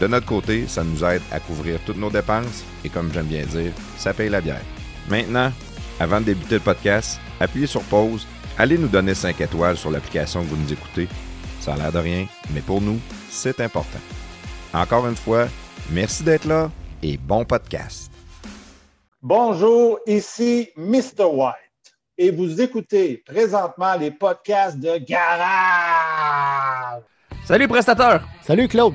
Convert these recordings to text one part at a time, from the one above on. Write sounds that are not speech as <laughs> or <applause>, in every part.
De notre côté, ça nous aide à couvrir toutes nos dépenses et comme j'aime bien dire, ça paye la bière. Maintenant, avant de débuter le podcast, appuyez sur pause, allez nous donner 5 étoiles sur l'application que vous nous écoutez. Ça a l'air de rien, mais pour nous, c'est important. Encore une fois, merci d'être là et bon podcast. Bonjour, ici Mr. White et vous écoutez présentement les podcasts de Garage. Salut prestateur! Salut Claude!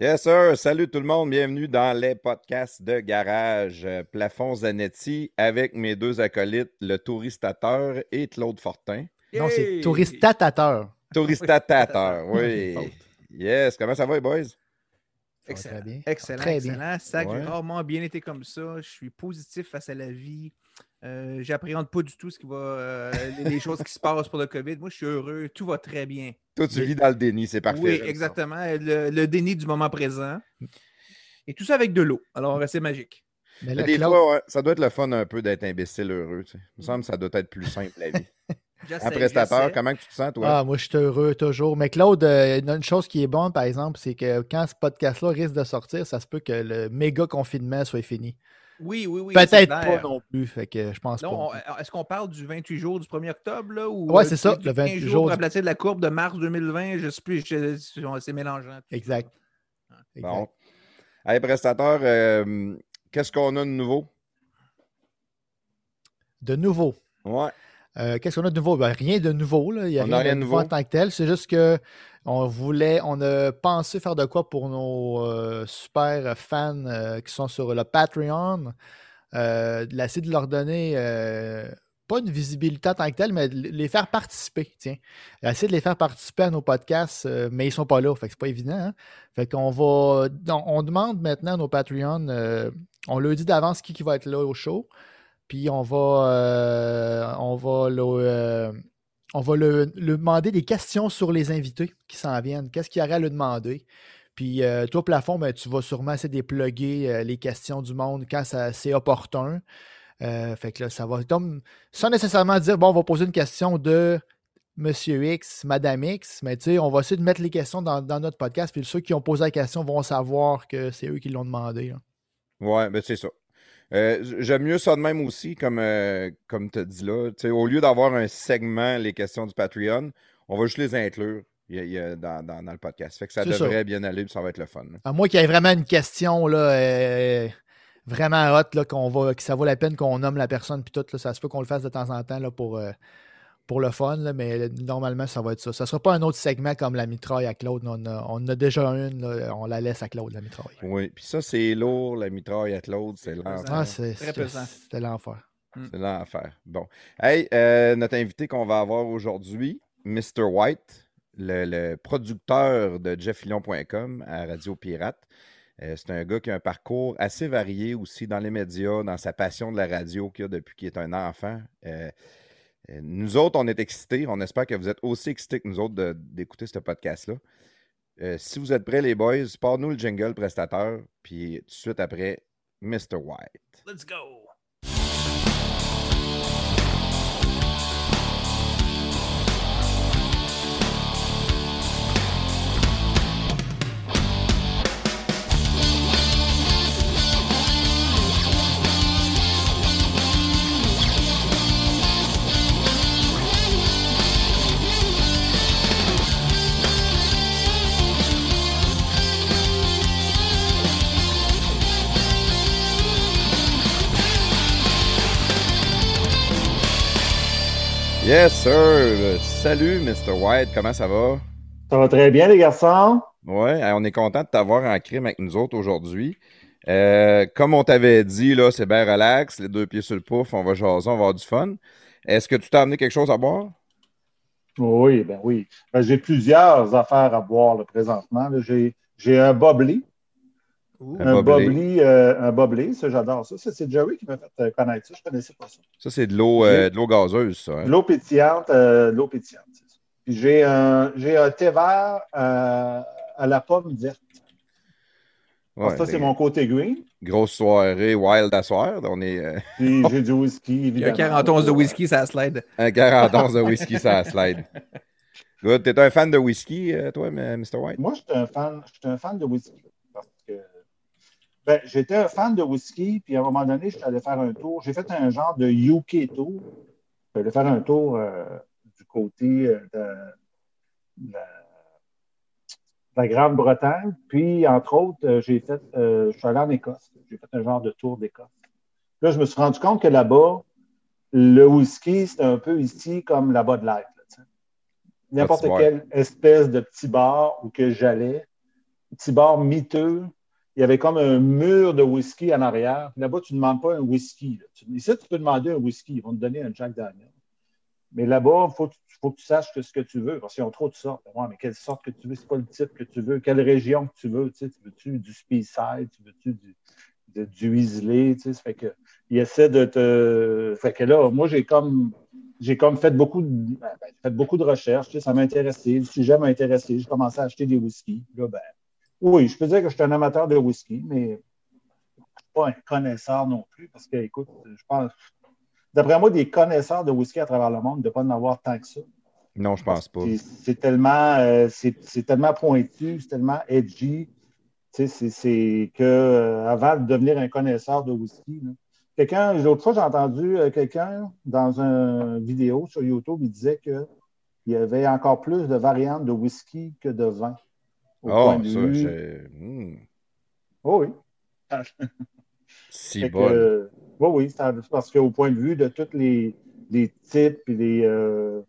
Yes, sir. Salut tout le monde. Bienvenue dans les podcasts de Garage. Euh, Plafond Zanetti avec mes deux acolytes, le touristateur et Claude Fortin. Non, c'est touristatateur. Touristatateur, oui. Yes. Comment ça va, les boys? Ça Excellent. très bien. Excellent, Très bien. excellent. Ça, Ouais. j'ai rarement bien été comme ça. Je suis positif face à la vie. Euh, J'appréhende pas du tout ce qui va, euh, les, les choses qui se passent pour le COVID. Moi, je suis heureux. Tout va très bien. Toi, tu vis dans le déni, c'est parfait. oui, exactement. Le, le déni du moment présent. Et tout ça avec de l'eau. Alors, c'est magique. Mais là, des Claude, fois, ouais, ça doit être le fun un peu d'être imbécile heureux. tu sais. Il me semble que ça doit être plus simple, la vie. <laughs> Un prestateur, j'essaie. comment tu te sens, toi? ah, moi, je suis heureux toujours. Mais Claude, euh, une chose qui est bonne, par exemple, c'est que quand ce podcast-là risque de sortir, ça se peut que le méga confinement soit fini. Oui, oui, oui. Peut-être pas non plus, fait que je pense Là, on- pas. Est-ce qu'on parle du 28 jours du 1er octobre? Là, ou Ouais, euh, c'est ça, le 15 28 jours jours pour du- aplatir de la courbe de mars 2020? Je sais plus, c'est mélangeant. Exact. Exact. Bon. Allez, prestateur, euh, qu'est-ce qu'on a de nouveau? De nouveau. Ouais. Euh, Qu'est-ce qu'on a de nouveau? Ben, rien de nouveau. Là. Il n'y a On rien, a rien de nouveau en tant que tel. C'est juste que on voulait, on a pensé faire de quoi pour nos euh, super fans euh, qui sont sur le Patreon. Euh, de leur donner euh, pas une visibilité en tant que telle, mais de les faire participer. Tiens. Essayer de les faire participer à nos podcasts, mais ils sont pas là. Fait que c'est pas évident. hein. Fait qu'on va. On, demande maintenant à nos Patreons, on leur dit d'avance qui, va être là au show. Puis on va, on va, le, on va le, demander des questions sur les invités qui s'en viennent. Qu'est-ce qu'il y aurait à lui demander? Puis euh, toi, Plafond, ben, tu vas sûrement essayer de dépluguer euh, les questions du monde quand c'est opportun. Euh, fait que là, ça va sans nécessairement dire bon, on va poser une question de Monsieur X, Madame X, mais tu sais, on va essayer de mettre les questions dans, notre podcast. Puis ceux qui ont posé la question vont savoir que c'est eux qui l'ont demandé. là. Ouais, ben c'est ça. Euh, J'aime mieux ça de même aussi, comme, euh, comme tu as dit là. Au lieu d'avoir un segment, les questions du Patreon, on va juste les inclure il y a- il y a dans, dans- dans le podcast. Fait que ça devrait bien aller, puis ça va être le fun. là. À moins qu'il y ait vraiment une question là, euh, vraiment hot, là, qu'on va, que ça vaut la peine qu'on nomme la personne, puis tout, là, ça se peut qu'on le fasse de temps en temps là, pour, euh, pour le fun, là, mais normalement, ça va être ça. Ça ne sera pas un autre segment comme la mitraille à Claude. On, a, on a déjà une, là, on la laisse à Claude, la mitraille. Oui, puis ça, c'est lourd, la mitraille à Claude, c'est l'enfer. Ah, c'est l'enfer. C'est l'enfer. Bon. Hey, euh, notre invité qu'on va avoir aujourd'hui, Mr. White, le, le producteur de jeffillon.com à Radio Pirate. Euh, c'est un gars qui a un parcours assez varié aussi dans les médias, dans sa passion de la radio qu'il a depuis qu'il est un enfant. Euh, nous autres, on est excités. On espère que vous êtes aussi excités que nous autres d'écouter ce podcast-là. Euh, si vous êtes prêts, les boys, pars-nous le jingle prestateur, puis tout de suite après, Mr. White. Let's go! Yes, sir. Salut, Mr. White. Comment ça va? Ça va très bien, les garçons? Ouais, on est content de t'avoir en crime avec nous autres aujourd'hui. Euh, comme on t'avait dit, là, c'est bien relax, les deux pieds sur le pouf, on va jaser, on va avoir du fun. Est-ce que tu t'as amené quelque chose à boire? Oui, ben oui. Ben, j'ai plusieurs affaires à boire là, présentement. J'ai, j'ai un bubbly. Ouh. Un Un bubbly. bubbly, euh, un ça, j'adore ça. Ça, c'est Jerry qui m'a fait euh, connaître ça. Je ne connaissais pas ça. Ça, c'est de l'eau euh, de l'eau gazeuse, ça. hein? De L'eau pétillante, euh, de l'eau pétillante, c'est ça. Puis j'ai un, j'ai un thé vert euh, à la pomme verte. Ouais, ça, c'est mon côté green. Grosse soirée wild à soir. On est euh, Puis <laughs> j'ai du whisky, Il y a évidemment. 41 de whisky, ça slide. un 41 de whisky, ça slide. <laughs> Good. T'es un fan de whisky, toi, Mr. White? Moi, je suis un fan, je suis un fan de whisky. Ben, j'étais un fan de whisky, puis à un moment donné, je suis allé faire un tour. J'ai fait un genre de UK tour. Je suis allé faire un tour euh, du côté euh, de, de la, de la Grande-Bretagne. Puis, entre autres, euh, j'ai fait, euh, je suis allé en Écosse. J'ai fait un genre de tour d'Écosse. Là, je me suis rendu compte que là-bas, le whisky, c'est un peu ici comme la là, tu sais. N'importe quelle espèce de petit bar où que j'allais, petit bar miteux, il y avait comme un mur de whisky en arrière. Là-bas, tu ne demandes pas un whisky. Ici, tu peux demander un whisky. Ils vont te donner un Jack Daniel. Mais là-bas, il faut, faut que tu saches que ce que tu veux, parce qu'ils ont trop de sortes. Ouais, mais quelle sorte que tu veux? C'est pas le type que tu veux. Quelle région que tu veux? Tu, veux-tu du Speyside? Tu veux-tu du, de- du? Tu ça fait que, il essaie de te... Fait que là, moi, j'ai comme... J'ai comme fait beaucoup de, ben, ben, fait beaucoup de recherches, tu sais, ça m'a intéressé, le sujet m'a intéressé, j'ai commencé à acheter des whiskies. Oui, je peux dire que je suis un amateur de whisky, mais je ne suis pas un connaisseur non plus, parce que, écoute, je pense, d'après moi, des connaisseurs de whisky à travers le monde, ne pas en avoir tant que ça. Non, je pense pas. C'est tellement, euh, c'est tellement pointu, c'est tellement edgy. C'est- que euh, avant de devenir un connaisseur de whisky, quelqu'un, l'autre fois, j'ai entendu euh, quelqu'un dans une vidéo sur YouTube, il disait qu'il y avait encore plus de variantes de whisky que de vin. Au Oh, point de ça, vue- j'ai. Hmm, Oh oui. si bon. euh, oui, oui, c'est parce qu'au point de vue de tous les, les types et les, euh,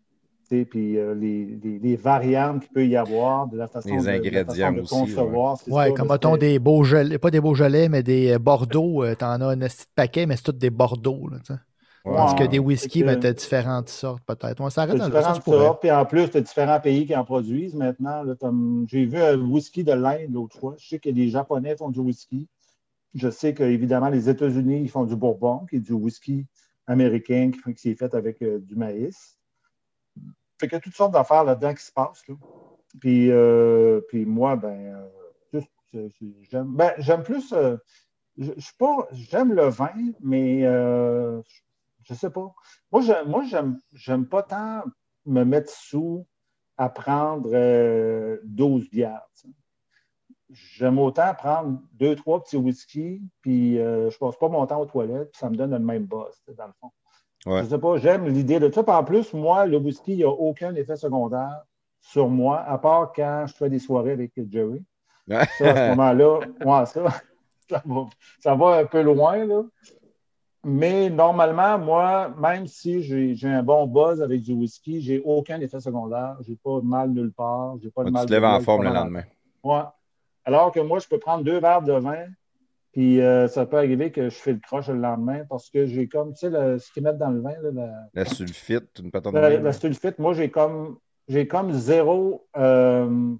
tu sais, puis, euh, les, les- les variantes qu'il peut y avoir, de la façon, Les de, de la ingrédients façon de aussi, concevoir. c'est Ouais, comme mettons des Beaujolais, pas des Beaujolais, mais des euh, Bordeaux. euh, T'en as un petit paquet, mais c'est tous des Bordeaux. Là, tu sais. Ouais. Tandis que des whisky, fait que- ben, t'as différentes sortes peut-être. Ouais, ça arrête ça, différentes tu sortes, puis en plus, tu as différents pays qui en produisent maintenant. là, comme- J'ai vu un whisky de l'Inde l'autre fois. Je sais que les Japonais font du whisky. Je sais qu'évidemment, les États-Unis, ils font du bourbon, qui est du whisky américain qui, est fait avec euh, du maïs. Fait qu'il y a toutes sortes d'affaires là-dedans qui se passent. là. Puis, euh, puis moi, ben, euh, j'aime ben, j'aime plus. euh, je, je suis pas. J'aime le vin, mais je sais pas. Moi, je, moi j'aime, pas tant me mettre sous à prendre euh, 12 bières. tu sais. J'aime autant prendre deux, trois petits whisky, puis euh, je passe pas mon temps aux toilettes, puis ça me donne le même sais, dans le fond. Ouais. Je sais pas, j'aime l'idée de ça. Puis en plus, moi, le whisky, il n'y a aucun effet secondaire sur moi, à part quand je fais des soirées avec Jerry. <laughs> Ça, à ce moment-là, ouais, ça. <laughs> ça, va, ça va un peu loin, là. Mais normalement, moi, même si j'ai un bon buzz avec du whisky, j'ai aucun effet secondaire. J'ai pas de mal nulle part. J'ai pas de Tu mal te lèves en forme le lendemain. Ouais. Alors que moi, je peux prendre deux verres de vin, puis euh, ça peut arriver que je fais le croche le lendemain parce que j'ai comme, tu sais, le- ce qu'ils mettent dans le vin, là, la, La sulfite, une patente de la, la sulfite, moi, j'ai comme, j'ai comme zéro, euh,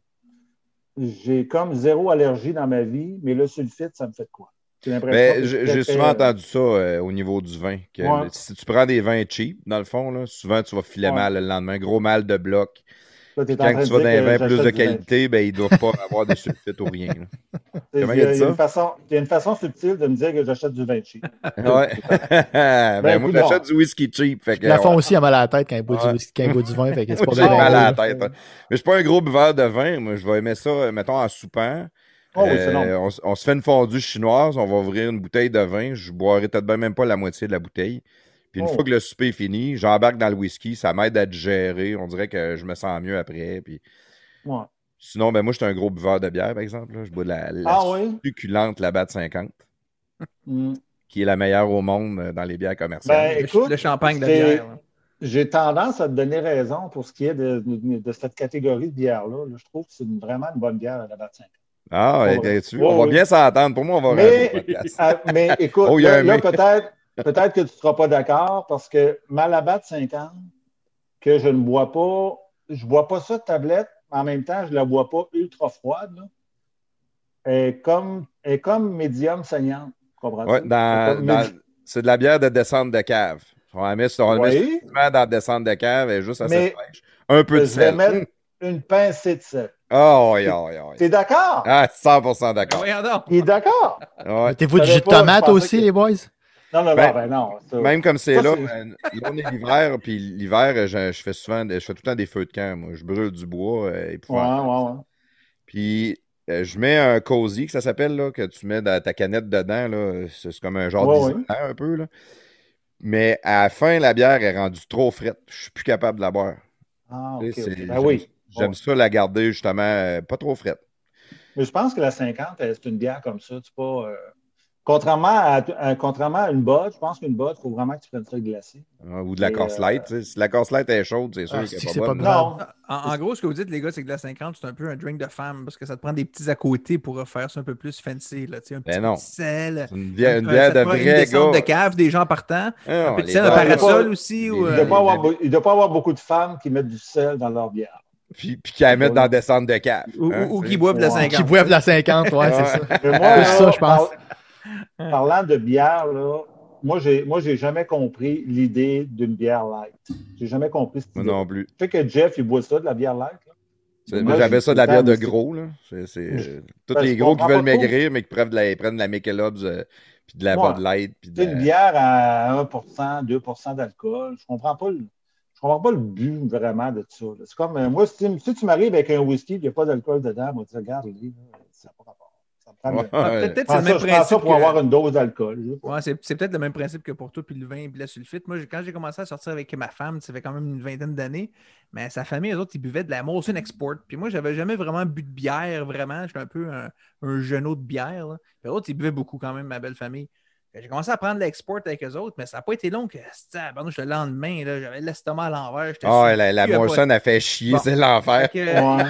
j'ai comme zéro allergie dans ma vie, mais le sulfite, ça me fait de quoi? J'ai Ben, souvent entendu ça euh, au niveau du vin. que Ouais. Si tu prends des vins cheap, dans le fond, là, souvent tu vas filer Ouais. mal le lendemain. Gros mal de bloc. Là, Quand tu vas dans que vins plus de vin. qualité, ben, ils ne doivent pas <laughs> avoir de sulfite ou rien. Il y a, y une façon, il y a une façon subtile de me dire que j'achète du vin cheap. <laughs> Ouais. <laughs> ben, moi, j'achète du whisky cheap. Fait que, La fond ouais. aussi a mal à la tête quand il boit, Ouais. du, whisky- quand il boit du vin. Fait que c'est pas J'ai bien mal à la tête. hein. Mais je suis pas un gros buveur de vin. Moi, je vais aimer ça, euh, mettons, en soupant. Oh, oui, c'est Euh, on, se fait une fondue chinoise, on va ouvrir une bouteille de vin. Je boirai peut-être même pas la moitié de la bouteille. Puis une Oh. fois que le souper est fini, j'embarque dans le whisky. Ça m'aide à digérer. On dirait que je me sens mieux après. Puis Ouais. sinon, ben moi, je suis un gros buveur de bière, par exemple. là. Je bois de la, la Ah oui? succulente Labatt 50, Mm. qui est la meilleure au monde euh, dans les bières commerciales. Ben, Le, écoute, le champagne de bière. là. J'ai tendance à te donner raison pour ce qui est de, de- de cette catégorie de bière-là. là. Je trouve que c'est vraiment une bonne bière à la Bat 5. Ah, ouais. tu- Ouais, on va bien s'entendre. Pour moi, on va Mais, mais écoute, Oh, là, peut-être <laughs> peut-être que tu ne seras pas d'accord parce que Malabat 50, que je ne bois pas, je ne bois pas ça de tablette, mais en même temps, je ne la bois pas ultra froide. là. Est comme, comme médium saignante. comprends-tu? Ouais, c'est de la bière de descente de cave. On la met, sur- on met Oui. dans la descente de cave, elle est juste assez fraîche. Un peu de Je vais sel. mettre une pincée de sel. Oh, oui, oui, oui. T'es d'accord? Ah, 100% d'accord. Donc. Il est d'accord? Ouais. Mettez-vous du jus de tomate aussi, que- les boys? Non, non, Ben, non, ben non. ça- Même comme c'est là, ben, là, on est l'hiver, puis l'hiver, je, je fais souvent, je fais tout le temps des feux de camp. Moi. Je brûle du bois euh, Ouais, épouvantable. ouais, ouais. Puis euh, je mets un cosy, que ça s'appelle, là, que tu mets dans ta canette dedans. là. C'est comme un genre Ouais, un peu. Là. Mais à la fin, la bière est rendue trop frette. Je suis plus capable de la boire. Ah, ok. sais, ok. c'est- Ben oui. J'aime Ouais. ça la garder justement euh, pas trop frette. Mais je pense que la 50, elle, c'est une bière comme ça. C'est pas. euh, Contrairement, à, à- contrairement à une botte, je pense qu'une botte, il faut vraiment que tu prennes ça glacé. hein, ou de la Corse euh, Light. tu. Si la Corse Light est chaude, c'est sûr Ah, c'est pas bonne. Non. En, en gros, ce que vous dites, les gars, c'est que la 50, c'est un peu un drink de femme parce que ça te prend des petits à côté pour refaire ça un peu plus fancy. Là, tu sais, un petit Ben non. de sel. Une bière, une bière de vrai gars. de cave, des gens partant. Ah, Un de les sel, par- parasol aussi. Il ne euh, doit, pas avoir beau- il doit pas avoir beaucoup de femmes qui mettent du sel dans leur bière. Puis, puis qu'elle mette dans la descente de cave. ou, hein, ou- ou tu qui sais. boivent de la Ouais. 50. Qui boivent la 50, ouais, c'est ça. Moi, là, ça, je pense. par- parlant de bière, là, moi, j'ai, moi, j'ai jamais compris l'idée d'une bière light. J'ai jamais compris cette Moi idée. non plus. Je sais que Jeff, il boit ça, de la bière light. Moi, Moi, j'ai- ça de la bière de gros. Là. C'est, euh, tous les gros qui veulent maigrir, mais qui prennent de la, prennent de la Michelob's euh, puis de la Ouais. Bud Light. Puis de la- une bière à 1% 2% d'alcool. Je comprends pas le. Je comprends pas le but vraiment de ça. C'est comme euh, moi, si, si tu m'arrives avec un whisky et il n'y a pas d'alcool dedans, moi, tu dis, regarde, ça n'a pas rapport. Ouais. le- Ah, peut-être c'est le ça, même ça principe. pour que- avoir une dose d'alcool. Ouais, c'est peut-être le même principe que pour toi, puis le vin et la sulfite. Moi, quand j'ai commencé à sortir avec ma femme, ça fait quand même une vingtaine d'années, mais sa famille, eux autres, ils buvaient de la Molson Export. Puis moi, j'avais jamais vraiment bu de bière, vraiment. J'étais un peu un, un genou de bière. Là. Puis eux autres, ils buvaient beaucoup quand même, ma belle famille. J'ai commencé à prendre l'export avec eux autres, mais ça n'a pas été long que bon, le lendemain, là, j'avais l'estomac à l'envers. Ah, sur la, la a fait chier, Bon. c'est l'enfer. Euh, Ouais.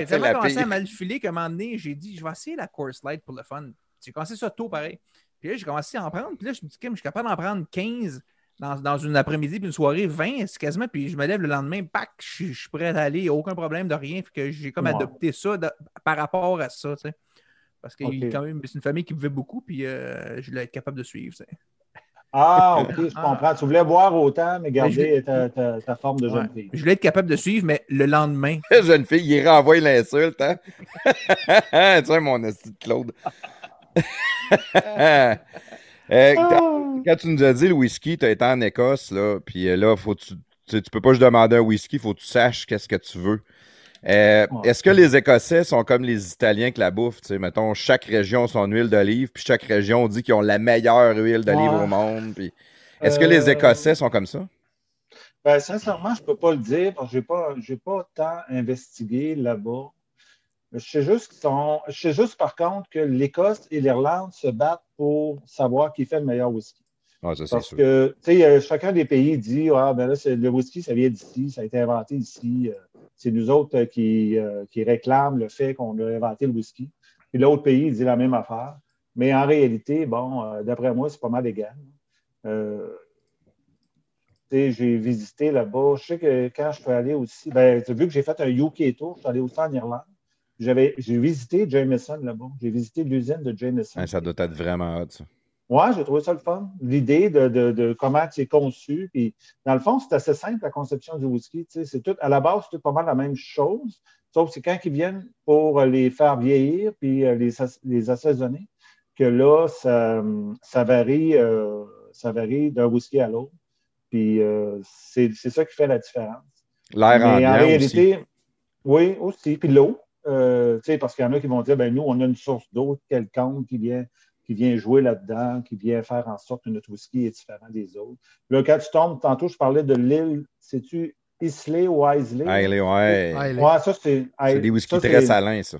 j'ai- <laughs> tellement commencé pire. à mal filer qu'à un moment donné, j'ai dit, je vais essayer la course light pour le fun. J'ai commencé ça tôt, pareil. Puis là, j'ai commencé à en prendre. Puis là, je me dis, Kim, je suis capable d'en prendre 15 dans, dans une après-midi, puis une soirée, 20, c'est quasiment. Puis je me lève le lendemain, pack, je, suis- je suis prêt à aller, aucun problème de rien. Fait que j'ai comme Ouais. adopté ça de- par rapport à ça, tu sais. Parce que Ok. quand même, c'est une famille qui buvait beaucoup, puis euh, je voulais être capable de suivre. Ah, OK, je Ah. comprends. Tu voulais boire autant, mais je garder ta, ta- ta forme de jeune Ouais. fille. Je voulais être capable de suivre, mais le lendemain, <laughs> Jeune fille, il renvoie l'insulte, hein? <laughs> tu sais, mon esti de Claude. <laughs> Euh, quand, quand tu nous as dit le whisky, tu as été en Écosse, là, puis euh, là, faut tu, tu sais, tu peux pas juste demander un whisky, faut que tu saches qu'est-ce que tu veux. Euh. Est-ce que les Écossais sont comme les Italiens que la bouffe? Tu sais, mettons, chaque région a son huile d'olive, puis chaque région dit qu'ils ont la meilleure huile d'olive Ouais. au monde. puis- Est-ce que les Euh, Écossais sont comme ça? Ben, sincèrement, je ne peux pas le dire parce que je n'ai pas, tant investigué là-bas. Je sais juste qu'ils sont. Je sais juste par contre que l'Écosse et l'Irlande se battent pour savoir qui fait le meilleur whisky. Ah, ça, Parce sûr. que, tu sais, chacun des pays dit Ah, ben là, le whisky, ça vient d'ici, ça a été inventé ici. euh, C'est nous autres euh, qui, euh, qui réclament le fait qu'on a inventé le whisky. Puis l'autre pays dit la même affaire. Mais en réalité, bon, euh, d'après moi, c'est pas mal égal. Euh, j'ai visité là-bas. Je sais que quand je suis allé aussi, ben, tu as vu que j'ai fait un UK tour, je suis allé aussi en Irlande. J'ai visité Jameson là-bas. J'ai visité l'usine de Jameson. Ça doit être vraiment hot, ça. Ouais, j'ai trouvé ça le fun. L'idée de, de, de comment c'est conçu. Puis, dans le fond, c'est assez simple, la conception du whisky. C'est tout, à la base, c'est tout pas mal la même chose. Sauf que c'est quand ils viennent pour les faire vieillir puis euh, les, as- les assaisonner, que là, ça, ça varie, euh, ça varie d'un whisky à l'autre. Puis, euh, c'est ça qui fait la différence. L'air en réalité, aussi. oui, aussi. Puis l'eau, euh, parce qu'il y en a qui vont dire, ben nous, on a une source d'eau quelconque qui vient, qui vient jouer là-dedans, qui vient faire en sorte que notre whisky est différent des autres. Là, quand tu tombes, tantôt, je parlais de l'île, sais-tu Islay ou Islay? Les- ouais. Ouais, ça, c'est. C'est des whiskies très salins, ça.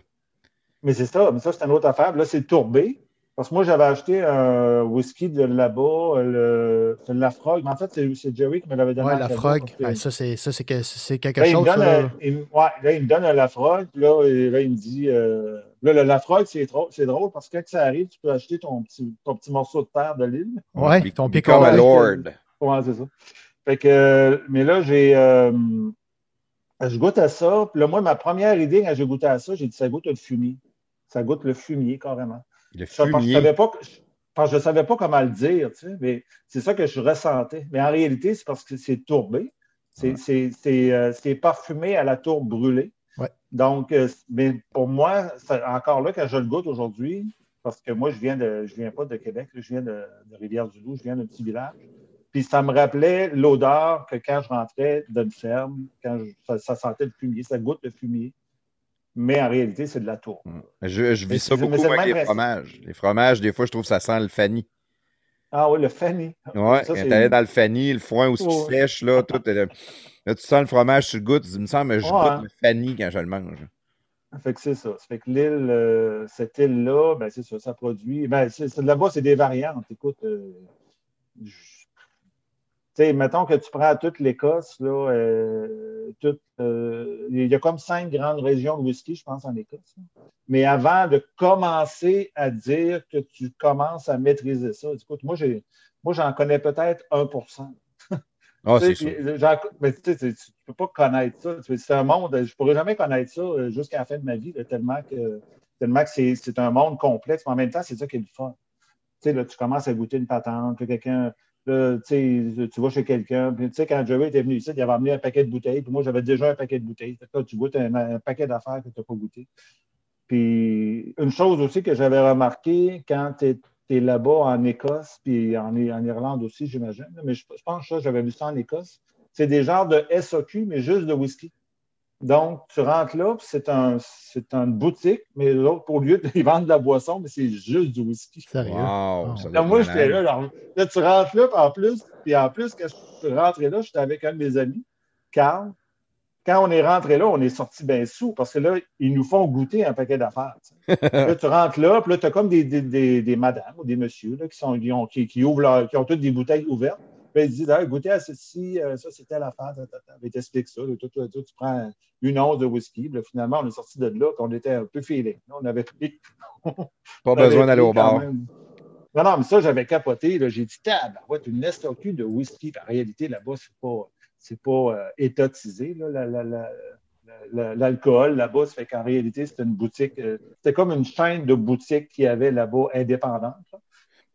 Mais c'est ça, mais ça, c'est une autre affaire. Là, c'est tourbé. Parce que moi, j'avais acheté un whisky de là-bas, le... c'est la Frog. Mais en fait, c'est c'est Jerry qui me l'avait donné. Ouais, en la frog. Ouais, ça, c'est ça, c'est que- c'est quelque Là, il me chose. donne ça, un, là. il, me- ouais, là, il me donne un Lafrogue. puis Là, et là, il me dit euh, là, le Lafrogue, c'est drôle, c'est drôle parce que quand ça arrive, tu peux acheter ton petit, ton petit morceau de terre de l'île. Ouais, Be- ton pied Become a carré. lord. Ouais, c'est ça. Fait que, mais là, j'ai. euh, je goûte à ça. Puis là, moi, ma première idée, quand j'ai goûté à ça, j'ai dit ça goûte le fumier. Ça goûte le fumier, carrément. Le Ça, je fumier. savais pas ne savais pas comment le dire, tu sais, mais c'est ça que je ressentais. Mais en réalité, c'est parce que c'est tourbé. C'est Ouais. euh, parfumé à la tourbe brûlée. Ouais. Donc, euh, mais pour moi, ça- encore là, quand je le goûte aujourd'hui, parce que moi, je viens de, je viens pas de Québec, je viens de, de Rivière-du-Loup, je viens d'un petit village. Puis ça me rappelait l'odeur que quand je rentrais d'une ferme, quand je- ça, ça sentait le fumier, ça goûte le fumier. Mais en réalité, c'est de la tourbe. Je, je Mais vis ça mais beaucoup avec les fromages. Les fromages, des fois, je trouve que ça sent le fanny. Ah oui, le fanny. Ouais, Ça, quand t'allais dans le fanny, le foin aussi Ouais. sèche, là, tout. est- Là, tu sens le fromage, tu le goûtes, tu dis, il me semble que je Ouais. goûte le fanny quand je le mange. Fait que c'est ça. Ça fait que l'île, euh, cette île-là, ben c'est ça, ça produit. Ben, là-bas, c'est des variantes. Écoute, euh, je- sais, mettons que tu prends toute l'Écosse, là, euh, toute, euh, il y a comme cinq grandes régions de whisky, je pense, en Écosse. là. Mais avant de commencer à dire que tu commences à maîtriser ça, écoute, moi, j'ai, moi, j'en connais peut-être 1 Ah, c'est ça. mais tu sais, tu tu peux pas connaître ça. C'est un monde, je ne pourrais jamais connaître ça euh, jusqu'à la fin de ma vie, là, tellement que, tellement que c'est, c'est un monde complexe, mais en même temps, c'est ça qui est le fun. Tu sais, là, tu commences à goûter une patente, puis quelqu'un, là, tu vas chez quelqu'un, tu sais, quand Jerry était venu ici, il avait amené un paquet de bouteilles, puis moi, j'avais déjà un paquet de bouteilles. Là, tu goûtes un, un paquet d'affaires que tu n'as pas goûté. Puis, une chose aussi que j'avais remarqué quand tu es, là-bas en Écosse, puis en, Irlande aussi, j'imagine, mais je, je pense que j'avais vu ça en Écosse, c'est des genres de SOQ, mais juste de whisky. Donc, tu rentres là, puis c'est un, c'est une boutique, mais l'autre, pour lieu, <laughs> ils vendent de la boisson, mais c'est juste du whisky. Sérieux? Wow, Là, être moi, j'étais là, alors, là, tu rentres là, puis en plus, puis en plus, quand je suis rentré là, j'étais avec un de mes amis, Carl. Quand on est rentré là, on est sorti bien sous parce que là, ils nous font goûter un paquet d'affaires. <laughs> là, tu rentres là, puis là, tu as comme des, des, des, des madames ou des messieurs là, qui, sont, qui, ont, qui, qui ouvrent leur- qui ont toutes des bouteilles ouvertes. Puis ils disent, Ah, goûtez à ceci, euh, ça, c'était l'affaire. Puis ils t'expliquent ça. toi, tu prends une once de whisky. Puis finalement, on est sorti de là, puis on était un peu. Là, on avait pris Pas <laughs> besoin d'aller au bar. même. Non, non, mais ça, j'avais capoté. J'ai dit, ouais, une SOQ de whisky. En réalité, là-bas, c'est pas, c'est pas euh, étatisé, là, la- la- la- la- l'alcool là-bas. Ça fait qu'en réalité, c'était une boutique. euh, c'était comme une chaîne de boutiques qu'il y avait là-bas indépendante. là,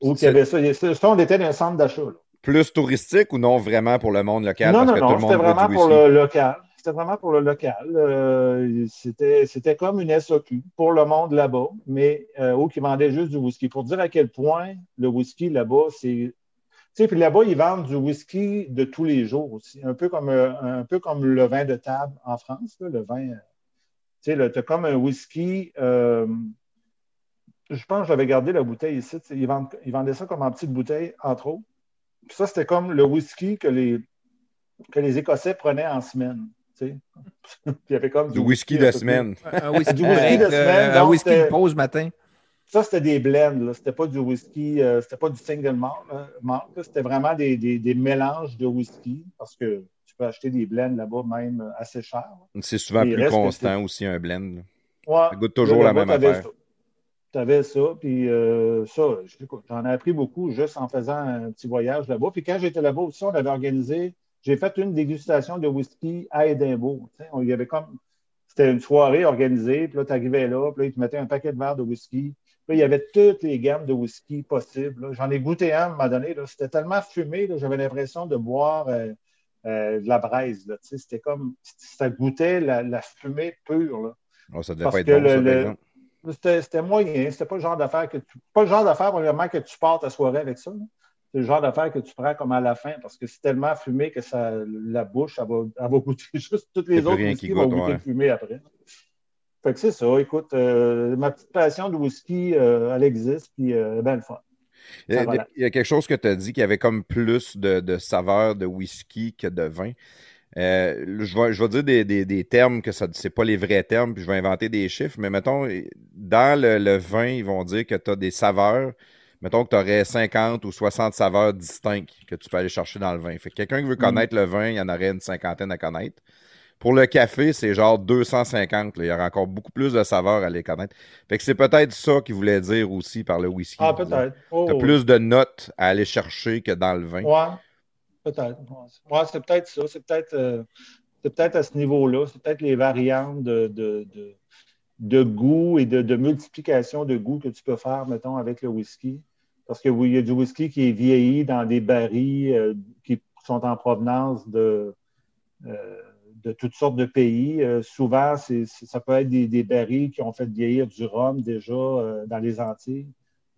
Où il y avait ça. Il ça, on était dans un centre d'achat. Plus touristique ou non vraiment pour le monde local? Non, parce non, que non, c'était vraiment pour le local. C'était vraiment pour le local. Euh, c'était, comme une SOQ pour le monde là-bas, mais euh, où qui vendait juste du whisky. Pour dire à quel point le whisky là-bas, c'est. Tu sais, puis là-bas, ils vendent du whisky de tous les jours aussi. Un peu comme, euh, un peu comme le vin de table en France, là, le vin. euh, Tu sais, tu as comme un whisky. euh, je pense que j'avais gardé la bouteille ici. Ils, ils vendaient ça comme en petite bouteille, entre autres. Puis ça, c'était comme le whisky que les, que les Écossais prenaient en semaine. Puis <laughs> il y avait comme Du whisky de semaine. Un whisky Du de whisky de semaine, un whisky de pause matin. Ça, c'était des blends. C'était pas du whisky, euh, c'était pas du single malt, là. C'était vraiment des, des- des mélanges de whisky parce que tu peux acheter des blends là-bas même euh, assez cher. C'est souvent plus constant aussi, un blend. Ouais. Ça goûte toujours la même affaire. Ça. T'avais ça, puis euh, ça, j'en ai appris beaucoup juste en faisant un petit voyage là-bas. Puis quand j'étais là-bas aussi, on avait organisé, j'ai fait une dégustation de whisky à Édimbourg. Tu on- il y avait comme, c'était une soirée organisée, puis là, tu arrivais là, puis là, ils te mettaient un paquet de verres de whisky. Puis là, il y avait toutes les gammes de whisky possibles. J'en ai goûté un à un moment donné, c'était tellement fumé, j'avais l'impression de boire euh, euh, de la braise. Tu C'était comme, ça goûtait la, la fumée pure. Là. Oh, ça devait Parce pas être que bon, le-. C'était moyen. C'était pas le genre d'affaire que tu. Pas le genre d'affaire, premièrement, que tu pars ta soirée avec ça. là. C'est le genre d'affaire que tu prends comme à la fin parce que c'est tellement fumé que ça, la bouche, elle va, elle va goûter <laughs> juste toutes les autres whisky qui vont goûte, goûter ouais. le fumé après. Fait que c'est ça. Écoute, euh, ma petite passion de whisky, euh, elle existe, puis euh, elle est bien le fun. Il y, a, il y quelque chose que tu as dit qui avait comme plus de, de saveur de whisky que de vin. Euh, je, vais, je vais dire des, des- des termes que ce n'est pas les vrais termes, puis je vais inventer des chiffres, mais mettons, dans le, le vin, ils vont dire que tu as des saveurs. Mettons que tu aurais 50 ou 60 saveurs distinctes que tu peux aller chercher dans le vin. Fait que quelqu'un qui veut connaître le vin, il y en aurait une cinquantaine à connaître. Pour le café, c'est genre 250. là. Il y aura encore beaucoup plus de saveurs à les connaître. Fait que c'est peut-être ça qu'il voulait dire aussi par le whisky. Ah, peut-être. Oh, Tu as plus de notes à aller chercher que dans le vin. Ouais, peut-être. Ouais, c'est peut-être ça. C'est peut-être euh, peut-être à ce niveau-là. C'est peut-être les variantes de, de, de, goût et de, multiplication de goût que tu peux faire, mettons, avec le whisky. Parce que oui, il y a du whisky qui est vieilli dans des barils euh, qui sont en provenance de, euh, de toutes sortes de pays. Souvent, ça peut être des, des barils qui ont fait vieillir du rhum déjà dans les Antilles.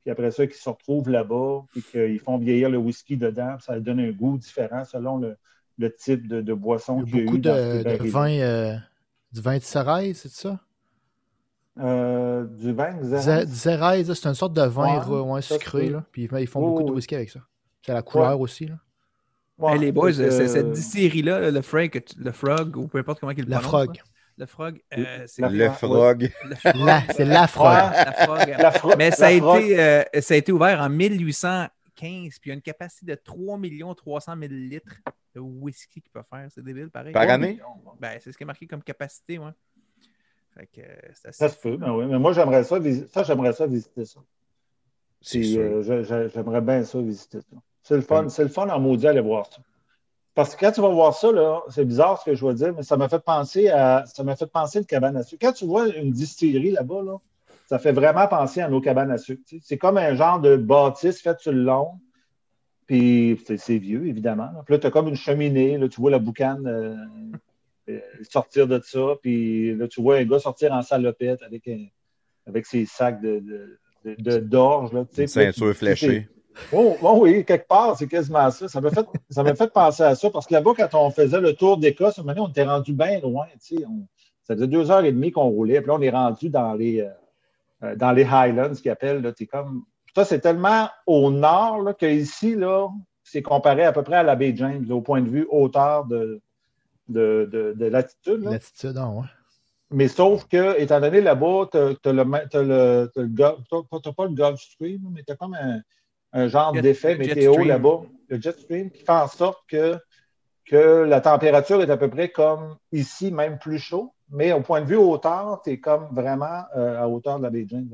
Puis après ça, qui se retrouvent là-bas, puis qu'ils font vieillir le whisky dedans, puis ça donne un goût différent selon le, le type de, de boisson qu'il y a eu de, vin, euh, du vin de Xérès, c'est ça? Euh, du vin, Xé- Xérès? Xérès, là, c'est une sorte de vin Ouais, sucré, là. Puis ils font beaucoup de whisky avec ça. C'est la couleur aussi, là. Ouais, Hey, les boys, c'est- cette euh, distillerie-là, là, le tu- le Frog, ou peu importe comment il le La prononce, frog. Le Frog, euh, c'est La- Le frog. le Frog. La- c'est la frog. La Mais ça a, été, euh, ça a été ouvert en 1815, puis il y a une capacité de 3 300 000 litres de whisky qu'il peut faire. C'est débile, pareil. Par année? Ben, c'est ce qui est marqué comme capacité, ouais. Fait que euh, assez Ça se peut, ben oui. Mais moi, j'aimerais ça, visi- ça, j'aimerais ça visiter ça. C'est Puis, sûr. euh, j'aimerais bien ça visiter ça. C'est le Mm. fun, c'est le fun en maudit aller voir ça. Parce que quand tu vas voir ça, c'est bizarre ce que je vais dire, mais ça m'a fait penser à ça m'a fait penser une cabane à sucre. Quand tu vois une distillerie là-bas, là, ça fait vraiment penser à nos cabanes à sucre. C'est comme un genre de bâtisse faite sur le long. Puis c'est vieux, évidemment. là. Puis là, tu as comme une cheminée, là, tu vois la boucane euh, euh, sortir de ça. Puis là, tu vois un gars sortir en salopette avec, un- avec ses sacs de, de, de- de- d'orge. Une ceinture fléchée. Oh, oh oui, quelque part, c'est quasiment ça. Ça m'a fait, ça m'a fait penser à ça parce que là-bas, quand on faisait le tour d'Écosse, un moment donné, on était rendu bien loin. tu sais, on- ça faisait deux heures et demie qu'on roulait. Puis là, on est rendu dans les, euh, euh, dans les Highlands, qu'ils appellent. Là, t'es comme... Ça, c'est tellement au nord là, qu'ici, là, c'est comparé à peu près à la baie James, au point de vue hauteur de, de, de, de latitude. là. L'attitude, ah ouais. Mais sauf que, étant donné là-bas, tu as, le, ma- t'as le, t'as le Gulf- t'as- t'as pas le Gulf Stream, mais tu as comme un, un genre d'effet météo là-bas, le jet stream, qui fait en sorte que, que la température est à peu près comme ici, même plus chaud. Mais au point de vue hauteur, tu es comme vraiment euh, à hauteur de la près.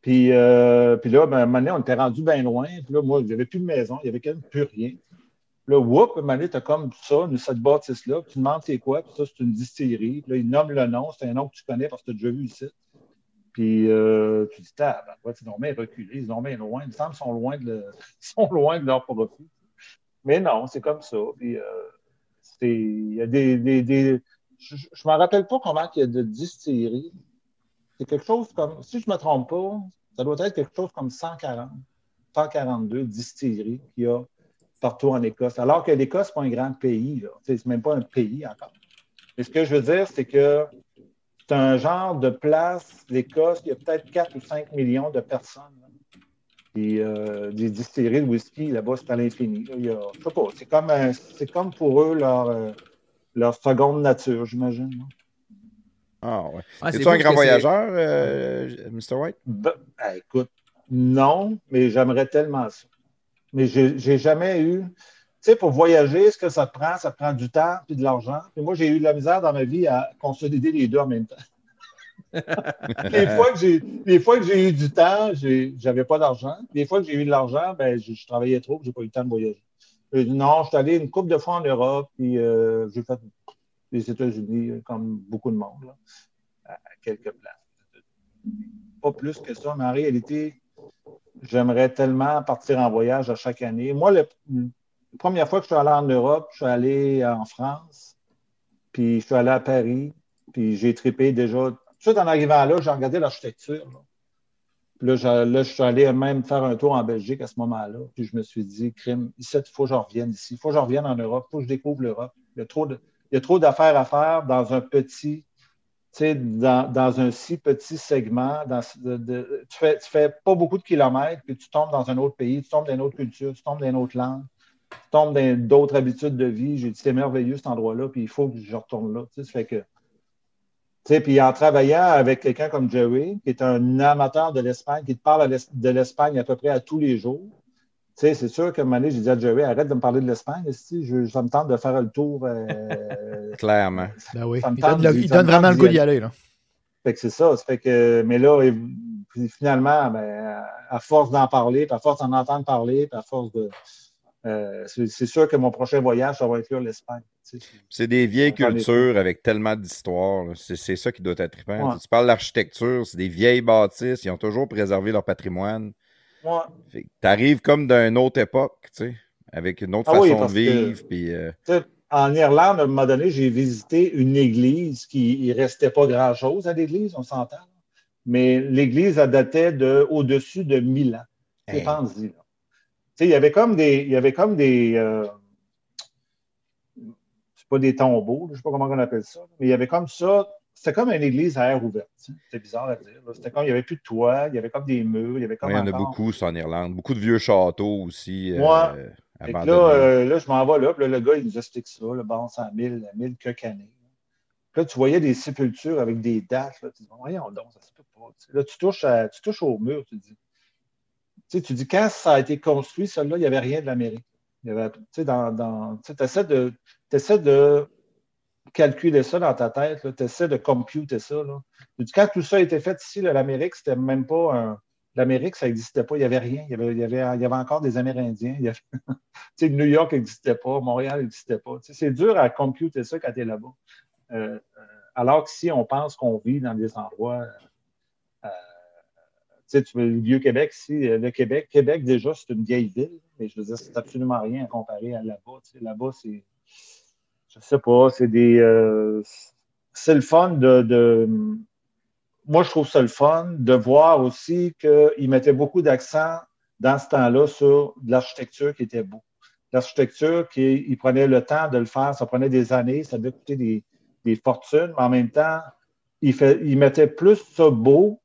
Puis, euh, puis là, ben, à un moment donné, on était rendu bien loin. Puis là, moi, il n'y avait plus de maison, il n'y avait quand même plus rien. Puis là, whoop, à un moment donné, tu as comme ça, cette bâtisse-là. Puis tu demandes c'est quoi. Puis ça, c'est une distillerie. Puis là, ils nomment le nom. C'est un nom que tu connais parce que tu as déjà vu ici. Puis euh, tu dis, ah, ben, ouais, c'est normal reculé, ils sont loin. Il me semble qu'ils sont loin de, <laughs> ils sont loin de leur profit. Mais non, c'est comme ça. Euh, il y a des. des, je ne me rappelle pas comment il y a de distilleries. C'est quelque chose comme, si je ne me trompe pas, ça doit être quelque chose comme 140, 142 distilleries qu'il y a partout en Écosse. Alors que l'Écosse, ce n'est pas un grand pays. sais, C'est même pas un pays encore. Mais ce que je veux dire, c'est que c'est un genre de place, l'Écosse, il y a peut-être 4 ou 5 millions de personnes. là. Puis euh, des distilleries de whisky, là-bas, c'est à l'infini. là. Il y a- Je sais pas, c'est comme, un- c'est comme pour eux leur, euh, leur seconde nature, j'imagine. Ah ouais. Es-tu un grand voyageur, euh, Mr. White? Ben, ben, écoute, non, mais j'aimerais tellement ça. Mais j'ai jamais eu. Tu sais, pour voyager, ce que ça te prend, ça te prend du temps et de l'argent. Puis moi, j'ai eu de la misère dans ma vie à consolider les deux en même temps. <laughs> les, fois que j'ai, les fois que j'ai eu du temps, j'avais pas d'argent. Les fois que j'ai eu de l'argent, ben, je, travaillais trop, j'ai pas eu le temps de voyager. non, je suis allé une couple de fois en Europe, puis euh, j'ai fait les États-Unis, comme beaucoup de monde, à, quelques places. Pas plus que ça, mais en réalité, j'aimerais tellement partir en voyage à chaque année. Moi, première fois que je suis allé en Europe, je suis allé en France, puis je suis allé à Paris, puis j'ai tripé déjà. Tout en arrivant là, j'ai regardé l'architecture. Là. je suis allé même faire un tour en Belgique à ce moment-là. Puis je me suis dit, crime, il faut que je revienne ici. Il faut que je revienne en Europe. Il faut que je découvre l'Europe. Il y a trop il y a trop d'affaires à faire dans un petit, dans, dans, un si petit segment. tu ne fais, fais, pas beaucoup de kilomètres, puis tu tombes dans un autre pays, tu tombes dans une autre culture, tu tombes dans une autre langue, tu tombes dans d'autres habitudes de vie. J'ai dit, c'est merveilleux cet endroit-là, puis il faut que je retourne là. Ça fait que. Puis en travaillant avec quelqu'un comme Jerry, qui est un amateur de l'Espagne, qui te parle de l'Espagne à peu près à tous les jours, sais, c'est sûr qu'à un moment donné, j'ai dit à Jerry, arrête de me parler de l'Espagne, je, ça me tente de faire le tour. Euh, <laughs> Clairement. Ben oui. il, donne, vraiment le goût d'y aller. Là. Fait que c'est ça. fait que, mais là, finalement, ben, à force d'en parler, à force d'en entendre parler, à force de. Euh, c'est sûr que mon prochain voyage, ça va être là, l'Espagne. C'est des vieilles cultures avec tellement d'histoires. C'est ça qui doit être trippant. Tu parles d'architecture, c'est des vieilles bâtisses, ils ont toujours préservé leur patrimoine. Tu arrives comme d'une autre époque, tu sais, avec une autre ah façon de vivre. Puis, euh, En Irlande, à un moment donné, j'ai visité une église qui ne restait pas grand-chose à l'église, on s'entend. Mais l'église, datait de au-dessus de 1000 ans. Hey. Il y avait comme des. Il y avait comme des euh, c'est pas des tombeaux, je ne sais pas comment on appelle ça, mais il y avait comme ça c'était comme une église à air ouverte. C'était bizarre à dire. C'était comme il n'y avait plus de toit, il y avait comme des murs, il y avait comme. il y en a beaucoup, ça, en Irlande. Beaucoup de vieux châteaux aussi. Moi, euh, là, euh, là, je m'en vais là, puis là, le gars, il nous explique ça, le bon, c'est à 1000, 1000 quelques années. Puis là, tu voyais des sépultures avec des dates. Là, tu dis, voyons donc, ça se peut pas. Là, tu touches, tu touches au mur, tu dis. Tu, tu dis, quand ça a été construit, celle-là, il n'y avait rien de l'Amérique. Tu sais, tu essaies de, de calculer ça dans ta tête, tu essaies de computer ça. Là. Quand tout ça a été fait ici, l'Amérique, c'était même pas un. L'Amérique, ça n'existait pas. Il n'y avait rien. Il y avait, il y avait, encore des Amérindiens. <laughs> New York n'existait pas. Montréal n'existait pas. c'est dur à computer ça quand tu es là-bas. Euh, euh, alors qu'ici, on pense qu'on vit dans des endroits. Euh, tu sais, le Vieux-Québec, ici, le Québec, Québec, déjà, c'est une vieille ville, mais je veux dire, c'est absolument rien à comparer à là-bas. là-bas, c'est je sais pas, c'est des. Euh, c'est le fun de, Moi, je trouve ça le fun de voir aussi qu'ils mettaient beaucoup d'accent dans ce temps-là sur l'architecture qui était beau. L'architecture, ils prenaient le temps de le faire, ça prenait des années, ça devait coûter des, fortunes, mais en même temps, ils, fait, mettaient plus ça beau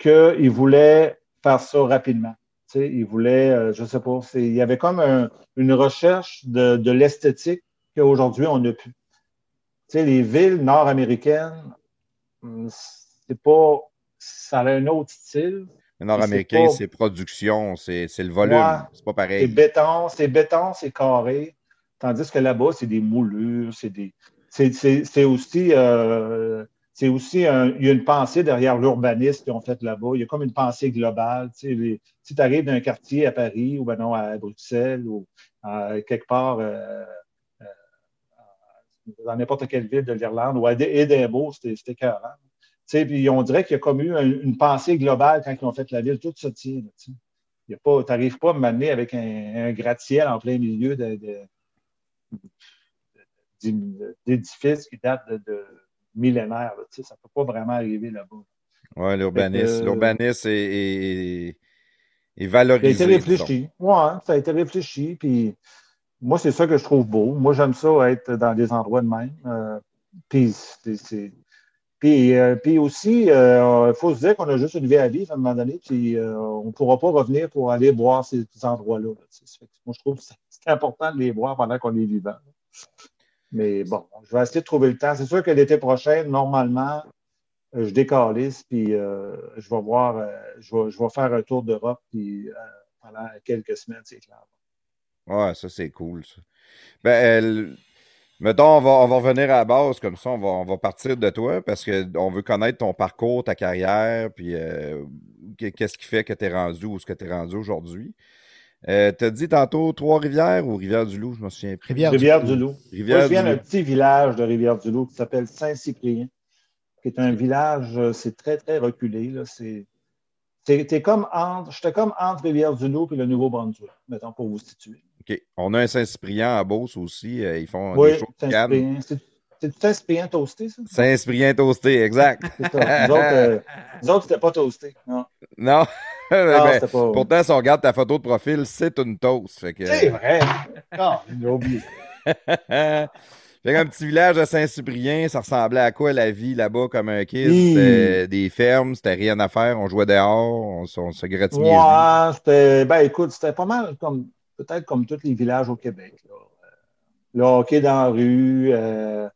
qu'ils voulaient faire ça rapidement. Tu sais, ils voulaient, euh, je ne sais pas, il y avait comme une recherche de, de l'esthétique qu'aujourd'hui, on n'a plus. Tu sais, les villes nord-américaines, hum, c'est pas. Ça a un autre style. Le nord-américain, c'est production, c'est le volume. c'est pas pareil. C'est béton, c'est béton, c'est carré. Tandis que là-bas, c'est des moulures, c'est des. C'est aussi. Euh, c'est aussi il y a une pensée derrière l'urbanisme qu'ils ont fait là-bas. Il y a comme une pensée globale. Tu sais, si tu arrives d'un quartier à Paris ou ben non, à Bruxelles ou quelque part euh, dans n'importe quelle ville de l'Irlande ou à Édimbourg, c'était carrément. Puis on dirait qu'il y a comme eu une, pensée globale quand ils ont fait la ville. Tout se tient. Tu n'arrives pas à m'amener avec un, gratte-ciel en plein milieu d'édifices qui datent de, millénaires. ça ne peut pas vraiment arriver là-bas. Oui, l'urbanisme. L'urbanisme est, valorisé. Ça a été réfléchi. Oui, ça a été réfléchi. Puis moi, c'est ça que je trouve beau. Moi, j'aime ça être dans des endroits de même. Euh, puis, puis, euh, puis, aussi, il euh, faut se dire qu'on a juste une vie à vivre à un moment donné, puis on ne pourra pas revenir pour aller boire ces, endroits-là. moi, je trouve que c'est important de les voir pendant qu'on est vivant. Mais bon, je vais essayer de trouver le temps. C'est sûr que l'été prochain, normalement, euh, je décalisse, puis euh, je vais voir, euh, je, vais, faire un tour d'Europe, puis pendant quelques semaines, c'est clair. Ouais, ça, c'est cool. Ben, mettons, on va, on va revenir à la base, comme ça, on va, on va partir de toi, parce qu'on veut connaître ton parcours, ta carrière, puis qu- qu'est-ce qui fait que tu es rendu où ce que tu es rendu aujourd'hui. Euh, T'as dit tantôt Trois-Rivières ou Rivière-du-Loup, je me souviens plus. Rivière. Rivière-du-Loup. Moi, je viens d'un petit village de Rivière-du-Loup qui s'appelle Saint-Cyprien, qui est un village, euh, c'est très, très reculé. là. C'est, c'est- t'es comme entre, j'étais comme entre Rivière-du-Loup et le Nouveau-Brunswick, mettons, pour vous situer. OK. On a un Saint-Cyprien à Beauce aussi. euh, ils font Oui, des canne. Saint-Cyprien. C'est, du Saint-Cyprien toasté, ça? Saint-Cyprien toasté, exact. C'est ça. Nous autres, euh, nous autres, c'était pas toasté. Non, non. <laughs> Ben, pas. pourtant, si on regarde ta photo de profil, c'est une toast. Que... C'est vrai. Non, j'ai oublié. <laughs> fait qu'un petit village de Saint-Cyprien, ça ressemblait à quoi la vie là-bas comme un kid? C'était des fermes, c'était rien à faire, on jouait dehors, on, se gratignait. Ouais, c'était, ben écoute, c'était pas mal comme, peut-être comme tous les villages au Québec. Là. Euh, Le hockey dans la rue, euh,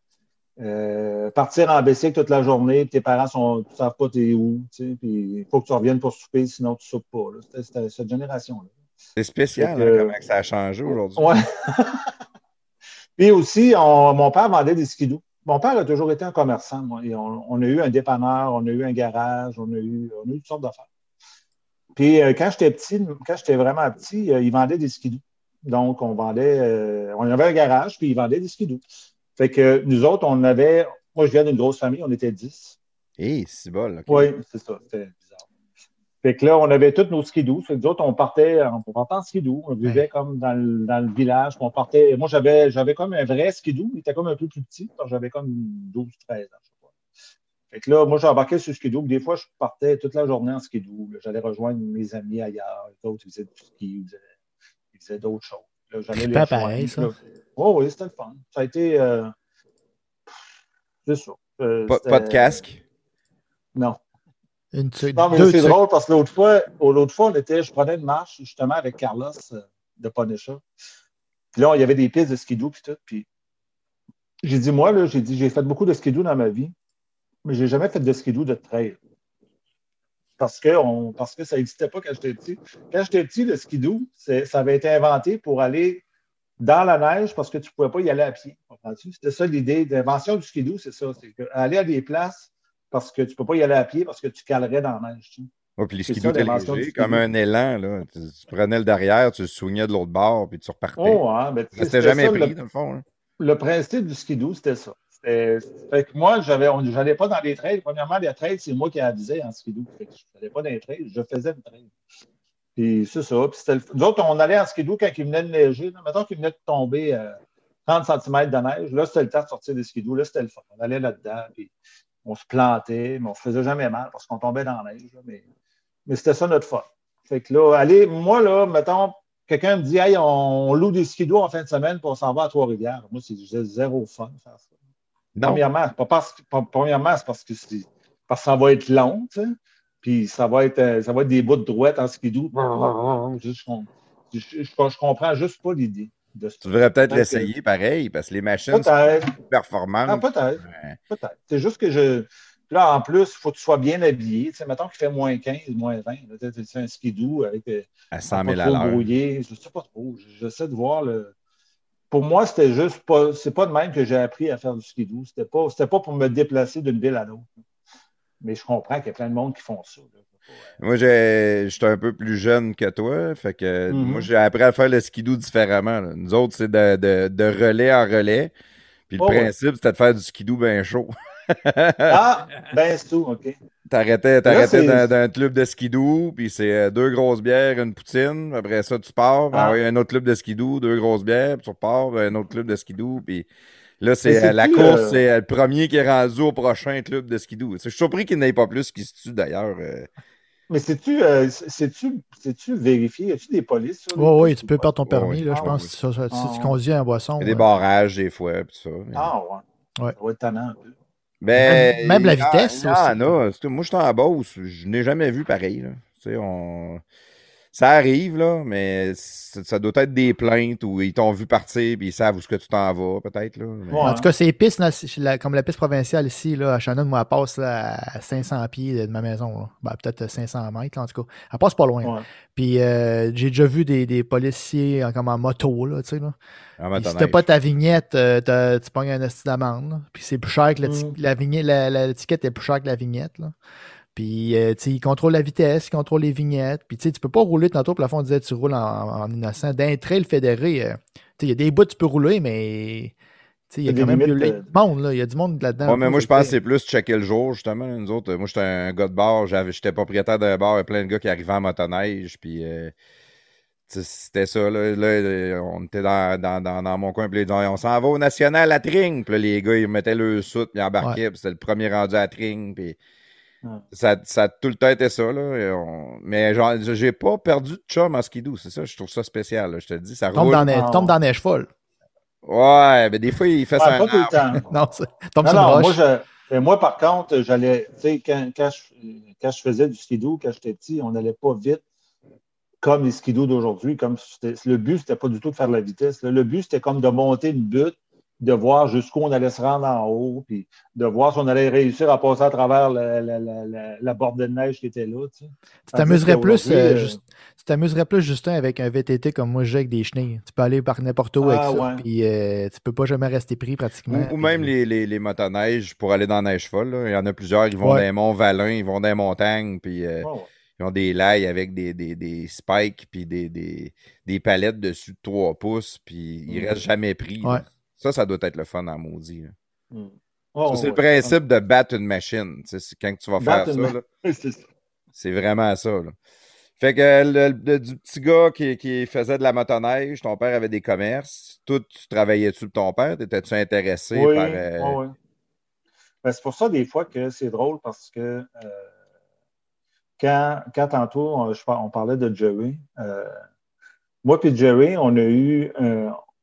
euh, partir en bicycle toute la journée, puis tes parents sont, ne savent pas t'es où, puis il faut que tu reviennes pour souper, sinon tu soupes pas. C'était, cette génération-là. C'est spécial, hein, comment ça a changé aujourd'hui. Ouais. <laughs> puis aussi, on- mon père vendait des skidoo. Mon père a toujours été un commerçant. moi, et on, on a eu un dépanneur, on a eu un garage, on a eu, on a eu toutes sortes d'affaires. Puis euh, quand j'étais petit, quand j'étais vraiment petit, euh, il vendait des skidoo. Donc, on vendait, euh, on avait un garage, puis il vendait des skidoo. Fait que nous autres, on avait, moi je viens d'une grosse famille, on était 10. Hé, c'est bol. ok. Oui, c'est ça, c'était bizarre. Fait que là, on avait tous nos skidoo. Fait que nous autres, on partait, on partait en skidoo. On vivait comme dans le, dans le village. On partait. Moi, j'avais, j'avais comme un vrai skidoo. Il était comme un peu plus petit. J'avais comme 12, 13 ans, je sais pas. Fait que là, moi, j'embarquais sur le skidoo. Des fois, je partais toute la journée en skidoo. J'allais rejoindre mes amis ailleurs. Les autres, ils faisaient du ski, ils faisaient, ils faisaient d'autres choses. Les Pas pareil, ça. Oh, oui, c'était le fun. Ça a été. euh, C'est ça. Euh, Pas, de casque? Non. Une tuque, Non, mais c'est drôle parce que l'autre fois, oh, l'autre fois, on était, je prenais une marche justement avec Carlos euh, de Punisher. Puis là, il y avait des pistes de skidoo puis tout. Puis j'ai dit, moi, là, j'ai dit, j'ai fait beaucoup de skidoo dans ma vie, mais j'ai jamais fait de skidoo de trail. Parce que, on, parce que ça n'existait pas quand j'étais petit. Quand j'étais petit, le skidoo, c'est- ça avait été inventé pour aller dans la neige parce que tu ne pouvais pas y aller à pied. C'était ça l'idée. L'invention du skidoo, c'est ça. C'est aller à des places parce que tu ne peux pas y aller à pied parce que tu calerais dans la neige. tu sais. Puis les skidoo étaient légers, comme un élan. Là. Tu, tu prenais le derrière, tu le soignais de l'autre bord, puis tu repartais. Oh, hein, ben, jamais ça, pris, le- dans le fond. hein. le principe du skidoo, c'était ça. Fait que moi, j'avais, on- j'allais pas dans les trails. Premièrement, les trails, c'est moi qui avisais en skidoo. Fait que je n'allais pas dans les trails, je faisais une trail. Puis c'est ça. Puis le- Nous autres, on allait en skidoo quand il venait de neiger. Là. Mettons qu'il venait de tomber euh, 30 cm de neige. Là, c'était le temps de sortir des skidoos. Là, c'était le fun. On allait là-dedans, puis on se plantait, mais on se faisait jamais mal parce qu'on tombait dans la neige. là. Mais, mais c'était ça notre fun. Fait que là, allez, moi, là, mettons, quelqu'un me dit, hey, on, loue des skidoos en fin de semaine, on s'en va à Trois-Rivières. Moi, c'est zéro fun de faire ça. Non. Premièrement, pas parce pas- premièrement, c'est parce que c'est parce que ça va être long, tu sais. Puis ça va être euh, ça va être des bouts de droite en skidoo. <laughs> Je, je, je, je- je comprends juste pas l'idée. de ça. Tu devrais peut-être que- l'essayer pareil, parce que les machines sont plus performantes. Ah, peut-être. Ouais. Peut-être. C'est juste que je. Là, en plus, il faut que tu sois bien habillé. Tu sais, mettons qu'il fait moins 15, moins 20. là, tu sais, un skidoo avec euh, à 100 pas 000 à l'heure. brouillé. Je sais pas trop. J'essaie de voir le. Pour moi, c'était juste pas. C'est pas de même que j'ai appris à faire du skidoo. C'était pas, c'était pas pour me déplacer d'une ville à l'autre. Mais je comprends qu'il y a plein de monde qui font ça. là. Moi, j'ai- j'étais un peu plus jeune que toi. Fait que Mhm. moi, j'ai appris à faire le skidoo différemment. là. Nous autres, c'est de, de- de relais en relais. Puis le Oh, ouais. principe, c'était de faire du skidoo bien chaud. <laughs> Ah, ben c'est tout, OK. T'arrêtais, t'arrêtais dans, dans un club de skidoo, puis c'est euh, deux grosses bières, une poutine. Après ça, tu pars, Ah. un autre club de skidoo, deux grosses bières, puis tu repars, un autre club de skidoo, puis là, c'est euh, la plus, course, euh, c'est euh, le premier qui est rendu au prochain club de skidoo. Je suis surpris qu'il n'ait pas plus qui se tue d'ailleurs. euh. Mais sais-tu euh, sais-tu sais-tu vérifié? Y a-tu des polices? sur les Oui, tu ou peux pas? perdre ton permis, là, je Ah, pense, oui. si, Ah, tu conduis en boisson. Il y a des euh, barrages des fois, puis ça. mais- Ah, ouais. Ouais. Ça être tannant Ben, Même- même la vitesse a. C'est- Moi, je suis en Beauce. Je n'ai jamais vu pareil. là. Tu sais, on... ça arrive, là, mais ça, doit être des plaintes où ils t'ont vu partir puis ils savent où ce que tu t'en vas, peut-être. Là. En tout cas, ces pistes, comme la piste provinciale ici, là, à Shannon, moi, elle passe à 500 pieds de ma maison. Ben, peut-être 500 mètres, en tout cas. Elle passe pas loin. Puis euh, j'ai déjà vu des, des policiers en, comme en moto, là, tu sais. Là. si t'as pas ta vignette, euh, tu pognes un esti d'amende. Puis c'est plus cher que la, mm. la vignette, l'étiquette est plus chère que la vignette. Là. Puis, euh, tu sais, il contrôle la vitesse, il contrôle les vignettes. Puis, tu sais, tu peux pas rouler tantôt, plafond disait tu roules en, innocent. D'un trail fédéré, euh, tu sais, il y a des bouts tu peux rouler, mais il y a quand même du monde, là. Il y a du monde là-dedans. Ouais, mais moi, je pense que c'est plus checker le jour, justement. Nous autres, moi, j'étais un gars de bar, j'étais propriétaire d'un bar, il y a plein de gars qui arrivaient en motoneige, puis euh, c'était ça, là, On était dans, dans, dans, mon coin, puis on s'en va au National à Tring. Puis les gars, ils mettaient le soute, puis ils embarquaient, puis c'était le premier rendu à Tring, puis ça, ça, a tout le temps été ça. Là. Mais genre, j'ai pas perdu de chum en skidoo, c'est ça. Je trouve ça spécial. Je te dis, ça tombe Dans neige, tombe dans neige folle. Ouais, mais des fois, il fait ça. Pas tout le temps. <laughs> non, tombe non, moi, je, moi, par contre, j'allais, tu sais, quand, quand, je, quand, je, faisais du skidoo, quand j'étais petit, on n'allait pas vite comme les skidoo d'aujourd'hui. Comme le but, c'était pas du tout de faire de la vitesse. Le but, c'était comme de monter une butte de voir jusqu'où on allait se rendre en haut, puis de voir si on allait réussir à passer à travers la, la, la, bordée de neige qui était là. Tu t'amuserais plus, euh, euh, plus, Justin, avec un VTT comme moi j'ai avec des chenilles. Tu peux aller par n'importe où avec ah, ça, puis euh, tu peux pas jamais rester pris pratiquement. Ou, même les, les, les, motoneiges pour aller dans la neige folle. Il y en a plusieurs, ils vont dans les monts Valin, ils vont dans les montagnes, puis... Ils ont des lailles avec des, des, des spikes puis des, des, des, palettes dessus de 3 pouces, puis ils ne mm. restent jamais pris. Ça, ça doit être le fun en maudit. Hmm. c'est le principe de battre une machine. Quand tu vas faire <laughs> ça, c'est vraiment ça. Fait que le, du petit gars qui, faisait de la motoneige, ton père avait des commerces. Tout, tu travaillais-tu de ton père? Étais-tu intéressé par. Euh, oui, ben, c'est pour ça, des fois, que c'est drôle parce que euh, quand, quand, tantôt on, on, parlait de Jerry, euh, moi et Jerry, on a eu.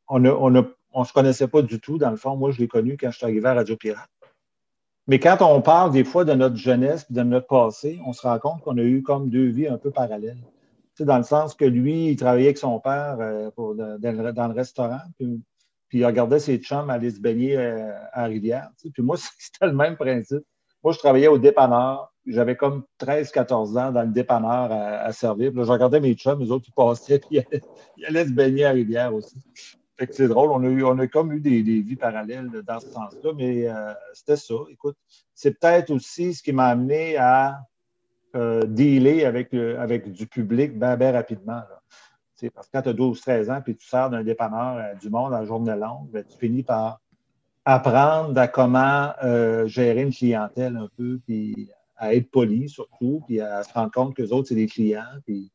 on, a, on a on ne se connaissait pas du tout, dans le fond. Moi, je l'ai connu quand je suis arrivé à Radio Pirate. Mais quand on parle des fois de notre jeunesse de notre passé, on se rend compte qu'on a eu comme deux vies un peu parallèles. Dans le sens que lui, il travaillait avec son père euh, dans, le restaurant, puis, il regardait ses chums aller se baigner euh, à Rivière. Puis moi, <laughs> c'était le même principe. Moi, je travaillais au dépanneur. J'avais comme 13-14 ans dans le dépanneur à, servir. Puis je regardais mes chums, les autres, ils passaient, <laughs> puis ils allaient, se baigner à Rivière aussi c'est drôle, on a, eu, on a comme eu des, vies parallèles dans ce sens-là, mais euh, c'était ça. Écoute, c'est peut-être aussi ce qui m'a amené à euh, dealer avec, avec du public bien, bien rapidement. Parce que quand tu as 12-13 ans et tu sors d'un dépanneur euh, du monde en journée longue, ben, tu finis par apprendre à comment gérer une clientèle un peu, puis à être poli surtout, puis à se rendre compte que les autres, c'est des clients. Puis,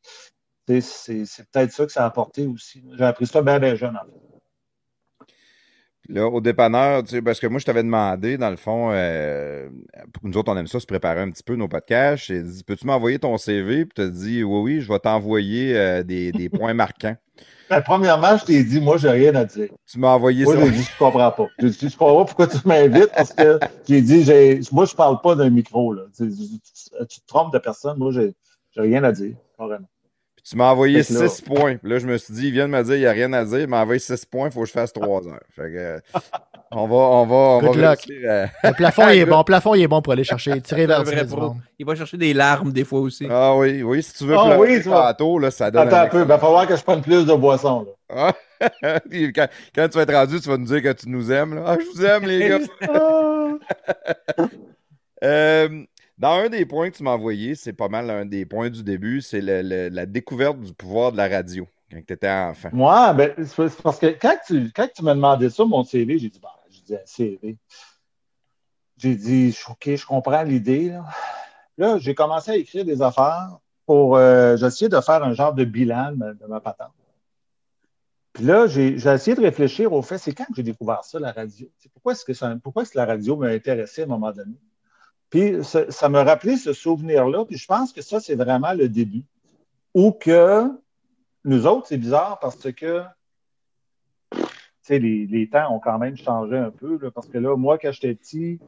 c'est peut-être ça que ça a apporté aussi. J'ai appris ça bien, bien jeune, en fait. Là, au dépanneur, tu sais, parce que moi, je t'avais demandé, dans le fond, euh, nous autres, on aime ça, se préparer un petit peu nos podcasts. J'ai dit, peux-tu m'envoyer ton CV? Puis tu as dit, oui, oui, je vais t'envoyer euh, des, des, <laughs> points marquants. Ben, premièrement, je t'ai dit, moi, j'ai rien à dire. Tu m'as envoyé ça. Moi, j'ai dit, je comprends pas. J'ai dit, je comprends pas pourquoi tu m'invites parce que j'ai dit, moi, je parle pas d'un micro, là. Tu, te trompes de personne. Moi, j'ai rien à dire, carrément. Tu m'as envoyé 6 points. là, je me suis dit, il vient de me dire, il n'y a rien à dire. Il m'a envoyé 6 points, il faut que je fasse 3 heures. Fait que, on va, on va, on va euh, Le plafond, il est <laughs> bon. Le plafond, il est bon pour aller chercher, <laughs> tirer vers le Il va chercher des larmes des fois aussi. Ah oui, oui, si tu veux ah, oui, tantôt, là, ça donne Attends un, peu, il va falloir que je prenne plus de boissons. Là. <laughs> Ah, quand, quand, tu vas être rendu, tu vas nous dire que tu nous aimes. Là. Ah, je vous aime, les gars. euh, dans un des points que tu m'as envoyé, c'est pas mal un des points du début, c'est la découverte du pouvoir de la radio quand tu étais enfant. Moi, ben, c'est parce que quand tu, quand tu m'as demandé ça, mon CV, j'ai dit, bah, j'ai dit, CV. J'ai dit, OK, je comprends l'idée. Là, j'ai commencé à écrire des affaires pour. Euh, de faire un genre de bilan de ma, patente. Puis là, j'ai essayé de réfléchir au fait, c'est quand que j'ai découvert ça, la radio? Pourquoi est-ce que, pourquoi est-ce que la radio m'a intéressé à un moment donné? Puis ça, me rappelait ce souvenir-là. Puis je pense que ça, c'est vraiment le début. Ou que nous autres, c'est bizarre parce que les, les temps ont quand même changé un peu. parce que là, moi, quand j'étais petit,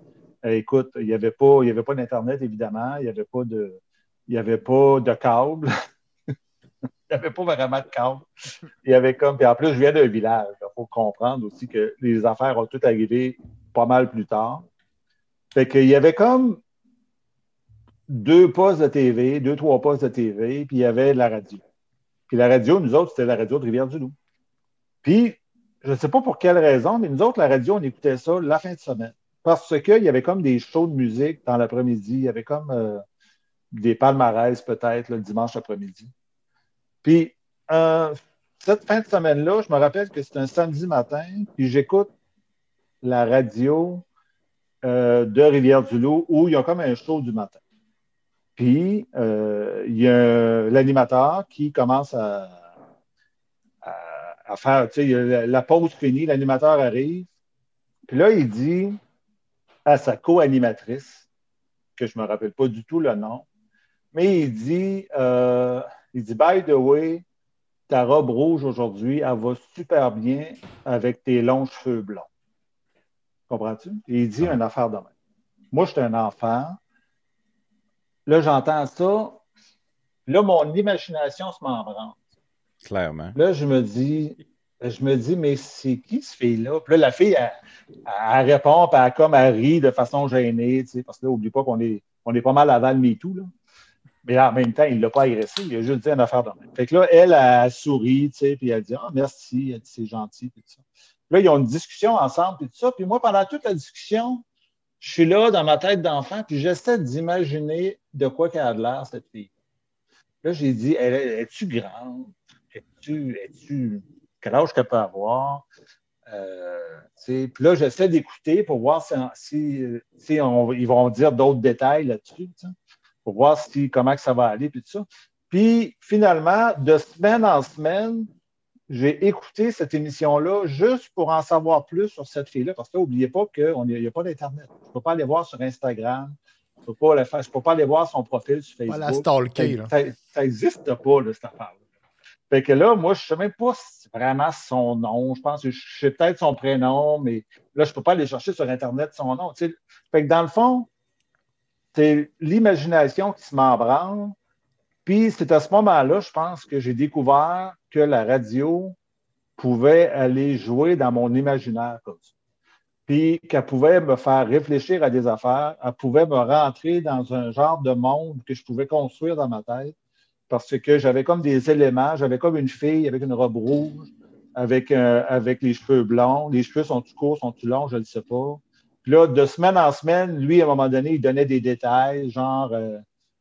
euh, écoute, il n'y avait pas, avait pas d'Internet, évidemment. Il n'y avait pas de. Il avait pas de câble. <laughs> Il n'y avait pas vraiment de câble. Il y avait comme. Puis en plus, je viens d'un village. Il faut comprendre aussi que les affaires ont toutes arrivé pas mal plus tard. Fait qu'il y avait comme deux postes de TV, deux, trois postes de TV, puis il y avait la radio. Puis la radio, nous autres, c'était la radio de Rivière-du-Loup. Puis, je ne sais pas pour quelle raison, mais nous autres, la radio, on écoutait ça la fin de semaine. Parce qu'il y avait comme des shows de musique dans l'après-midi. Il y avait comme euh, des palmarès, peut-être, le dimanche après-midi. Puis, cette fin de semaine-là, je me rappelle que c'est un samedi matin, puis j'écoute la radio euh, de Rivière-du-Loup où il y a comme un show du matin. Puis, euh, il y a l'animateur qui commence à, faire, tu sais, la pause finie, l'animateur arrive. Puis là, il dit à sa co-animatrice, que je ne me rappelle pas du tout le nom, mais il dit, euh, il dit, by the way, ta robe rouge aujourd'hui, elle va super bien avec tes longs cheveux blonds. Comprends-tu? il dit une affaire de même. Moi, j'étais un enfant. Là, j'entends ça. Là, mon imagination se m'embranche. Clairement. Là, je me dis, je me dis, mais c'est qui ce fille-là? Puis là, la fille, elle, répond, puis elle, comme elle rit de façon gênée, tu sais, parce que là, n'oublie pas qu'on est, on est pas mal à Val MeToo, là. Mais en même temps, il ne l'a pas agressé, il a juste dit une affaire de même. Fait que là, elle, elle, sourit, tu sais, puis elle dit, ah, merci, elle dit, c'est gentil, puis tout ça. Là, ils ont une discussion ensemble, puis tout ça. Puis moi, pendant toute la discussion, je suis là dans ma tête d'enfant, puis j'essaie d'imaginer de quoi qu'elle a l'air, cette fille. Là, j'ai dit, es-tu grande? Es-tu, es-tu, quel âge qu'elle peut avoir? Euh, puis là, j'essaie d'écouter pour voir si, si, ils vont dire d'autres détails là-dessus, pour voir si, comment que ça va aller, puis tout ça. Puis finalement, de semaine en semaine, j'ai écouté cette émission-là juste pour en savoir plus sur cette fille-là, parce que n'oubliez pas qu'il n'y a, pas d'Internet. Je ne peux pas aller voir sur Instagram. Je ne peux, pas peux pas aller voir son profil sur Facebook. Pas la stalker. Ça n'existe pas, cette affaire. Fait que là, moi, je ne sais même pas vraiment son nom. Je pense que je sais peut-être son prénom, mais là, je ne peux pas aller chercher sur Internet son nom. Fait que dans le fond, c'est l'imagination qui se m'embranle. Puis c'est à ce moment-là, je pense, que j'ai découvert que la radio pouvait aller jouer dans mon imaginaire. Puis qu'elle pouvait me faire réfléchir à des affaires, elle pouvait me rentrer dans un genre de monde que je pouvais construire dans ma tête parce que j'avais comme des éléments, j'avais comme une fille avec une robe rouge, avec, avec les cheveux blonds. Les cheveux sont-ils courts, sont-ils longs, je ne le sais pas. Puis là, de semaine en semaine, lui, à un moment donné, il donnait des détails, genre, euh,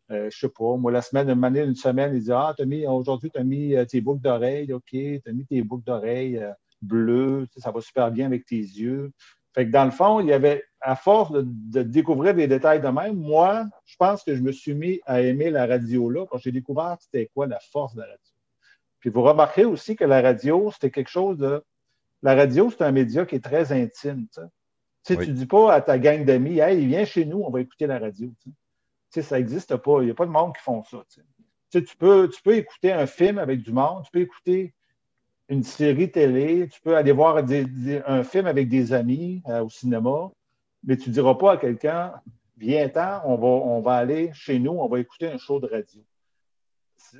euh, je sais pas, moi, la semaine, une, année, une semaine, il dit Ah, aujourd'hui, tu as mis euh, tes boucles d'oreilles, OK, tu as mis tes boucles d'oreilles euh, bleues, ça va super bien avec tes yeux. Fait que dans le fond, il y avait, à force de, découvrir des détails de même, moi, je pense que je me suis mis à aimer la radio là quand j'ai découvert c'était quoi la force de la radio. Puis vous remarquerez aussi que la radio, c'était quelque chose de. La radio, c'est un média qui est très intime. Sais, tu ne dis pas à ta gang d'amis, hey, viens chez nous, on va écouter la radio ça n'existe pas. Il n'y a pas de monde qui font ça. Tu, peux, tu peux écouter un film avec du monde, tu peux écouter une série télé, tu peux aller voir un film avec des amis euh, au cinéma, mais tu ne diras pas à quelqu'un Viens-t'en, on va, on va aller chez nous, on va écouter un show de radio.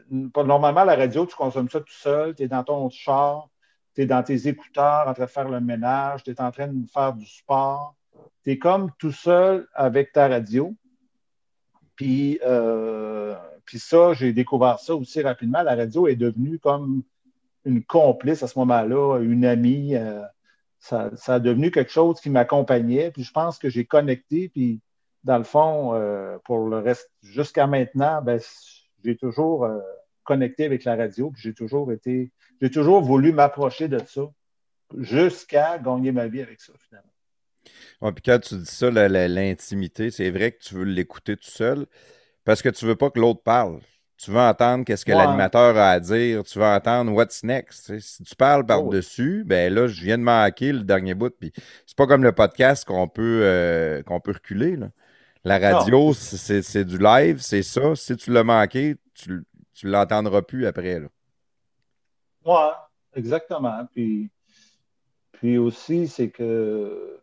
Normalement, la radio, tu consommes ça tout seul, tu es dans ton char, tu es dans tes écouteurs en train de faire le ménage, tu es en train de faire du sport. Tu es comme tout seul avec ta radio. Puis, euh, puis ça, j'ai découvert ça aussi rapidement. La radio est devenue comme une complice à ce moment-là, une amie. Euh, ça, a devenu quelque chose qui m'accompagnait. Puis je pense que j'ai connecté. Puis dans le fond, euh, pour le reste, jusqu'à maintenant, ben, j'ai toujours connecté avec la radio. Puis j'ai toujours été, j'ai toujours voulu m'approcher de ça jusqu'à gagner ma vie avec ça, finalement. Ouais, puis quand tu dis ça, l'intimité, c'est vrai que tu veux l'écouter tout seul parce que tu veux pas que l'autre parle. Tu veux entendre qu'est-ce que l'animateur a à dire. Tu veux entendre what's next. Si tu parles oh, par-dessus, ben là, je viens de manquer le dernier bout. Puis c'est pas comme le podcast qu'on peut, euh, qu'on peut reculer. La radio, c'est du live, c'est ça. Si tu l'as manqué, tu, ne l'entendras plus après. Oui, exactement. Puis, puis aussi, c'est que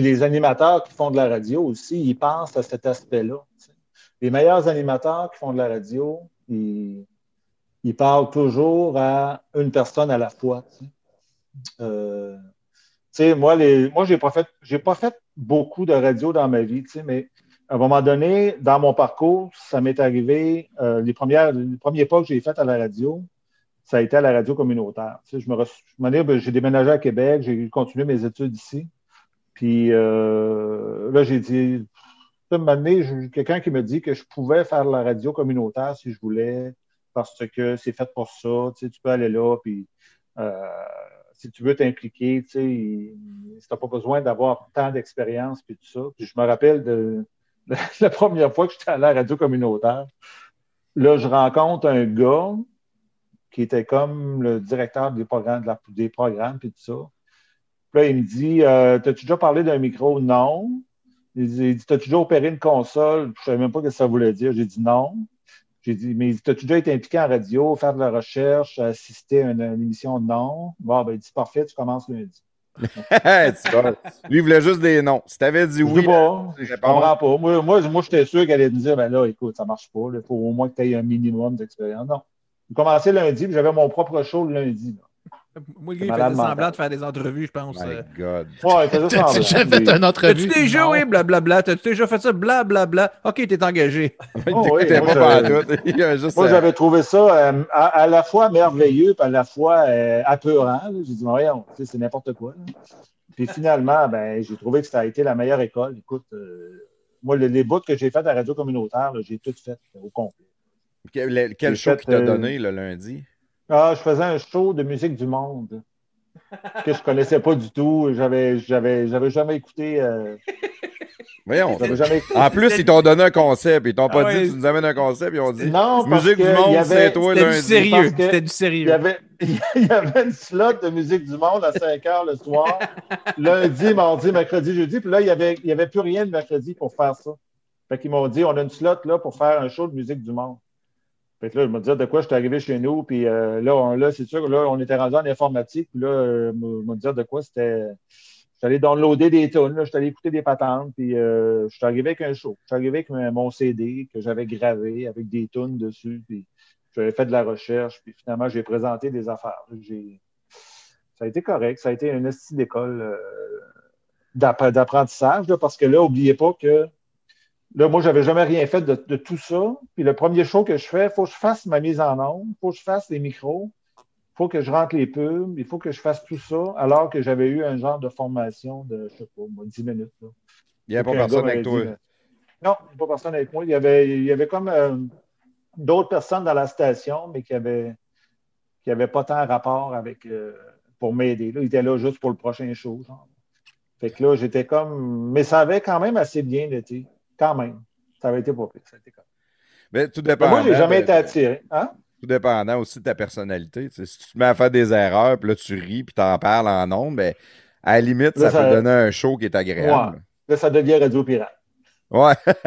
les animateurs qui font de la radio aussi, ils pensent à cet aspect-là. Les meilleurs animateurs qui font de la radio, ils, il parle toujours à une personne à la fois. Euh, moi, les, moi, j'ai pas fait, pas fait beaucoup de radio dans ma vie, mais à un moment donné, dans mon parcours, ça m'est arrivé, euh, les, premières, les premiers pas que j'ai fait à la radio, ça a été à la radio communautaire. Je me, je me ben, j'ai déménagé à Québec, j'ai continué mes études ici. Puis euh, là, j'ai dit, un moment donné, quelqu'un qui me dit que je pouvais faire la radio communautaire si je voulais, parce que c'est fait pour ça. Tu sais, tu peux aller là, puis euh, si tu veux t'impliquer, tu sais, si tu n'as pas besoin d'avoir tant d'expérience, puis tout ça. Puis je me rappelle de <laughs> la première fois que j'étais à la radio communautaire. Là, je rencontre un gars qui était comme le directeur des programmes, des programmes, puis tout ça. Puis là, il me dit euh, T'as-tu déjà parlé d'un micro? Non. Il dit, dit T'as-tu déjà opéré une console? Je ne savais même pas ce que ça voulait dire. J'ai dit non. J'ai dit Mais il dit, T'as-tu déjà été impliqué en radio, faire de la recherche, assister à une, une émission? Non. Bon, ben, il dit Parfait, tu commences lundi. <laughs> Tu Lui, il voulait juste des noms. Si t'avais dit Je oui, pas. Je réponse. comprends pas. Moi, moi, moi j'étais sûr qu'elle allait me dire Ben là, écoute, ça marche pas. Il faut au moins que tu aies un minimum d'expérience. Non. J'ai commencé lundi, puis j'avais mon propre show le lundi. là. Moi, le gars, il faisait semblant de faire des entrevues, je pense. My euh. God. Ouais, il faisait T'as-tu semblant. déjà fait une entrevue? T'as-tu déjà, oui, blablabla? T'as-tu déjà fait ça, blablabla? Ok, t'es engagé. <laughs> <laughs> Il Oh, moi, euh, j'avais trouvé ça euh, à, à la fois merveilleux et à la fois euh, apeurant. J'ai dit, voyons, c'est n'importe quoi. là. Puis finalement, ben, j'ai trouvé que ça a été la meilleure école. Écoute, euh, moi, les, les bouts que j'ai fait à la radio communautaire, j'ai tout fait au complet. Quel, quel show fait, qu'il t'a euh, donné le lundi? Ah, je faisais un show de musique du monde que je connaissais pas du tout. J'avais, j'avais, j'avais jamais écouté. euh, Voyons. j'avais jamais écouté. En plus, ils t'ont donné un concept. Ils t'ont pas Ah ouais. dit, tu nous amènes un concept. Ils ont dit, Non, musique que du monde, avait- c'est toi C'était du lundi. sérieux. C'était du Il y, sérieux. avait, <laughs> il y avait une slot de musique du monde à 5 heures le soir, lundi, mardi, mercredi, jeudi. Puis là, il n'y avait, il y avait plus rien le mercredi pour faire ça. Fait qu'ils m'ont dit, on a une slot là pour faire un show de musique du monde. Fait que là, je me disais de quoi je suis arrivé chez nous. Puis euh, là, on, là c'est sûr là, on était rendu en informatique. Puis là, euh, me, dire de quoi c'était. Je suis allé downloader des tunes, je suis allé écouter des patentes, puis euh, je suis arrivé avec un show. Je suis arrivé avec mon- CD que j'avais gravé avec des tunes dessus, puis j'avais fait de la recherche, puis finalement, j'ai présenté des affaires. J'ai... Ça a été correct, ça a été un style d'école euh, d'app- d'apprentissage, là, parce que là, n'oubliez pas que là, moi, j'avais jamais rien fait de, de tout ça. Puis le premier show que je fais, il faut que je fasse ma mise en onde, il faut que je fasse les micros, il faut que je rentre les pubs, il faut que je fasse tout ça, alors que j'avais eu un genre de formation de, je sais pas, moi, 10 minutes. là. Il n'y a pas personne avec toi. dit, Non, il n'y a pas personne avec moi. Il y avait, il y avait comme euh, d'autres personnes dans la station, mais qui n'avaient qui avaient pas tant rapport avec euh, pour m'aider. Ils étaient là juste pour le prochain show. genre. Fait que là, j'étais comme. Mais ça avait quand même assez bien été. Quand même. Ça avait été pas pire. Ça a été comme- Mais tout Mais dépend. Moi, j'ai jamais été attiré. Hein? Tout dépendant aussi de ta personnalité. Tu sais, si tu te mets à faire des erreurs, puis là, tu ris, puis t'en parles en ondes, ben, à la limite, Là, ça, ça- peut donner un show qui est agréable. Là, ça devient Radio Pirate. Ouais. <laughs>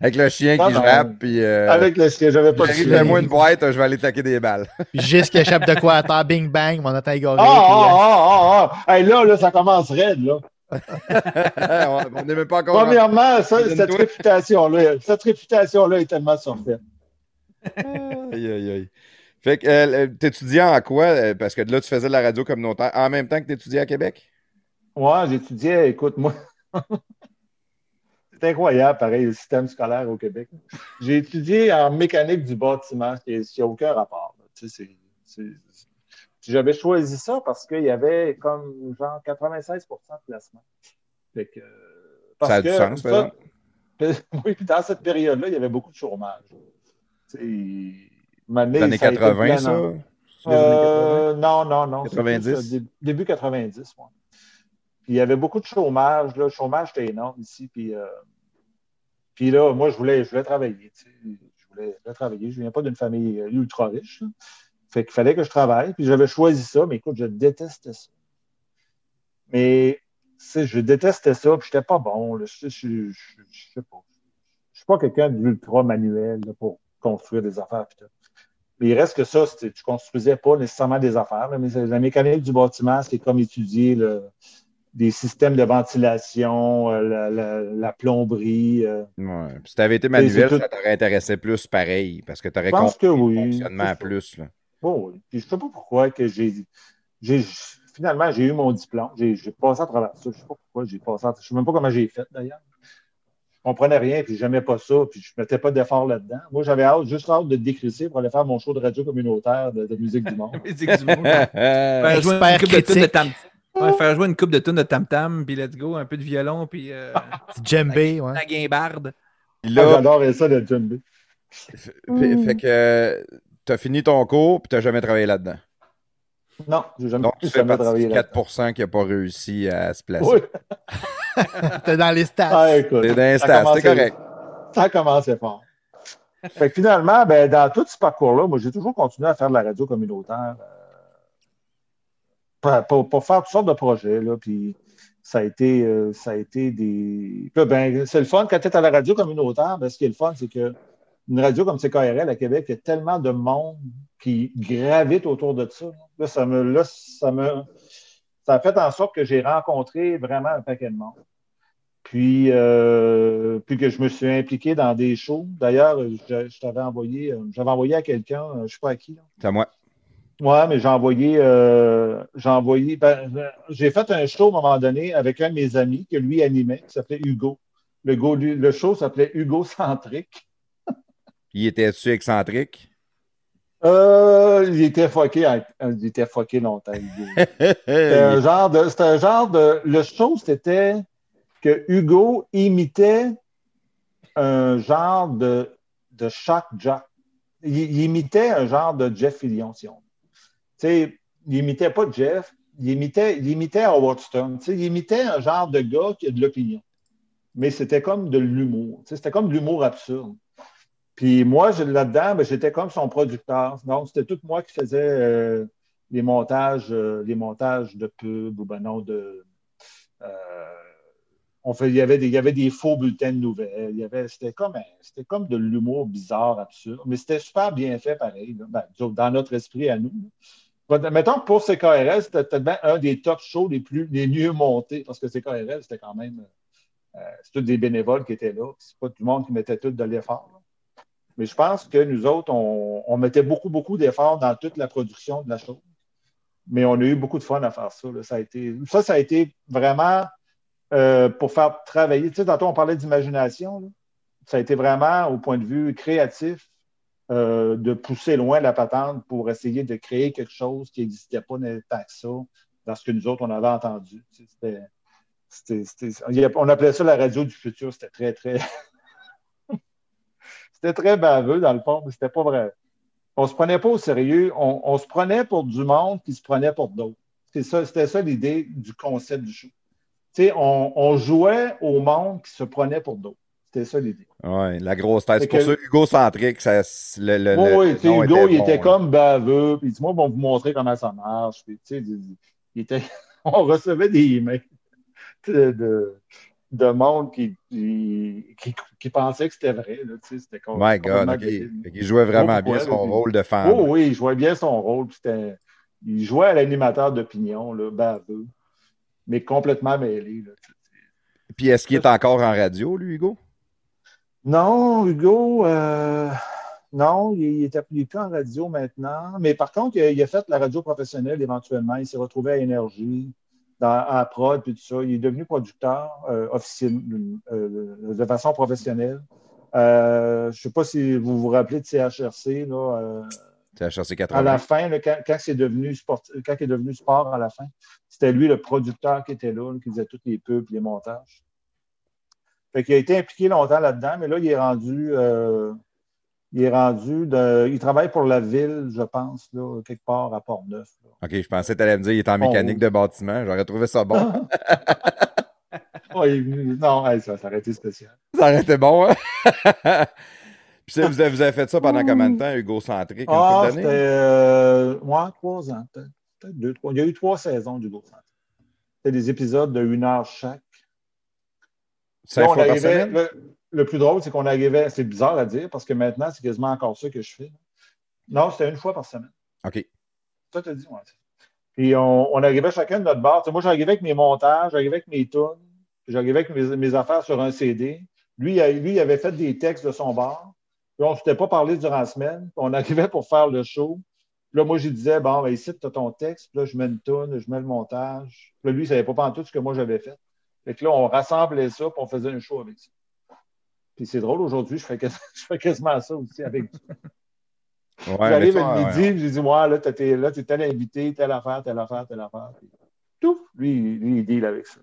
Avec le chien Ah, qui ben, jappe, puis. Euh, Avec le chien, j'avais pas de mets-moi une boîte, je vais aller taquer des balles. Puis <laughs> juste qu'il échappe de quoi à terre, bing bang, mon entend égaré. Ah, ah, euh, ah, ah, ah. Hey, là, là, ça commence raide, là. On n'est même pas encore. en- Premièrement, ça, cette réputation-là, cette réputation-là est tellement surfaite. <laughs> Aïe, aïe, aïe. Fait que euh, t'étudiais en quoi? euh, Parce que là, tu faisais de la radio communautaire en même temps que t'étudiais à Québec? Ouais, j'étudiais, écoute, moi. <laughs> C'est incroyable, pareil, le système scolaire au Québec. J'ai étudié en mécanique du bâtiment, qui n'a aucun rapport. là. Tu sais, J'avais choisi ça parce qu'il y avait comme genre 96% de placement. Fait que, parce Ça a du que sens, par exemple. <laughs> Oui, puis dans cette période-là, il y avait beaucoup de chômage. Les années ça a été 80, planant. ça? C'est les années 80? Euh, non, non, non. c'est 90? plus, dé- début 90, ouais. Puis il y avait beaucoup de chômage. Là. Le chômage était énorme ici. Puis, euh, puis là, moi, je voulais, je voulais travailler. voulais, je voulais travailler. Je ne viens pas d'une famille euh, ultra riche. Fait qu'il fallait que je travaille. Puis j'avais choisi ça. Mais écoute, je détestais ça. Mais je détestais ça. Puis je n'étais pas bon. là. Je, je, je, je- je sais pas. Je suis pas quelqu'un d'ultra manuel là, pour construire des affaires. Mais il reste que ça, tu ne construisais pas nécessairement des affaires, là, mais la mécanique du bâtiment, c'est comme étudier le, des systèmes de ventilation, euh, la, la- la plomberie. euh. Ouais. Si tu avais été manuel, tout- ça t'aurait intéressé plus pareil, parce que tu aurais compris que le oui. fonctionnement C'est à ça. plus. là. Bon, oui. Puis je sais pas pourquoi que j'ai. j'ai- Finalement, j'ai eu mon diplôme. J'ai j'ai passé à travers ça. Je sais pas pourquoi j'ai passé à... Je sais même pas comment j'ai fait d'ailleurs. Je comprenais rien, puis j'aimais pas ça, puis je mettais pas d'effort là-dedans. Moi, j'avais hâte, juste hâte de décrisser pour aller faire mon show de radio communautaire de, de musique du monde. <laughs> Musique du monde. <laughs> Faire jouer une coupe de tunes de critique. tam Ouais, faire jouer une coupe de tunes de tam-tam, puis let's go, un peu de violon, puis euh, <laughs> Petit djembé, ouais. la guimbarde. Puis Ah, là, J'adorais ça, le djembé. fait, fait que tu as fini ton cours, puis tu n'as jamais travaillé là-dedans? Non, j'ai jamais, Donc, tu fais jamais partie travaillé du là. 4% qui n'a pas réussi à se placer. Oui. <laughs> T'es dans les stats. Ah, écoute, C'est d'un ça stats, c'est correct. Ça a commencé fort. Fait que finalement, ben, dans tout ce parcours-là, moi, j'ai toujours continué à faire de la radio communautaire euh, pour, faire toutes sortes de projets. Là, puis ça a été, euh, ça a été des. Ben, c'est le fun quand tu es à la radio communautaire. Ben, ce qui est le fun, c'est que une radio comme CKRL à Québec, il y a tellement de monde qui gravite autour de ça. Là, ça me, là, ça me, ça a fait en sorte que j'ai rencontré vraiment un paquet de monde. Puis, euh, puis que je me suis impliqué dans des shows. D'ailleurs, je, je t'avais envoyé, euh, j'avais envoyé à quelqu'un, euh, je ne sais pas à qui. C'est à moi. Ouais, mais j'ai envoyé, euh, j'ai envoyé, ben, j'ai fait un show à un moment donné avec un de mes amis que lui animait, qui s'appelait Hugo. Le, go- le show s'appelait Hugo Centrique. Il était-tu excentrique? Euh, il était fucké, il était fucké longtemps. <laughs> C'était un genre de, c'était un genre de, le show c'était que Hugo imitait un genre de, de shock jock. Il, il imitait un genre de Jeff Fillion, si on veut. Tu sais, il imitait pas Jeff, il imitait, il imitait Howard Stern. Tu sais, il imitait un genre de gars qui a de l'opinion. Mais c'était comme de l'humour. C'était comme de l'humour absurde. Puis moi, là-dedans, ben, j'étais comme son producteur. Donc, c'était tout moi qui faisais euh, les montages, euh, les montages de pub ou ben non de. euh, on il, y avait des, il y avait des faux bulletins de nouvelles. C'était, comme c'était comme de l'humour bizarre, absurde. Mais c'était super bien fait pareil. Ben, dans notre esprit à nous. Mettons que pour CKRL, c'était peut-être un des top shows les, plus, les mieux montés, parce que CKRL, c'était quand même. euh, c'est tous des bénévoles qui étaient là. C'est pas tout le monde qui mettait tout de l'effort. Mais je pense que nous autres, on, mettait beaucoup, beaucoup d'efforts dans toute la production de la chose. Mais on a eu beaucoup de fun à faire ça. Ça, a été, ça, a été vraiment euh, pour faire travailler. Tu sais, tantôt, on parlait d'imagination. Ça a été vraiment, au point de vue créatif, euh, de pousser loin la patente pour essayer de créer quelque chose qui n'existait pas tant que ça dans ce que nous autres, on avait entendu. On appelait ça la radio du futur. C'était très, très. C'était très baveux, dans le fond, mais c'était pas vrai. On se prenait pas au sérieux. On, on se prenait pour du monde qui se prenait pour d'autres. C'est ça- C'était ça, l'idée du concept du show. On, on jouait au monde qui se prenait pour d'autres. C'était ça l'idée. Ouais, la grosse tête. C'est pour que- ça Hugo Centrique, ça, le, le, Oui, oui, Hugo, il bon, était là. comme baveux, puis dis-moi, on va vous montrer comment ça marche. Puis, il- il était... <laughs> on recevait des emails de, de, de monde qui, qui, qui, qui pensait que c'était vrai. Là, tu sais, c'était My God, qu'il jouait vraiment bien son là, rôle de fan. Oh oui, il jouait bien son rôle. Il jouait à l'animateur d'opinion, baveux, mais complètement mêlé. là. Puis est-ce qu'il est encore en radio, lui, Hugo? Non, Hugo, euh, non, il est il est plus en radio maintenant. Mais par contre, il a, il a fait la radio professionnelle éventuellement. Il s'est retrouvé à Énergie, dans, à Prod, puis tout ça. Il est devenu producteur euh, officiel, euh, de façon professionnelle. Euh, je ne sais pas si vous vous rappelez de CHRC, là, euh, C'est HRC à la 80. fin, là, quand, quand c'est devenu sport, quand il est devenu sport à la fin, c'était lui le producteur qui était là, là, qui faisait toutes les pubs et les montages. Fait qu'il a été impliqué longtemps là-dedans, mais là, il est rendu. Il est rendu de. Il travaille pour la ville, je pense, là, quelque part à Port-Neuf. Ok, je pensais que tu allais me dire qu'il est en Oh, mécanique oui. de bâtiment. J'aurais trouvé ça bon. Ouais, <laughs> il- non, hey, ça, ça aurait été spécial. ça aurait été bon, hein? <laughs> Puis vous avez, vous avez fait ça pendant combien de temps, Hugo Centrique? Une Ah, c'était. Euh, ouais, trois ans, peut-être. Deux, trois. Il y a eu trois saisons du Gros Centre. C'était des épisodes de une heure chaque. Cinq fois par semaine? le, le plus drôle, c'est qu'on arrivait, c'est bizarre à dire parce que maintenant, c'est quasiment encore ça que je fais. Non, c'était une fois par semaine. OK. Ça, te dit, ouais. Puis on, on arrivait chacun de notre bar. Moi, j'arrivais avec mes montages, j'arrivais avec mes tunes, j'arrivais avec mes, mes affaires sur un CD. Lui, lui, il avait fait des textes de son bar. Puis on ne s'était pas parlé durant la semaine. Puis on arrivait pour faire le show. Puis là, moi, je disais, bon, ben, ici, tu as ton texte. Puis là, je mets une tune, je mets le montage. Puis là, lui, il ne savait pas tout ce que moi, j'avais fait. Fait que là, on rassemblait ça, puis on faisait un show avec ça. Puis c'est drôle, aujourd'hui, je fais, quas- <laughs> je fais quasiment ça aussi avec Ouais, J'arrive ça, à ouais, midi, j'ai dit, ouais, là, t'es là, t'es tel invité, telle affaire, telle affaire, telle affaire. Puis, tout, lui, lui, il deal avec ça.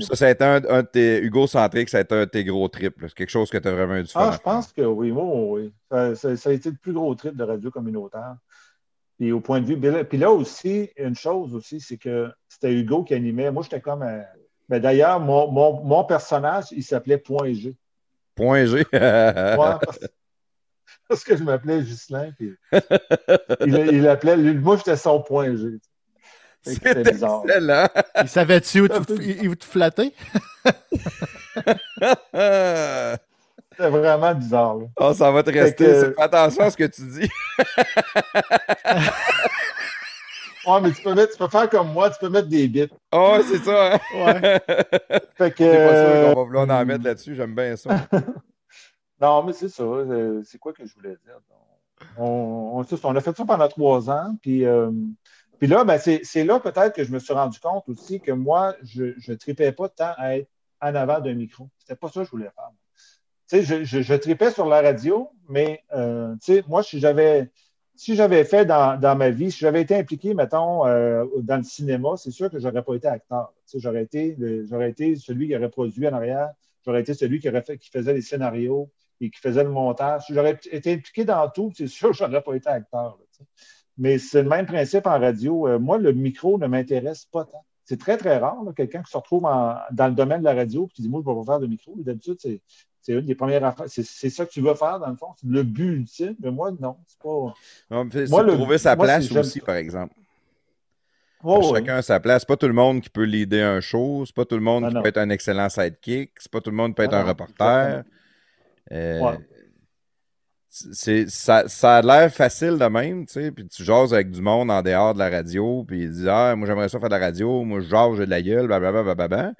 Ça, ça a été un, un de tes Hugo Centric, ça a été un de tes gros trips. là. C'est quelque chose que tu as vraiment eu du fun. Ah, je pense que oui, moi, oui. Ça, ça- ça a été le plus gros trip de radio communautaire. Puis au point de vue. Puis là, puis là aussi, une chose aussi, c'est que c'était Hugo qui animait. Moi, j'étais comme. un- ben, D'ailleurs, mon, mon, mon personnage, il s'appelait Point G. Point G. Ouais, parce, parce que je m'appelais Ghislain. Puis il, il appelait. lui, moi, j'étais son Point G. C'est C'était bizarre. excellent. Il savait-tu où il te flatter? <laughs> C'était vraiment bizarre. là. Oh, ça va te Fait rester. que- Fais attention à ce que tu dis. <laughs> Ouais, mais tu peux, mettre, tu peux faire comme moi, tu peux mettre des bits. Oh, c'est ça. Hein? Ouais. <laughs> Fait que, C'est pas sûr euh, qu'on va vouloir en mettre là-dessus. J'aime bien ça. <laughs> non, mais c'est ça. euh, C'est quoi que je voulais dire? On, on, c'est ça, on a fait ça pendant trois ans. Puis, euh, puis là, ben, c'est c'est là peut-être que je me suis rendu compte aussi que moi, je ne tripais pas tant à être en avant d'un micro. C'était pas ça que je voulais faire. Tu sais, je, je, je tripais sur la radio, mais euh, tu sais, moi, si j'avais si j'avais fait dans, dans ma vie, si j'avais été impliqué, mettons, euh, dans le cinéma, c'est sûr que je n'aurais pas été acteur. J'aurais été, été celui qui aurait produit en arrière, j'aurais été celui qui, aurait fait, qui faisait les scénarios et qui faisait le montage. Si j'aurais été impliqué dans tout, c'est sûr que je n'aurais pas été acteur. Mais c'est le même principe en radio. Euh, moi, le micro ne m'intéresse pas tant. C'est très, très rare, quelqu'un qui se retrouve dans le domaine de la radio et qui dit Moi, je ne vais pas faire de micro. D'habitude, c'est. C'est une des premières affaires. C'est ça que tu veux faire, dans le fond? C'est le but ultime? Mais moi, non. C'est pas. On me fait- Moi, le- trouver sa moi, place aussi, par exemple. Oh. Chacun a sa place. C'est pas tout le monde qui peut leader un show. C'est pas tout le monde Ah, qui non. peut être un excellent sidekick. C'est pas tout le monde qui peut être Ah, un non, reporter. Euh, Ouais. c'est, ça, ça a l'air facile de même, tu sais, puis tu jases avec du monde en dehors de la radio, puis ils disent Ah, moi j'aimerais ça faire de la radio, moi je jase, j'ai de la gueule, blablabla, blablabla.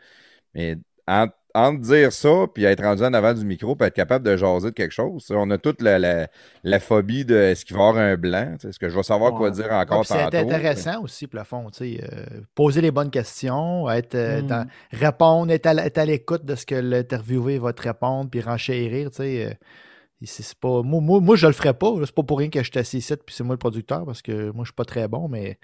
Mais entre, entre dire ça, puis être rendu en avant du micro, puis être capable de jaser de quelque chose, on a toute la, la, la phobie de est-ce qu'il va y avoir un blanc, tu sais, est-ce que je vais savoir quoi Ouais. dire Ah, encore puis c'est tantôt. intéressant aussi, plafond. tu sais, euh, poser les bonnes questions, être, euh, Mm. dans- répondre, être à, à l'écoute de ce que l'interviewé va te répondre, puis renchérir. tu sais, euh, c'est c'est pas, moi, moi, moi, je le ferais pas. C'est pas pour rien que je suis assis ici, puis c'est moi le producteur, parce que moi, je suis pas très bon, mais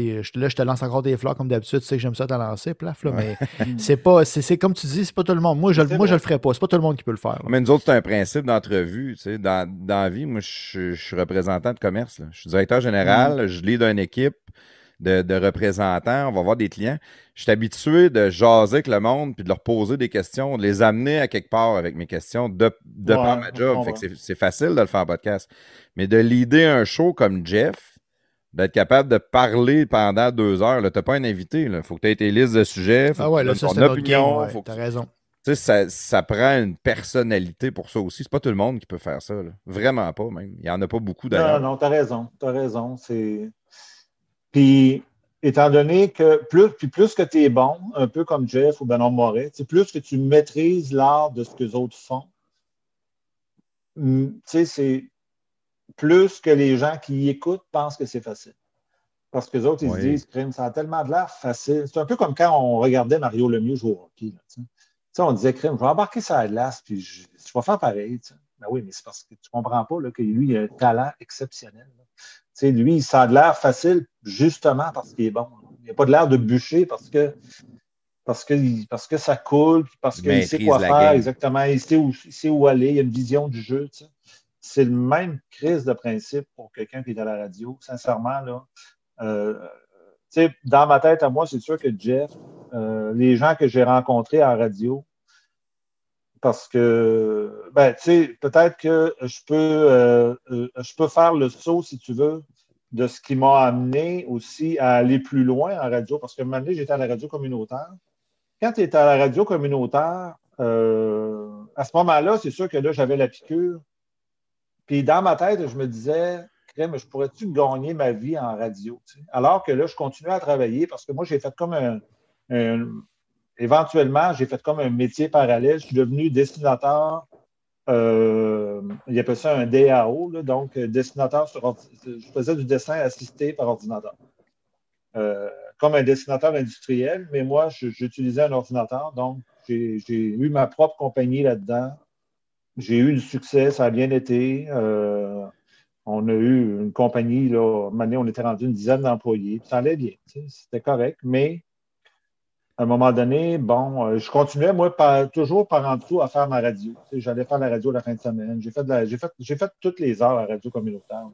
là, je te lance encore des fleurs comme d'habitude. Tu sais que j'aime ça te lancer, plaf, là, mais <laughs> c'est pas, c'est c'est comme tu dis, c'est pas tout le monde. Moi, je, moi, je le ferais pas. C'est pas tout le monde qui peut le faire. là. Mais nous autres, c'est un principe d'entrevue. Tu sais, dans, dans la vie, moi, je, je suis représentant de commerce. là. Je suis directeur général, je lead une équipe de, de représentants, on va voir des clients. Je suis habitué de jaser avec le monde puis de leur poser des questions, de les amener à quelque part avec mes questions de, de Ouais, par ma job. Fait que c'est facile de le faire en podcast. Mais de leader un show comme Jeff, d'être capable de parler pendant deux heures, tu n'as pas un invité. Il faut que tu aies tes listes de sujets, faut Ah ouais, là, ça, ton c'est notre opinion. game. ouais, faut que T'as tu- raison. tu sais, ça, ça prend une personnalité pour ça aussi. C'est pas tout le monde qui peut faire ça. là. Vraiment pas, même. Il n'y en a pas beaucoup Non, d'ailleurs. non, tu as raison. Tu as raison. C'est... Puis, étant donné que plus, puis plus que tu es bon, un peu comme Jeff ou Benoît Moret, c'est plus que tu maîtrises l'art de ce que les autres font, hum, tu sais, c'est plus que les gens qui y écoutent pensent que c'est facile. Parce que les autres, ils Oui. se disent, crime, ça a tellement de l'air facile. C'est un peu comme quand on regardait Mario Lemieux jouer au hockey. là, on disait, crime, je vais embarquer sur la glace, puis je, je vais faire pareil. Ben oui, mais c'est parce que tu ne comprends pas là, que lui, il a un talent exceptionnel. lui, ça a de l'air facile justement parce qu'il est bon. Il n'a pas de l'air de bûcher parce que, parce que, parce que ça coule, parce Il qu'il sait quoi faire game. exactement, il sait, où, il sait où aller, il a une vision du jeu. C'est le même crise de principe pour quelqu'un qui est à la radio. Sincèrement, là, euh, dans ma tête à moi, c'est sûr que Jeff, euh, les gens que j'ai rencontrés la radio, parce que, ben, tu sais, peut-être que je peux, euh, euh, je peux faire le saut, si tu veux, de ce qui m'a amené aussi à aller plus loin en radio, parce que un moment j'étais à la radio communautaire. Quand tu es à la radio communautaire, à ce moment-là, c'est sûr que là, j'avais la piqûre. Puis dans ma tête, je me disais, mais je pourrais-tu gagner ma vie en radio? Alors que là, je continuais à travailler parce que moi, j'ai fait comme un, éventuellement, j'ai fait comme un métier parallèle. Je suis devenu dessinateur. Euh, il appelle ça un DAO, donc dessinateur sur Je faisais du dessin assisté par ordinateur. Euh, comme un dessinateur industriel, mais moi, j'utilisais un ordinateur, donc j'ai eu ma propre compagnie là-dedans. J'ai eu du succès, ça a bien été. Euh, on a eu une compagnie, là, maintenant, on était rendu une dizaine d'employés. Ça allait bien, c'était correct, mais à un moment donné, bon, euh, je continuais, moi, toujours par en dessous à faire ma radio. J'allais faire la radio la fin de semaine. J'ai fait, fait, fait toutes les heures à radio communautaire.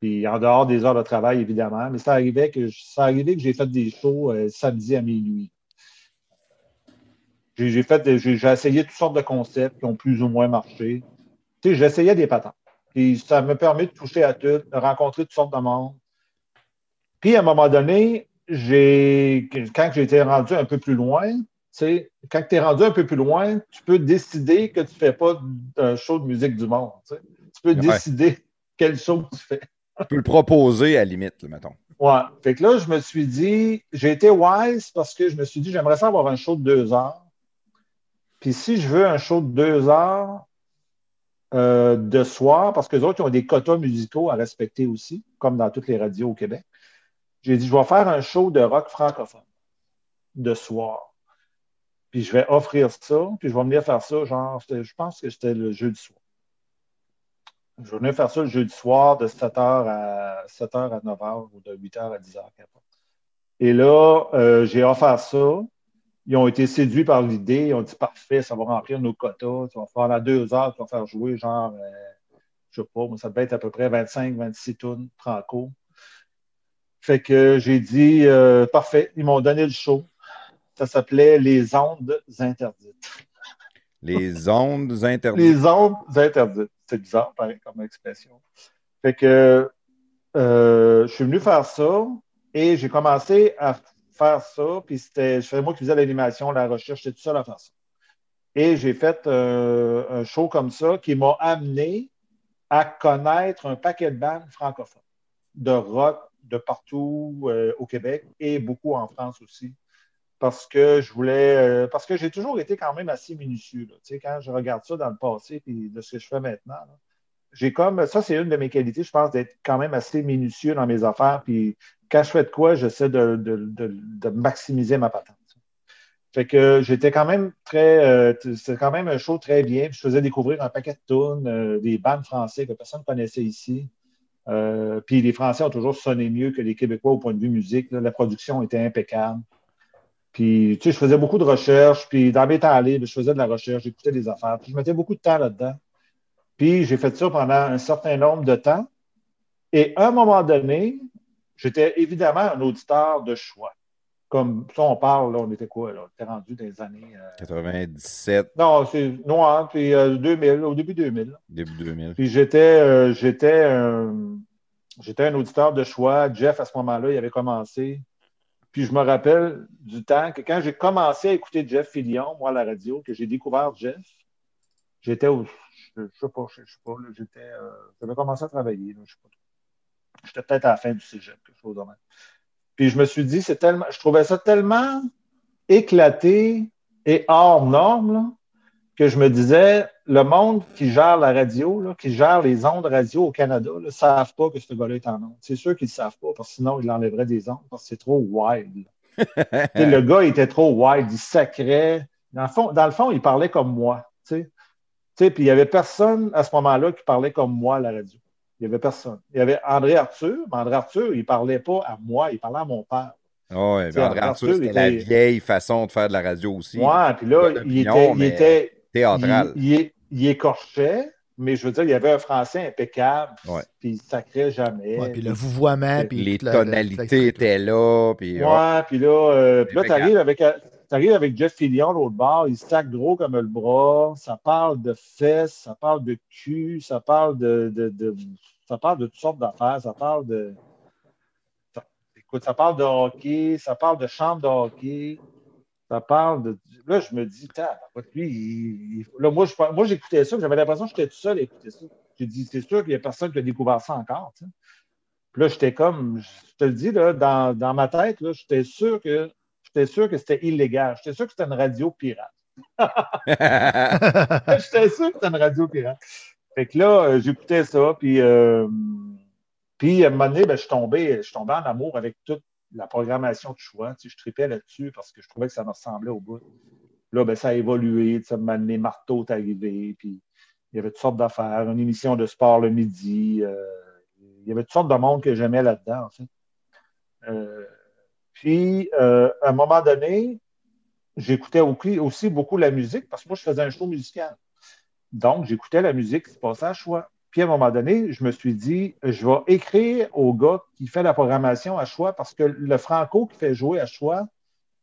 Puis en dehors des heures de travail, évidemment. Mais ça arrivait que, ça arrivait que j'ai fait des shows euh, samedi à minuit. J'ai fait, j'ai essayé toutes sortes de concepts qui ont plus ou moins marché. Tu sais, j'essayais des patents. Puis ça me permet de toucher à tout, de rencontrer toutes sortes de monde. Puis à un moment donné, j'ai, quand j'ai été rendu un peu plus loin, tu sais, quand tu es rendu un peu plus loin, tu peux décider que tu ne fais pas un show de musique du monde. Tu, peux décider quel show tu fais. tu peux le proposer à la limite, mettons. Ouais. Fait que là, je me suis dit, j'ai été wise parce que je me suis dit, j'aimerais ça avoir un show de deux heures. Puis si je veux un show de deux heures euh, de soir, parce que les autres, ils ont des quotas musicaux à respecter aussi, comme dans toutes les radios au Québec, j'ai dit, je vais faire un show de rock francophone de soir. Puis je vais offrir ça, puis je vais venir faire ça, genre, je pense que c'était le jeudi soir. Je vais venir faire ça le jeudi soir de 7h à 7h à 9h ou de 8h à 10h. Et là, euh, j'ai offert ça ils ont été séduits par l'idée. Ils ont dit parfait, ça va remplir nos quotas. Tu vas faire deux heures, tu vas faire jouer genre, je euh, je sais pas, ça devait être à peu près 25, 26 tonnes franco. Fait que j'ai dit euh, parfait, ils m'ont donné le show. Ça s'appelait Les ondes interdites. Les ondes interdites. Les ondes interdites. C'est bizarre, pareil, comme expression. Fait que euh, je suis venu faire ça et j'ai commencé à faire ça. Puis c'était, moi qui faisais l'animation, la recherche, j'étais tout seul à faire ça. Et j'ai fait euh, un show comme ça qui m'a amené à connaître un paquet de bandes francophones, de rock de partout euh, au Québec et beaucoup en France aussi. Parce que je voulais, euh, parce que j'ai toujours été quand même assez minutieux. Tu sais, quand je regarde ça dans le passé et de ce que je fais maintenant, j'ai comme, ça c'est une de mes qualités, je pense, d'être quand même assez minutieux dans mes affaires. Puis quand je fais de quoi, j'essaie de, maximiser ma patente. Fait que j'étais quand même très. Euh, c'était quand même un show très bien. je faisais découvrir un paquet de tunes, euh, des bandes français que personne ne connaissait ici. Euh, puis les Français ont toujours sonné mieux que les Québécois au point de vue musique. La production était impeccable. Puis, tu sais, je faisais beaucoup de recherches. Puis, dans mes temps je faisais de la recherche, j'écoutais des affaires. Puis, je mettais beaucoup de temps là-dedans. Puis, j'ai fait ça pendant un certain nombre de temps. Et à un moment donné, J'étais évidemment un auditeur de choix. Comme ça, on parle, là, on était quoi? Là? On était rendu dans les années. 97. Euh, non, c'est noir, puis 2000, euh, au début 2000. Début 2000. Puis j'étais, euh, j'étais, j'étais un auditeur de choix. Jeff, à ce moment-là, il avait commencé. Puis je me rappelle du temps que quand j'ai commencé à écouter Jeff Fillion, moi, à la radio, que j'ai découvert Jeff, j'étais au. Je ne sais pas, je sais pas, j'étais. j'avais commencé à travailler, je ne sais pas J'étais peut-être à la fin du cégep, quelque chose de même. Puis je me suis dit, c'est tellement, je trouvais ça tellement éclaté et hors norme que je me disais, le monde qui gère la radio, qui gère les ondes radio au Canada, ne savent pas que ce gars-là est en ondes. C'est sûr qu'ils ne savent pas, parce que sinon, ils enlèveraient des ondes, parce que c'est trop wild. <laughs> le gars était trop wild, il sacrait. Dans le fond, dans le fond il parlait comme moi. Puis il n'y avait personne à ce moment-là qui parlait comme moi à la radio. Il n'y avait personne. Il y avait André Arthur, mais André Arthur, il ne parlait pas à moi, il parlait à mon père. Oui, André, Arthur, c'était la vieille façon de faire de la radio aussi. Oui, puis là, il était, il était, théâtral. Il, il, écorchait, mais je veux dire, il y avait un français impeccable, puis il ne sacrait jamais. Ouais, puis le vouvoiement, puis les tonalités étaient là. Puis, ouais, puis là, euh, là tu arrives avec, arrives avec Jeff Fillion, l'autre bord, il sac gros comme le bras, ça parle de fesses, ça parle de cul, ça parle de, de, de ça parle de toutes sortes d'affaires, ça parle de. écoute, ça parle de hockey, ça parle de chambre de hockey, ça parle de. Là, je me dis, lui, là, moi, moi j'écoutais ça, j'avais l'impression que j'étais tout seul à écouter ça. J'ai dit, c'est sûr qu'il n'y a personne qui a découvert ça encore. Puis là, j'étais comme, je te le dis, là, dans, dans ma tête, j'étais sûr que j'étais sûr que c'était illégal. J'étais sûr que c'était une radio pirate. <laughs> <laughs> j'étais sûr que c'était une radio pirate. Fait que là, euh, j'écoutais ça, puis, euh, puis à un moment donné, ben, je, suis tombé, je tombais en amour avec toute la programmation de choix. Tu sais, je tripais là-dessus parce que je trouvais que ça me ressemblait au bout. Là, ben, ça a évolué. Tu sais, donné, Marteau est arrivé, puis il y avait toutes sortes d'affaires, une émission de sport le midi. Euh, il y avait toutes sortes de monde que j'aimais là-dedans, en fait. Euh, puis, euh, à un moment donné, j'écoutais aussi beaucoup la musique parce que moi, je faisais un show musical. Donc, j'écoutais la musique qui se passait à choix. Puis, à un moment donné, je me suis dit, je vais écrire au gars qui fait la programmation à choix parce que le Franco qui fait jouer à choix,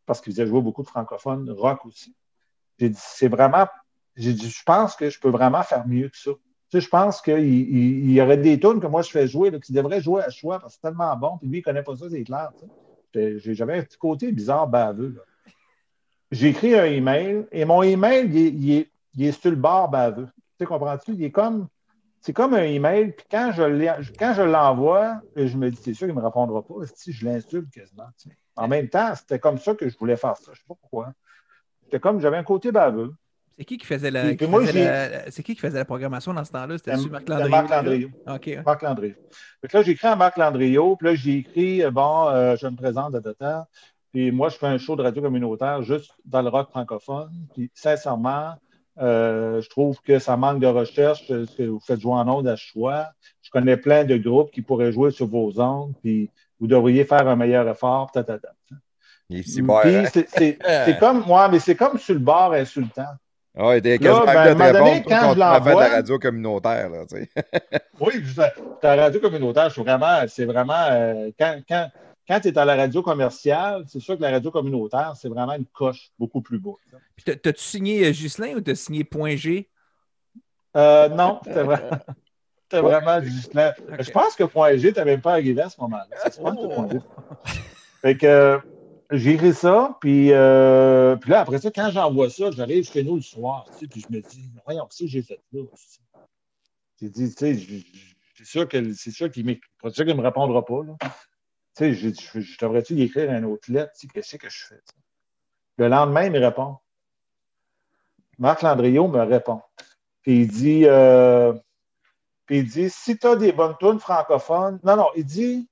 parce qu'il faisait jouer beaucoup de francophones, rock aussi. J'ai dit, c'est vraiment j'ai dit, je pense que je peux vraiment faire mieux que ça. Tu sais, je pense qu'il il, y aurait des tunes que moi je fais jouer, là, qui devraient jouer à choix parce que c'est tellement bon, puis lui, il connaît pas ça, c'est clair. J'avais un petit côté bizarre, baveux. J'ai écrit un email et mon email, il est, il est, sur le bord baveux. Tu comprends-tu? Il comme. C'est comme un email, puis quand je l'envoie, je me dis, c'est sûr qu'il ne me répondra pas. Si je l'insulte quasiment. En même temps, c'était comme ça que je voulais faire ça. Je ne sais pas pourquoi. C'était comme, j'avais un côté baveux. C'est qui qui faisait la, c'est qui qui faisait la programmation dans ce temps-là? C'était Marc Landriot. Marc Landriot. Marc Landriot. là, j'ai écrit à Marc Landriot, puis là, j'ai écrit, euh, bon, euh, je me présente de temps. Puis moi, je fais un show de radio communautaire juste dans le rock francophone. Puis sincèrement, euh, je trouve que ça manque de recherche, ce que vous faites jouer en ondes à choix. Je connais plein de groupes qui pourraient jouer sur vos ondes, puis vous devriez faire un meilleur effort. Hein? C'est <laughs> comme, moi, mais c'est comme sur le bord insultant. Ah oui, t'es quasiment ben, de te répondre quand je l'envoie... de la radio communautaire. Là, tu sais. <laughs> oui, la radio communautaire, c'est vraiment, c'est vraiment euh, quand, quand, quand tu es à la radio commerciale, c'est sûr que la radio communautaire, c'est vraiment une coche beaucoup plus. Puis t'as-tu signé euh, Ghislain ou t'as signé Point G? Euh, non, c'était <laughs> vraiment, vraiment Ghislain. Je pense que Point G, t'avais même pas arrivé à ce moment-là. C'est oh. Fait que écrit ça, puis, euh, puis là, après ça, quand j'envoie ça, j'arrive chez nous le soir, puis je me dis, voyons, que j'ai fait là? J'ai dit, tu sais, c'est sûr qu'il qu'il ne me répondra pas. Là. Tu sais, je, devrais-tu écrire une autre lettre? Tu sais, qu'est-ce que je fais? Le lendemain, il me répond. Marc Landriot me répond. Puis il dit, euh, puis il dit, si tu as des bonnes tunes francophones, non, non, il dit,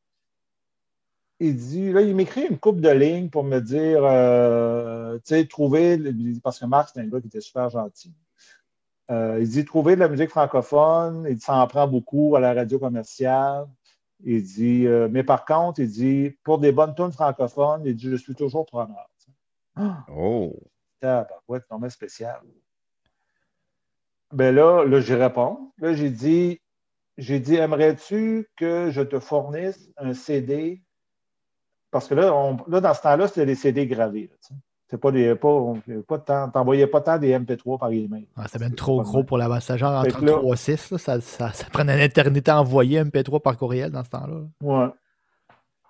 il dit, là, il m'écrit une coupe de lignes pour me dire, euh, tu sais, trouver, parce que Marc, c'est un gars qui était super gentil. Euh, il dit, trouver de la musique francophone, il s'en prend beaucoup à la radio commerciale. Il dit, euh, mais par contre, il dit, pour des bonnes tunes francophones, il dit, je suis toujours preneur. Oh! Ah, ouais, c'est spécial. Ben là, là, j'y réponds. Là, j'ai dit, j'ai dit, aimerais-tu que je te fournisse un CD parce que là, on, là dans ce temps-là, c'était des CD gravés. c'est pas des. Pas, pas t'envoyais pas tant des MP3 par email. Ah, c'était même trop gros pour la. Genre en 33.6. Ça, ça, ça prenait une éternité à envoyer MP3 par courriel dans ce temps-là. Ouais.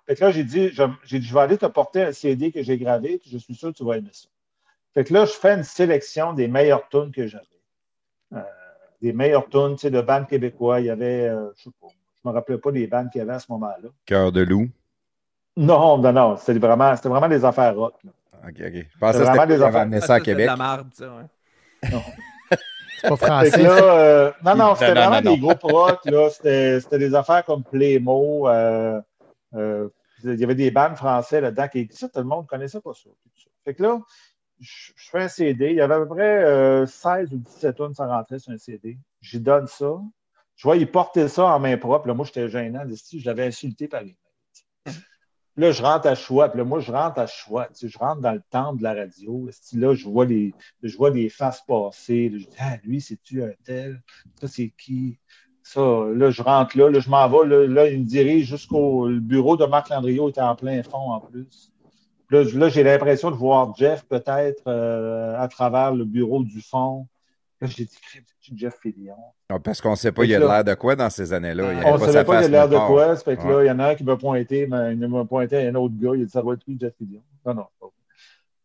Fait que là, j'ai dit, j'ai dit, je vais aller te porter un CD que j'ai gravé, puis je suis sûr que tu vas aimer ça. Fait que là, je fais une sélection des meilleures tunes que j'avais. Euh, des meilleures tunes, tu sais, de bandes québécois. Il y avait, euh, je sais pas, je me rappelais pas des bandes qu'il y avait à ce moment-là. Cœur de loup. Non, non, non. C'était vraiment, vraiment des affaires rock. OK, OK. Je pensais que c'était des affaires ça à Québec. de la marde, ça, ouais. Non. <laughs> C'est pas français. Là, euh, non, non, c'était vraiment des groupes rock. C'était des affaires comme Playmo. Euh, euh, il y avait des bandes français là-dedans qui ça, tout le monde ne connaissait pas ça. Fait que là, je, fais un CD. Il y avait à peu près 16 ou 17 tonnes sans rentrer sur un CD. J'y donne ça. Je vois, il portait ça en main propre. Là, moi, j'étais gênant. Je l'avais insulté par lui. Là, je rentre à choix. Puis là, moi, je rentre à choix. Je rentre dans le temps de la radio. Là, je vois les, je vois des faces passer. je dis, ah, lui, c'est-tu un tel? Ça, c'est qui? Ça, là, je rentre là. Là, je m'en vais. Là, il me dirige jusqu'au bureau de Marc Landriot, était en plein fond en plus. Là, là j'ai l'impression de voir Jeff peut-être euh, à travers le bureau du fond. Là, j'ai dit, c'est Jeff Fillion. Parce qu'on ne sait pas, il y a l'air de quoi dans ces années-là. On ne savait pas, il y a l'air de quoi. Ça fait que là, il y en a un qui m'a pointé, mais il m'a pointé à un autre gars. Il a dit, ça doit être lui, Jeff Fillion. Non, non, pas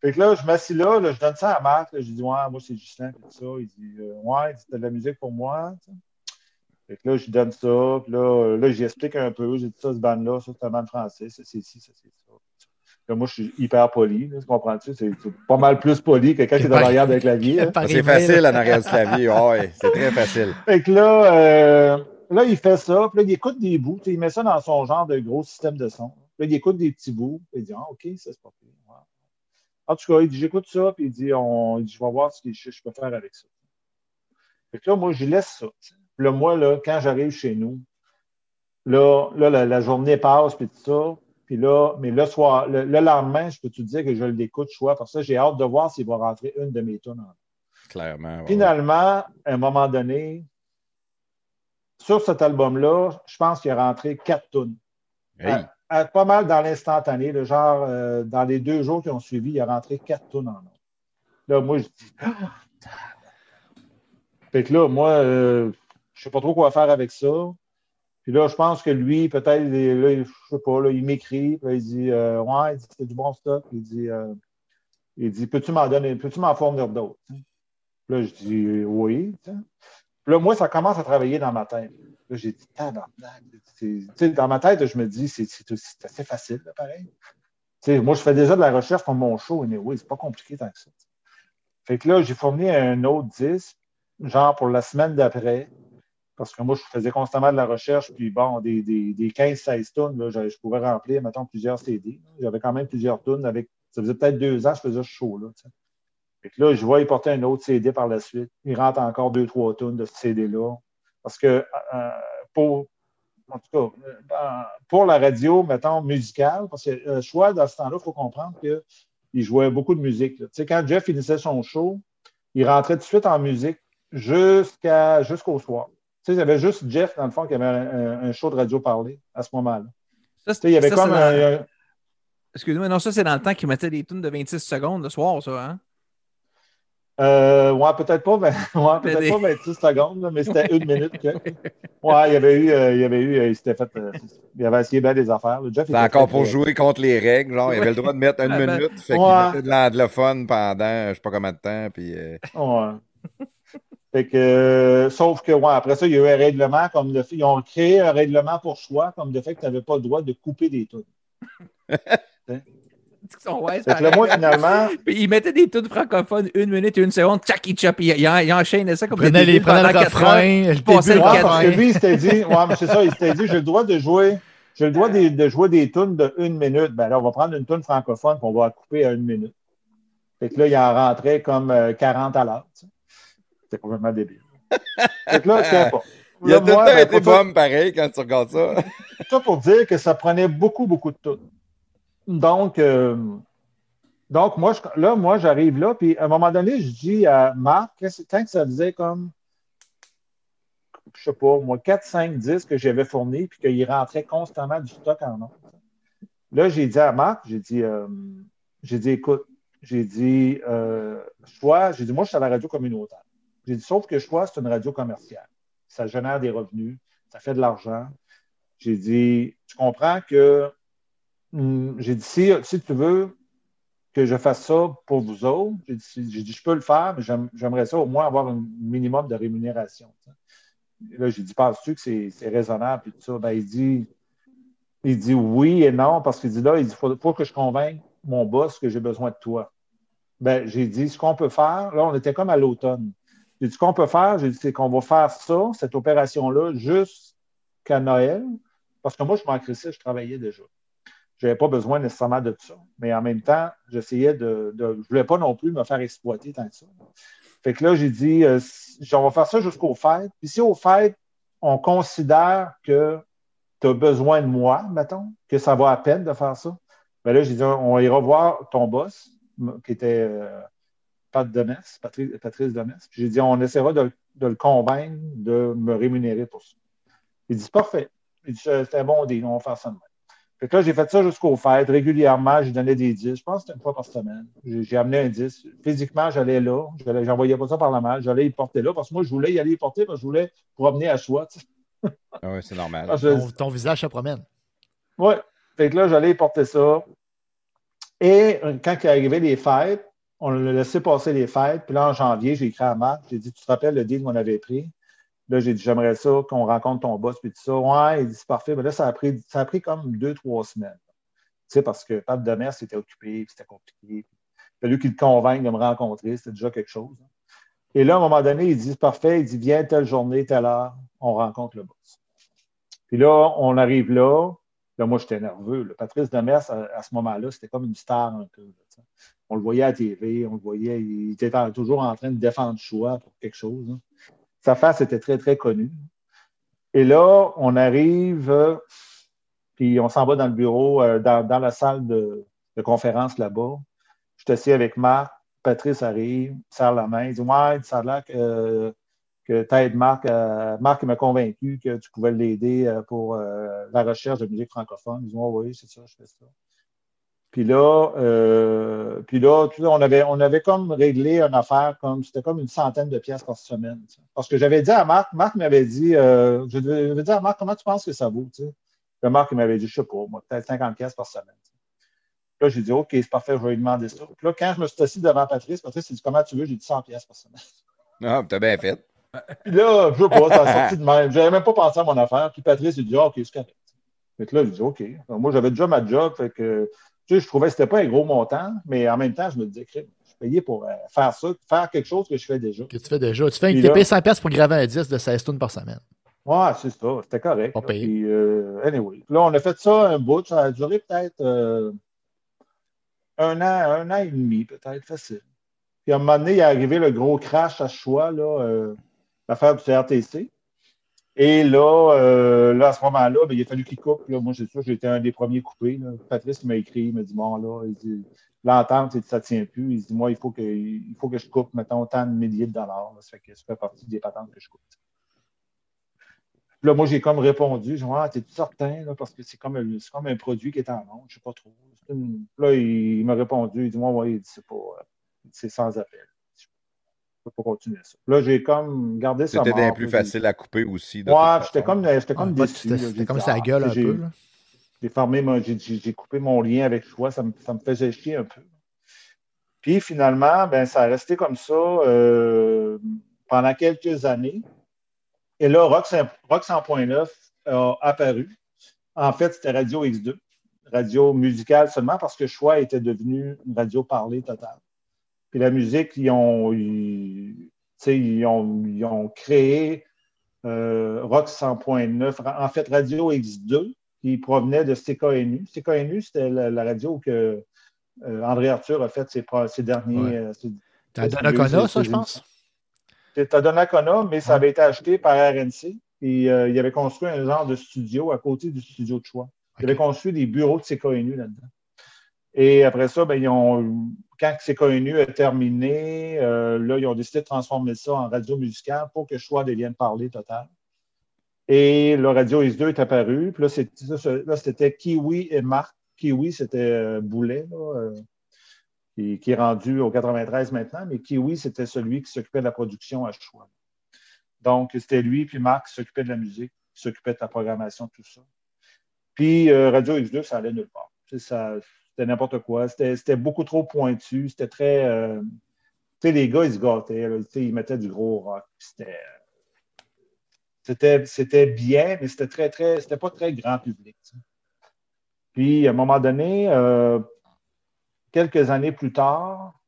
fait que là, je m'assis là, là, je donne ça à Marc. je dis, ouais, moi, c'est Justin, tout ça. Il dit, euh, ouais, c'était de la musique pour moi. Fait que là, je lui donne ça. Puis là, là j'explique un peu. J'ai dit ça, ce band-là, ça, c'est un band français. Ça, c'est ici, ça, c'est ça. Moi, je suis hyper poli. Là, tu comprends-tu? C'est c'est pas mal plus poli que quelqu'un qui est dans l'arrière d'un clavier. hein. C'est facile en arrière du clavier. <laughs> Ouais, c'est très facile. Fait que là, euh, là, il fait ça, puis là, il écoute des bouts, tu il met ça dans son genre de gros système de son. Là, il écoute des petits bouts, puis il dit Ah, OK, ça c'est pas pire. Ouais. En tout cas, il dit J'écoute ça, puis il dit, on, il dit Je vais voir ce que je, je peux faire avec ça. Fait que là, moi, je laisse ça. tu sais. Puis là, moi, là, quand j'arrive chez nous, là, là la, la journée passe, puis tout ça. Puis là, mais le soir, le, le lendemain, je peux te dire que je l'écoute choix. Parce que j'ai hâte de voir s'il va rentrer une de mes tunes en Clairement. ouais. Finalement, à un moment donné, sur cet album-là, je pense qu'il a rentré quatre tunes. Hey, À- à- pas mal dans l'instantané, le genre euh, dans les deux jours qui ont suivi, il a rentré quatre tunes en un. Là, moi, je dis. Ah! Fait que là, moi, euh, je sais pas trop quoi faire avec ça. Puis là, je pense que lui, peut-être, je sais pas, il m'écrit, il dit euh, Ouais, c'est du bon stock. Il dit, euh, il dit Peux-tu m'en donner, peux-tu m'en fournir d'autres? Là, je dis oui. Puis là, moi, ça commence à travailler dans ma tête. Là, j'ai dit tabarnak. dans ma tête, je me dis c'est c'est- c'est assez facile, pareil. Moi, je fais déjà de la recherche pour mon show, et oui, c'est pas compliqué tant que ça. Fait que là, j'ai fourni un autre disque, genre pour la semaine d'après, parce que moi, je faisais constamment de la recherche, puis bon, des, des, des 15-16 tonnes, je, pouvais remplir, mettons, plusieurs CD. J'avais quand même plusieurs tonnes avec. Ça faisait peut-être deux ans que je faisais ce show-là. Fait que là, je vois, il portait un autre CD par la suite. Il rentre encore deux, trois tonnes de ce CD-là. Parce que euh, pour, en tout cas, euh, pour la radio, mettons, musicale, parce que euh, choix, dans ce temps-là, il faut comprendre qu'il jouait beaucoup de musique. Tu sais, quand Jeff finissait son show, il rentrait tout de suite en musique jusqu'au soir. Tu sais, il y avait juste Jeff, dans le fond, qui avait un, un- show de radio parlé à ce moment-là. Ça, Tu sais, il y avait ça, comme dans- un- Excuse-moi, non, ça, c'est dans le temps qu'ils mettaient des tunes de 26 secondes le soir, ça, hein? Euh, ouais, peut-être pas, ben, <laughs> ouais, peut-être des- pas 26 secondes, là, mais c'était une minute. Que... <laughs> Ouais, il y avait eu, euh, il y avait eu, euh, il s'était fait, euh, il avait essayé bien des affaires. Le Jeff, était encore pour jouer contre les règles. Genre, il avait le droit de mettre une Ah, ben, minute. Fait ouais. qu'il mettait de l'anglophone pendant je sais pas combien de temps. Puis, euh, Ouais. Fait que, euh, sauf que, ouais, après ça, il y a eu un règlement comme de fait. Ils ont créé un règlement pour choix, comme de fait que tu n'avais pas le droit de couper des tunes. <laughs> Ils Fait que là, moi, finalement, <laughs> Puis ils mettaient des tunes francophones, une minute et une seconde, tchac, il chop, il, il, il enchaînait ça comme des les, le pendant quatre heures. refrain, le début, passait le le Ouais, parce que lui, il s'était dit, ouais, mais c'est ça, il s'était dit, j'ai le droit de jouer, j'ai le droit de, de jouer des tunes de une minute. Ben là, on va prendre une tune francophone et on va la couper à une minute. Fait que là, il en rentrait comme euh, 40 à l'heure. tu sais. C'était complètement débile. Que là, <laughs> il a tout le temps ben, été bombe pareil quand tu regardes ça. Tout <laughs> ça pour dire que ça prenait beaucoup, beaucoup de tout. Donc, euh, donc moi, je- là, moi, j'arrive là, puis à un moment donné, je dis à Marc, quand que ça faisait comme, je sais pas, moi, 4, 5, 10 que j'avais fourni, puis qu'il rentrait constamment du stock en nom. Là, j'ai dit à Marc, j'ai dit, euh, j'ai dit, écoute, j'ai dit, euh, choix, j'ai dit, moi, je suis à la radio communautaire. J'ai dit, sauf que choix, c'est une radio commerciale. Ça génère des revenus, ça fait de l'argent. J'ai dit, tu comprends que, hum, j'ai dit, si, si tu veux que je fasse ça pour vous autres, j'ai dit, je peux le faire, mais j'aime- j'aimerais ça au moins avoir un minimum de rémunération. Là, j'ai dit, penses-tu que c'est c'est raisonnable? Puis tout ça? Ben, il dit, il dit oui et non, parce qu'il dit là, il dit, faut, faut que je convainque mon boss que j'ai besoin de toi. Ben, j'ai dit, ce qu'on peut faire, là, on était comme à l'automne. J'ai dit, ce qu'on peut faire, j'ai dit, c'est qu'on va faire ça, cette opération-là, jusqu'à Noël, parce que moi, je m'en crissais, je travaillais déjà. Je n'avais pas besoin nécessairement de ça. Mais en même temps, j'essayais de. Je ne voulais pas non plus me faire exploiter tant que ça. Fait que là, j'ai dit, euh, on va faire ça jusqu'aux fêtes. Puis si aux fêtes, on considère que tu as besoin de moi, mettons, que ça va à peine de faire ça, ben là, j'ai dit, on ira voir ton boss, qui était euh, Pat Demers, Patrice, Patrice Demers. Puis j'ai dit, on essaiera de, de le convaincre de me rémunérer pour ça. Il dit, c'est parfait. Il dit, c'est un bon deal, on va faire ça demain. Fait que là, j'ai fait ça jusqu'aux fêtes. Régulièrement, j'ai donné des disques. Je pense que c'était une fois par semaine. J'ai j'ai amené un disque. Physiquement, j'allais là. J'allais- J'envoyais pas ça par la malle. J'allais y porter là parce que moi, je voulais y aller y porter parce que je voulais promener à sais. Ah ouais, c'est normal. Je- Ton, ton visage se promène. Oui. Fait que là, j'allais y porter ça. Et euh, quand il arrivait les fêtes, on l'a laissé passer les fêtes. Puis là, en janvier, j'ai écrit à Marc. J'ai dit, tu te rappelles le deal qu'on avait pris? Là, j'ai dit, j'aimerais ça qu'on rencontre ton boss, puis tout ça. Ouais, il dit, c'est parfait. Mais là, ça a pris, ça a pris comme deux, trois semaines. Tu sais, parce que Pat Demers était occupé, c'était compliqué. Il a fallu qu'il le convainque de me rencontrer, c'était déjà quelque chose. Et là, à un moment donné, il dit, parfait, il dit, viens telle journée, telle heure, on rencontre le boss. Puis là, on arrive là. Moi, j'étais nerveux. Patrice Demers, à, à ce moment-là, c'était comme une star un peu. on le voyait à TV, on le voyait, il était toujours en train de défendre choix pour quelque chose. hein. Sa face était très, très connue. Et là, on arrive, euh, puis on s'en va dans le bureau, euh, dans, la salle de, conférence là-bas. Je suis assis avec Marc. Patrice arrive, serre la main, il dit Ouais, ça a que, que Marc. euh, Marc il m'a convaincu que tu pouvais l'aider euh, pour euh, la recherche de musique francophone. Il dit Ouais, oui, c'est ça, je fais ça. Puis là, euh, puis là, tu on avait, on avait comme réglé une affaire comme c'était comme une centaine de pièces par semaine. tu. Parce que j'avais dit à Marc, Marc m'avait dit, je devais- dit à Marc, comment tu penses que ça vaut? Tu? Le Marc m'avait dit, je sais pas, moi, peut-être 50 pièces par semaine. tu. Là, j'ai dit, OK, c'est parfait, je vais lui demander ça. Puis là, quand je me suis assis devant Patrice, Patrice il dit, comment tu veux? J'ai dit 100 pièces par semaine. Ah, t'as bien fait. Puis là, je sais pas, ça a sorti de même. J'avais même pas pensé à mon affaire. Puis Patrice, il dit, ah, OK, c'est correct. Fait que là, je dis, OK. Alors, moi, j'avais déjà ma job. Fait que, tu sais, je trouvais que c'était pas un gros montant, mais en même temps, je me disais, crème, je suis payé pour euh, faire ça, faire quelque chose que je fais déjà. Que tu fais déjà. Tu fais une TP 100$ pièces pour graver un disque de 16 tonnes par semaine. Ouais, c'est ça. C'était correct. Pas payé. Puis, euh, anyway. Là, on a fait ça un bout. Ça a duré peut-être euh, un an, un an et demi, peut-être, facile. Puis à un moment donné, il est arrivé le gros crash à choix, là, l'affaire du CRTC. Et là, euh, là à ce moment-là, ben, il a fallu qu'il coupe. Moi, c'est sûr, été un des premiers coupés. Patrice m'a écrit, il m'a dit Bon, là, l'entente, ça ne tient plus. Il dit Moi, il faut que, il faut que je coupe, mettons, tant de milliers de dollars. là. Ça fait que ça fait partie des patentes que je coupe. Là, moi, j'ai comme répondu, je dis, ah, t'es certain, parce que c'est comme, un- comme un produit qui est en vente, je sais pas trop. Là, il, m'a répondu, il dit, moi, dit, pas, euh, c'est sans appel. Peux pas continuer ça. Là, j'ai comme gardé ça. C'était bien mort, plus facile à couper aussi. Ouais, j'étais comme, j'étais comme Ouais, déçu. C'était comme sa ah, gueule un j'ai- peu. j'ai fermé j'ai, coupé mon lien avec Choix, ça me, ça me faisait chier un peu. Puis finalement, ben, ça a resté comme ça euh, pendant quelques années. Et là, Rock, 100 Rock 100.9 a apparu. En fait, c'était Radio X2, radio musicale seulement parce que Choix était devenu une radio parlée totale. Puis la musique, ils ont, ils, ils ont, ils ont créé euh, Rock 100.9, en fait Radio X2, qui provenait de CKNU. CKNU, c'était la, la radio que euh, André Arthur a fait ses, derniers. Ouais. euh, ses- T'as Donnacona, ça, je pense? À Donnacona, mais ça avait été acheté par RNC. Et euh, il avait construit un genre de studio à côté du studio de choix. Il avait construit des bureaux de CKNU là-dedans. Et après ça, ben, ils ont, quand CKNU a terminé, euh, là, ils ont décidé de transformer ça en radio musicale pour que Choix devienne parler total. Et le Radio X2 est apparu. Puis là, c'est- c'était Kiwi et Marc. Kiwi, c'était euh, Boulet, euh, qui, est rendu au 93 maintenant, mais Kiwi, c'était celui qui s'occupait de la production à Choix. Donc, c'était lui, puis Marc qui s'occupait de la musique, qui s'occupait de la programmation, tout ça. Puis Radio X2, ça allait nulle part. Ça- C'était n'importe quoi. C'était beaucoup trop pointu. C'était très. euh, tu sais, les gars, ils se gâtaient. ils mettaient du gros rock. C'était. C'était, bien, mais c'était très, très. C'était pas très grand public. Puis, à un moment donné, euh, quelques années plus tard,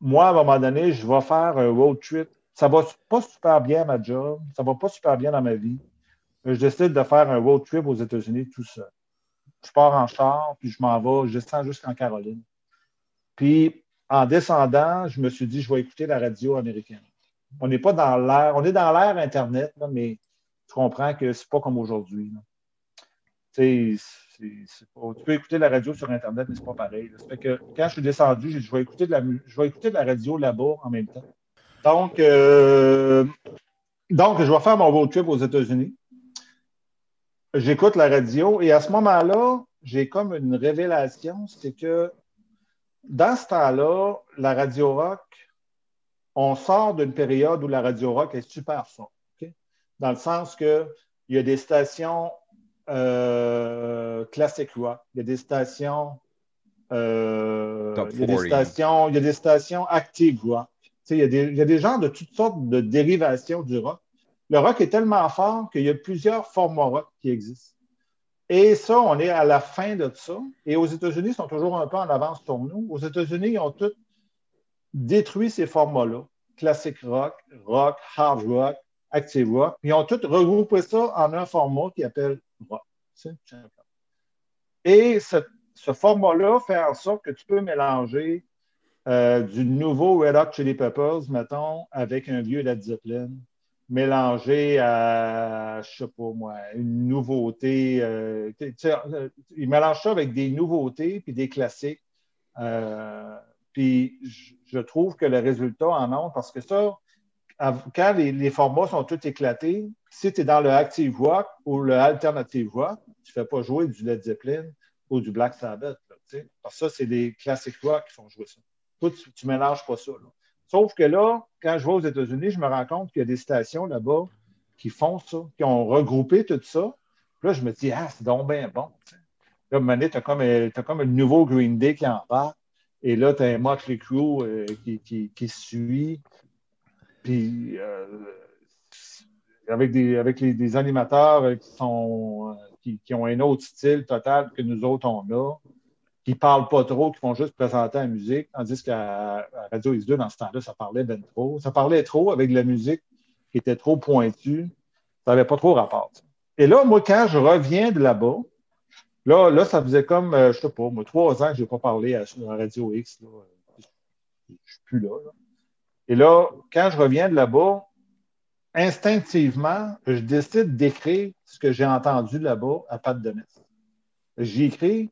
moi, à un moment donné, je vais faire un road trip. Ça va pas super bien à ma job. Ça va pas super bien dans ma vie. Je décide de faire un road trip aux États-Unis tout seul. Je pars en char, puis je m'en vais, je descends jusqu'en Caroline. Puis, en descendant, je me suis dit, je vais écouter la radio américaine. On n'est pas dans l'air, on est dans l'air Internet, là, mais tu comprends que c'est pas comme aujourd'hui. Tu peux écouter la radio sur Internet, mais c'est pas pareil. que quand je suis descendu, je vais écouter de la, je vais écouter de la radio là-bas en même temps. Donc, euh, donc, je vais faire mon road trip aux États-Unis. J'écoute la radio et à ce moment-là, j'ai comme une révélation, c'est que dans ce temps-là, la radio rock, on sort d'une période où la radio rock est super forte. Dans le sens que il y a des stations euh, classic rock, il y a des stations, euh, il y a des 40. stations, il y a des stations active rock. Tu sais, Il y, a des, il y a des genres de toutes sortes de dérivations du rock. Le rock est tellement fort qu'il y a plusieurs formats rock qui existent. Et ça, on est à la fin de ça. Et aux États-Unis, ils sont toujours un peu en avance sur nous. Aux États-Unis, ils ont tous détruit ces formats-là. Classic rock, rock, hard rock, active rock. Ils ont tous regroupé ça en un format qui appelle rock. Et ce, format-là fait en sorte que tu peux mélanger euh, du nouveau Red Hot Chili Peppers, mettons, avec un vieux Led Zeppelin, mélangé à, je sais pas moi, une nouveauté. Euh, euh, ils mélangent ça avec des nouveautés puis des classiques. puis je trouve que le résultat en ondes, parce que ça, quand les, formats sont tous éclatés, si tu es dans le active rock ou le alternative rock, tu ne fais pas jouer du Led Zeppelin ou du Black Sabbath. parce que ça, c'est des classiques rock qui font jouer ça. Tu ne mélanges pas ça. Sauf que là, quand je vais aux États-Unis, je me rends compte qu'il y a des stations là-bas qui font ça, qui ont regroupé tout ça. là, je me dis, ah, c'est donc bien bon. Là, à tu as comme, un nouveau Green Day qui en va. Et là, tu as un Motley Crue euh, qui, suit. Puis, euh, avec des, avec des animateurs qui, sont, qui, qui, ont un autre style total que nous autres, on a qui parlent pas trop, qui font juste présenter la musique, tandis qu'à Radio X2, dans ce temps-là, ça parlait ben trop. Ça parlait trop avec de la musique qui était trop pointue. Ça n'avait pas trop rapport. Et là, moi, quand je reviens de là-bas, là, là, ça faisait comme, euh, je sais pas, moi, trois ans que je n'ai pas parlé à, Radio X. Je ne suis plus là, Et là, quand je reviens de là-bas, instinctivement, je décide d'écrire ce que j'ai entendu là-bas à Pat Denis. J'ai écrit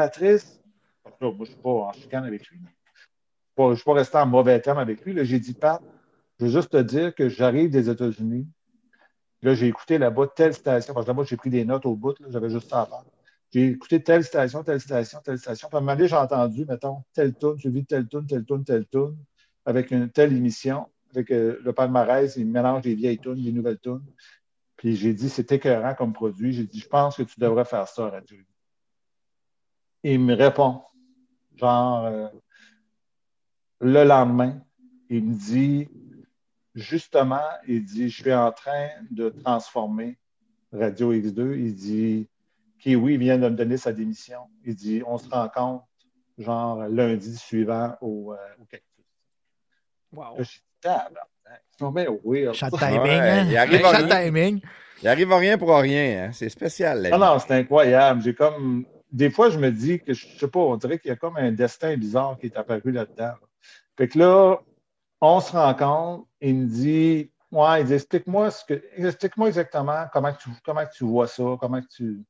Patrice, moi, je ne suis pas en chicane avec lui. Je ne suis pas resté en mauvais terme avec lui. J'ai dit, Pat, je veux juste te dire que j'arrive des États-Unis. Là, j'ai écouté là-bas telle station. Parce que là-bas, j'ai pris des notes au bout. J'avais juste ça à faire. J'ai écouté telle station, telle station, telle station. Puis à un moment donné, j'ai entendu, mettons, telle tune, j'ai vu telle tune, telle tune, telle tune, avec une telle émission, avec euh, le palmarès, il mélange des vieilles tunes, des nouvelles tunes. Puis j'ai dit, c'est écœurant comme produit. J'ai dit, je pense que tu devrais faire ça Radio il me répond, genre, euh, le lendemain, il me dit, justement, il dit, je suis en train de transformer Radio X2. Il dit, Kiwi vient de me donner sa démission. Il dit, on se rencontre, genre, lundi suivant au, euh, au Cactus. Wow. je suis weird. Chat timing, hein? Il arrive, Chat timing. Il arrive rien pour rien. Hein? C'est spécial. non, non, c'est incroyable. J'ai comme des fois, je me dis que, je ne sais pas, on dirait qu'il y a comme un destin bizarre qui est apparu là-dedans. Fait que là, on se rencontre, il me dit, ouais, il dit, explique-moi ce que, explique-moi exactement comment tu, comment tu vois ça, comment tu.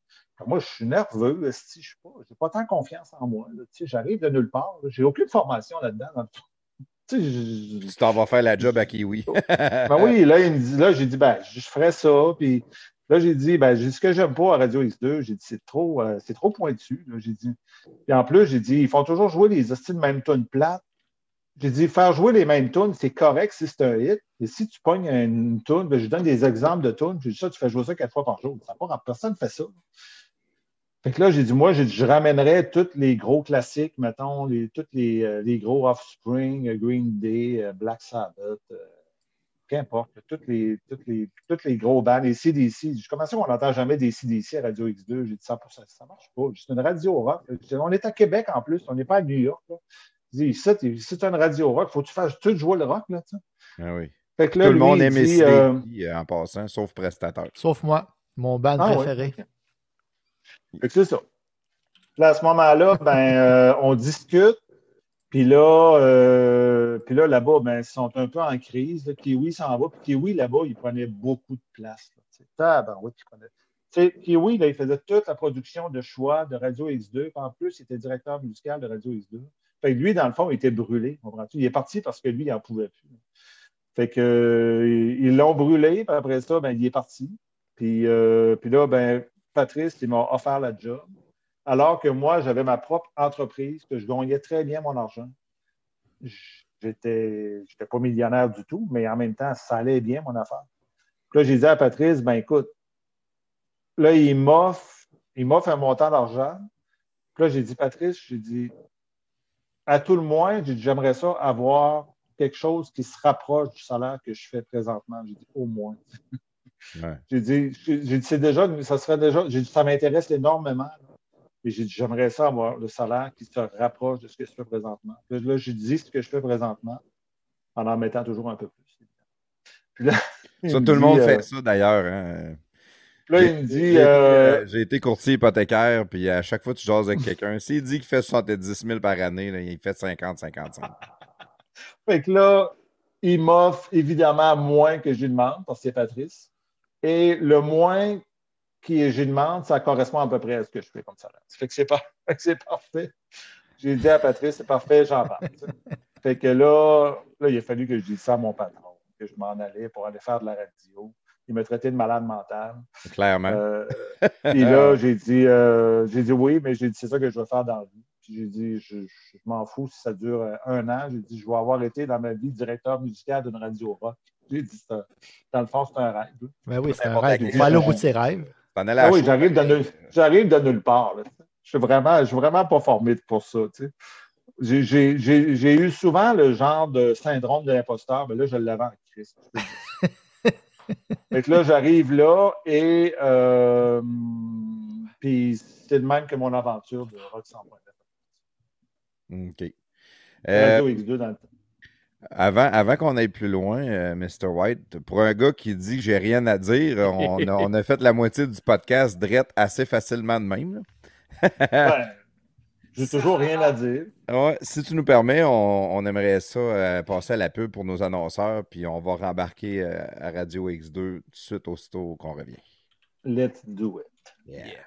Moi, je suis nerveux, je n'ai pas, pas tant confiance en moi. J'arrive de nulle part. J'ai aucune formation là-dedans. <laughs> tu t'en vas faire la job à Kiwi. ben oui, là, il me dit, là, j'ai dit, ben, je ferai ça. Puis Là, j'ai dit, ben, ce que j'aime pas à Radio X2, j'ai dit, c'est trop, euh, c'est trop pointu. J'ai dit. Et en plus, j'ai dit, ils font toujours jouer les hostiles mêmes tunes plates. J'ai dit, faire jouer les mêmes tunes, c'est correct si c'est un hit. Et si tu pognes une tune, ben, je donne des exemples de tunes. J'ai dit, ça, tu fais jouer ça quatre fois par jour. Ça pas, personne ne fait ça. Fait que là, j'ai dit, moi, je ramènerais tous les gros classiques, mettons, les, tous les, euh, les gros Offspring, Green Day, Black Sabbath, euh, qu'importe, toutes les, toutes, les, toutes les gros bands, les CDC. Je commençais qu'on n'entend jamais des CDC à Radio X2. J'ai dit ça, ça ne marche pas. C'est une radio rock. On est à Québec en plus, on n'est pas à New York. Dis, c'est une radio rock, faut que tu fasses tout jouer le rock. Là, ah oui. tout le monde aime CDC euh, en passant, sauf prestateur. Sauf moi, mon band ah préféré. c'est ça. Là, à ce moment-là, ben, euh, on discute. Puis là, euh, là, là-bas, ben, ils sont un peu en crise. Là. Kiwi s'en va. Puis Kiwi, là-bas, il prenait beaucoup de place. ben, oui, prenait. Kiwi, là, il faisait toute la production de choix de Radio X2. en plus, il était directeur musical de Radio X2. Fait que lui, dans le fond, il était brûlé. Il est parti parce que lui, il n'en pouvait plus. Fait que euh, ils l'ont brûlé, puis après ça, ben, il est parti. Puis, euh, puis là, ben, Patrice, il m'a offert la job alors que moi, j'avais ma propre entreprise, que je gagnais très bien mon argent. J'étais, n'étais pas millionnaire du tout, mais en même temps, ça allait bien mon affaire. Puis là, j'ai dit à Patrice, ben écoute, là, il m'offre, il m'offre un montant d'argent. Puis là, j'ai dit, Patrice, j'ai dit, à tout le moins, j'aimerais ça avoir quelque chose qui se rapproche du salaire que je fais présentement. J'ai dit au moins. Ouais. <laughs> J'ai dit, j'ai dit, c'est déjà, ça serait déjà, j'ai dit, ça m'intéresse énormément. là. Et j'ai dit, j'aimerais ça avoir le salaire qui se rapproche de ce que je fais présentement. Puis là, j'ai dit ce que je fais présentement en en mettant toujours un peu plus. Puis là, <laughs> il Ça, me tout le monde euh, fait ça d'ailleurs. hein. puis Là, il me dit, euh, J'ai été courtier hypothécaire, puis à chaque fois que tu jases avec quelqu'un, s'il dit qu'il fait 70 000 par année, là, il fait 50-55. <laughs> Fait que là, il m'offre évidemment moins que je lui demande, parce que c'est Patrice. Et le moins que je lui demande, ça correspond à peu près à ce que je fais comme salaire. Ça fait que c'est par- <laughs> parfait. J'ai dit à Patrice, c'est parfait, j'en parle. Fait que là, là, il a fallu que je dise ça à mon patron, que je m'en allais pour aller faire de la radio. Il m'a traité de malade mental. Clairement. Euh, Puis là, j'ai dit, euh, j'ai dit oui, mais j'ai dit c'est ça que je veux faire dans la vie. Puis j'ai dit, je, je m'en fous si ça dure euh, un an. J'ai dit, je vais avoir été dans ma vie directeur musical d'une radio rock. J'ai dit, dans le fond, c'est un rêve. Ben oui, c'est un rêve. qui. Il faut aller au bout de ses rêves. T'en allais à Ah oui, j'arrive de, nulle- j'arrive de nulle part. là. Je suis vraiment, je suis vraiment pas formé pour ça. tu sais. J'ai- J'ai j'ai- j'ai eu souvent le genre de syndrome de l'imposteur, mais là, je l'avais en crise. que là, <laughs> j'arrive là et euh, puis c'est de même que mon aventure de Rock 100.9. OK. Euh, Radio X2 dans le temps. Avant avant qu'on aille plus loin, euh, Mr. White, pour un gars qui dit que j'ai rien à dire, <laughs> on a, on a fait la moitié du podcast drette assez facilement de même. Ben, <laughs> J'ai toujours rien à dire. Ouais, si tu nous permets, on, on aimerait ça euh, passer à la pub pour nos annonceurs, puis on va rembarquer euh, à Radio X2 tout de suite aussitôt qu'on revient. Let's do it.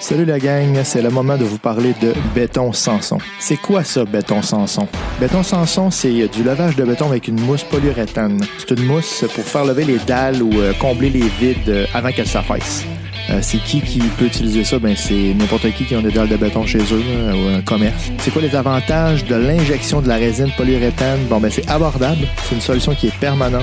Salut la gang, c'est le moment de vous parler de béton Sanson. C'est quoi ça, béton Sanson? Béton Sanson, c'est du lavage de béton avec une mousse polyuréthane. C'est une mousse pour faire lever les dalles ou euh, combler les vides euh, avant qu'elles s'affaissent. Euh, c'est qui qui peut utiliser ça? Ben, c'est n'importe qui qui a des dalles de béton chez eux ou un commerce. C'est quoi les avantages de l'injection de la résine polyuréthane? Bon, ben, c'est abordable. C'est une solution qui est permanente.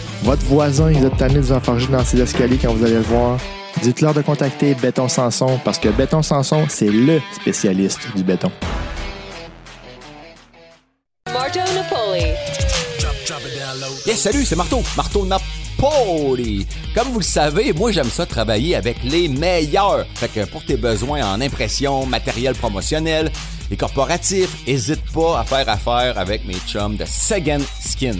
votre voisin, il est tanné de vous enfarger dans ses escaliers quand vous allez le voir. Dites-leur de contacter Béton Sanson parce que Béton Sanson, c'est le spécialiste du béton. Marto Napoli. Yes, salut, c'est Marteau. Marteau Napoli. Comme vous le savez, moi, j'aime ça travailler avec les meilleurs. Fait que pour tes besoins en impression, matériel promotionnel et corporatif, hésite pas à faire affaire avec mes chums de Second Skin.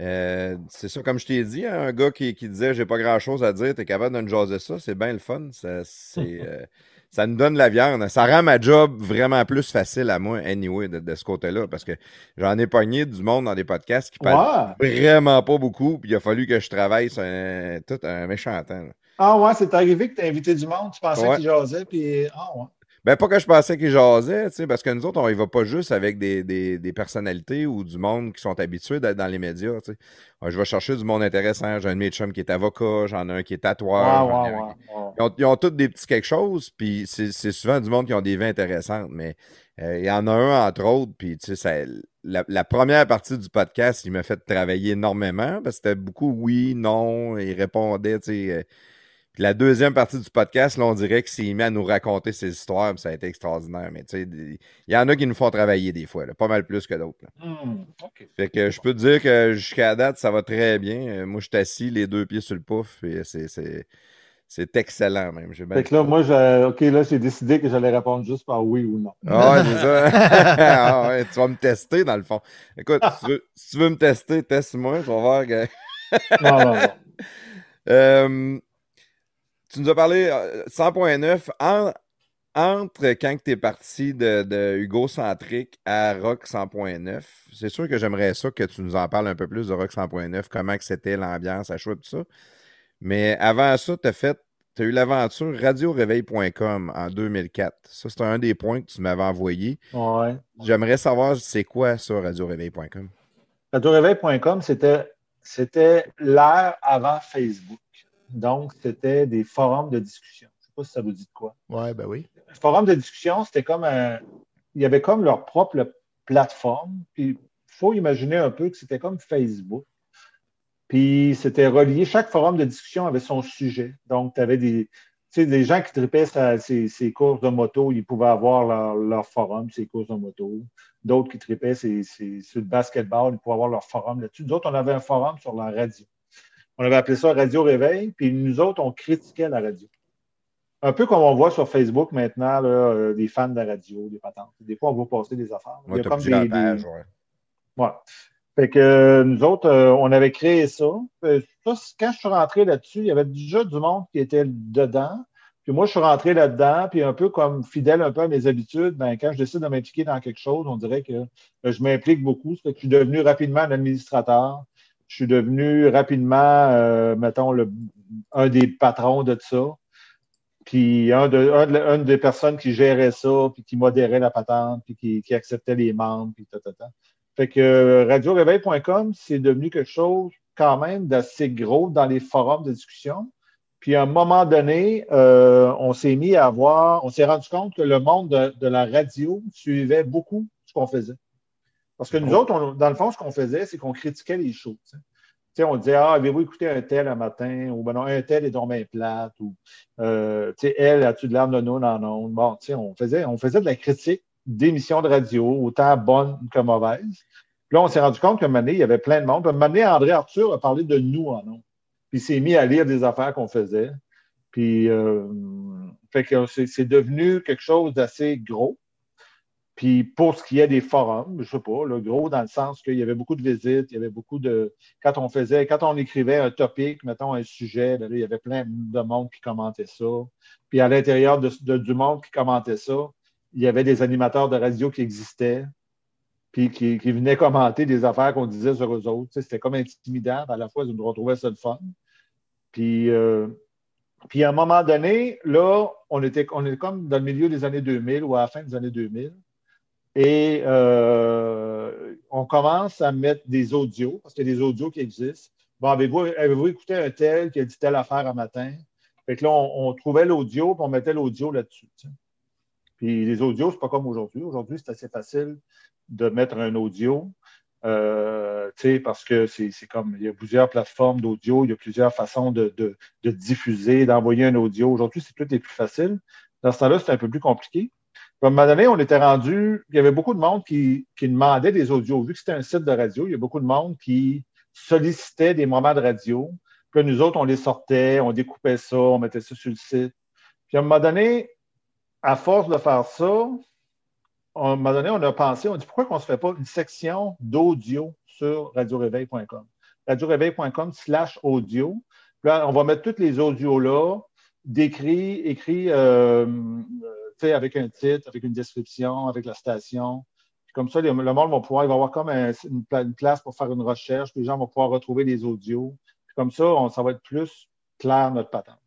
Euh, c'est ça, comme je t'ai dit, hein, un gars qui, qui disait j'ai pas grand chose à dire, t'es capable de nous jaser ça, c'est bien le fun. Ça, <laughs> euh, ça nous donne la viande. Ça rend ma job vraiment plus facile à moi, anyway, de, de ce côté-là, parce que j'en ai pogné du monde dans des podcasts qui parlent vraiment pas beaucoup, puis il a fallu que je travaille sur un, tout un méchant temps. là. Ah ouais, c'est arrivé que tu as invité du monde, tu pensais Ouais. qu'il jasait, puis ah ouais. Ben, pas que je pensais qu'il jasait, tu sais, parce que nous autres, on y va pas juste avec des, des- des personnalités ou du monde qui sont habitués d'être dans les médias, tu sais. Je vais chercher du monde intéressant. J'ai un de mes chums qui est avocat, j'en ai un qui est tatoueur. Ils ont, ils ont tous des petits quelque chose, puis c'est souvent du monde qui ont des vies intéressantes, mais euh, il y en a un, entre autres, puis tu sais, ça- la, la première partie du podcast, il m'a fait travailler énormément, parce que c'était beaucoup oui, non, il répondait, tu sais. euh, la deuxième partie du podcast, là, on dirait qu'il s'est mis à nous raconter ses histoires, puis ça a été extraordinaire, mais tu sais, il y en a qui nous font travailler des fois, là, pas mal plus que d'autres. Hmm. Fait que je peux te dire que jusqu'à date, ça va très bien. Euh, Moi, je suis assis, les deux pieds sur le pouf, et c'est- c'est excellent même. Fait que là, moi, j'ai- OK, là, j'ai décidé que j'allais répondre juste par oui ou non. Ah c'est ça. <laughs> Ah ouais, tu vas me tester dans le fond. Écoute, si tu veux, si tu veux me tester, teste-moi, tu vas voir que. Non, non, non. <laughs> Euh, tu nous as parlé euh, 100.9 en- entre quand tu es parti de, de Hugo Centric à Rock 100.9. C'est sûr que j'aimerais ça que tu nous en parles un peu plus de Rock 100.9, comment c'était l'ambiance à chaud et tout ça. Mais avant ça, tu as fait. Tu as eu l'aventure radioréveil.com en 2004. Ça, c'était un des points que tu m'avais envoyé. Ouais. J'aimerais savoir c'est quoi ça, radioréveil.com. RadioRéveil.com, c'était, c'était l'ère avant Facebook. Donc, c'était des forums de discussion. Je ne sais pas si ça vous dit de quoi. Ouais, ben oui. Le forum de discussion, c'était comme un. Il y avait comme leur propre plateforme. Puis, il faut imaginer un peu que c'était comme Facebook. Puis, c'était relié. Chaque forum de discussion avait son sujet. Donc, tu avais des. Tu sais, des gens qui tripaient ces, courses de moto, ils pouvaient avoir leur, leur forum, ces courses de moto. D'autres qui tripaient sur le basketball, ils pouvaient avoir leur forum là-dessus. Nous autres, on avait un forum sur la radio. On avait appelé ça Radio Réveil, puis nous autres, on critiquait la radio. Un peu comme on voit sur Facebook maintenant, là, euh, des fans de la radio, des patentes. Des fois, on va passer des affaires. Il y Ouais, a comme des- ouais. Ouais. Fait que euh, nous autres, euh, on avait créé ça. Euh, ça, Quand je suis rentré là-dessus, il y avait déjà du monde qui était dedans. Puis moi, je suis rentré là-dedans, puis un peu comme fidèle un peu à mes habitudes, ben, quand je décide de m'impliquer dans quelque chose, on dirait que euh, je m'implique beaucoup. Ça fait que je suis devenu rapidement un administrateur. Je suis devenu rapidement, euh, mettons, un des patrons de ça. Puis un, une des personnes qui gérait ça, puis qui modérait la patente, puis qui, qui acceptait les membres, puis ta. Fait que euh, radioréveil.com, c'est devenu quelque chose quand même d'assez gros dans les forums de discussion. Puis à un moment donné, euh, on s'est mis à voir, on s'est rendu compte que le monde de, de la radio suivait beaucoup ce qu'on faisait. Parce que nous autres, on- dans le fond, ce qu'on faisait, c'est qu'on critiquait les shows. tu sais. Tu sais, on disait, ah, avez-vous écouté un tel un matin? Ou ben non, un tel est bien plate. Ou, euh, tu sais, elle, as-tu de l'air de non en ondes? Bon, tu sais, on faisait, on faisait de la critique d'émissions de radio, autant bonnes que mauvaises. Puis là, on s'est rendu compte qu'à un moment donné, il y avait plein de monde. Puis à un moment donné, André Arthur a parlé de nous en ondes. Puis il s'est mis à lire des affaires qu'on faisait. Puis, euh, fait que c'est devenu quelque chose d'assez gros. Puis pour ce qui est des forums, je sais pas, le gros dans le sens qu'il y avait beaucoup de visites, il y avait beaucoup de. Quand on faisait, quand on écrivait un topic, mettons un sujet, ben il y avait plein de monde qui commentait ça. Puis à l'intérieur du monde qui commentait ça, il y avait des animateurs de radio qui existaient, puis qui, venaient commenter des affaires qu'on disait sur eux autres. C'était comme intimidant, à la fois, je me retrouvais ça le fun. Puis, euh, puis à un moment donné, là, on était, on était comme dans le milieu des années 2000 ou à la fin des années 2000. Et euh, on commence à mettre des audios, parce qu'il y a des audios qui existent. Bon, avez-vous avez écouté un tel qui a dit telle affaire un matin? Fait que là, on, trouvait l'audio, puis on mettait l'audio là-dessus. Puis les audios, c'est pas comme aujourd'hui. Aujourd'hui, c'est assez facile de mettre un audio. euh, parce que c'est c'est comme il y a plusieurs plateformes d'audio, il y a plusieurs façons de, de- diffuser, d'envoyer un audio. Aujourd'hui, c'est tout est plus facile. Dans ce temps-là, c'était un peu plus compliqué. À un moment donné, on était rendu, il y avait beaucoup de monde qui, qui demandait des audios. Vu que c'était un site de radio, il y a beaucoup de monde qui sollicitait des moments de radio. Puis là, nous autres, on les sortait, on découpait ça, on mettait ça sur le site. Puis à un moment donné, à force de faire ça, à un moment donné, on a pensé, on dit pourquoi on ne se fait pas une section d'audio sur radioréveil.com. Radioréveil.com slash audio. Puis là, on va mettre tous les audios là, décrits, écrits euh, avec un titre, avec une description, avec la station. Puis comme ça, le, le monde va pouvoir, il va avoir comme un- une, pla- une place pour faire une recherche, puis les gens vont pouvoir retrouver les audios. Puis comme ça, on- ça va être plus clair notre patente.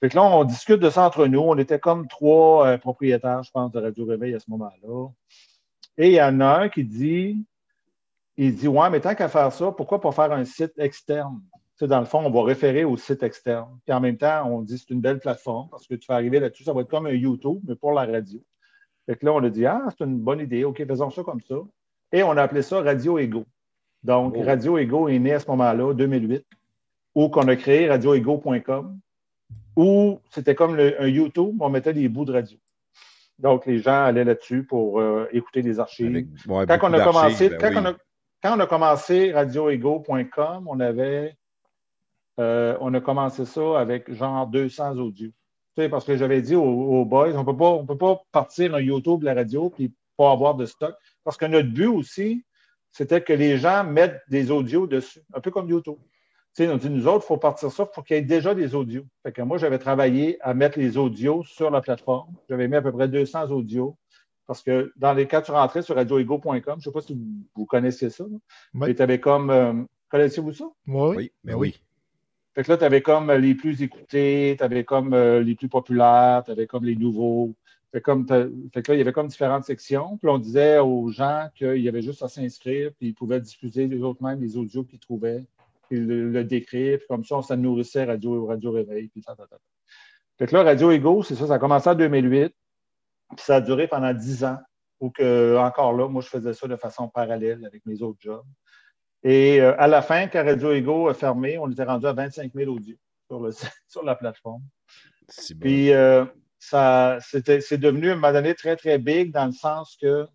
Fait là, on discute de ça entre nous. On était comme trois euh, propriétaires, je pense, de Radio Réveil à ce moment-là. Et il y en a un qui dit, il dit, ouais, mais tant qu'à faire ça, pourquoi pas faire un site externe? Sais, dans le fond, on va référer au site externe. Puis en même temps, on dit c'est une belle plateforme parce que tu vas arriver là-dessus, ça va être comme un YouTube, mais pour la radio. Fait que là, on a dit, ah, c'est une bonne idée, OK, faisons ça comme ça. Et on a appelé ça Radio Ego. Donc, Oh. Radio Ego est né à ce moment-là, 2008, où qu'on a créé radioego.com, où c'était comme le- un YouTube, on mettait des bouts de radio. Donc, les gens allaient là-dessus pour euh, écouter des archives. Avec- ouais, quand, on a commencé, quand, ben on a, oui. quand on a commencé radioego.com, on avait euh, on a commencé ça avec genre 200 audios. Tu sais, parce que j'avais dit aux, aux boys, on peut pas, on peut pas partir un YouTube de la radio puis pas avoir de stock. Parce que notre but aussi, c'était que les gens mettent des audios dessus, un peu comme YouTube. Tu sais, on dit, nous autres, il faut partir ça, il faut qu'il y ait déjà des audios. Fait que moi, j'avais travaillé à mettre les audios sur la plateforme. J'avais mis à peu près 200 audios. Parce que dans les cas, tu rentrais sur radioego.com, je ne sais pas si vous, vous connaissiez ça. Oui. Et tu avais comme. euh, connaissez-vous ça? Oui, Oui, ben oui. Fait que là, tu avais comme euh, les plus écoutés, tu avais comme euh, les plus populaires, tu avais comme les nouveaux. Fait, comme fait que là, il y avait comme différentes sections. Puis on disait aux gens qu'il y avait juste à s'inscrire, puis ils pouvaient diffuser les autres mêmes les audios qu'ils trouvaient, puis le, décrire, puis comme ça, on s'en nourrissait Radio, Radio Réveil, puis ça, ça, ça. Fait que là, Radio Ego, c'est ça, ça a commencé en 2008, puis ça a duré pendant 10 ans, où que, encore là, moi, je faisais ça de façon parallèle avec mes autres jobs. Et euh, à la fin, quand Radio Ego a fermé, on était rendu à 25 000 audios sur, le, <laughs> sur la plateforme. Bon. Puis euh, ça, c'est devenu à un moment donné très, très big dans le sens que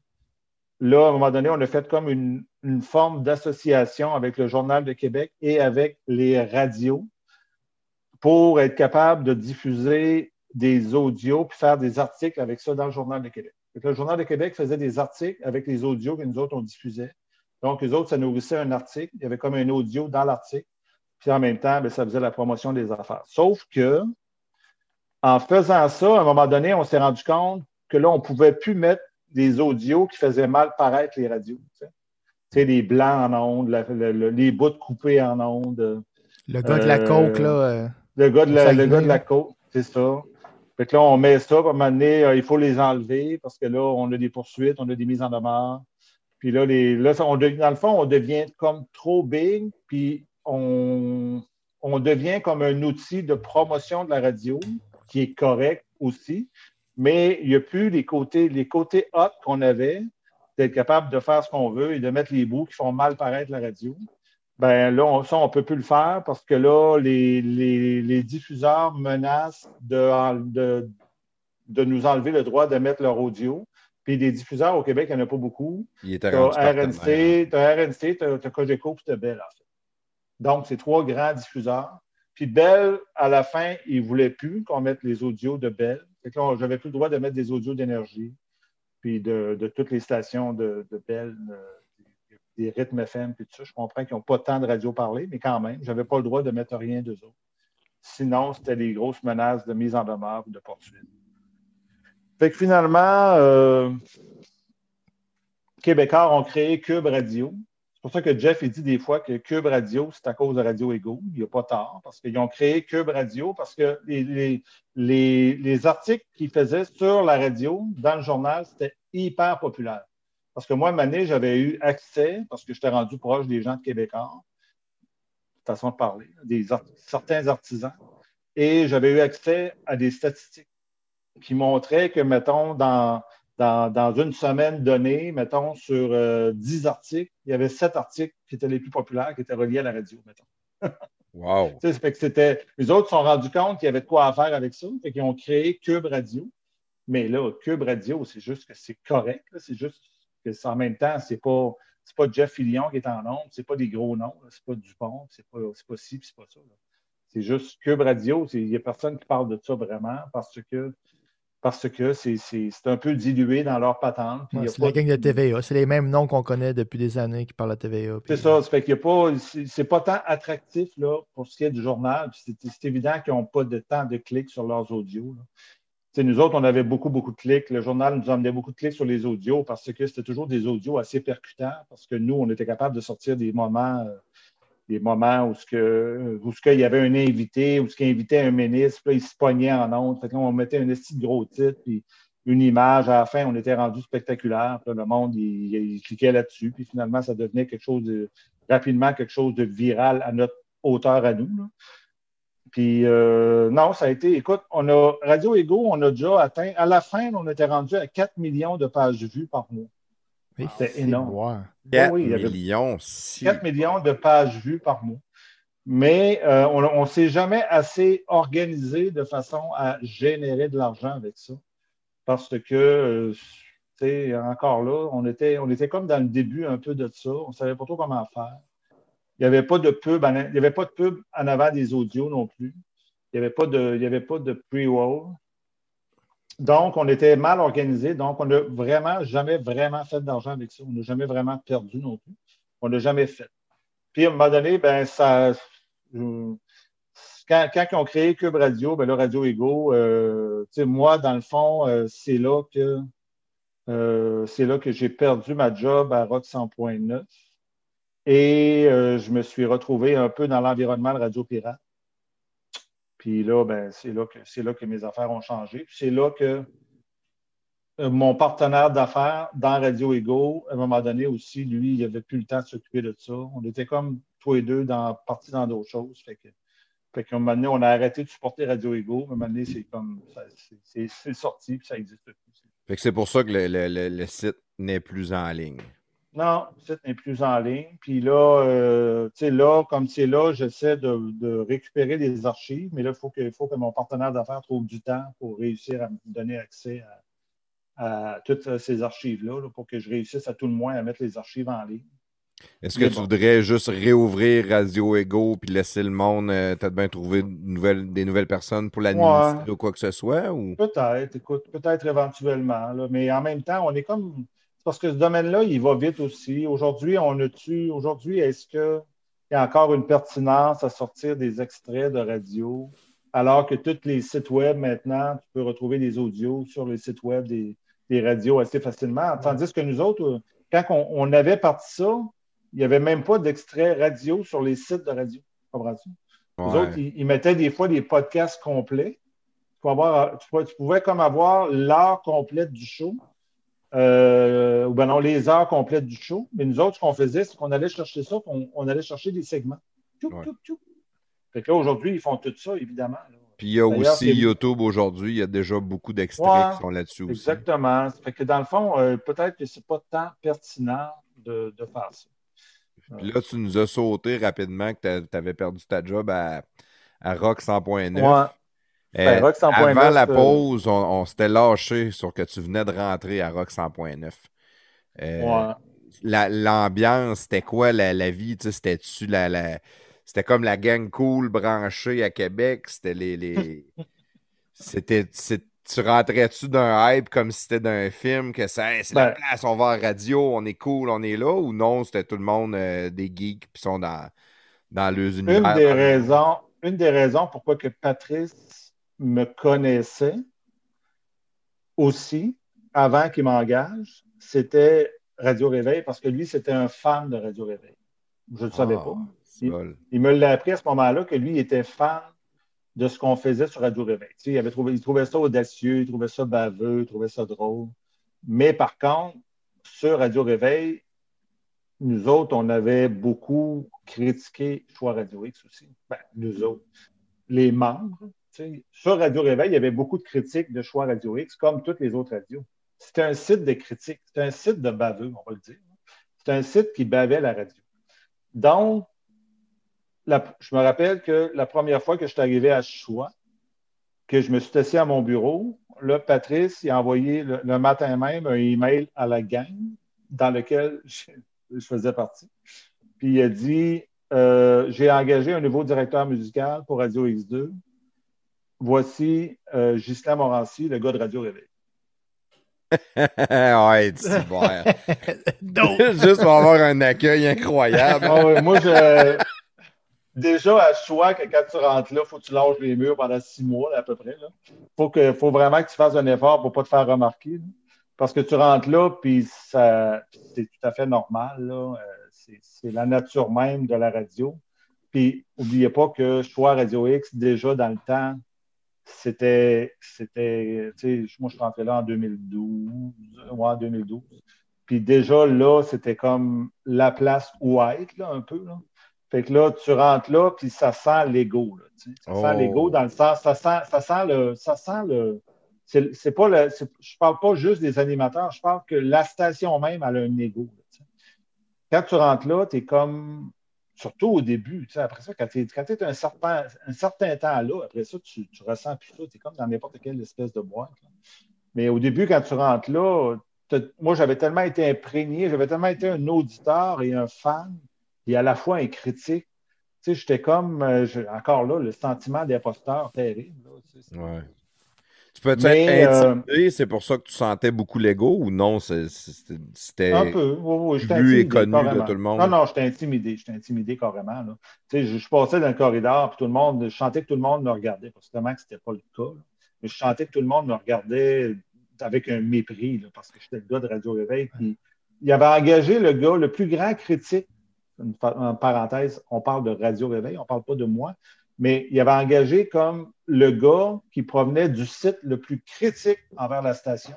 là, à un moment donné, on a fait comme une, une forme d'association avec le Journal de Québec et avec les radios pour être capable de diffuser des audios puis faire des articles avec ça dans le Journal de Québec. Le Journal de Québec faisait des articles avec les audios que nous autres, on diffusait. Donc, les autres, ça nourrissait un article. Il y avait comme un audio dans l'article. Puis en même temps, bien, ça faisait la promotion des affaires. Sauf que, en faisant ça, à un moment donné, on s'est rendu compte que là, on ne pouvait plus mettre des audios qui faisaient mal paraître les radios. Tu sais, les blancs en ondes, la- le- le- les bouts coupés en ondes. Le gars de la Euh, coke, là. euh, Le gars de la, le gars de la là. côte, c'est ça. Fait que là, on met ça, à un moment donné, euh, il faut les enlever parce que là, on a des poursuites, on a des mises en demeure. Puis là, on dans le fond, on devient comme trop big, puis on, devient comme un outil de promotion de la radio qui est correct aussi, mais il n'y a plus les côtés, les hot qu'on avait, d'être capable de faire ce qu'on veut et de mettre les bouts qui font mal paraître la radio. Ben là, on, ça, on ne peut plus le faire parce que là, les, les- les diffuseurs menacent de, de, de nous enlever le droit de mettre leur audio. Puis des diffuseurs au Québec, il n'y en a pas beaucoup. Il rendu as. RNC, tu as RNC, tu as Cogeco puis tu as Bell, en fait. Donc, c'est trois grands diffuseurs. Puis Bell, à la fin, il ne voulait plus qu'on mette les audios de Bell. Fait que là, j'avais plus le droit de mettre des audios d'énergie, puis de, de toutes les stations de, de Bell, euh, des, des rythmes FM, puis tout ça. Je comprends qu'ils n'ont pas tant de radio parlé, mais quand même, je n'avais pas le droit de mettre rien d'eux autres. Sinon, c'était des grosses menaces de mise en demeure ou de poursuite. Fait que finalement, euh, Québécois ont créé Cube Radio. C'est pour ça que Jeff il dit des fois que Cube Radio, c'est à cause de Radio Ego. Il n'y a pas tort, parce qu'ils ont créé Cube Radio parce que les, les, les, les articles qu'ils faisaient sur la radio, dans le journal, c'était hyper populaire. Parce que moi, année, j'avais eu accès, parce que j'étais rendu proche des gens de Québécois, façon de parler, des certains artisans, et j'avais eu accès à des statistiques qui montraient que, mettons, dans, dans, dans une semaine donnée, mettons, sur euh, 10 articles, il y avait 7 articles qui étaient les plus populaires, qui étaient reliés à la radio, mettons. <laughs> Wow. Ça fait que c'était. Les autres se sont rendus compte qu'il y avait de quoi à faire avec ça. Fait qu'ils ont créé Cube Radio. Mais là, Cube Radio, c'est juste que c'est correct. là. C'est juste que c'est- en même temps, c'est pas. C'est pas Jeff Fillion qui est en nombre, c'est pas des gros noms, c'est pas Dupont, c'est pas, c'est pas ci, c'est pas ça. C'est juste Cube Radio, il n'y a personne qui parle de ça vraiment parce que parce que c'est un peu dilué dans leur patente. ouais, c'est la gang de TVA. C'est les mêmes noms qu'on connaît depuis des années qui parlent à TVA. C'est ça, ça fait qu'il y a pas, c'est pas tant attractif là, pour ce qui est du journal. C'est évident qu'ils n'ont pas de temps de clics sur leurs audios. nous autres, on avait beaucoup, beaucoup de clics. Le journal nous emmenait beaucoup de clics sur les audios parce que c'était toujours des audios assez percutants, parce que nous, on était capable de sortir des moments euh, des moments où, ce que, où ce qu'il y avait un invité, où ce qu'il invitait un ministre, puis il se pognait en là, on mettait un petit gros titre, puis une image. À la fin, on était rendu spectaculaire. Puis le monde, il, cliquait là-dessus. Puis finalement, ça devenait quelque chose de rapidement quelque chose de viral à notre hauteur à nous. Puis euh, non, ça a été, écoute, on a Radio Ego, on a déjà atteint, à la fin, on était rendu à 4 millions de pages vues par mois. Oui, C'était c'est énorme. voir. 4 oui, il y avait- millions, si. 4 millions de pages vues par mois. Mais euh, on ne s'est jamais assez organisé de façon à générer de l'argent avec ça. Parce que, euh, tu sais, encore là, on était, on était comme dans le début un peu de ça. On ne savait pas trop comment faire. Il n'y avait pas de pub, en- il y avait pas de pub en avant des audios non plus. Il n'y avait pas de, il y avait pas de pre-roll. Donc, on était mal organisé. Donc, on n'a vraiment jamais vraiment fait d'argent avec ça. On n'a jamais vraiment perdu non plus. On n'a jamais fait. Puis, à un moment donné, ben, Quand, ils ont créé Cube Radio, ben là, Radio Ego, euh, moi, dans le fond, euh, c'est là que euh, c'est là que j'ai perdu ma job à Rock 100.9. Et je me suis retrouvé un peu dans l'environnement Radio Pirate. Puis là, ben, c'est là là que mes affaires ont changé. Puis c'est là que euh, mon partenaire d'affaires dans Radio Ego, à un moment donné aussi, lui, il n'avait plus le temps de s'occuper de ça. On était comme tous les deux partis dans d'autres choses. Fait que, fait qu'à un moment donné, on a arrêté de supporter Radio Ego. À un moment donné, c'est comme c'est- sorti, puis ça n'existe plus. Fait que c'est pour ça que le- le- le site n'est plus en ligne. Non, le site n'est plus en ligne. Puis là, euh, tu sais, là, comme c'est là, j'essaie de, de récupérer des archives, mais là, il faut que, faut que mon partenaire d'affaires trouve du temps pour réussir à me donner accès à, à toutes ces archives-là, là, pour que je réussisse à tout le moins à mettre les archives en ligne. Est-ce que tu bon. voudrais juste réouvrir Radio Ego puis laisser le monde euh, peut-être bien trouver des nouvelles personnes pour l'administrer ou quoi que ce soit? Ou... Peut-être, écoute, peut-être éventuellement, là, mais en même temps, on est comme. Parce que ce domaine-là, il va vite aussi. Aujourd'hui, on a-tu. Aujourd'hui, est-ce qu'il y a encore une pertinence à sortir des extraits de radio, alors que tous les sites web maintenant, tu peux retrouver des audios sur les sites web des, des radios assez facilement. Tandis que nous autres, quand on, on avait parti ça, il n'y avait même pas d'extrait radio sur les sites de radio. Comprends-tu? Les autres, ils, ils mettaient des fois des podcasts complets. Tu avoir- tu pouvais- tu pouvais comme avoir l'heure complète du show, euh, ou ben non, les heures complètes du show. Mais nous autres, ce qu'on faisait, c'est qu'on allait chercher ça, on, on allait chercher des segments. Tchoup, Ouais. tchoup, tchoup. Fait que là, aujourd'hui, ils font tout ça, évidemment. là. Puis il y a aussi YouTube aujourd'hui, il y a déjà beaucoup d'extraits Ouais, qui sont là-dessus aussi. Exactement. Fait que dans le fond, euh, peut-être que c'est pas tant pertinent de, de faire ça. Puis là, tu nous as sauté rapidement que tu avais perdu ta job à, à Rock 100.9. Ouais. Ben, Rock 100.9, avant la euh, pause, on, on s'était lâché sur que tu venais de rentrer à Rock 100.9. Euh, la- L'ambiance, c'était quoi la, la vie? tu sais, C'était-tu la, la- C'était comme la gang cool branchée à Québec? C'était les. les... <laughs> C'était. Tu rentrais-tu d'un hype comme si c'était d'un film que Hey, c'est la Ben- place, on va en radio, on est cool, on est là? Ou non, c'était tout le monde euh, des geeks qui sont dans, dans leurs univers? Une des raisons, une des raisons pourquoi que Patrice me connaissait aussi avant qu'il m'engage, c'était Radio Réveil parce que lui, c'était un fan de Radio Réveil. Je ne le savais Ah, pas. Il me l'a appris à ce moment-là que lui il était fan de ce qu'on faisait sur Radio Réveil. Tu sais, il, avait trouvé, il trouvait ça audacieux, il trouvait ça baveux, il trouvait ça drôle. Mais par contre, sur Radio Réveil, nous autres, on avait beaucoup critiqué Choix Radio X aussi. Ben, nous autres. Les membres. Sur Radio Réveil, il y avait beaucoup de critiques de Choix Radio X, comme toutes les autres radios. C'était un site de critiques. C'était un site de baveux, on va le dire. C'était un site qui bavait la radio. Donc, je me rappelle que la première fois que je suis arrivé à Choix, que je me suis assis à mon bureau, là, Patrice il a envoyé le, matin même un email à la gang dans lequel je, je faisais partie. Puis il a dit euh, J'ai engagé un nouveau directeur musical pour Radio X2. Voici euh, Ghislain Morancy, le gars de Radio Réveil. <laughs> ouais, tu vois. <laughs> <laughs> Juste pour avoir un accueil incroyable. Ah ouais, moi, je. Déjà, à choix que quand tu rentres là, il faut que tu lâches les murs pendant six mois, là, à peu près. Il faut, que- faut vraiment que tu fasses un effort pour ne pas te faire remarquer. là. Parce que tu rentres là, puis ça, c'est tout à fait normal. là. Euh, C'est, c'est la nature même de la radio. Puis, n'oubliez pas que Choix Radio X, déjà dans le temps, c'était, c'était, tu sais, moi, je suis rentré là en 2012, ouais, en 2012. Puis déjà, là, c'était comme la place où être, là, un peu, là. Fait que là, tu rentres là, puis ça sent l'ego. Ça Oh. sent l'ego dans le sens, ça sent, ça sent le, ça sent le, c'est c'est pas le, je parle pas juste des animateurs, je parle que la station même, elle a un ego. Quand tu rentres là, tu es comme, surtout au début, après ça, quand tu es, un, certain, un certain temps là, après ça, tu, tu ressens plus ça, tu es comme dans n'importe quelle espèce de boîte. Mais au début, quand tu rentres là, moi, j'avais tellement été imprégné, j'avais tellement été un auditeur et un fan, et à la fois un critique. Tu sais, j'étais comme, euh, encore là, le sentiment d'imposteur terrible. Ouais. Tu peux être euh, intimidé, c'est pour ça que tu sentais beaucoup l'ego ou non? C'était. Un peu, oui, vu et connu de tout le monde. Non, non, j'étais intimidé, j'étais intimidé carrément. Là. Tu sais, je, je passais dans le corridor, puis tout le monde, je chantais que tout le monde me regardait, parce que ce n'était pas le cas. là. Mais je chantais que tout le monde me regardait avec un mépris, là, parce que j'étais le gars de Radio Réveil. Puis il avait engagé le gars, le plus grand critique, en parenthèse, on parle de Radio Réveil, on ne parle pas de moi, mais il avait engagé comme le gars qui provenait du site le plus critique envers la station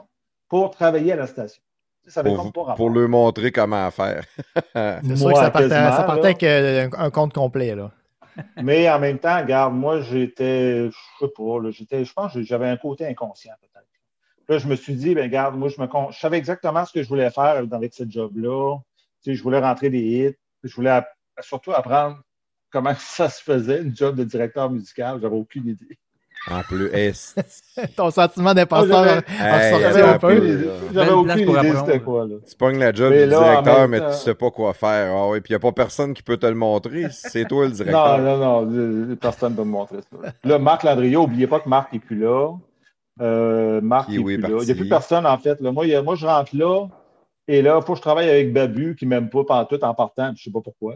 pour travailler à la station. Ça avait Pour, comme pas pour leur montrer comment faire. <laughs> C'est sûr Moi, que ça partait, ça partait là. avec euh, un, un compte complet. Là. <laughs> Mais en même temps, regarde, moi, j'étais, je sais pas, là, j'étais, je pense que j'avais un côté inconscient peut-être. Là, je me suis dit, ben regarde, moi, je me con- je savais exactement ce que je voulais faire avec ce job-là. Tu sais, je voulais rentrer des hits. Je voulais surtout apprendre comment <laughs> ça se faisait, une job de directeur musical. J'avais aucune idée. En plus, <laughs> Ton sentiment d'imposteur Ah, attends un peu. J'avais aucune idée c'était quoi, là. tu pognes la job Mais du là, directeur, même mais temps- tu sais pas quoi faire. Ah oui, puis il n'y a pas personne qui peut te le montrer. C'est toi le Non, directeur. non, non, euh, personne ne va me montrer ça. Là, Marc Landriot, n'oubliez pas que Marc n'est plus là. Euh, Marc n'est oui, plus là. Il n'y a plus personne, en fait. Là. Moi, a- moi, je rentre là, et là, il faut que je travaille avec Babu, qui ne m'aime pas pantoute en partant, puis je ne sais pas pourquoi.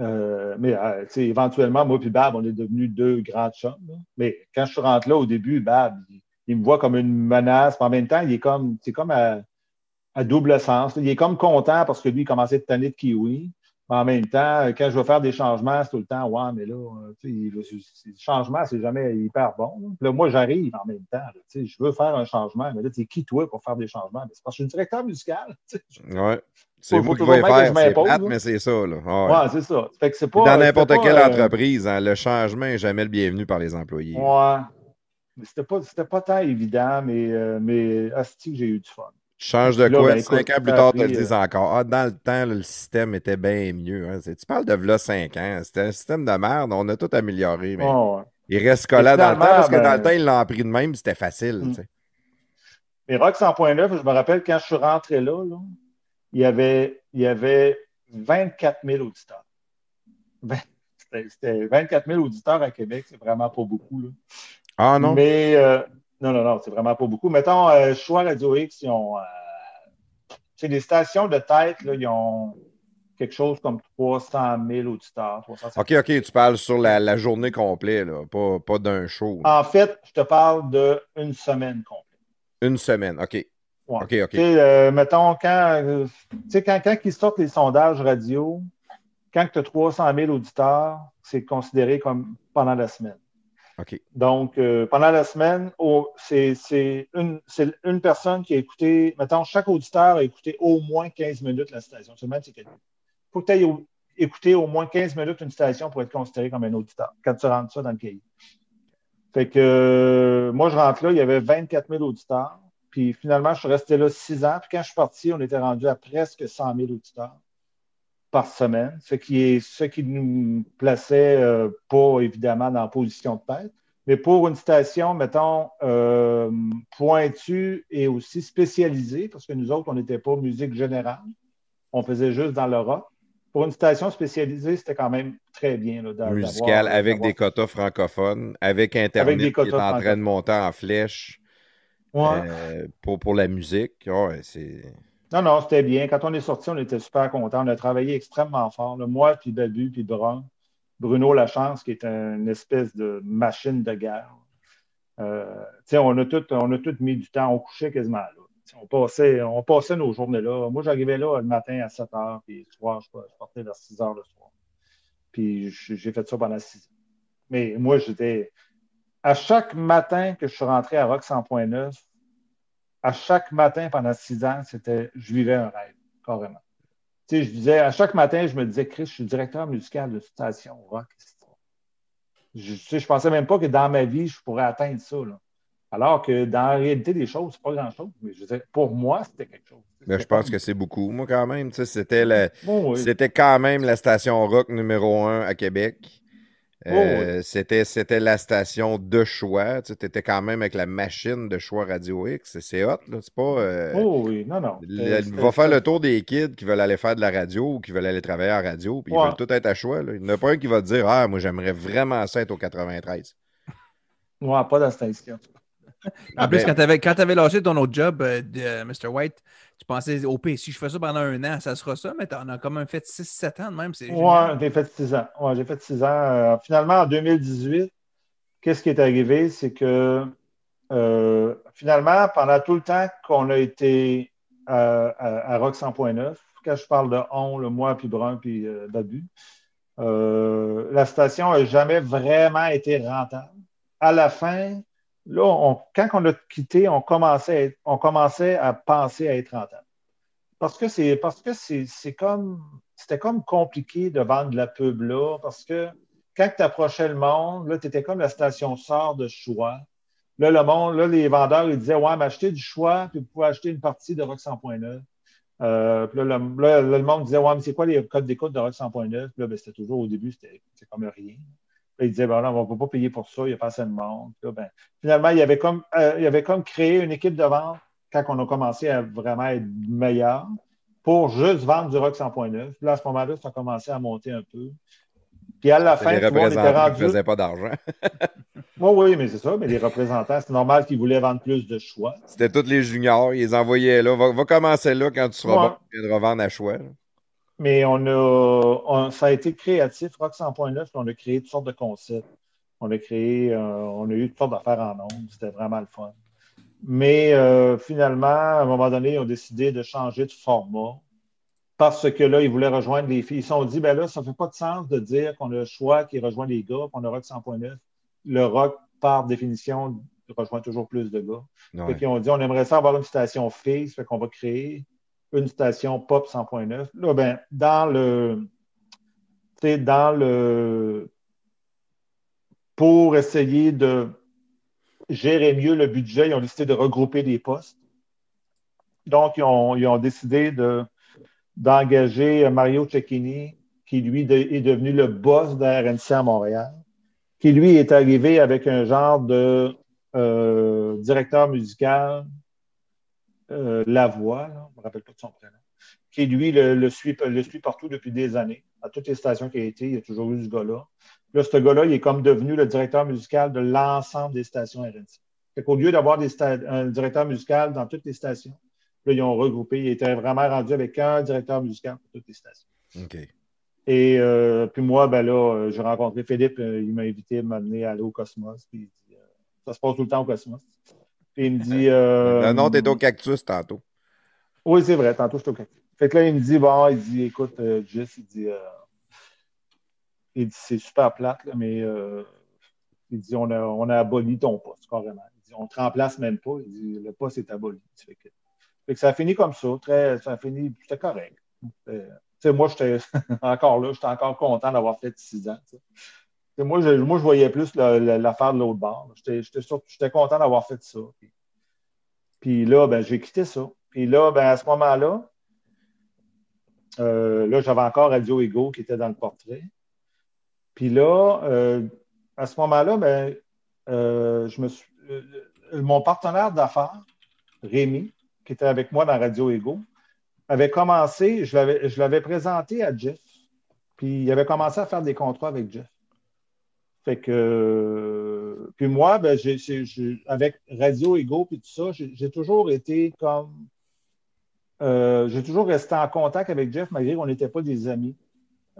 Euh, mais euh, éventuellement, moi et Bab, on est devenus deux grands chums. Mais quand je suis rentré là au début, Bab, il, me voit comme une menace, en même temps, il est comme, c'est comme à, double sens. Il est comme content parce que lui, il commençait de tanner de kiwi. En même temps, quand je veux faire des changements, c'est tout le temps, ouais, mais là, euh, le changement, c'est jamais hyper bon. Là, moi, j'arrive en même temps. je veux faire un changement, mais là, es qui toi pour faire des changements? C'est parce que je suis directeur musical. <laughs> Ouais. C'est vous qui vais que faire. C'est plate, là. mais c'est ça. Là. Ah ouais. Ouais, c'est ça. Fait que c'est Puis pas. Dans n'importe quelle euh, entreprise, hein, le changement n'est jamais le bienvenu par les employés. Ouais. Mais c'était pas, pas tant évident, mais, euh, mais que j'ai eu du fun. Tu changes de Là, quoi? ben, cinq ans plus tard, tu le dis encore. Ah, dans le temps, là, le système était bien mieux. hein. Tu parles de là 5 ans. C'était un système de merde. On a tout amélioré, mais ouais. il reste collant dans le temps parce que dans ben- le temps, ils l'ont pris de même, c'était facile. Mm. Mais Rock 100.9, je me rappelle quand je suis rentré là, là, il, y avait, il y avait 24 000 auditeurs. C'était c'était 24 000 auditeurs à Québec, c'est vraiment pas beaucoup. Là. Ah non? Mais euh, non, non, non, c'est vraiment pas beaucoup. Mettons, euh, Choix Radio X, ils ont. euh, c'est des stations de tête, là, ils ont quelque chose comme 300 000 auditeurs. 350 OK, OK, tu parles sur la, la journée complète, là, pas, pas d'un show. là. En fait, je te parle d'une semaine complète. Une semaine, OK. Ouais. OK, OK. Euh, mettons, quand, euh, tu sais, quand, quand ils sortent les sondages radio, quand tu as 300 000 auditeurs, c'est considéré comme pendant la semaine. OK. Donc, euh, pendant la semaine, c'est c'est une, c'est une personne qui a écouté, mettons, chaque auditeur a écouté au moins 15 minutes la station. C'est. Il faut que tu aies écouté au moins 15 minutes une station pour être considéré comme un auditeur, quand tu rentres ça dans le cahier. Fait que euh, moi, je rentre là, il y avait 24 000 auditeurs. Puis finalement, je suis resté là six ans. Puis quand je suis parti, on était rendu à presque 100 000 auditeurs par semaine, ce qui, est, ce qui nous plaçait euh, pas évidemment dans la position de tête. Mais pour une station, mettons, euh, pointue et aussi spécialisée, parce que nous autres, on n'était pas musique générale, on faisait juste dans le rock. Pour une station spécialisée, c'était quand même très bien. Là, Musical avec des quotas francophones, avec Internet des qui est en train de monter en flèche Ouais. euh, pour, pour la musique. Ouais, c'est... Non, non, c'était bien. Quand on est sorti, on était super contents. On a travaillé extrêmement fort. là. Moi, puis Babu, puis Brun. Bruno Lachance, qui est une espèce de machine de guerre. Euh, on, a tout, on a tout mis du temps. On couchait quasiment là. On passait, on passait nos journées là. Moi, j'arrivais là le matin à 7 h, puis le soir, je, je partais vers 6 h le soir. Puis j'ai fait ça pendant six ans. Mais moi, j'étais. À chaque matin que je suis rentré à Rock 100.9, à chaque matin pendant six ans, c'était. Je vivais un rêve, carrément. Tu sais, je disais, à chaque matin, je me disais, Chris, je suis directeur musical de station rock. Je, tu sais, je pensais même pas que dans ma vie, je pourrais atteindre ça. là. Alors que dans la réalité des choses, c'est pas grand-chose. Mais je disais, pour moi, c'était quelque chose. Mais je pense que c'est beaucoup. Moi, quand même, tu sais, c'était la- Bon, oui. c'était quand même la station rock numéro un à Québec. Euh, c'était, c'était la station de choix. Tu étais quand même avec la machine de choix Radio X. C'est, hot, là. C'est pas. euh, Oh oui, non, non. le- va faire le tour des kids qui veulent aller faire de la radio ou qui veulent aller travailler en radio, puis ils veulent tout être à choix. là. Il n'y en a pas un qui va te dire Ah, moi, j'aimerais vraiment ça être au 93. Ouais, pas dans cette. En plus, Ben- quand tu avais, t'avais lâché ton autre job euh, de euh, Mr. White, tu pensais, OP, si je fais ça pendant un an, ça sera ça, mais t'en as quand même fait 6-7 ans de même. Génial. j'ai fait six ans. Ouais, j'ai fait six ans. Euh, finalement, en 2018, qu'est-ce qui est arrivé? C'est que finalement, pendant tout le temps qu'on a été à, à, à Rock 100.9, quand je parle de on, le moi, puis Brun, puis Babu, euh, la station n'a jamais vraiment été rentable. À la fin, là, quand on a quitté, on commençait, à on commençait à penser à être rentable. Parce que c'est parce que c'est comme c'était comme compliqué de vendre la pub là, parce que quand tu approchais le monde, là, tu étais comme la station sort de choix. Là, le monde, là, les vendeurs, ils disaient Ouais, mais achetez du choix, puis vous pouvez acheter une partie de Rock 100.9. Euh, là, le, monde disait Ouais, mais c'est quoi les codes d'écoute de Rock 100.9? Puis là, ben, c'était toujours au début, c'était comme rien. Puis ils disaient ben, non, on ne peut pas payer pour ça, il n'y a pas assez de monde. Là, ben, finalement, il y, avait comme, euh, il avait comme créé une équipe de vente quand on a commencé à vraiment être meilleur pour juste vendre du Rock 100.9. Puis là, à ce moment-là, ça a commencé à monter un peu. Puis à la fin, les était représentants qui rendu. ne faisaient pas d'argent. <laughs> Oui, oui, mais c'est ça. Mais les représentants, c'est normal qu'ils voulaient vendre plus de choix. C'était tous les juniors. Ils les envoyaient là. Va, va commencer là quand tu seras Ouais. bon. Tu viens de revendre à choix. Mais on a, on- ça a été créatif. Rock 100.9, puis on a créé toutes sortes de concepts. On a créé, euh, on a eu toutes sortes d'affaires en ondes. C'était vraiment le fun. Mais euh, finalement, à un moment donné, ils ont décidé de changer de format parce que là, ils voulaient rejoindre les filles. Ils se sont dit, ben là, ça ne fait pas de sens de dire qu'on a le choix qui rejoint les gars, qu'on a Rock 100.9. Le rock, par définition, rejoint toujours plus de gars. Ouais. Fait qu'ils ont dit, on aimerait ça avoir une station filles, fait qu'on va créer une station pop 100.9. Là, ben, dans le, dans le, pour essayer de gérer mieux le budget, ils ont décidé de regrouper des postes. Donc, ils ont, décidé de, d'engager Mario Cecchini, qui lui est devenu le boss de RNC à Montréal, qui lui est arrivé avec un genre de euh, directeur musical, euh, Lavoie, là, je ne me rappelle pas de son prénom, qui lui le, le suit, le suit partout depuis des années. À toutes les stations qu'il a été, il y a toujours eu ce gars-là. Là, ce gars-là, il est comme devenu le directeur musical de l'ensemble des stations RNC. Fait qu'au lieu d'avoir un directeur musical dans toutes les stations, là, ils ont regroupé. Il était vraiment rendu avec un directeur musical pour toutes les stations. OK. Et euh, puis moi, ben là, euh, j'ai rencontré Philippe, euh, il m'a invité à m'amener à aller au Cosmos. Puis euh, ça se passe tout le temps au Cosmos. Il me dit. euh, Non, non, t'es au cactus tantôt. Oui, c'est vrai, tantôt je suis au cactus. Fait que là, il me dit, bon, il dit, écoute, euh, Jess, il dit, euh, il dit, c'est super plate, là, mais euh, il dit, on a, on a aboli ton poste, carrément. Il dit, on te remplace même pas. Il dit, le poste est aboli. Fait que, fait que ça a fini comme ça, très, ça a fini, c'était correct. Euh, tu sais, moi, j'étais <laughs> encore là, j'étais encore content d'avoir fait six ans. Moi, je, moi, je voyais plus l'affaire de l'autre bord. J'étais content d'avoir fait ça. Puis, là, ben, j'ai quitté ça. Puis là, ben, à ce moment-là, euh, là, j'avais encore Radio Ego qui était dans le portrait. Puis là, euh, à ce moment-là, ben, euh, mon partenaire d'affaires, Rémi, qui était avec moi dans Radio Ego, avait commencé, je l'avais présenté à Jeff, puis il avait commencé à faire des contrats avec Jeff. Fait que, puis moi, ben, avec Radio Ego puis tout ça, j'ai toujours été comme, euh, j'ai toujours resté en contact avec Jeff malgré qu'on n'était pas des amis.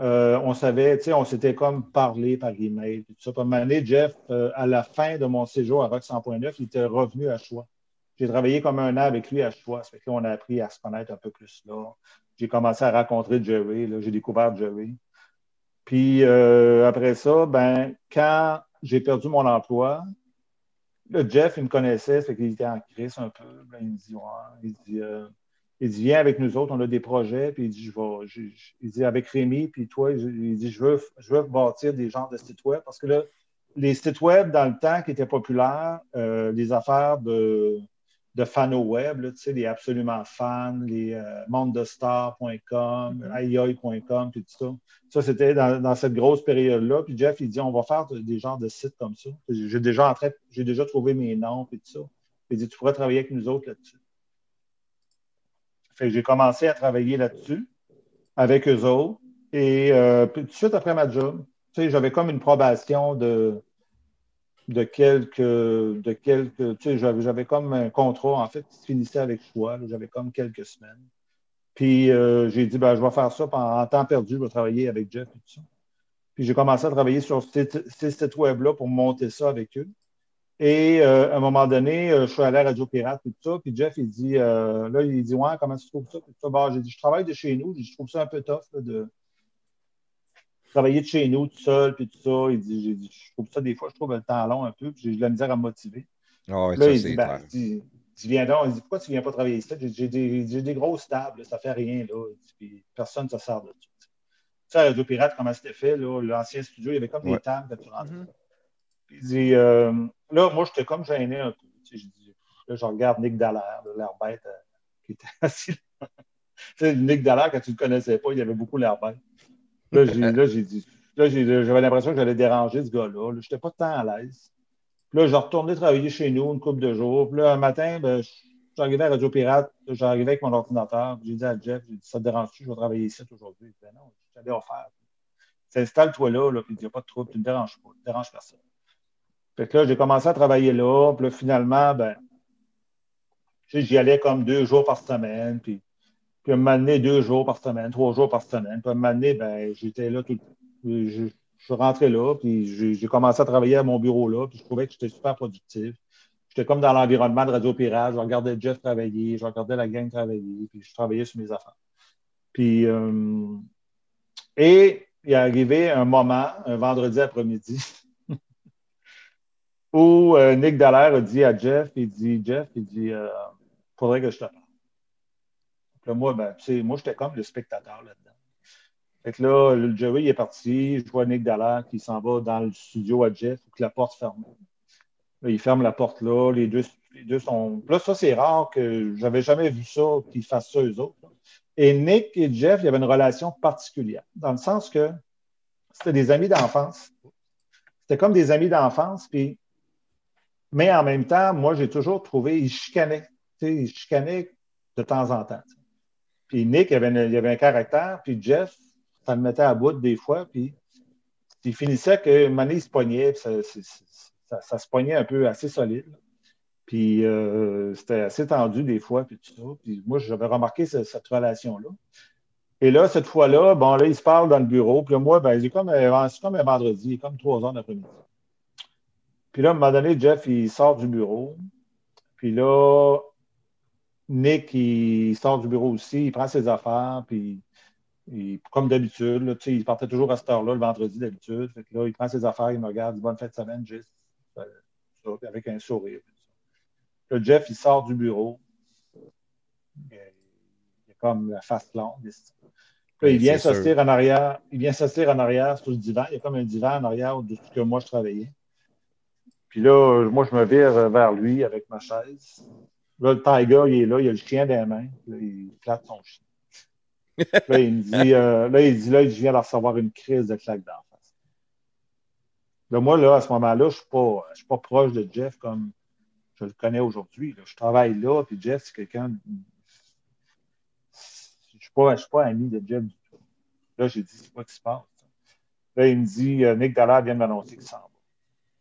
Euh, on savait, tu sais, on s'était comme parlé par email. Tout ça. Moment donné, Jeff, euh, à la fin de mon séjour à Rock 100.9, il était revenu à Choix. J'ai travaillé comme un an avec lui à Choix. Ça fait que là, on a appris à se connaître un peu plus là. J'ai commencé à rencontrer Jerry. J'ai découvert Jerry. Puis euh, après ça, ben, quand j'ai perdu mon emploi, là, Jeff, il me connaissait, fait qu'il était en crise un peu. Il me dit, il dit, euh, il dit, viens avec nous autres, on a des projets. Puis il dit, je il dit, avec Rémi, puis toi, il il dit, je veux, je veux bâtir des genres de sites web. Parce que là, les sites web, dans le temps, qui étaient populaires, euh, les affaires de, de fans web, là, tu sais, les absolument fans, les euh, mondestar.com, ioi.com, puis tout ça. Ça, c'était dans, dans cette grosse période-là. Puis Jeff, il dit, on va faire des genres de sites comme ça. J'ai déjà, en train- j'ai déjà trouvé mes noms, puis tout ça. Il dit, tu pourrais travailler avec nous autres là-dessus. Fait que j'ai commencé à travailler là-dessus avec eux autres. Et euh, tout de suite après ma job, tu sais, j'avais comme une probation de, de quelques, de quelques, tu sais, j'avais, comme un contrat, en fait, qui se finissait avec choix. J'avais comme quelques semaines. Puis euh, j'ai dit, ben, je vais faire ça en temps perdu, je vais travailler avec Jeff et tout ça. Puis j'ai commencé à travailler sur ces, sites web-là pour monter ça avec eux. Et euh, à un moment donné, euh, je suis allé à Radio Pirate et tout ça. Puis Jeff, il dit, là, il dit, ouais, comment tu trouves ça? J'ai dit, je travaille de chez nous. Je trouve ça un peu tough de travailler de chez nous tout seul, puis tout ça. Il dit, j'ai dit, je trouve ça des fois, je trouve le temps long un peu, puis j'ai de la misère à me motiver. Ah ouais, Là, ça, il c'est dit, ben, dit, viens donc. Il dit, pourquoi tu ne viens pas travailler ici? J'ai des, j'ai des grosses tables, ça ne fait rien. Là. Il dit, Puis personne ne se sert de ça. Tu sais, à Radio Pirate, comment c'était fait? là, L'ancien studio, il y avait comme Ouais. des tables quand tu rentrais. Mhm. Puis Il dit, euh, là, moi, j'étais comme gêné un peu. Tu sais, je dis, là, je regarde Nick Dallaire, l'air bête, euh, qui était <laughs> assis là. Tu sais, Nick Dallaire, quand tu ne le connaissais pas, il avait beaucoup l'air bête. Là, j'ai dit, là, j'avais l'impression que j'allais déranger ce gars-là. Là, j'étais pas tant à l'aise. Puis là, je retournais travailler chez nous une couple de jours. Puis là, un matin, ben, je je à Radio Pirate, j'arrivais avec mon ordinateur. J'ai dit à Jeff, j'ai dit, ça te dérange-tu, je vais travailler ici aujourd'hui? Il dit, Ben non, je t'avais offert. Installe-toi là, là, puis il n'y a pas de trouble, tu ne déranges pas, tu ne déranges personne. Fait que là, j'ai commencé à travailler là, puis là, finalement, ben, j'y allais comme deux jours par semaine, puis, puis à un deux jours par semaine, trois jours par semaine. Puis à un ben, j'étais là tout Je, je suis rentré là, puis j'ai j'ai commencé à travailler à mon bureau là, puis je trouvais que j'étais super productif. J'étais comme dans l'environnement de Radio Pirate, je regardais Jeff travailler, je regardais la gang travailler, puis je travaillais sur mes affaires. Puis, euh, et il est arrivé un moment, un vendredi après-midi, <laughs> où euh, Nick Dallaire a dit à Jeff, il dit, Jeff, il dit, euh, faudrait que je te parle. Là, moi, ben, moi, j'étais comme le spectateur là-dedans. Fait que là, le Jerry est parti, je vois Nick Dallaire qui s'en va dans le studio à Jeff, que la porte ferme. Là, il ferme la porte là, les deux, les deux sont. Là, ça, c'est rare que j'avais jamais vu ça, qu'ils fassent ça eux autres. Et Nick et Jeff, il y avait une relation particulière, dans le sens que c'était des amis d'enfance. C'était comme des amis d'enfance, puis mais en même temps, moi, j'ai toujours trouvé, ils chicanaient. Ils chicanaient de temps en temps. Puis Nick, il avait, avait un caractère, puis Jeff, ça le mettait à bout des fois, puis il finissait que il se pognait, puis ça, se pognait un peu assez solide. Puis euh, c'était assez tendu des fois, puis tout ça. Puis moi, j'avais remarqué ce- cette relation-là. Et là, cette fois-là, bon, là, ils se parlent dans le bureau. Puis là, moi, ben, c'est comme, comme un vendredi, comme trois heures d'après-midi. Puis là, à un moment donné, Jeff, il sort du bureau. Puis là, Nick, il sort du bureau aussi, il prend ses affaires, puis il- comme d'habitude, il partait toujours à cette heure-là, le vendredi d'habitude. Là, il prend ses affaires, il me regarde, il dit bonne fête de semaine, Jess. Euh, avec un sourire. Là, Jeff, il sort du bureau. Il a comme la face longue. Là, il Oui, vient s'asseoir en arrière. Il vient s'asseoir en arrière sur le divan. Il y a comme un divan en arrière de ce que moi je travaillais. Puis là, moi, je me vire vers lui avec ma chaise. Là, le Tiger, il est là, il a le chien dans les mains. Là, il flatte son chien. Là, il me dit, euh, là, il dit, là, je viens de recevoir une crise de claque d'en face. Là, moi, là, à ce moment-là, je ne suis, pas- proche de Jeff comme je le connais aujourd'hui. Je travaille là, puis Jeff, c'est quelqu'un. Je ne suis, pas- pas ami de Jeff du tout. Là, j'ai dit, c'est quoi qui se passe? Là, il me dit, euh, Nick Dallaire vient de m'annoncer qu'il s'en va.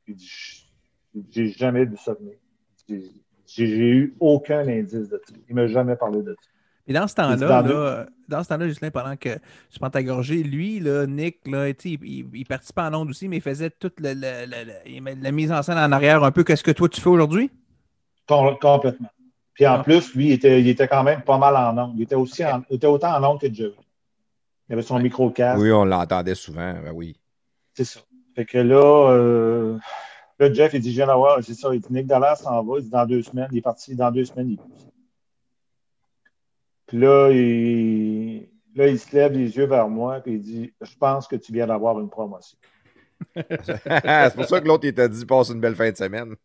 Il dit, j'ai jamais vu ça venir. J'ai eu aucun indice de ça. Il ne m'a jamais parlé de ça. Et dans ce temps-là, dans là, dans ce temps-là, Justin, pendant que tu prends ta gorgée, lui, là, Nick, là, il, il- il participait en ondes aussi, mais il faisait toute la, la- la- la- il met la mise en scène en arrière un peu. Qu'est-ce que toi tu fais aujourd'hui? Com- complètement. Puis en Ah. plus, lui, il était, il était quand même pas mal en ondes. Il était, aussi en- il était autant en ondes que Jerry. Il avait son micro-casque. Oui, on l'entendait souvent. Ben oui. C'est ça. Fait que là, euh, là, Jeff, il dit, je viens d'avoir, c'est ça, il dit, Nick Dallas s'en va, il dit, dans deux semaines, il est parti, dans deux semaines, il est plus. Puis là, il, là, il se lève les yeux vers moi, puis il dit, je pense que tu viens d'avoir une promotion. <laughs> c'est pour ça que l'autre, il t'a dit, passe une belle fin de semaine.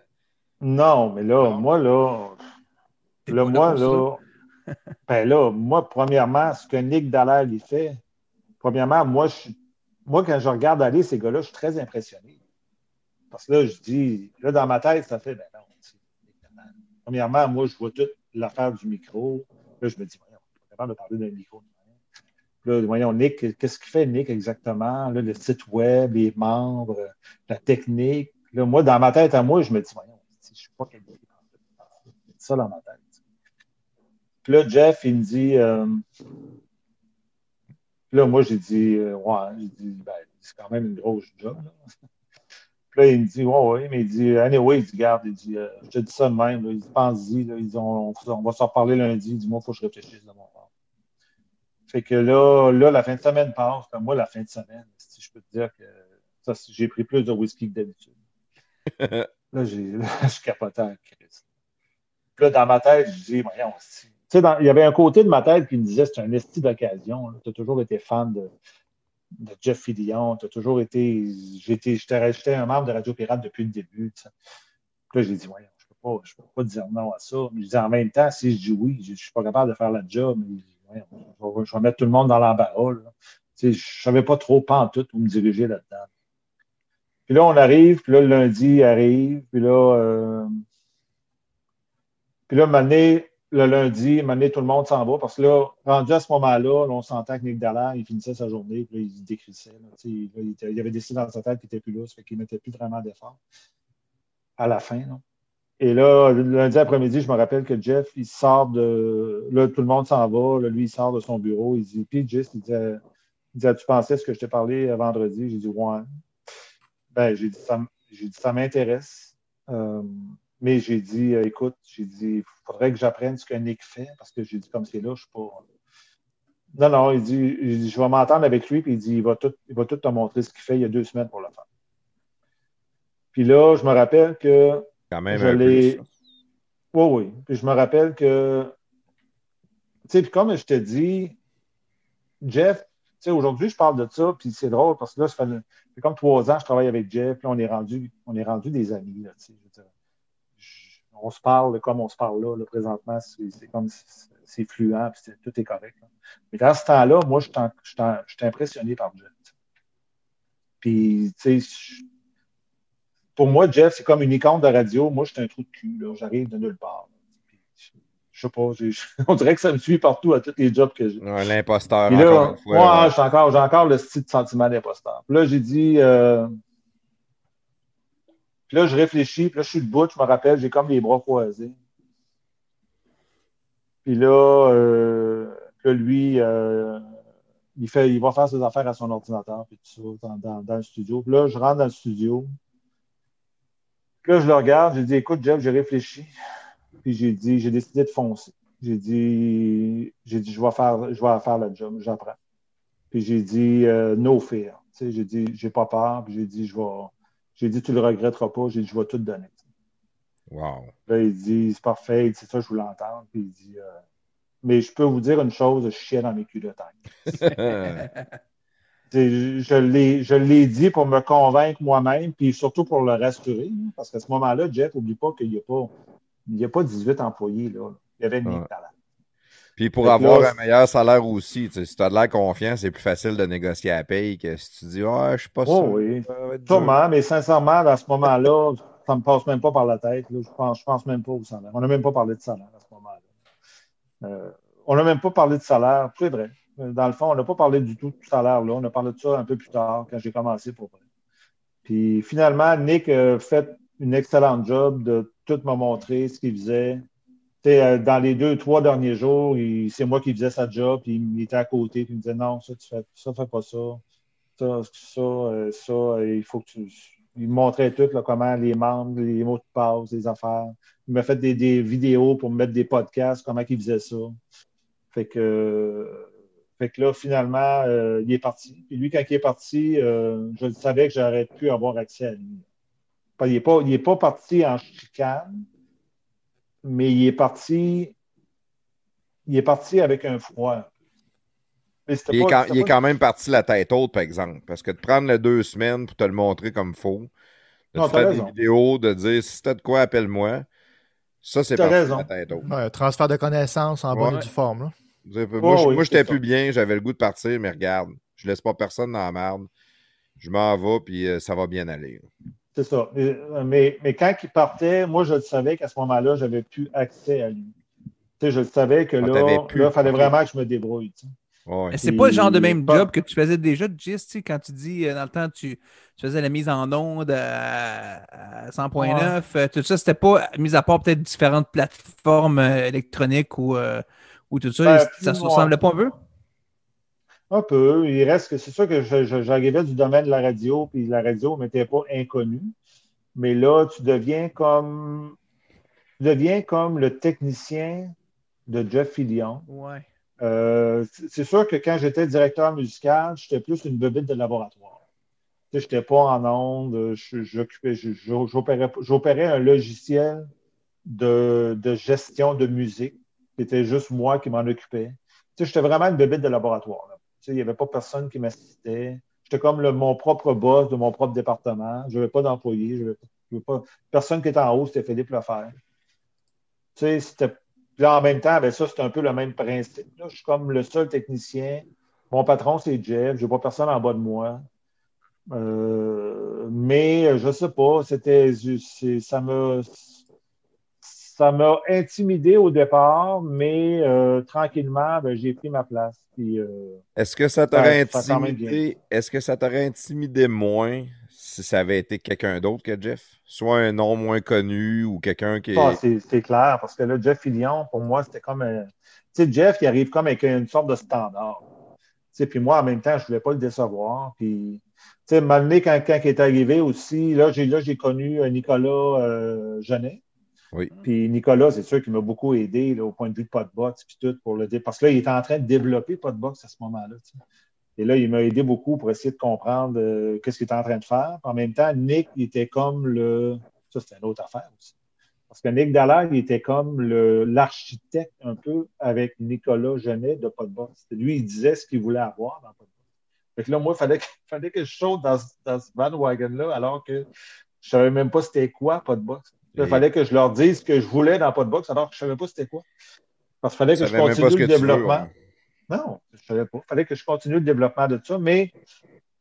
<laughs> non, mais là, moi, là, là, moi, là, <laughs> ben là, moi, premièrement, ce que Nick Dallaire, il fait, premièrement, moi, je, moi, quand je regarde aller ces gars-là, je suis très impressionné. Parce que là, je dis, là, dans ma tête, ça fait, ben non. Premièrement, moi, je vois toute l'affaire du micro. Là, je me dis, voyons, on est capable de parler d'un micro. Là, voyons, Nick, qu'est-ce qu'il fait, Nick, exactement? Le site web, les membres, la technique. Là, moi, dans ma tête, à moi, je me dis, voyons, je ne suis pas qualifié. C'est ça dans ma tête. Puis là, Jeff, il me dit, euh, puis là, moi, j'ai dit, euh, ouais, j'ai dit, ben, c'est quand même une grosse job. Là. Puis là, il me dit, ouais, ouais, mais il dit, anyway, il dit, garde, il dit, euh, je te dis ça de même, là, il dit, pense-y, là, il dit, on, on va s'en reparler lundi, il dit, moi, il faut que je réfléchisse de mon part. Fait que là, là, la fin de semaine passe, comme moi, la fin de semaine, si je peux te dire que ça, j'ai pris plus de whisky que d'habitude. <laughs> là, j'ai, là, <laughs> je capotais en crise. Puis là, dans ma tête, je dis, voyons, si tu sais, il y avait un côté de ma tête qui me disait c'est un esti d'occasion. Tu as toujours été fan de, de Jeff Fillion. Tu as toujours été. J'étais un membre de Radio Pirate depuis le début. Puis là, j'ai dit, voyons, je ne peux, peux, pas dire non à ça. Mais je dis en même temps, si je dis oui, je ne suis pas capable de faire la job. Mais voyons, je, vais, mettre tout le monde dans l'embarras. Je ne savais pas trop, pas en tout, où me diriger là-dedans. Puis là, on arrive, puis là, le lundi arrive, puis là, euh, puis là, donné, le lundi, donné, tout le monde s'en va parce que là, rendu à ce moment-là, on s'entend que Nick Dallaire, il finissait sa journée, puis là, il décrissait. Il, il, avait décidé dans sa tête qu'il n'était plus là, ça fait qu'il ne mettait plus vraiment d'effort à la fin. Et là, lundi après-midi, je me rappelle que Jeff, il sort de. Là, tout le monde s'en va. Lui, il sort de son bureau. Il dit Puis, Jess, il disait, il disait Tu pensais ce que je t'ai parlé vendredi J'ai dit Ouais. Ben, j'ai dit Ça, dit, ça m'intéresse. Euh, mais j'ai dit, euh, écoute, j'ai dit, il faudrait que j'apprenne ce que Nick fait, parce que j'ai dit, comme c'est là, je ne suis pas. Non, non, il dit, il dit je vais m'entendre avec lui, puis il dit, il va, tout, il va tout te montrer ce qu'il fait. Il y a deux semaines pour le faire. Puis là, je me rappelle que. Quand même, je l'ai. Oui, oui. Puis je me rappelle que. Tu sais, puis comme je te dis, Jeff, tu sais, aujourd'hui, je parle de ça, puis c'est drôle parce que là, ça fait, comme trois ans que je travaille avec Jeff, puis on est rendu, on est rendu des amis, là, tu sais, je veux dire on se parle comme on se parle là, présentement, c'est comme c'est fluent, puis tout est correct. Là. Mais dans ce temps-là, moi, je suis impressionné par Jeff. Puis, tu sais, pour moi, Jeff, c'est comme une icône de radio. Moi, je suis un trou de cul. J'arrive de nulle part. je sais pas, <laughs> on dirait que ça me suit partout à tous les jobs que j'ai. Ouais, L'imposteur, encore une fois. Moi, j'ai encore, encore, le style de sentiment d'imposteur. Puis là, j'ai dit, euh, puis là, je réfléchis, puis là, je suis debout, je me rappelle, j'ai comme les bras croisés. Puis là, euh, lui, euh, il, fait, il va faire ses affaires à son ordinateur, puis tout ça, dans, dans, le studio. Puis là, je rentre dans le studio. Puis là, je le regarde, j'ai dit, écoute, Jeff, j'ai réfléchi. Puis j'ai dit, j'ai décidé de foncer. J'ai dit, j'ai dit, je vais faire, je vais faire le job, j'apprends. Puis j'ai dit, euh, no fear. Tu sais, j'ai dit, j'ai pas peur. Puis j'ai dit, je vais, j'ai dit, tu le regretteras pas. J'ai dit, je vais tout donner. Wow. Là, il dit, c'est parfait. C'est ça, je voulais entendre. Puis il dit, euh, mais je peux vous dire une chose, je chiais dans mes culottes. <laughs> je l'ai dit pour me convaincre moi-même, puis surtout pour le rassurer. Hein, parce qu'à ce moment-là, Jeff, n'oublie pas qu'il n'y a, pas, a pas 18 employés. Là. Il y avait une ouais. talent. Puis pour avoir un meilleur salaire aussi, si tu as de l'air confiant, c'est plus facile de négocier à paye que si tu dis Ah, oh, je suis pas oh, sûr. Oui, sûrement, mais sincèrement, à ce moment-là, ça ne me passe même pas par la tête. Là. Je pense, je pense même pas au salaire. On n'a même pas parlé de salaire à ce moment-là. Euh, on n'a même pas parlé de salaire, c'est vrai. Dans le fond, on n'a pas parlé du tout de salaire. Là. On a parlé de ça un peu plus tard, quand j'ai commencé pour vrai. Puis finalement, Nick a fait une excellente job de tout me montrer ce qu'il faisait. Euh, dans les deux, trois derniers jours, c'est moi qui faisais sa job, puis il était à côté, puis il me disait non, ça, tu fais ça, fais pas ça. Ça, ça, euh, ça, euh, il faut que tu. Il me montrait tout, là, comment les membres, les mots de passe, les affaires. Il m'a fait des, vidéos pour me mettre des podcasts, comment il faisait ça. Fait que Fait que là, finalement, il est parti. Lui, quand il est parti, je savais que j'aurais pu avoir accès à lui. Il n'est pas, il est pas parti en chicane, mais il est parti. Il est parti avec un froid. Mais Il est, quand, c'était il est pas- quand même parti la tête haute, par exemple. Parce que de prendre les deux semaines pour te le montrer comme faux, de Non, te t'as faire raison. des vidéos, de dire si t'as de quoi, appelle-moi. Ça, c'est T'as parti raison. la tête haute. Ouais, transfert de connaissances en bonne et due forme. là. Oh, moi, je- oui, j'étais plus bien, j'avais le goût de partir, mais regarde, je laisse pas personne dans la merde. Je m'en vais, puis euh, ça va bien aller. C'est ça. Mais, mais, mais quand il partait, moi, je le savais qu'à ce moment-là, j'avais plus accès à lui. Tu sais, je le savais que Ah, là, il fallait vraiment que je me débrouille. Ouais. Mais c'est pas le genre de même Pas- job que tu faisais déjà, Gis, quand tu dis, euh, dans le temps, tu, tu faisais la mise en onde à, à 100.9, euh, tout ça, c'était pas, mis à part peut-être différentes plateformes euh, électroniques ou, euh, ou tout ça, Ben, ça se ressemblait pas un peu? Un peu. Il reste que c'est sûr que j'arrivais du domaine de la radio, puis la radio ne m'était pas inconnue. Mais là, tu deviens comme tu deviens comme le technicien de Jeff Fillion. Ouais. Euh, c'est sûr que quand j'étais directeur musical, j'étais plus une bebite de laboratoire. Je n'étais pas en onde, j'opérais un logiciel de, de gestion de musique. C'était juste moi qui m'en occupais. J'étais vraiment une bébête de laboratoire. là. Il n'y avait pas personne qui m'assistait. J'étais comme le- mon propre boss de mon propre département. Je n'avais pas d'employé. Personne qui était en haut, c'était Philippe Lefebvre. Tu sais, en même temps, ben, ça, c'est un peu le même principe. Je suis comme le seul technicien. Mon patron, c'est Jeff. Je n'ai pas personne en bas de moi. Euh, mais je ne sais pas, c'était ça m'a ça m'a intimidé au départ, mais euh, tranquillement, ben, j'ai pris ma place. Euh, Est-ce que ça t'aurait intimidé? Est-ce que ça t'aurait intimidé moins si ça avait été quelqu'un d'autre que Jeff? Soit un nom moins connu ou quelqu'un qui est. ah, c'est clair, parce que là, Jeff Fillion, pour moi, c'était comme un. Tu sais, Jeff, il arrive comme avec une sorte de standard. Puis moi, en même temps, je ne voulais pas le décevoir. Puis, tu sais, quand, quand il est arrivé aussi, là, j'ai connu euh, Nicolas euh, Genet. Oui. Puis Nicolas, c'est sûr qu'il m'a beaucoup aidé là, au point de vue de Podbox puis tout pour le dé- parce que là, il était en train de développer Podbox à ce moment-là. Et là, il m'a aidé beaucoup pour essayer de comprendre euh, qu'est-ce qu'il était en train de faire. En même temps, Nick, il était comme le. Ça, c'était une autre affaire aussi. Parce que Nick Dallaire, il était comme l'architecte un peu avec Nicolas Genet de Podbox. Lui, il disait ce qu'il voulait avoir dans Podbox. Fait que là, moi, il fallait, <laughs> fallait que je saute dans, dans ce bandwagon-là alors que je ne savais même pas c'était quoi Podbox. Il Et- fallait que je leur dise ce que je voulais dans Podbox alors que je ne savais pas c'était quoi. Parce qu'il fallait que je continue que le veux, développement. ouais. Non, je ne savais pas. Il fallait que je continue le développement de ça, mais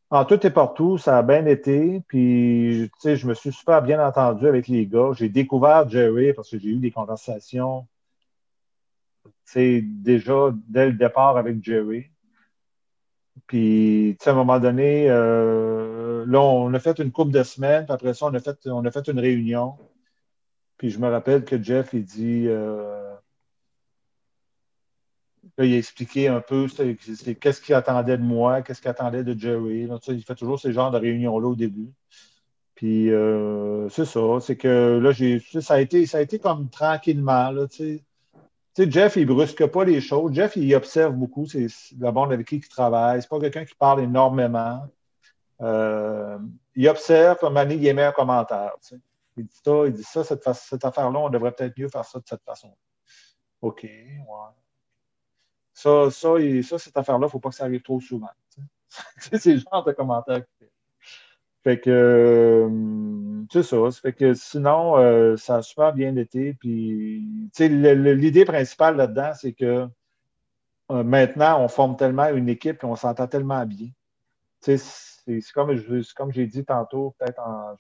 en tout et partout, ça a bien été. Puis, tu sais, je me suis super bien entendu avec les gars. J'ai découvert Jerry parce que j'ai eu des conversations, tu sais, déjà dès le départ avec Jerry. Puis, tu sais, à un moment donné, euh, là, on a fait une couple de semaines, puis après ça, on a fait, on a fait une réunion. Puis, je me rappelle que Jeff, il dit. euh, Là, il a expliqué un peu qu'est-ce qu'il attendait de moi, qu'est-ce qu'il attendait de Jerry. Il fait toujours ces genres de réunions-là au début. Puis euh, c'est ça, c'est que là, ça, a été, ça a été comme tranquillement. Jeff, il brusque pas les choses. Jeff, il observe beaucoup. C'est la bande avec qui il travaille. C'est pas quelqu'un qui parle énormément. Euh, il observe, puis à il émet un commentaire. Il dit ça, il dit ça, cette, fa- cette affaire-là, on devrait peut-être mieux faire ça de cette façon. OK, ouais. Ça, ça, et ça cette affaire-là, il ne faut pas que ça arrive trop souvent. <laughs> c'est le genre de commentaire qu'il fait. Fait que, euh, c'est ça. Fait que sinon, euh, ça a super bien été. Puis, l'idée principale là-dedans, c'est que euh, maintenant, on forme tellement une équipe et on s'entend tellement bien. C'est comme, j'ai dit tantôt, peut-être en,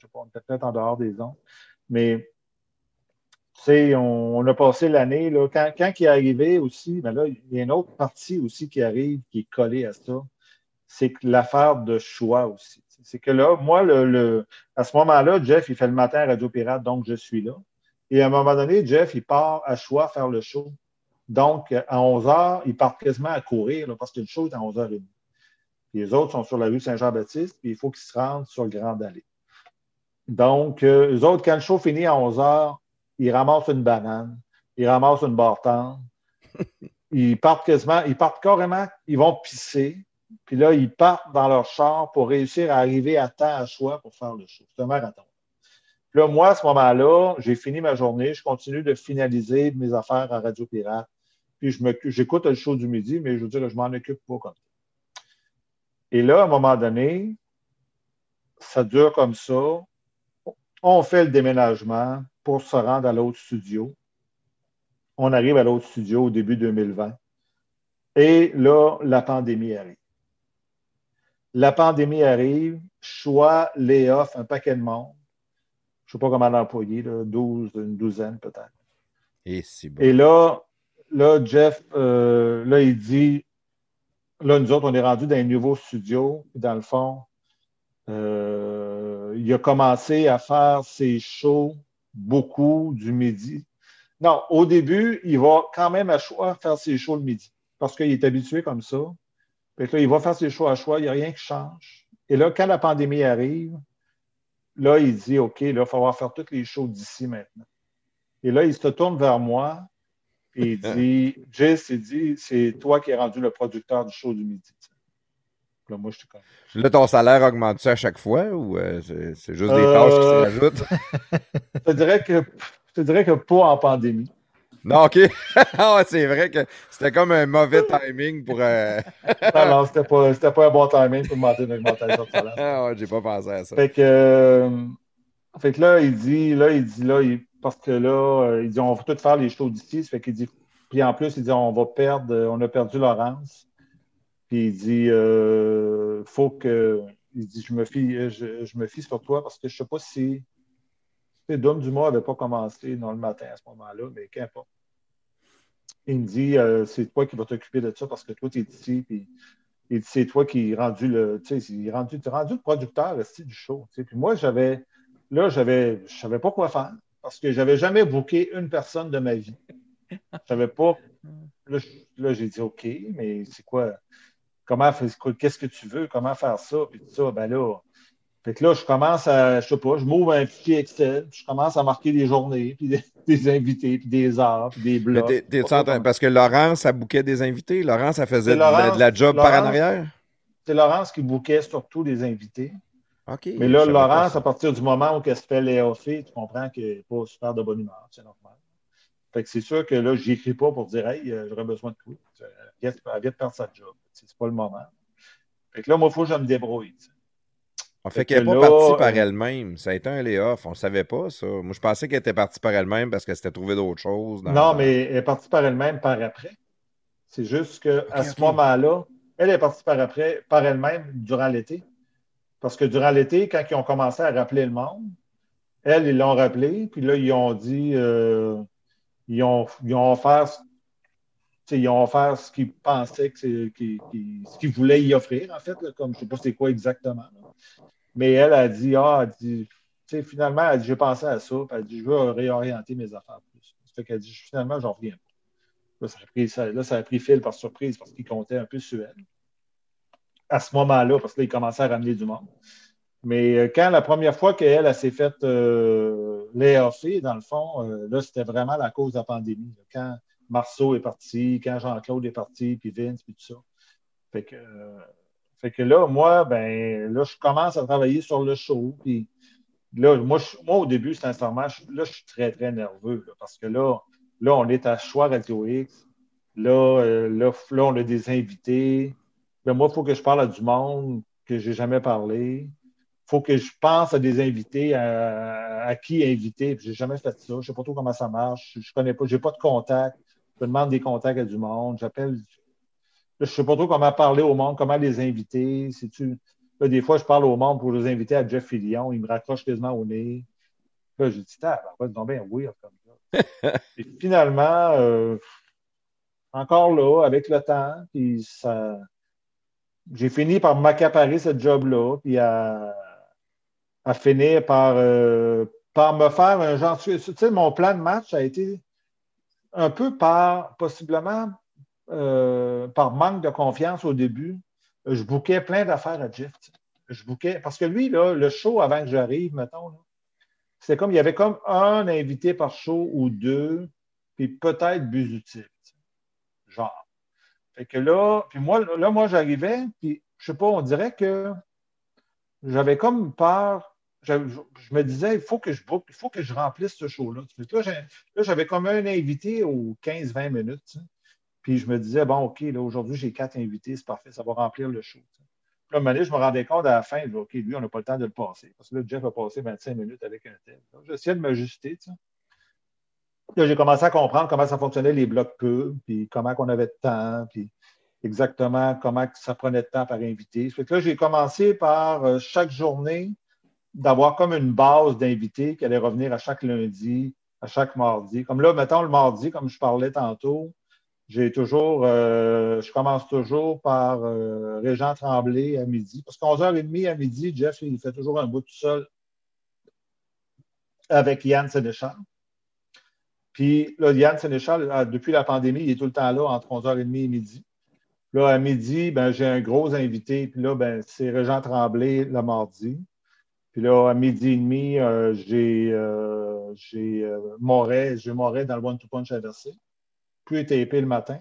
en dehors des ondes, mais tu sais, on, a passé l'année, là, quand, il est arrivé aussi, ben là, il y a une autre partie aussi qui arrive, qui est collée à ça, c'est l'affaire de choix aussi. C'est que là, moi, à ce moment-là, Jeff, il fait le matin à Radio Pirate, donc je suis là. Et à un moment donné, Jeff, il part à choix faire le show. Donc, à 11 h, ils partent quasiment à courir, parce que le show est à 11h30. Puis les autres sont sur la rue Saint-Jean-Baptiste, puis il faut qu'ils se rendent sur le Grand Allée. Donc, euh, eux autres, quand le show finit à 11 h, ils ramassent une banane, ils ramassent une barre tendre, <laughs> ils partent quasiment, ils partent carrément, ils vont pisser. Puis là, ils partent dans leur char pour réussir à arriver à temps à choix pour faire le show. C'est un marathon. Puis là, moi, à ce moment-là, j'ai fini ma journée. Je continue de finaliser mes affaires à Radio Pirate. Puis j'écoute le show du midi, mais je veux dire, je m'en occupe pas comme ça. Et là, à un moment donné, ça dure comme ça. On fait le déménagement pour se rendre à l'autre studio. On arrive à l'autre studio au début 2020. Et là, la pandémie arrive. La pandémie arrive, choix, layoff, un paquet de monde. Je ne sais pas comment l'employer, là, 12, une douzaine peut-être. Et si bon. Et là, là Jeff, euh, là, il dit, là, nous autres, on est rendus dans un nouveau studio. Dans le fond, euh, il a commencé à faire ses shows beaucoup du midi. Non, au début, il va quand même à choix faire ses shows le midi parce qu'il est habitué comme ça. Il va faire ses shows à choix, il n'y a rien qui change. Et là, quand la pandémie arrive, là, il dit OK, il va falloir faire tous les shows d'ici maintenant. Et là, il se tourne vers moi il <laughs> dit Jess, il dit, c'est toi qui es rendu le producteur du show du midi. Là, moi, je te connais. Là, ton salaire augmente-tu à chaque fois ou euh, c'est juste des Euh, tâches qui se rajoutent? <laughs> Je te dirais que, je te dirais que pas en pandémie. Non, OK. <laughs> Ah c'est vrai que c'était comme un mauvais timing pour. euh, Non, non, c'était pas, c'était pas un bon timing pour demander une augmentation de salaire. Ah ouais, j'ai pas pensé à ça. Fait que, euh, fait que là, il dit, là, il dit, là, il- parce que là, euh, il dit, on va tout faire les shows d'ici. Fait qu'il dit, puis en plus, il dit, on va perdre, euh, on a perdu Laurence. Puis il dit, euh, faut que, il dit, je me fie, je, je me fie sur toi parce que je sais pas si, tu sais, Dom Dumas n'avait pas commencé dans le matin à ce moment-là, mais qu'importe. Il me dit, euh, c'est toi qui vas t'occuper de ça parce que toi, tu es ici, puis il dit, c'est toi qui es rendu le, tu rendu, es rendu le producteur esti, du show. Puis moi, j'avais, là, j'avais, je savais pas quoi faire parce que j'avais jamais booké une personne de ma vie. Je savais pas. Là, j'ai dit, OK, mais c'est quoi, comment, qu'est-ce que tu veux, comment faire ça, puis tout ça, ben là. Fait que là, je commence à, je sais pas, je m'ouvre un fichier Excel, puis je commence à marquer des journées, puis des, <laughs> des invités, puis des heures, puis des Mais blocs. t'es- t'es-tu en train- Parce que Laurence, ça bouquait des invités? Laurence, ça faisait de, la- Laurence- de la job par en arrière? C'est Laurence qui bouquait surtout les invités. Mais là, Laurence, ça. à partir du moment où elle se fait léoffer, tu comprends qu'elle n'est pas super de bonne humeur, c'est normal. Fait que c'est sûr que là, je n'écris pas pour dire Hey, euh, j'aurais besoin de toi. Elle vient, de perdre sa job. C'est pas le moment. Fait que là, moi, il faut que je me débrouille. tu sais. On Fait fait qu'elle n'est pas là, partie par euh, elle-même. Ça a été un layoff. On ne savait pas ça. Moi, je pensais qu'elle était partie par elle-même parce qu'elle s'était trouvée d'autres choses. dans- Non, mais elle est partie par elle-même par après. C'est juste qu'à ce moment-là, elle est partie par après, par elle-même durant l'été. Parce que durant l'été, quand ils ont commencé à rappeler le monde, elle, ils l'ont rappelé, puis là, ils ont dit, euh, ils, ont, offert, ils ce qu'ils pensaient ce qu'ils voulaient y offrir, en fait, comme je ne sais pas c'est quoi exactement. Mais elle a dit, ah, finalement, elle dit, j'ai pensé à ça, puis elle dit, je veux réorienter mes affaires plus. Ça fait qu'elle dit, finalement, j'en reviens pas. Là, ça a pris, là, ça a pris fil par surprise parce qu'il comptait un peu sur elle. À ce moment-là, parce que commençait à ramener du monde. Mais euh, quand la première fois qu'elle elle, s'est faite euh, dans le fond, euh, là, c'était vraiment la cause de la pandémie. Quand Marceau est parti, quand Jean-Claude est parti, puis Vince, puis tout ça. Fait que, euh, fait que là, moi, ben, là, je commence à travailler sur le show. Puis là, moi, moi au début, sincèrement, je- là, je suis très, très nerveux. parce que là, là, on est à Choix Radio X. Là, là, là, on a des invités. Ben, moi, il faut que je parle à du monde que je n'ai jamais parlé. Il faut que je pense à des invités, à, à qui inviter. Je n'ai jamais fait ça. Je ne sais pas trop comment ça marche. Je ne connais pas, je n'ai pas de contact. Je demande des contacts à du monde. J'appelle. Je ne sais pas trop comment parler au monde, comment les inviter. Si tu... Là, des fois, je parle au monde pour les inviter à Jeff Fillion. Il me raccroche quasiment au nez. Là, j'ai dit, ah, ben, donc bien weird comme ça. <laughs> Et finalement, euh, encore là, avec le temps, puis ça. J'ai fini par m'accaparer ce job-là, puis à, finir par, euh, par me faire un genre. Tu sais, mon plan de match a été un peu par, possiblement, euh, par manque de confiance au début. Je bouquais plein d'affaires à Jeff. Je bouquais, parce que lui, là, le show avant que j'arrive, mettons, c'était comme, il y avait comme un invité par show ou deux, puis peut-être Busutil. genre. Fait que là, puis moi, là, moi, j'arrivais, puis je sais pas, on dirait que j'avais comme peur. Je, me disais, il faut que je il faut que je remplisse ce show-là. Là, j'avais comme un invité aux 15-20 minutes. Puis je me disais, bon, OK, là, aujourd'hui, j'ai quatre invités, c'est parfait, ça va remplir le show. tu sais. Puis là, je me rendais compte à la fin, OK, lui, on n'a pas le temps de le passer. Parce que là, Jeff a passé 25 minutes avec un tel. J'essayais de m'ajuster, tu. Là, j'ai commencé à comprendre comment ça fonctionnait les blocs pubs, puis comment on avait de temps, puis exactement comment ça prenait de temps par invité. Fait que là, j'ai commencé par euh, chaque journée d'avoir comme une base d'invités qui allait revenir à chaque lundi, à chaque mardi. Comme là, mettons le mardi, comme je parlais tantôt, j'ai toujours, euh, je commence toujours par euh, Régent Tremblay à midi. Parce qu'à 11h30 à midi, Jeff, il fait toujours un bout tout seul avec Yann Sénéchal. Puis là, Yann Sénéchal, euh, depuis la pandémie, il est tout le temps là entre 11h30 et midi. Là, à midi, ben, j'ai un gros invité. Puis là, ben, c'est Régent Tremblay le mardi. Puis là, à midi et demi, euh, j'ai euh, euh, Moret, dans le One to Punch inversé. Puis TP le matin.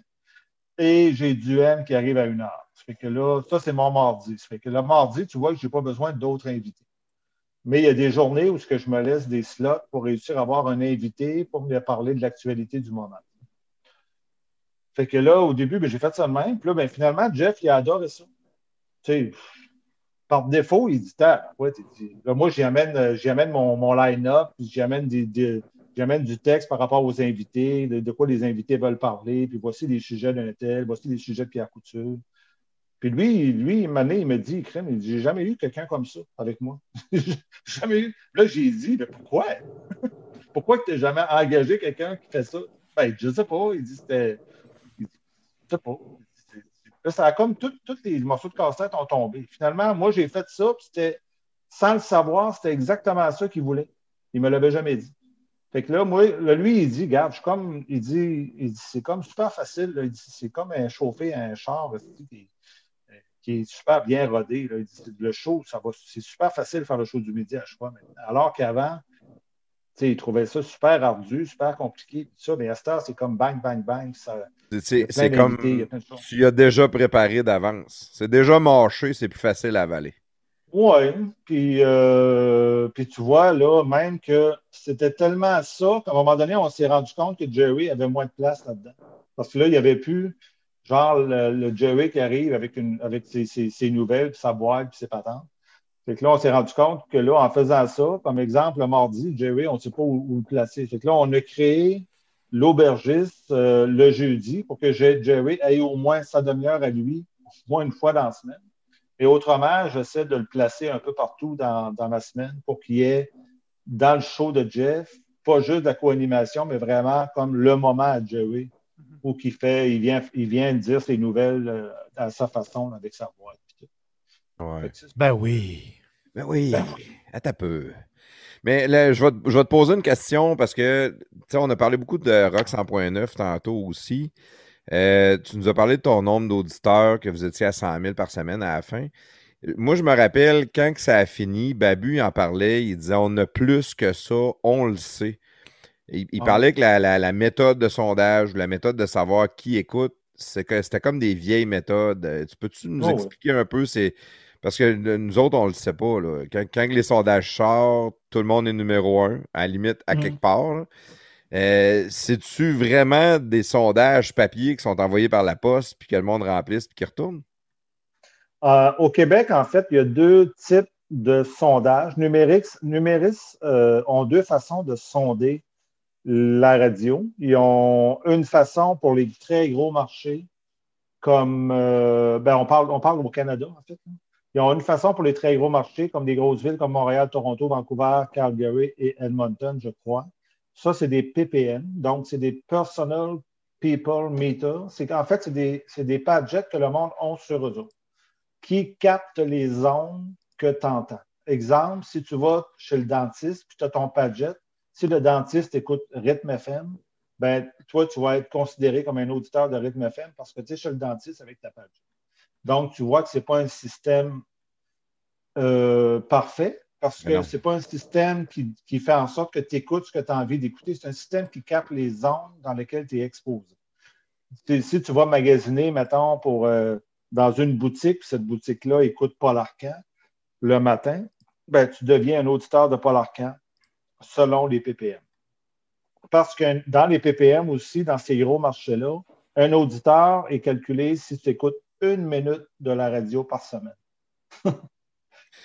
Et j'ai Duhem qui arrive à une heure. Ça fait que là, ça, c'est mon mardi. Ça fait que le mardi, tu vois que je n'ai pas besoin d'autres invités. Mais il y a des journées où ce que je me laisse des slots pour réussir à avoir un invité pour me parler de l'actualité du moment. Fait que là, au début, ben, j'ai fait ça de même. Puis là, ben, finalement, Jeff, il a adoré ça. Par défaut, il dit ouais, moi, j'y amène, euh, mon, line-up, puis j'y amène du texte par rapport aux invités, de, de quoi les invités veulent parler, puis voici les sujets d'un tel, voici les sujets de Pierre Couture. Puis lui, lui, année, il me dit, crème, il dit, j'ai jamais eu quelqu'un comme ça avec moi. <laughs> Jamais eu. Là, j'ai dit, mais pourquoi? <laughs> pourquoi tu n'as jamais engagé quelqu'un qui fait ça? Ben, je sais pas. Il dit, c'était. il Je sais pas. Là, ça a comme tous les morceaux de casse-tête ont tombé. Finalement, moi, j'ai fait ça, puis c'était, sans le savoir, c'était exactement ça qu'il voulait. Il me l'avait jamais dit. Fait que là, moi, là, lui, il dit, regarde, je suis comme, il dit, il dit c'est comme super facile, là. Il dit, c'est comme un chauffer un char, là, qui, est super bien rodé. là. Il dit, le show, ça va, c'est super facile de faire le show du midi à choix. Alors qu'avant, il trouvait ça super ardu, super compliqué, tout ça, mais à cette heure, c'est comme bang, bang, bang. Ça, C'est- comme il y tu y as déjà préparé d'avance. C'est déjà mâché, c'est plus facile à avaler. Oui, puis, euh, puis tu vois, là, même que c'était tellement ça qu'à un moment donné, on s'est rendu compte que Jerry avait moins de place là-dedans. Parce que là, il n'y avait plus, genre, le, Jerry qui arrive avec, ses, nouvelles, puis sa boîte, puis ses patentes. Que là, on s'est rendu compte que là, en faisant ça, comme exemple, le mardi, Jerry, on ne sait pas où, le placer. Que là, on a créé l'aubergiste euh, le jeudi pour que Jerry ait au moins sa demi-heure à lui, au moins une fois dans la semaine. Et autrement, j'essaie de le placer un peu partout dans, dans ma semaine pour qu'il ait dans le show de Jeff, pas juste de la co-animation, mais vraiment comme le moment à Jerry où il fait, il vient, il vient dire ses nouvelles euh, à sa façon, avec sa voix. Ouais. Ben oui. Ben oui, Ben attends un peu. Mais là, je vais, te- je vais te poser une question parce que, tu sais, on a parlé beaucoup de Rock 100.9 tantôt aussi. Euh, tu nous as parlé de ton nombre d'auditeurs, que vous étiez à 100 000 par semaine à la fin. Moi, je me rappelle, quand que ça a fini, Babu en parlait, il disait on a plus que ça, on le sait. Il, il Ah. parlait que la, la- la méthode de sondage, la méthode de savoir qui écoute, c'est que c'était comme des vieilles méthodes. Euh, Tu peux-tu nous Oh, ouais. expliquer un peu? C'est parce que nous autres, on le sait pas. Là. Quand, quand les sondages sortent, tout le monde est numéro un, à la limite, à Mhm. quelque part. Euh, C'est-tu vraiment des sondages papier qui sont envoyés par la poste, puis que le monde remplisse, puis qui retourne? Euh, au Québec, en fait, il y a deux types de sondages. Numérix, Numéris euh, ont deux façons de sonder la radio. Ils ont une façon pour les très gros marchés, comme euh, ben, on, parle, au Canada, en fait. Ils ont une façon pour les très gros marchés, comme des grosses villes comme Montréal, Toronto, Vancouver, Calgary et Edmonton, je crois. Ça, c'est des PPM, donc c'est des Personal People Meter. C'est qu'en fait, c'est des, des padgets que le monde a sur eux autres qui captent les ondes que tu entends. Exemple, si tu vas chez le dentiste puis tu as ton padget, si le dentiste écoute Rythme FM, ben, toi, tu vas être considéré comme un auditeur de Rythme FM parce que tu es chez le dentiste avec ta padget. Donc, tu vois que ce n'est pas un système euh, parfait parce que ce n'est pas un système qui, qui fait en sorte que tu écoutes ce que tu as envie d'écouter. C'est un système qui capte les ondes dans lesquelles tu es exposé. si, si tu vas magasiner, mettons, pour, euh, dans une boutique, puis cette boutique-là écoute Paul Arcan le matin, ben, tu deviens un auditeur de Paul Arcan selon les PPM. Parce que dans les PPM aussi, dans ces gros marchés-là, un auditeur est calculé si tu écoutes une minute de la radio par semaine. <laughs>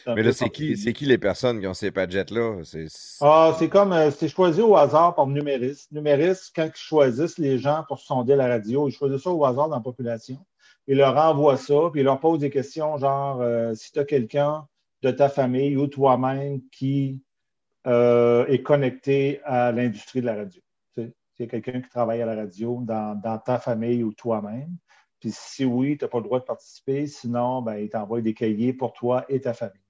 Mais là, c'est qui, qui les personnes qui ont ces padgets-là? C'est... Ah, c'est comme, euh, c'est choisi au hasard par Numéris. Numéris, quand ils choisissent les gens pour sonder la radio, ils choisissent ça au hasard dans la population. Ils leur envoient ça, puis ils leur posent des questions genre, euh, si tu as quelqu'un de ta famille ou toi-même qui euh, est connecté à l'industrie de la radio. S'il y a quelqu'un qui travaille à la radio dans, dans ta famille ou toi-même. Puis si oui, tu n'as pas le droit de participer. Sinon, ben, ils t'envoient des cahiers pour toi et ta famille.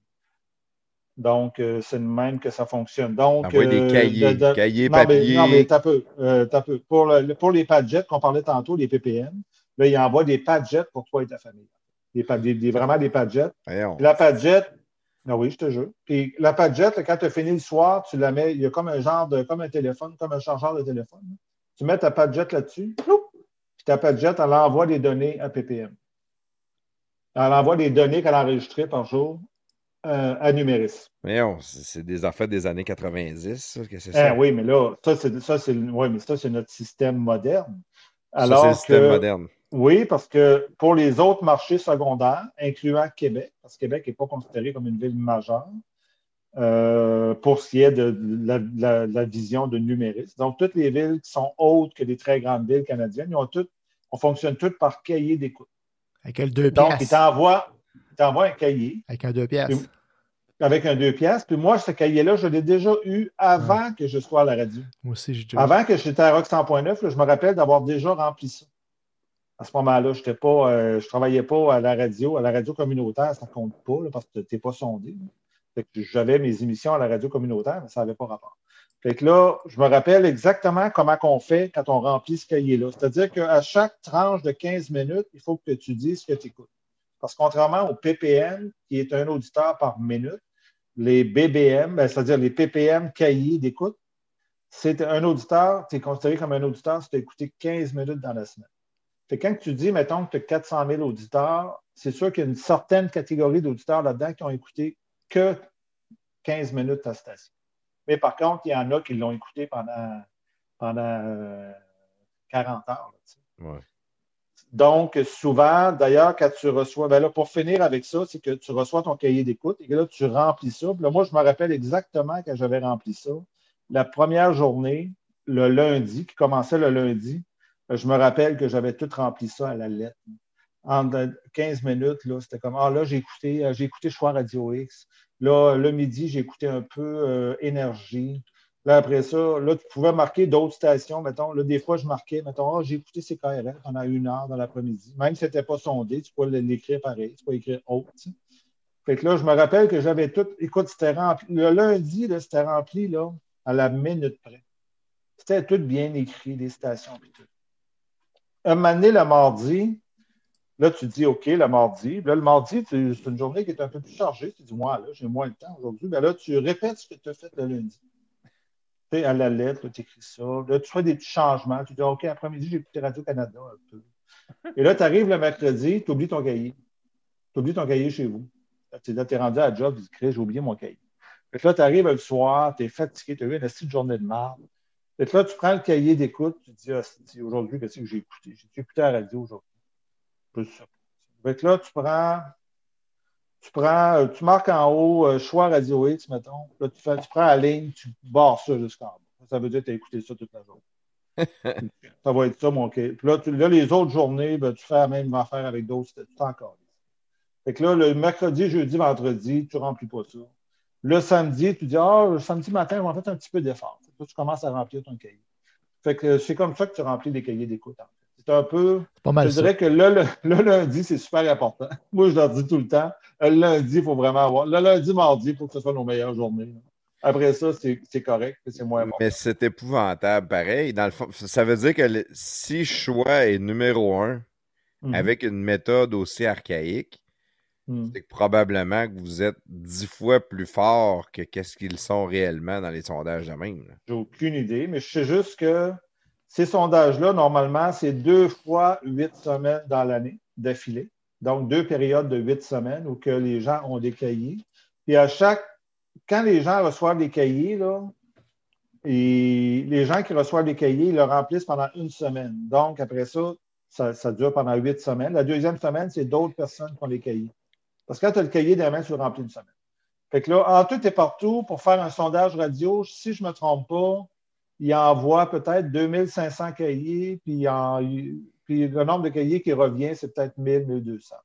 Donc, euh, c'est de même que ça fonctionne. Donc, des euh, cahiers, de- de- cahiers, non, mais, papier. non, mais t'as peu, euh, t'as peu. Pour, le- pour les padgets qu'on parlait tantôt, les PPM, là, ils envoient des padgets pour toi et ta famille. Des, des- des- vraiment des. Puis La padget, ah oui, je te jure. Puis la padget, là, quand tu as fini le soir, tu la mets, il y a comme un genre de, comme un téléphone, comme un chargeur de téléphone. Tu mets ta padget là-dessus, puis ta padget, elle envoie des données à PPM. Elle envoie des données qu'elle a enregistrées par jour euh, à Numéris. Voyons, c'est c'est des affaires des années 90, ça, que c'est? Eh ça? oui, mais là, ça, c'est ça, c'est ouais, mais ça, c'est notre système moderne. Ça, Alors c'est le système que- moderne. Oui, parce que pour les autres marchés secondaires, incluant Québec, parce que Québec n'est pas considéré comme une ville majeure, euh, pour ce qui est de la, la- la vision de numérisme. Donc, toutes les villes qui sont autres que les très grandes villes canadiennes, ont toutes, on fonctionne toutes par cahier d'écoute. Avec un deux Donc, ils pièces. t'envoient ils t'envoient un cahier Avec un deux pièces. Puis- avec un deux pièces. Puis moi, ce cahier-là, je l'ai déjà eu avant que je sois à la radio. Moi aussi, j'ai déjà. Avant que j'étais à Rock 100.9, là, je me rappelle d'avoir déjà rempli ça. À ce moment-là, euh, je ne travaillais pas à la radio. À la radio communautaire, ça ne compte pas parce que tu n'es pas sondé. J'avais mes émissions à la radio communautaire, mais ça n'avait pas rapport. Là, je me rappelle exactement comment on fait quand on remplit ce cahier-là. C'est-à-dire qu'à chaque tranche de 15 minutes, il faut que tu dises ce que tu écoutes. Parce que contrairement au PPM, qui est un auditeur par minute, les BBM, ben, c'est-à-dire les PPM cahiers d'écoute, c'est un auditeur, tu es considéré comme un auditeur si tu as écouté 15 minutes dans la semaine. Fait quand tu dis, mettons, que tu as 400 000 auditeurs, c'est sûr qu'il y a une certaine catégorie d'auditeurs là-dedans qui ont écouté que 15 minutes ta station. Mais par contre, il y en a qui l'ont écouté pendant, pendant euh, 40 heures. là, tu sais. Ouais. Donc, souvent, d'ailleurs, quand tu reçois, ben là, pour finir avec ça, c'est que tu reçois ton cahier d'écoute et que là, tu remplis ça. Puis là, moi, je me rappelle exactement quand j'avais rempli ça. La première journée, le lundi, qui commençait le lundi, euh, je me rappelle que j'avais tout rempli ça à la lettre. En de- 15 minutes, là, c'était comme Ah là, j'ai écouté, euh, j'ai écouté Choix Radio X. Là, le midi, j'ai écouté un peu euh, Énergie. Là, après ça, là, tu pouvais marquer d'autres stations. Mettons, là, des fois, je marquais, mettons, Ah, j'ai écouté CKRL pendant une heure dans l'après-midi. Même si c'était pas sondé, tu pouvais l'écrire pareil, tu pouvais écrire autre. Fait que là, je me rappelle que j'avais tout. Écoute, c'était rempli. Le lundi, c'était rempli là, à la minute près. C'était tout bien écrit, les stations puis tout. Un moment donné, le mardi, là, tu dis OK, le mardi. Là, le mardi, c'est une journée qui est un peu plus chargée. Tu dis, moi, là, j'ai moins de temps aujourd'hui. Ben là, tu répètes ce que tu as fait le lundi. Tu sais, à la lettre, tu écris ça. Là, tu fais des petits changements. Tu dis, OK, après-midi, j'ai écouté Radio-Canada un peu. Et là, tu arrives le mercredi, tu oublies ton cahier. Tu oublies ton cahier chez vous. Tu es rendu à la job, tu dis, j'ai oublié mon cahier. Fait que là, tu arrives le soir, tu es fatigué, tu as eu une petite journée de marde. Que là, tu prends le cahier d'écoute, tu te dis, ah, c'est- aujourd'hui, qu'est-ce que j'ai écouté? J'ai écouté à la radio aujourd'hui. Que là, tu prends, tu prends, euh, tu marques en haut euh, choix Radio X, mettons. Là, tu, fais, tu prends la ligne, tu barres ça jusqu'en bas. Ça veut dire que tu as écouté ça toute la journée. <laughs> ça va être ça, mon cahier. Puis là, tu- là, les autres journées, ben, tu fais la même affaire avec d'autres. Tu encore. Fait que là, le mercredi, jeudi, vendredi, tu ne remplis pas ça. Le samedi, tu dis, ah, le samedi matin, on va faire un petit peu d'effort. Tu commences à remplir ton cahier. Fait que c'est comme ça que tu remplis des cahiers d'écoute. en fait. C'est un peu. C'est pas mal Je ça. dirais que le, le- le lundi, c'est super important. <laughs> Moi, je leur dis tout le temps. Le lundi, il faut vraiment avoir. Le lundi, mardi, il faut que ce soit nos meilleures journées. là. Après ça, c'est correct, c'est moins bon. Mais c'est épouvantable, pareil. Dans le fond, ça veut dire que le- si choix est numéro un Mhm. avec une méthode aussi archaïque, Mhm. c'est que probablement que vous êtes dix fois plus fort que qu'est-ce qu'ils sont réellement dans les sondages de même. J'ai aucune idée, mais je sais juste que Ces sondages-là, normalement, c'est deux fois huit semaines dans l'année d'affilée. Donc, deux périodes de huit semaines où que les gens ont des cahiers. Puis à chaque, quand les gens reçoivent des cahiers, là, et les gens qui reçoivent les cahiers, ils le remplissent pendant une semaine. Donc, après ça, ça, ça dure pendant huit semaines. La deuxième semaine, c'est d'autres personnes qui ont les cahiers. Parce que quand tu as le cahier des mains, tu le remplis une semaine. Fait que là, en tout et partout, pour faire un sondage radio, si je ne me trompe pas, il envoie peut-être 2500 cahiers, puis, puis le nombre de cahiers qui revient, c'est peut-être 1000, 1200.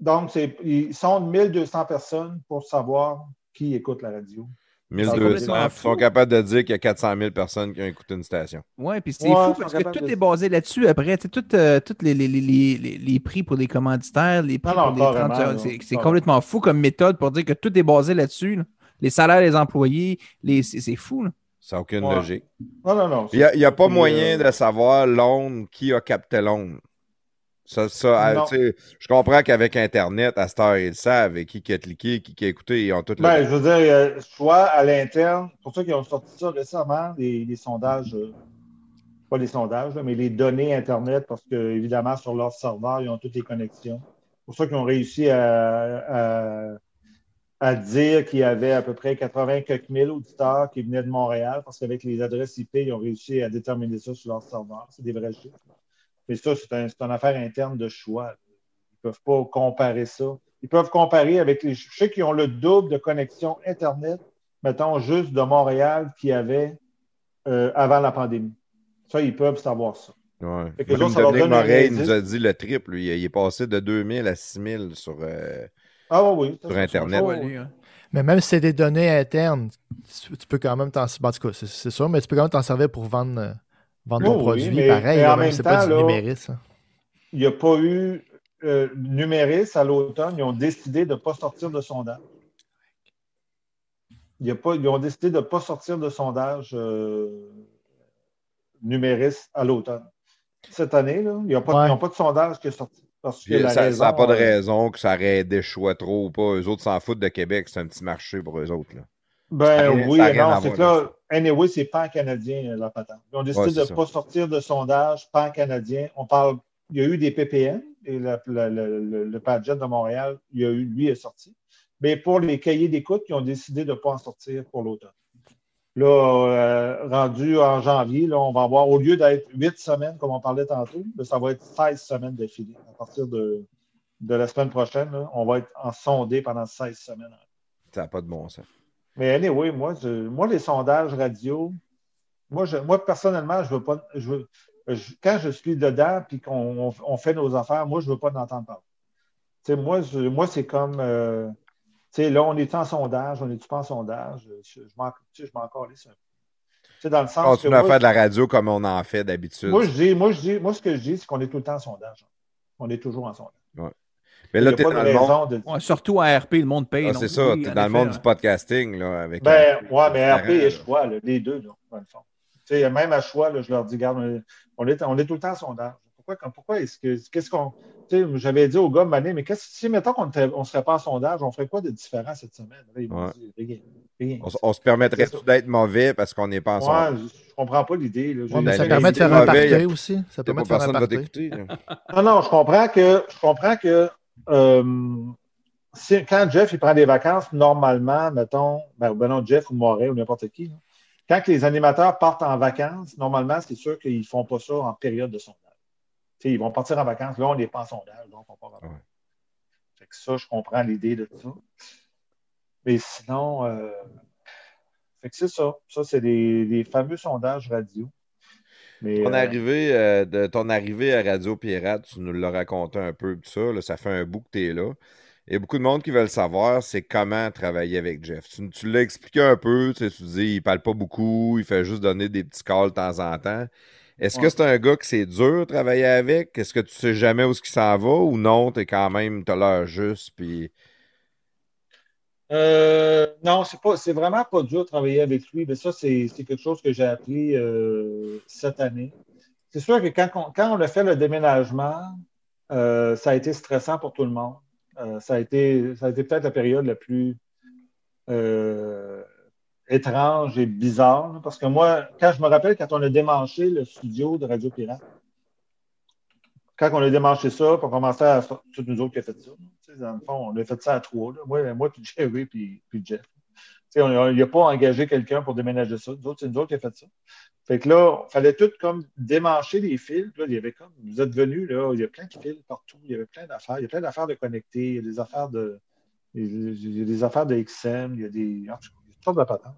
Donc, ils sondent 1200 personnes pour savoir qui écoute la radio. 1200, complètement ils sont capables de dire qu'il y a 400 000 personnes qui ont écouté une station. Ouais, puis c'est Ouais, fou parce que tout de- est basé là-dessus après. Tu sais, tout, euh, tous les, les, les, les, les- les prix pour les commanditaires, les prix Non, non, pour les carrément, 30 non, c'est, c'est carrément. complètement fou comme méthode pour dire que tout est basé là-dessus. là. Les salaires des employés, les, c'est, c'est fou. Là. Ça n'a aucune Ouais. logique. Non, non, non. Il n'y a, pas c'est, moyen euh, de savoir l'onde, qui a capté l'onde. Ça, ça, euh, je comprends qu'avec Internet, à cette heure, ils le savent, et qui, qui a cliqué, qui, qui a écouté, ils ont tout le Ben, je veux dire, euh, soit à l'interne, pour ça qu'ils ont sorti ça récemment, les, les sondages, euh, pas les sondages, là, mais les données Internet, parce que, évidemment, sur leur serveur, ils ont toutes les connexions. Pour ça qu'ils ont réussi à, à, à dire qu'il y avait à peu près 80 quelques mille auditeurs qui venaient de Montréal, parce qu'avec les adresses IP, ils ont réussi à déterminer ça sur leur serveur. C'est des vrais chiffres. Mais ça, c'est un, une affaire interne de choix. Ils ne peuvent pas comparer ça. Ils peuvent comparer avec les. Je sais qu'ils ont le double de connexion Internet, mettons, juste de Montréal qu'il y avait euh, avant la pandémie. Ça, ils peuvent savoir ça. Ouais. Fait que autres, Dominique donne un Moret, il indice. nous a dit le triple. lui. Il est passé de 2000 à 6000 sur. euh, Ah oui, Sur Internet. Ouais, hein. Mais même si c'est des données internes, tu, tu peux quand même t'en tout cas, c'est c'est sûr, mais tu peux quand même t'en servir pour vendre, vendre ton Oui, produit. mais- pareil, mais là, en même même pas temps, du là, numérisme. Il n'y a pas eu. Euh, Numéris, à l'automne, ils ont décidé de ne pas sortir de sondage. Il y a pas, ils ont décidé de ne pas sortir de sondage euh, Numéris à l'automne. Cette année, là, pas, Ouais. ils n'ont pas de sondage qui est sorti. Parce que ça n'a pas de raison que ça aurait des choix trop ou pas. Eux autres s'en foutent de Québec, c'est un petit marché pour eux autres. Là. Ben rien- oui, non, c'est que là, anyway, c'est pan-canadien, euh, la patente. Ils ont décidé Ouais, de ne pas sortir de sondage pan-canadien. On parle, il y a eu des PPN, et le, le, de Montréal, il y a eu, lui est sorti. Mais pour les cahiers d'écoute, ils ont décidé de ne pas en sortir pour l'automne. Là, euh, rendu en janvier, là, on va avoir, au lieu d'être huit semaines, comme on parlait tantôt, ça va être 16 semaines d'affilée. À partir de, de la semaine prochaine, là, on va être en sondé pendant 16 semaines. Ça n'a pas de bon sens. Mais anyway, moi, je- moi les sondages radio, moi, je- moi personnellement, je veux pas. Je veux, je- quand je suis dedans et qu'on on, on fait nos affaires, moi, je ne veux pas en entendre parler. Tu sais, moi, moi c'est comme. euh, tu sais, là, on est en sondage, on n'est pas en sondage? Je, je m'en calisse un peu. Tu sais, dans le sens que. Continue à moi, faire de la radio comme on en fait d'habitude. moi, je dis, moi, je dis, moi, ce que je dis, c'est qu'on est tout le temps en sondage. On est toujours en sondage. Mais là, tu es dans le monde. de Ouais, surtout à RP, le monde paye. Ah, non? c'est ça, tu es en dans le monde hein. du podcasting. Là, avec Ben, un- ouais, mais RP et choix, là, les deux, là, dans le fond. Tu sais, même à choix, là, je leur dis, regarde, on est, on est, tout le temps en sondage. Pourquoi, comme- pourquoi est-ce que, qu'est-ce qu'on, tu sais, j'avais dit au gars, Mané, mais qu'est-ce, si, mettons qu'on ne serait pas en sondage, on ferait quoi de différent cette semaine? Là, ils Ouais. dit, rien, rien. On, se permettrait d'être mauvais parce qu'on n'est pas ensemble. Ouais, je, je comprends pas l'idée. Ouais, Ben, ça permet de faire un party aussi. Ça permet de faire un là. Non, non, je comprends que, je comprends que euh, quand Jeff il prend des vacances, normalement, mettons, ben, ben non, Jeff ou Moret ou n'importe qui, là, quand les animateurs partent en vacances, normalement, c'est sûr qu'ils ne font pas ça en période de sondage. Ils vont partir en vacances. Là, on n'est pas en sondage, donc on part en vacances. Fait que ça, je comprends l'idée de ça. Mais sinon, euh, fait que c'est ça. Ça, c'est des, des fameux sondages radio. Mais, Ton euh, arrivée, euh, de ton arrivée à Radio Pirate, tu nous l'as raconté un peu, tout ça, là, ça fait un bout que tu es là. Il y a beaucoup de monde qui veulent savoir, c'est comment travailler avec Jeff. Tu, tu l'as expliqué un peu, tu, sais, tu dis, il parle pas beaucoup, il fait juste donner des petits calls de temps en temps. Est-ce que c'est un gars que c'est dur de travailler avec? Est-ce que tu sais jamais où ce qui s'en va ou non, t'es quand même, t'as l'air juste, puis... Euh, non, c'est pas, c'est vraiment pas dur de travailler avec lui, mais ça, c'est, quelque chose que j'ai appris euh, cette année. C'est sûr que quand on, quand on a fait le déménagement, euh, ça a été stressant pour tout le monde. Ça a été, ça a été peut-être la période la plus, étrange et bizarre. parce que moi, quand je me rappelle, quand on a démanché le studio de Radio Pirate, quand on a démanché ça, pour commencer à. C'est nous autres qui a fait ça. Dans le fond, on a fait ça à trois. Moi, moi puis Jerry, puis, Jeff. Tu sais, on n'a pas engagé quelqu'un pour déménager ça. C'est nous autres qui a fait ça. Fait que là, il fallait tout comme démancher les fils. Là, il y avait comme, vous êtes venus, là, il y a plein de fils partout. Il y avait plein d'affaires. Il y a plein d'affaires de connecter. Il y a des affaires de. Il y a des affaires de XM. Il y a des. En tout cas, il y a toutes sortes de patentes.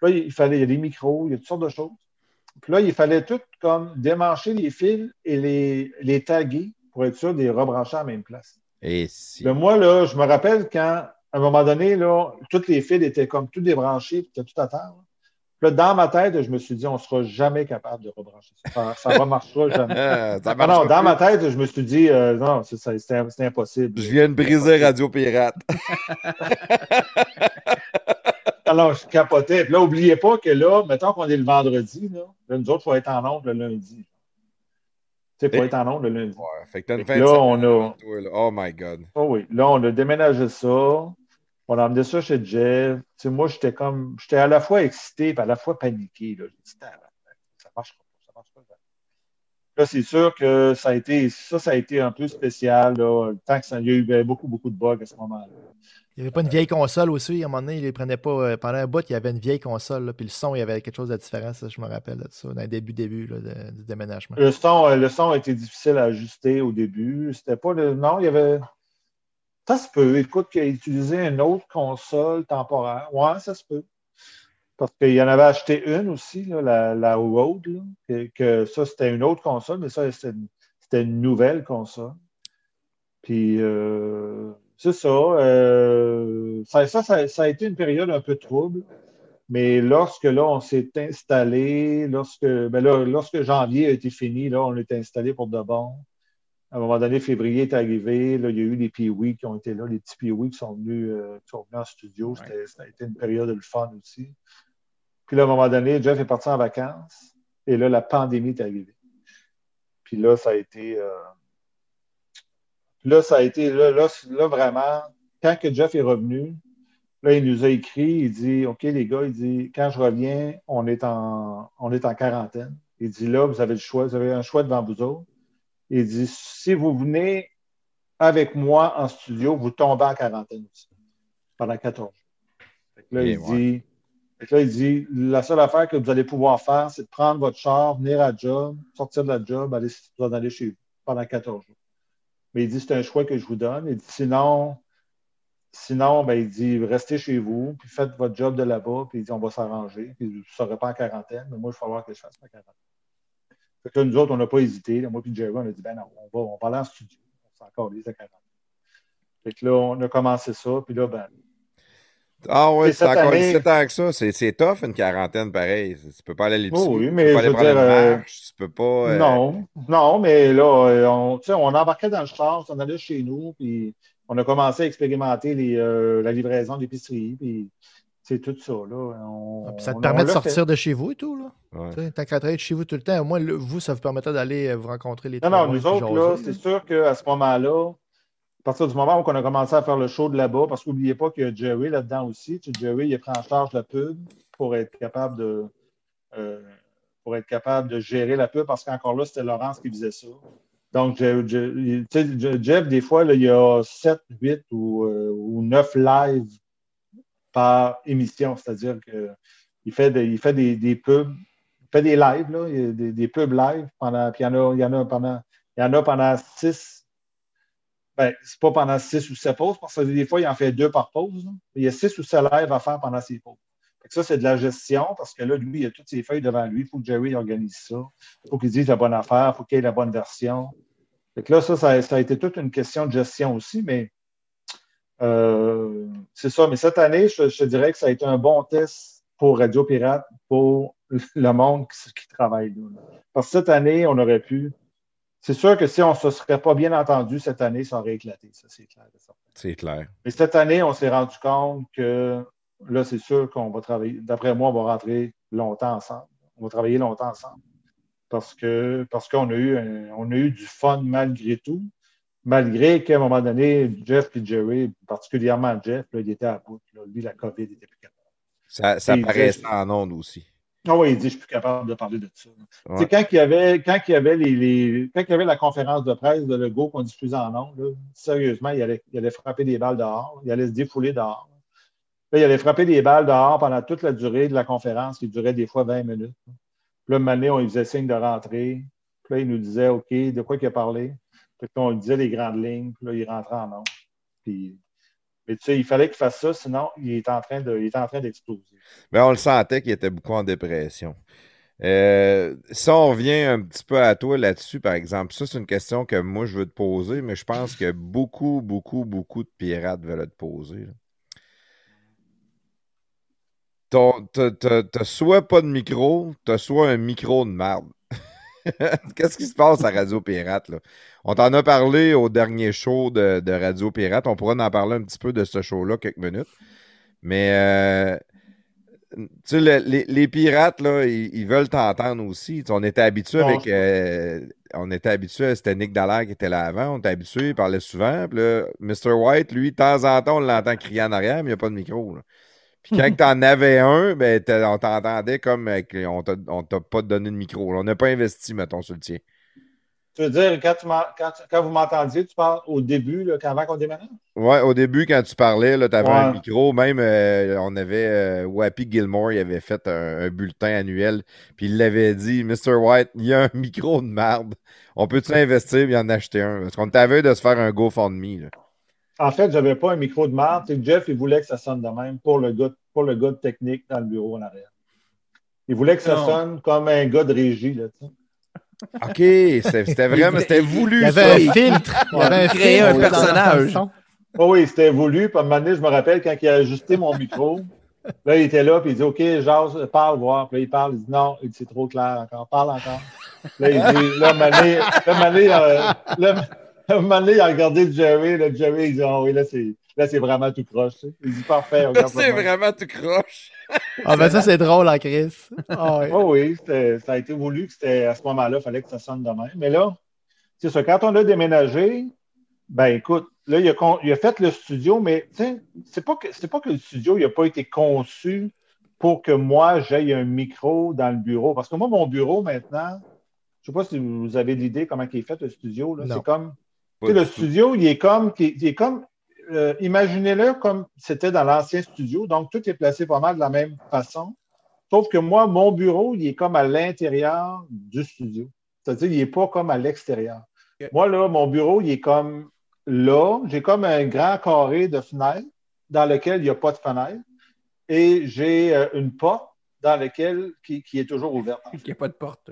Là, il fallait, il y a des micros, il y a toutes sortes de choses. Puis là, il fallait tout comme démancher les fils et les, les taguer pour être sûr de les rebrancher à la même place. Et si. Mais moi, là, je me rappelle quand, à un moment donné, là, tous les fils étaient comme tout débranchés, puis tout à terre. là. Dans ma tête, je me suis dit, on ne sera jamais capable de rebrancher ça. Ça <laughs> ne remarchera jamais. Ah, ça non, dans plus. ma tête, je me suis dit, euh, non, c'est impossible. Je viens de briser Radio Pirate. <laughs> Alors, je capotais. Puis là, n'oubliez pas que là, mettons qu'on est le vendredi, là, là, nous autres, il faut être en onde le lundi. Tu sais, Et- être en onde le lundi. Ouais, fait que t'as une Fait fin que de là, on a- devant toi, là. Oh my God. Oh oui, là, on a déménagé ça. On a emmené ça chez Jeff. Tu sais, moi, j'étais comme, j'étais à la fois excité et à la fois paniqué. Là. J'ai dit, ça marchera pas, ça marchera pas. Là, c'est sûr que ça a été, ça, ça a été un peu spécial. Là, le temps que ça, il y a eu ben, beaucoup, beaucoup de bugs à ce moment-là. Il n'y avait pas une vieille console aussi. À un moment donné, il les prenait pas. euh, pendant un bout, il y avait une vieille console. là, puis le son, il y avait quelque chose de différent. Ça, je me rappelle de ça, dans le début, début là, de- du déménagement. Le son, euh, le son a été difficile à ajuster au début. C'était pas le. Non, il y avait. Ça se peut. Écoute, qu'il a utilisé une autre console temporaire. Ouais, ça se peut. Parce qu'il en avait acheté une aussi, là, la, la Rode, là, que, que ça, c'était une autre console, mais ça, c'était une, une nouvelle console. Puis, euh, c'est ça, euh, ça, ça, ça. ça a été une période un peu trouble. Mais lorsque là, on s'est installé, lorsque, ben là, lorsque janvier a été fini, là, on est installé pour de bon. À un moment donné, février est arrivé. Là, il y a eu les Pee-Wee qui ont été là, les petits Pee-Wee qui sont venus, euh, qui sont venus en studio. Ça a été une période de fun aussi. Puis là, à un moment donné, Jeff est parti en vacances. Et là, la pandémie est arrivée. Puis là, ça a été. euh, Là, ça a été. Là, là, là, vraiment, quand que Jeff est revenu, Là, il nous a écrit, il dit OK, les gars, il dit quand je reviens, on est en, on est en quarantaine. Il dit là, vous avez le choix, vous avez un choix devant vous autres. Il dit si vous venez avec moi en studio, vous tombez en quarantaine aussi pendant 14 jours. Là, il ouais. dit, là, il dit la seule affaire que vous allez pouvoir faire, c'est de prendre votre char, venir à la job, sortir de la job, aller, vous en aller chez vous pendant 14 jours. Mais il dit c'est un choix que je vous donne. Il dit sinon, Sinon, ben, il dit restez chez vous, puis faites votre job de là-bas, puis il dit on va s'arranger. Puis vous ne serez pas en quarantaine, mais moi, il va falloir que je fasse ma quarantaine. Fait que là, nous autres, on n'a pas hésité. Moi et Jerry, on a dit ben non, on va, on aller en studio. On s'est encore les quarantaine. Fait que là, on a commencé ça, puis là, ben. Ah ouais, Et c'est encore année- 17 ans que ça. C'est, c'est tough une quarantaine pareil. Tu peux pas aller à l'épicerie. Oh oui, tu mais peux pas aller prendre dire, une euh, marche. Tu peux pas. euh, Non, non, mais là, euh, on, tu sais, on embarquait dans le char, on allait chez nous, puis on a commencé à expérimenter les, euh, la livraison d'épicerie, puis c'est tout ça. Là. On- Ah, puis ça te on- permet on de sortir fait. de chez vous et tout. Là. ouais. Tu Tant qu'à travailler de chez vous tout le temps, au moins, le- vous, ça vous permettait d'aller euh, vous rencontrer les Non, non, nous autres, là, c'est sûr qu'à ce moment-là, à partir du moment où on a commencé à faire le show de là-bas, parce qu'oubliez pas qu'il y a Jerry là-dedans aussi. Tu Jerry, il a pris en charge la pub pour être capable de, euh, pour être capable de gérer la pub, parce qu'encore là, c'était Laurence qui faisait ça. Donc, Jeff, des fois, il y a 7, 8 ou, euh, ou 9 lives par émission, c'est-à-dire qu'il fait, des, il fait des, des pubs, il fait des lives, là, des, des pubs live pendant, puis il y en a, il y en a pendant, il y en a pendant 6, ben, c'est pas pendant 6 ou 7 pauses, parce que des fois, il en fait deux par pause. Il y a 6 ou 7 lives à faire pendant ses pauses. Ça, c'est de la gestion, parce que là, lui, il a toutes ses feuilles devant lui. Il faut que Jerry organise ça. Il faut qu'il dise la bonne affaire, il faut qu'il ait la bonne version. Fait que là, ça, ça, a- été toute une question de gestion aussi, mais euh, c'est ça. Mais cette année, je, je dirais que ça a été un bon test pour Radio Pirate, pour le monde qui, qui travaille là. Parce que cette année, on aurait pu. C'est sûr que si on ne se serait pas bien entendu cette année, ça aurait éclaté, ça, c'est clair. C'est clair. Mais cette année, on s'est rendu compte que là, c'est sûr qu'on va travailler. D'après moi, on va rentrer longtemps ensemble. On va travailler longtemps ensemble. Parce que parce qu'on a eu un- on a eu du fun malgré tout. Malgré qu'à un moment donné, Jeff et Jerry, particulièrement Jeff, là, il était à bout. là. Lui, la COVID, était plus capable. Ça, ça paraissait en ondes aussi. Ah oui, il dit, je suis plus capable de parler de ça. Ouais. Quand il y avait, quand il y avait les, les- quand il y avait la conférence de presse de Legault qu'on diffusait en ondes, sérieusement, il allait, il allait frapper des balles dehors, il allait se défouler dehors. Là, il allait frapper des balles dehors pendant toute la durée de la conférence, qui durait des fois 20 minutes. Puis là, un moment donné, on lui faisait signe de rentrer. Puis là, il nous disait, OK, de quoi il a parlé? Puis on lui disait les grandes lignes, puis là, il rentrait en ondes. Puis, il fallait qu'il fasse ça, sinon, il est en train d'exploser. Mais on le sentait qu'il était beaucoup en dépression. Euh, si on revient un petit peu à toi là-dessus, par exemple, ça, c'est une question que moi, je veux te poser, mais je pense que beaucoup, beaucoup, beaucoup de pirates veulent te poser. t'as soit pas de micro, t'as soit un micro de merde. <laughs> Qu'est-ce qui se passe à Radio Pirate, là? On t'en a parlé au dernier show de, de Radio Pirate. On pourra en parler un petit peu de ce show-là quelques minutes. Mais euh, tu sais, le- les, les pirates, là, ils, ils veulent t'entendre aussi. On était habitué avec. euh, on était habitué, c'était Nick Dallaire qui était là avant. On était habitué, il parlait souvent. Puis là, Mr. White, lui, de temps en temps, on l'entend crier en arrière, mais il n'y a pas de micro. là. Puis quand t'en avais un, ben, on t'entendait comme avec, on t'a pas donné de micro. On n'a pas investi, mettons, sur le tien. Tu veux dire, quand, tu m'en- quand, quand vous m'entendiez, tu parles au début, là, quand- avant qu'on démarre? Ouais, au début, quand tu parlais, tu avais un micro. Même, euh, on avait. euh, Wappy Gilmore, il avait fait un, un bulletin annuel. Puis il l'avait dit Mr. White, il y a un micro de merde. On peut-tu <laughs> investir et en acheter un? Parce qu'on t'avait de se faire un GoFundMe. Là. En fait, je n'avais pas un micro de sais, Jeff, il voulait que ça sonne de même pour le gars, pour le gars de technique dans le bureau en arrière. Il voulait que ça Non. sonne comme un gars de régie. Là. OK, c'était vraiment. C'était voulu, Il y ça. avait un filtre. Il y avait un Créer filtre un personnage. son. Oh oui, c'était voulu. Puis à un moment donné, je me rappelle quand il a ajusté mon micro. Là, il était là, puis il dit OK, Jase, parle, voir. Puis là, il parle, il dit non, il dit c'est trop clair encore, parle encore. Là, il dit, là, donné, là, donné, euh, là, à <laughs> un moment donné, il a regardé Jerry. Là, Jerry, il dit oh, oui, là, c'est, là, c'est vraiment tout croche. Il dit parfait, <laughs> C'est vraiment tout croche. <laughs> Ah, ben ça, c'est drôle, hein, Chris. Ah. Oh oui, c'était- ça a été voulu que c'était à ce moment-là, il fallait que ça sonne de même. Mais là, c'est ça, quand on a déménagé, ben écoute, là, il a, con- il a fait le studio, mais tu sais, c'est pas que c'est pas que le studio n'a pas été conçu pour que moi j'aille un micro dans le bureau. Parce que moi, mon bureau maintenant, je sais pas si vous avez l'idée comment il est fait le studio. C'est comme. Le studio, il est comme. Il est comme euh, Imaginez-le comme c'était dans l'ancien studio. Donc, tout est placé pas mal de la même façon. Sauf que moi, mon bureau, il est comme à l'intérieur du studio. C'est-à-dire, il n'est pas comme à l'extérieur. Moi, là, mon bureau, il est comme là. J'ai comme un grand carré de fenêtres dans lequel il n'y a pas de fenêtre. Et j'ai euh, une porte dans laquelle qui, qui est toujours ouverte. <laughs> Il n'y a pas de porte.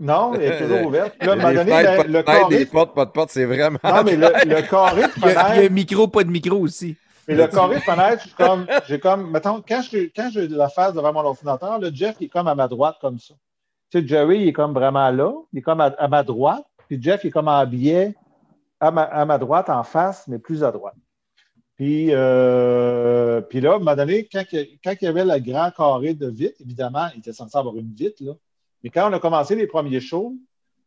Non, elle est toujours ouverte. Puis Là, à un moment Les donné, fenêtres, ben, le fenêtres, carré. des portes, pas de portes, c'est vraiment. Non, mais le, le carré de <laughs> il y a fenêtre. micro, pas de micro aussi. Mais le carré de fenêtre, je suis comme, j'ai comme, mettons, quand je- quand j'ai la face devant mon ordinateur, le Jeff, il est comme à ma droite, comme ça. Tu sais, Jerry, il est comme vraiment là, il est comme à, à ma droite, puis Jeff, il est comme en biais à ma, à ma droite, en face, mais plus à droite. Puis, euh, puis là, à un moment donné, quand, il- quand il y avait le grand carré de vitre, évidemment, il était censé avoir une vitre, là. Mais quand on a commencé les premiers shows,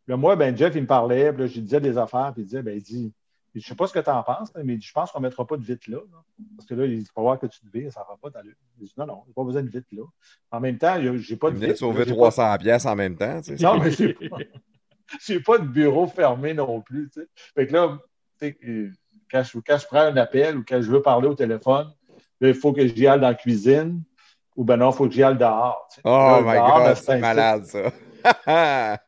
là, moi, ben, Jeff, il me parlait, puis là, je lui disais des affaires, puis il disait, ben, il dit, je ne sais pas ce que tu en penses, mais je pense qu'on ne mettra pas de vitre là, là. Parce que là, il faut voir que tu te ça ne va pas dit, non, non, il n'y a pas besoin de vitre là. En même temps, je n'ai pas de de vitre. sauver là, j'ai 300 pièces en même temps. tu sais. pas- Non, mais j'ai pas, <laughs> j'ai pas de bureau fermé non plus. Tu sais. Fait que là, tu euh, quand je, quand je prends un appel ou quand je veux parler au téléphone, il faut que j'y aille dans la cuisine ou ben non, il faut que j'y aille dehors. tu sais. Oh Là, my dehors, ben, god, c'est c'est malade ça. site. <laughs>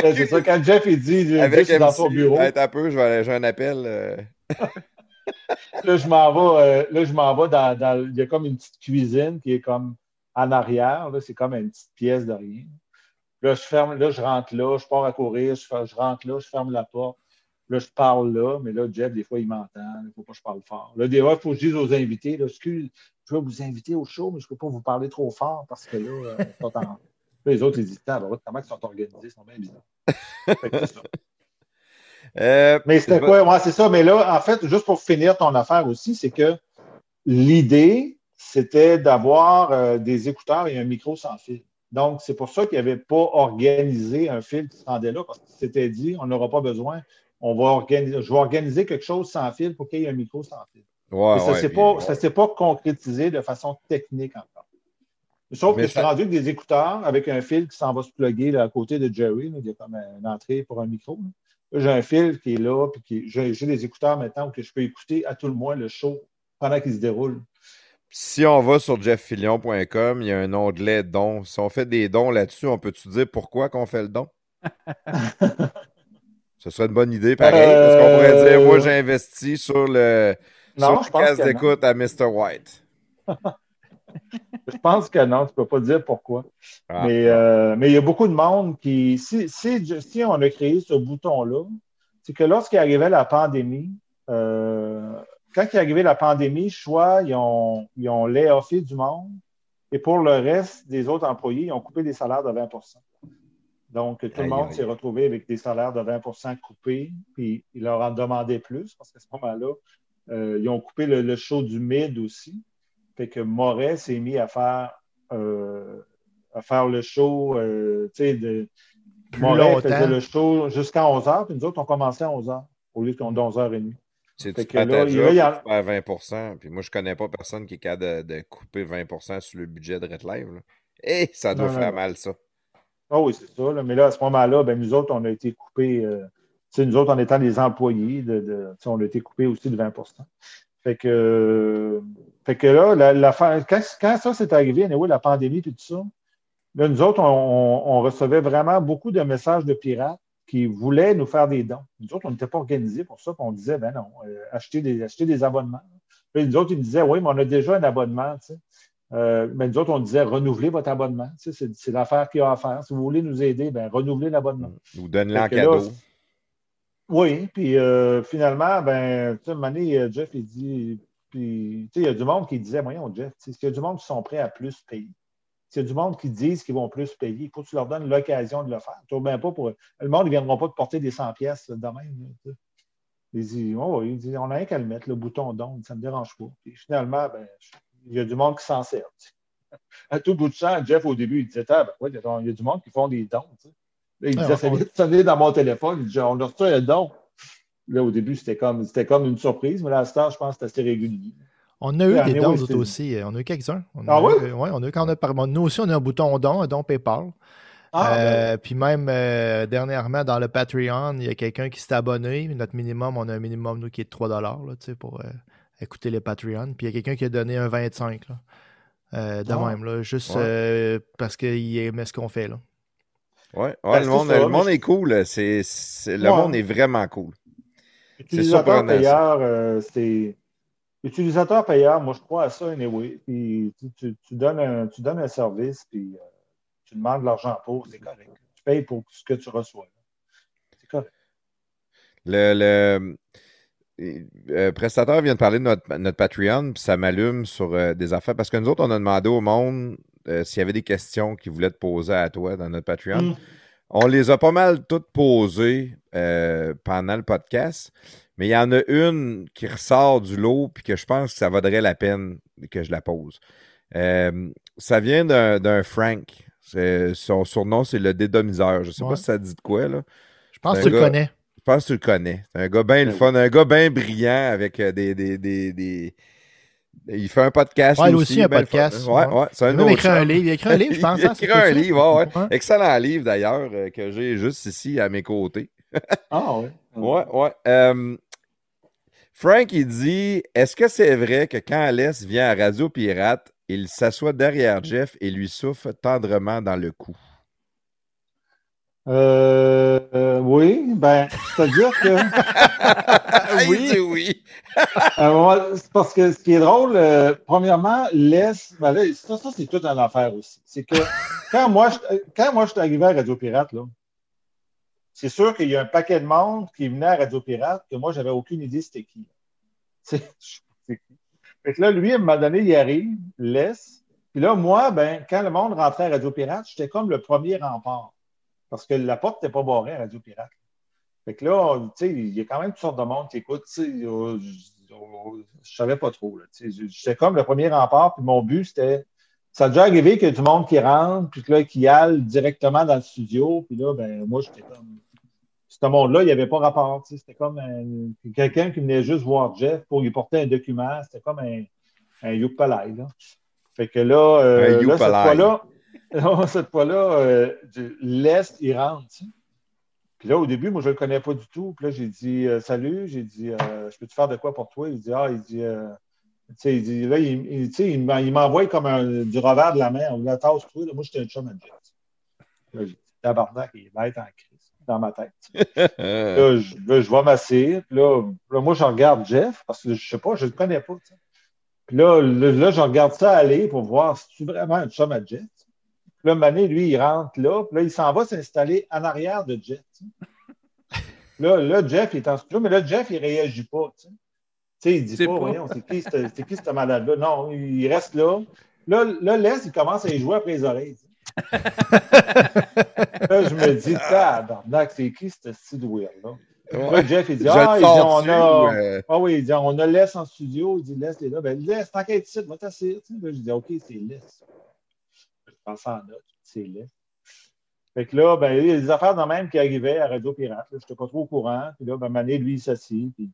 C'est ça, quand Jeff il dit, je Avec suis dans son bureau. Un peu, je j'ai un appel. euh. <laughs> Là, je m'en vais, euh, là, je m'en vais dans, dans- Il y a comme une petite cuisine qui est comme en arrière. Là, c'est comme une petite pièce de rien. Là, je ferme, là, je rentre là, je pars à courir, je, je rentre là, je ferme la porte. Là, je parle là, mais là, Jeff, des fois, il m'entend. Il ne faut pas que je parle fort. Là, des fois, il faut que je dise aux invités, là, excuse, je vais vous inviter au show, mais je ne peux pas vous parler trop fort parce que là, euh, ils sont en- <laughs> Là, les autres, ils disent, comment ils sont organisés, ils sont bien bizarres. Euh, Mais c'était quoi? Ouais, c'est ça. Mais là, en fait, juste pour finir ton affaire aussi, c'est que l'idée, c'était d'avoir euh, des écouteurs et un micro sans fil. Donc, c'est pour ça qu'il n'y avait pas organisé un fil qui se rendait là, parce que c'était dit, on n'aura pas besoin. On va organiser, je vais organiser quelque chose sans fil pour qu'il y ait un micro sans fil. Ouais, ça ouais, s'est pas, pas concrétisé de façon technique encore. Sauf Mais que je suis rendu avec des écouteurs avec un fil qui s'en va se plugger là, à côté de Jerry. là. Il y a comme une entrée pour un micro. j'ai un fil qui est là, puis qui- j'ai des écouteurs maintenant que je peux écouter à tout le moins le show pendant qu'il se déroule. Si on va sur jefffilion.com, il y a un onglet dons. Si on fait des dons là-dessus, on peut-tu dire pourquoi qu'on fait le don? <laughs> Ce serait une bonne idée, pareil, parce qu'on pourrait dire, moi, j'ai investi sur le, Non, je pense que non. d'écoute à Mr. White. <laughs> Je pense que non, tu ne peux pas dire pourquoi. Ah. Mais, euh, mais il y a beaucoup de monde qui, si, si, si on a créé ce bouton-là, c'est que lorsqu'il arrivait la pandémie, euh, quand il est arrivé la pandémie, soit ils ont, ils ont lay-offé du monde, et pour le reste des autres employés, ils ont coupé des salaires de 20% Donc, tout le monde s'est retrouvé avec des salaires de 20% coupés, puis ils leur en demandaient plus, parce qu'à ce moment-là, euh, ils ont coupé le, le show du mid aussi. Fait que Moret s'est mis à faire, euh, à faire le show, euh, tu sais, de. Plus Moret longtemps. faisait le show jusqu'à 11h, puis nous autres, on commençait à 11h, au lieu qu'on 11h30. C'est que là, il- a- perds 20 Puis moi, je connais pas personne qui est capable de, de couper 20% sur le budget de Red Live. là. Eh, ça doit Non, faire non. mal, ça. Ah oui, c'est ça. là. Mais là, à ce moment-là, ben, nous autres, on a été coupés, euh, sais, nous autres, en étant des employés, de, on a été coupés aussi de 20 Fait que, euh, fait que là, la, quand, quand ça s'est arrivé, anyway, la pandémie et tout ça, là, nous autres, on, on- on recevait vraiment beaucoup de messages de pirates qui voulaient nous faire des dons. Nous autres, on n'était pas organisés pour ça, puis on disait, ben non, euh, achetez, des, achetez des abonnements. Puis nous autres, ils disaient, oui, mais on a déjà un abonnement, tu sais. Euh, mais nous autres, on disait, renouvelez votre abonnement. Tu sais, c'est, l'affaire qu'il y a à faire. Si vous voulez nous aider, ben, renouvelez l'abonnement. Nous donne-le en là, cadeau. Oui, puis euh, finalement, ben, tu sais, euh, Jeff, il dit, puis, tu sais, il y a du monde qui disait, voyons, Jeff, tu sais, il y a du monde qui sont prêts à plus payer. S'il y a du monde qui disent qu'ils vont plus payer, il faut que tu leur donnes l'occasion de le faire. Tu bien pas pour. Le monde ne viendra pas te porter des 100 pièces de même. là, tu sais. Il dit, oh, oui, il dit, on n'a rien qu'à le mettre, le bouton don, ça ne me dérange pas. Puis finalement, ben, il y a du monde qui s'en sert. À tout bout de champ, Jeff, au début, il disait, ah, ben, ouais, il y a- a du monde qui font des dons. tu sais. Là, il Ouais, disait, ça vient de sonner dans mon téléphone. Il on a reçu un don. Là, au début, c'était comme, c'était comme une surprise, mais là, à ce temps, je pense que c'est assez régulier. On a eu des dons oui, aussi. On a eu quelques-uns. Ah a eu- euh, ouais, on a eu quand on a par- Nous aussi, on a un bouton don, un don PayPal. Ah, Euh, puis même euh, dernièrement, dans le Patreon, il y a quelqu'un qui s'est abonné. Notre minimum, on a un minimum, nous, qui est de 3 là, pour écouter les Patreon. Puis il y a quelqu'un qui a donné un 25 là, de Ah. même, là, juste Ouais. parce qu'il aimait ce qu'on fait. Là. Ouais, ouais, le monde, ça, le monde est cool. C'est, le Ouais. monde est vraiment cool. Utilisateur payeur, euh, c'est. Utilisateur payeur, moi, je crois à ça, anyway. Puis tu, tu- tu donnes un, tu donnes un service, puis euh, tu demandes de l'argent pour, c'est correct. Tu payes pour ce que tu reçois. C'est correct. Le, le euh, prestataire vient de parler de notre, notre Patreon, puis ça m'allume sur euh, des affaires. Parce que nous autres, on a demandé au monde euh, s'il y avait des questions qu'ils voulaient te poser à toi dans notre Patreon. Mm. On les a pas mal toutes posées euh, pendant le podcast, mais il y en a une qui ressort du lot, puis que je pense que ça vaudrait la peine que je la pose. Euh, ça vient d'un Frank. Son surnom, c'est le dédomiseur. Je ne sais Ouais. pas si ça dit de quoi, là. Je pense que tu le connais. Je pense que tu le connais. C'est un gars bien le fun, un gars bien brillant avec des, des, des, des- Il fait un podcast. Ouais, lui lui aussi, un podcast, Ouais, ouais. ouais. C'est Il un a écrit un livre. Il a écrit un livre, je pense. <laughs> Il a hein, écrit un livre, ouais, ouais. Ouais. Excellent livre d'ailleurs, euh, que j'ai juste ici à mes côtés. <laughs> Ah, oui. Ouais, ouais. Euh, Frank, il dit Est-ce que c'est vrai que quand Alès vient à Radio Pirate, il s'assoit derrière Jeff et lui souffle tendrement dans le cou? Euh, euh, oui, ben, c'est-à-dire que. <laughs> Oui. <laughs> Un c'est parce que ce qui est drôle, euh, premièrement, laisse. Ben là, ça, ça, c'est toute une affaire aussi. C'est que quand moi, je, quand moi, je suis arrivé à Radio Pirate, là, c'est sûr qu'il y a un paquet de monde qui venait à Radio Pirate que moi, j'avais aucune idée c'était qui. <laughs> C'est c'est qui. Fait que là, lui, à un moment donné, il arrive, laisse. Puis là, moi, ben, quand le monde rentrait à Radio Pirate, j'étais comme le premier rempart. Parce que la porte n'était pas barrée à Radio Pirate. Fait que là, tu sais, il y a quand même toutes sortes de monde qui écoute. euh, Je ne savais pas trop. J'étais comme le premier rempart, puis mon but, c'était. Ça a déjà arrivé qu'il y a du monde qui rentre, puis que là, qui aille directement dans le studio, puis là, ben, moi, j'étais comme. ce monde-là, il n'y avait pas rapport. C'était comme un- quelqu'un qui venait juste voir Jeff pour lui porter un document. C'était comme un, un là. Fait que là, euh, là, cette fois-là, <laughs> non, cette fois-là, euh, l'Est, il rentre. Puis là, au début, moi, je ne le connais pas du tout. Puis là, j'ai dit euh, Salut, j'ai dit euh, Je peux te faire de quoi pour toi? Il dit Ah, il dit il dit, là, il, il- m'envoie comme un- du revers de la main. On dit, tasse toi. Là, moi, j'étais un chum à Jeff. Là, j'ai dit, tabarnak, il va être en crise dans ma tête. <laughs> Là, je, là, je vais m'asseoir. Puis là, là, moi, je regarde Jeff parce que je sais pas, je ne le connais pas. Puis là, là, là, je regarde ça aller pour voir si tu vraiment un chum à Jeff. Puis là, Mané, lui, il rentre là. Puis là, il s'en va s'installer en arrière de Jeff. Là, là, Jeff, il est en studio, mais là, Jeff, il ne réagit pas. Tu sais, il dit C'est pas, pas. voyons, c'est qui, ce- c'est qui ce malade-là? Non, il reste là. Là, là Les, il commence à y jouer après les oreilles. <laughs> là, je me dis, tabarnak, c'est qui ce weird-là? Là, Jeff, il dit, Je ah, il dit, on a. ou, euh, Ah oui, il dit, on a Les en studio. Il dit, Les est là. Ben, Les, être ici, sais, Là, je dis, OK, c'est Les. Je pense en note, c'est Les. Fait que là, ben, il y a des affaires de même qui arrivaient à Radio Pirate. Je n'étais pas trop au courant. Puis là, ben, Mané, lui, il s'assit. Puis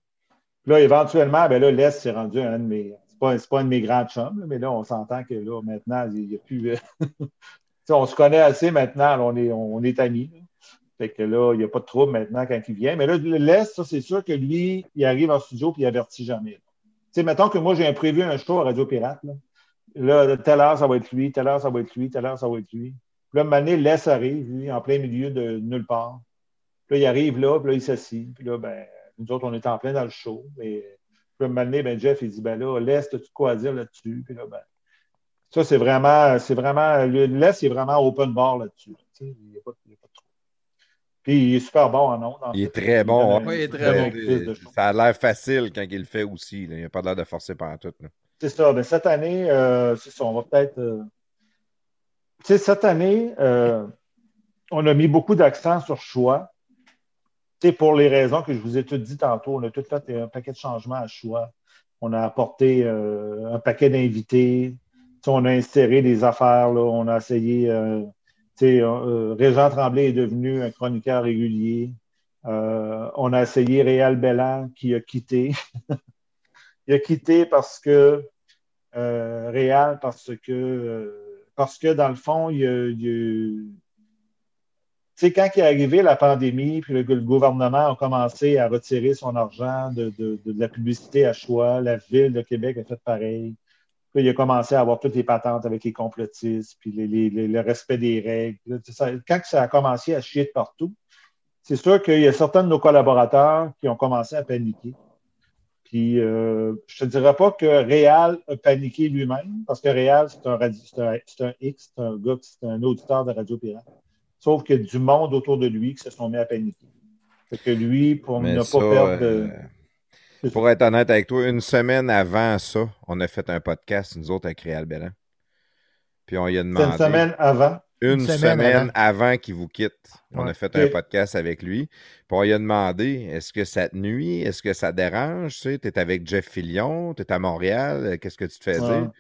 là, éventuellement, ben là, Les s'est rendu un de mes. C'est pas, pas un de mes grands chums, mais là, on s'entend que là, maintenant, il n'y a plus. <laughs> Sais, on se connaît assez maintenant, on, est, on est amis. Fait que là, il n'y a pas de trouble maintenant quand il vient. Mais là, le L'Est, ça, c'est sûr que lui, il arrive en studio puis il avertit jamais. Tu sais, mettons que moi, j'ai prévu un show à Radio Pirate. Là, là de telle heure, ça va être lui, telle heure, ça va être lui, telle heure, ça va être lui. Puis là, Mané, L'Est arrive, lui, en plein milieu de nulle part. Puis là, il arrive là, puis là, il s'assit. Puis là, ben, nous autres, on est en plein dans le show. Et puis là, Mané, ben, Jeff, il dit, ben là, L'Est, as-tu quoi à dire là-dessus? Puis là, ben, ça, c'est vraiment, c'est vraiment, le- l'Est, c'est vraiment open bar là-dessus. Tu sais, il n'y a, pas il y a pas de trop. Puis il est super bon en ondes. en Il est fait. très bon. hein. un- Oui, il est très bon. Ça a l'air facile quand il le fait aussi. là. Il n'a pas l'air de forcer par tout. C'est ça. Ben, cette année, euh, c'est ça. On va peut-être. euh, Tu sais, cette année, euh, on a mis beaucoup d'accent sur choix. Pour les raisons que je vous ai toutes dit tantôt, on a tout fait un paquet de changements à choix. On a apporté un paquet d'invités. On a inséré des affaires. Là. On a essayé. Régent Tremblay est devenu un chroniqueur régulier. On a essayé Réal Bellan qui a quitté. <laughs> Il a quitté parce que euh, Réal, parce que euh, parce que dans le fond, il il tu sais, quand est arrivé la pandémie, puis le, gouvernement a commencé à retirer son argent de, la publicité à choix, la ville de Québec a fait pareil. Puis il a commencé à avoir toutes les patentes avec les complotistes, puis le respect des règles. Quand ça a commencé à chier de partout, c'est sûr qu'il y a certains de nos collaborateurs qui ont commencé à paniquer. Puis, euh, je te dirais pas que Réal a paniqué lui-même, parce que Réal, c'est un, radio- c'est un, un X, c'est un gars, c'est un auditeur de Radio Pirate. Sauf qu'il y a du monde autour de lui qui se sont mis à paniquer. Fait que lui, pour Mais ne ça, pas perdre de. euh, pour être honnête avec toi, une semaine avant ça, on a fait un podcast, nous autres, avec Réal Bellan. Puis on lui a C'est demandé. une semaine avant. Une Une semaine, semaine avant, qu'il vous quitte. On Ouais. a fait un podcast avec lui. Puis on lui a demandé est-ce que ça te nuit? Est-ce que ça te dérange? Tu sais, es avec Jeff Fillion, tu es à Montréal, euh, qu'est-ce que tu te fais Ouais. dire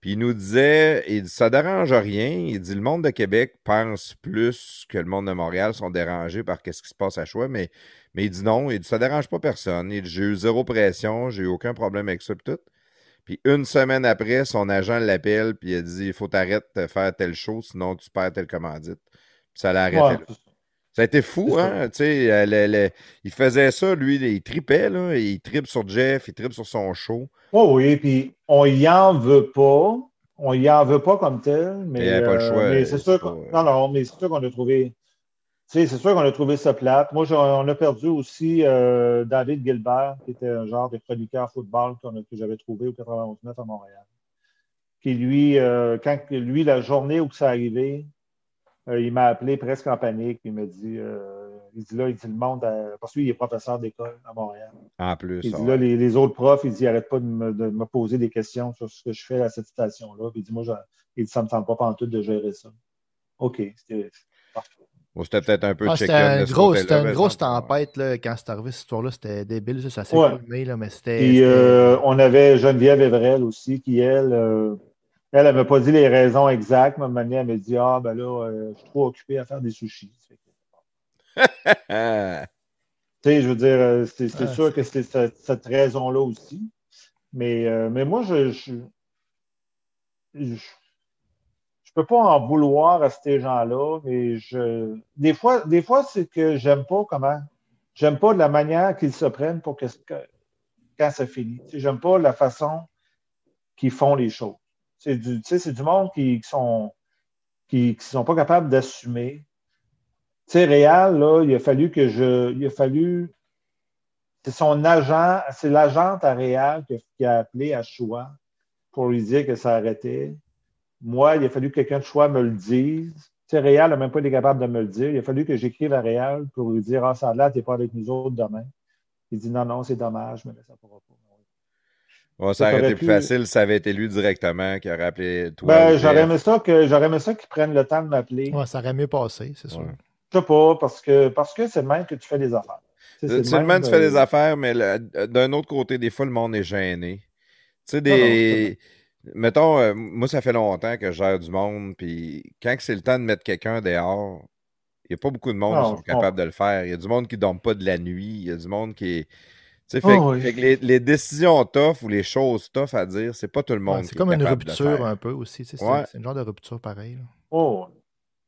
Puis il nous disait il dit, ça dérange rien. Il dit le monde de Québec pense plus que le monde de Montréal sont dérangés par ce qui se passe à choix, mais, mais il dit non, il dit ça dérange pas personne. Il dit j'ai eu zéro pression, j'ai eu aucun problème avec ça, puis tout. Puis une semaine après, son agent l'appelle, puis il a dit il faut t'arrêter de faire telle chose, sinon tu perds telle commandite. Puis ça l'a arrêté Ouais, là. Ça a été fou, hein? Tu sais, euh, le- le- il faisait ça, lui, il tripait, là. Il tripe sur Jeff, il tripe sur son show. Oh oui, puis on y en veut pas. On y en veut pas comme tel, mais, Il y avait pas le euh, choix, mais c'est sûr pas- qu'on- non, non, mais c'est sûr qu'on a trouvé. C'est sûr qu'on a trouvé ça plate. Moi, on a perdu aussi euh, David Gilbert, qui était un genre de chroniqueur football a- que j'avais trouvé au 91-9 à Montréal. Qui lui, euh, quand lui, la journée où ça arrivé, euh, il m'a appelé presque en panique. Il m'a dit, il dit là, il dit le monde, euh, parce que lui, il est professeur d'école à Montréal. En plus. Il dit ouais. là, les, les autres profs, il dit, arrête pas de me, de me poser des questions sur ce que je fais à cette station-là. Puis il dit, moi, je- il dit, ça me tente pas pantoute de gérer ça. OK, c'était parfait. C'était peut-être un peu Ah, c'était un gros- une grosse tempête là, quand c'est arrivé cette histoire-là. C'était débile, ça, ça s'est Ouais. calmé, là, mais c'était. Euh, on avait Geneviève Evrel aussi, qui, elle, euh, elle, elle m'a pas dit les raisons exactes, mais à un moment donné, elle m'a dit, ah, ben là, euh, je suis trop occupé à faire des sushis. <laughs> Tu sais, je veux dire, euh, c'est Ah, sûr que c'est cette, cette raison-là aussi. Mais, euh, mais moi, je je peux pas en vouloir à ces gens-là, mais je des fois, des fois, c'est que j'aime pas comment. J'aime pas la manière qu'ils se prennent pour que, quand ça finit. J'aime pas la façon qu'ils font les choses. C'est du, du monde qui, sont qui, qui sont pas capables d'assumer. Tu sais, Réal, là, il a fallu que je. Il a fallu. C'est son agent, c'est l'agente à Réal qui a, appelé à Choix pour lui dire que ça arrêtait. Moi, il a fallu que quelqu'un de Choix me le dise. Tu sais, Réal n'a même pas été capable de me le dire. Il a fallu que j'écrive à Réal pour lui dire Ah, ça là, tu n'es pas avec nous autres demain. Il dit Non, non, c'est dommage, mais ça ne pourra pas. Ouais, ça aurait aurait été plus pu- facile si ça avait été lui directement qui aurait appelé toi. Ben, j'aurais aimé ça que j'aurais aimé ça qu'ils prennent le temps de m'appeler. Ouais, ça aurait mieux passé, c'est sûr. Ouais. Je sais pas, parce que parce que c'est le même que tu fais des affaires. Tu sais, C'est Seulement, tu fais euh, des affaires, mais le- d'un autre côté, des fois, le monde est gêné. Tu sais, Non, des. Mettons, euh, moi, ça fait longtemps que je gère du monde, puis quand que c'est le temps de mettre quelqu'un dehors, il n'y a pas beaucoup de monde Non, qui sont capables de le faire. Il y a du monde qui ne dorme pas de la nuit. Il y a du monde qui est. Tu sais, fait, Oh, oui. fait que les, les décisions tough ou les choses tough à dire, c'est pas tout le Ouais, monde c'est qui est comme une rupture un peu aussi. C'est Ouais. c'est une genre de rupture pareil. là. Oh,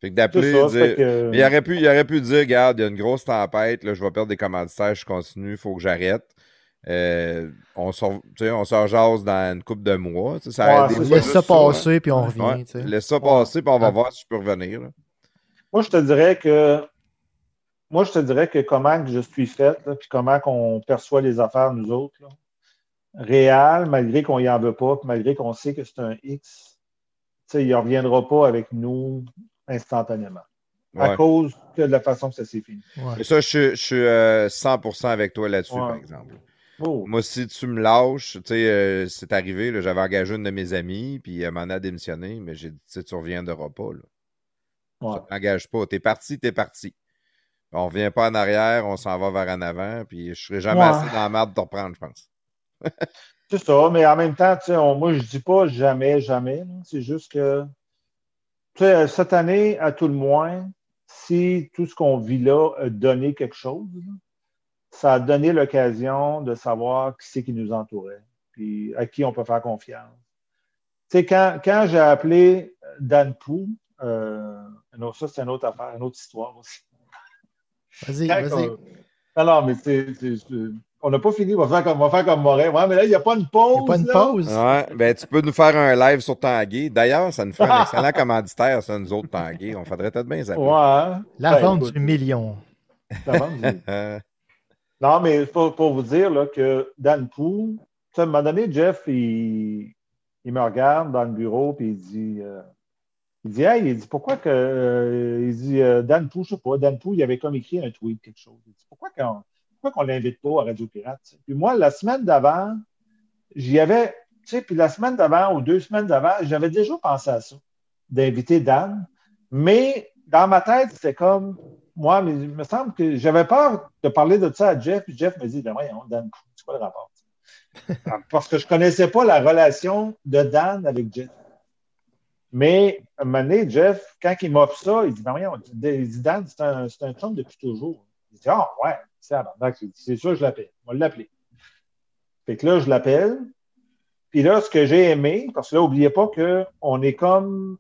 Fait que d'appeler, dire. que- il aurait, pu, il aurait pu dire, regarde, il y a une grosse tempête, là, je vais perdre des commanditaires, je continue, il faut que j'arrête. Euh, on s'en tu sais, on s'en jase dans une couple de mois. Ça, Ouais, des Laisse ça hein. passer, puis on revient. Ouais, tu sais. Laisse ça passer, puis on va Ouais. voir si je peux revenir. là. Moi, je te dirais que moi, je te dirais que comment que je suis faite, là, puis comment qu'on perçoit les affaires, nous autres, là. Réal, malgré qu'on y en veut pas, puis malgré qu'on sait que c'est un X, tu sais, il ne reviendra pas avec nous instantanément. À cause que de la façon que ça s'est fini. Ouais. Mais ça, je, suis- je suis euh, 100% avec toi là-dessus, Ouais. par exemple. Oh. Moi, si tu me lâches, tu sais, euh, c'est arrivé, j'avais engagé une de mes amies, puis elle m'en a démissionné, mais j'ai dit, tu reviendras pas. Là. Ouais. Ça t'engage pas. T'es parti, t'es parti. On revient pas en arrière, on s'en va vers en avant, puis je serai jamais Ouais. assez dans la merde de te reprendre, je pense. <laughs> C'est ça, mais en même temps, tu sais, on- moi, je dis pas jamais, jamais. C'est juste que, cette année, à tout le moins, si tout ce qu'on vit là a donné quelque chose, là, ça a donné l'occasion de savoir qui c'est qui nous entourait, puis à qui on peut faire confiance. Tu sais, quand, quand j'ai appelé Dan Pou, euh, non, ça, c'est une autre affaire, une autre histoire aussi. Vas-y, vas-y. on- Non, non, mais c'est- on n'a pas fini, on va faire comme, on va faire comme Morin. Ouais, mais là, il n'y a pas une pause. Il n'y a pas une là. pause. Ouais, ben tu peux nous faire un live sur Tanguay. D'ailleurs, ça nous fait un <laughs> excellent commanditaire, ça, nous autres Tanguay. On faudrait peut-être bien ça. Ouais. La Ben, vente écoute, du million. la vente du- Euh, <laughs> Non, mais pour, vous dire là, que Dan Pou, à un moment donné, Jeff, il, il me regarde dans le bureau puis il dit euh, il dit Hey, il dit pourquoi que euh, il dit euh, Dan Pou, je sais pas, Dan Pou, il avait comme écrit un tweet, quelque chose. Il dit pourquoi qu'on pourquoi l'invite pas à Radio Pirate? Puis moi, la semaine d'avant, j'y avais, tu sais, puis la semaine d'avant ou deux semaines d'avant, j'avais déjà pensé à ça, d'inviter Dan, mais dans ma tête, c'était comme moi, mais il me semble que j'avais peur de parler de ça à Jeff, puis Jeff me dit, ben voyons, Dan, c'est quoi le rapport? <laughs> Parce que je ne connaissais pas la relation de Dan avec Jeff. Mais à un moment donné, Jeff, quand il m'offre ça, il dit, ben voyons, il dit, Dan, c'est un, c'est un chum depuis toujours. Il dit, ah ouais, c'est. C'est sûr, je l'appelle. On va l'appeler. Fait que là, je l'appelle. Puis là, ce que j'ai aimé, parce que là, n'oubliez pas qu'on est comme.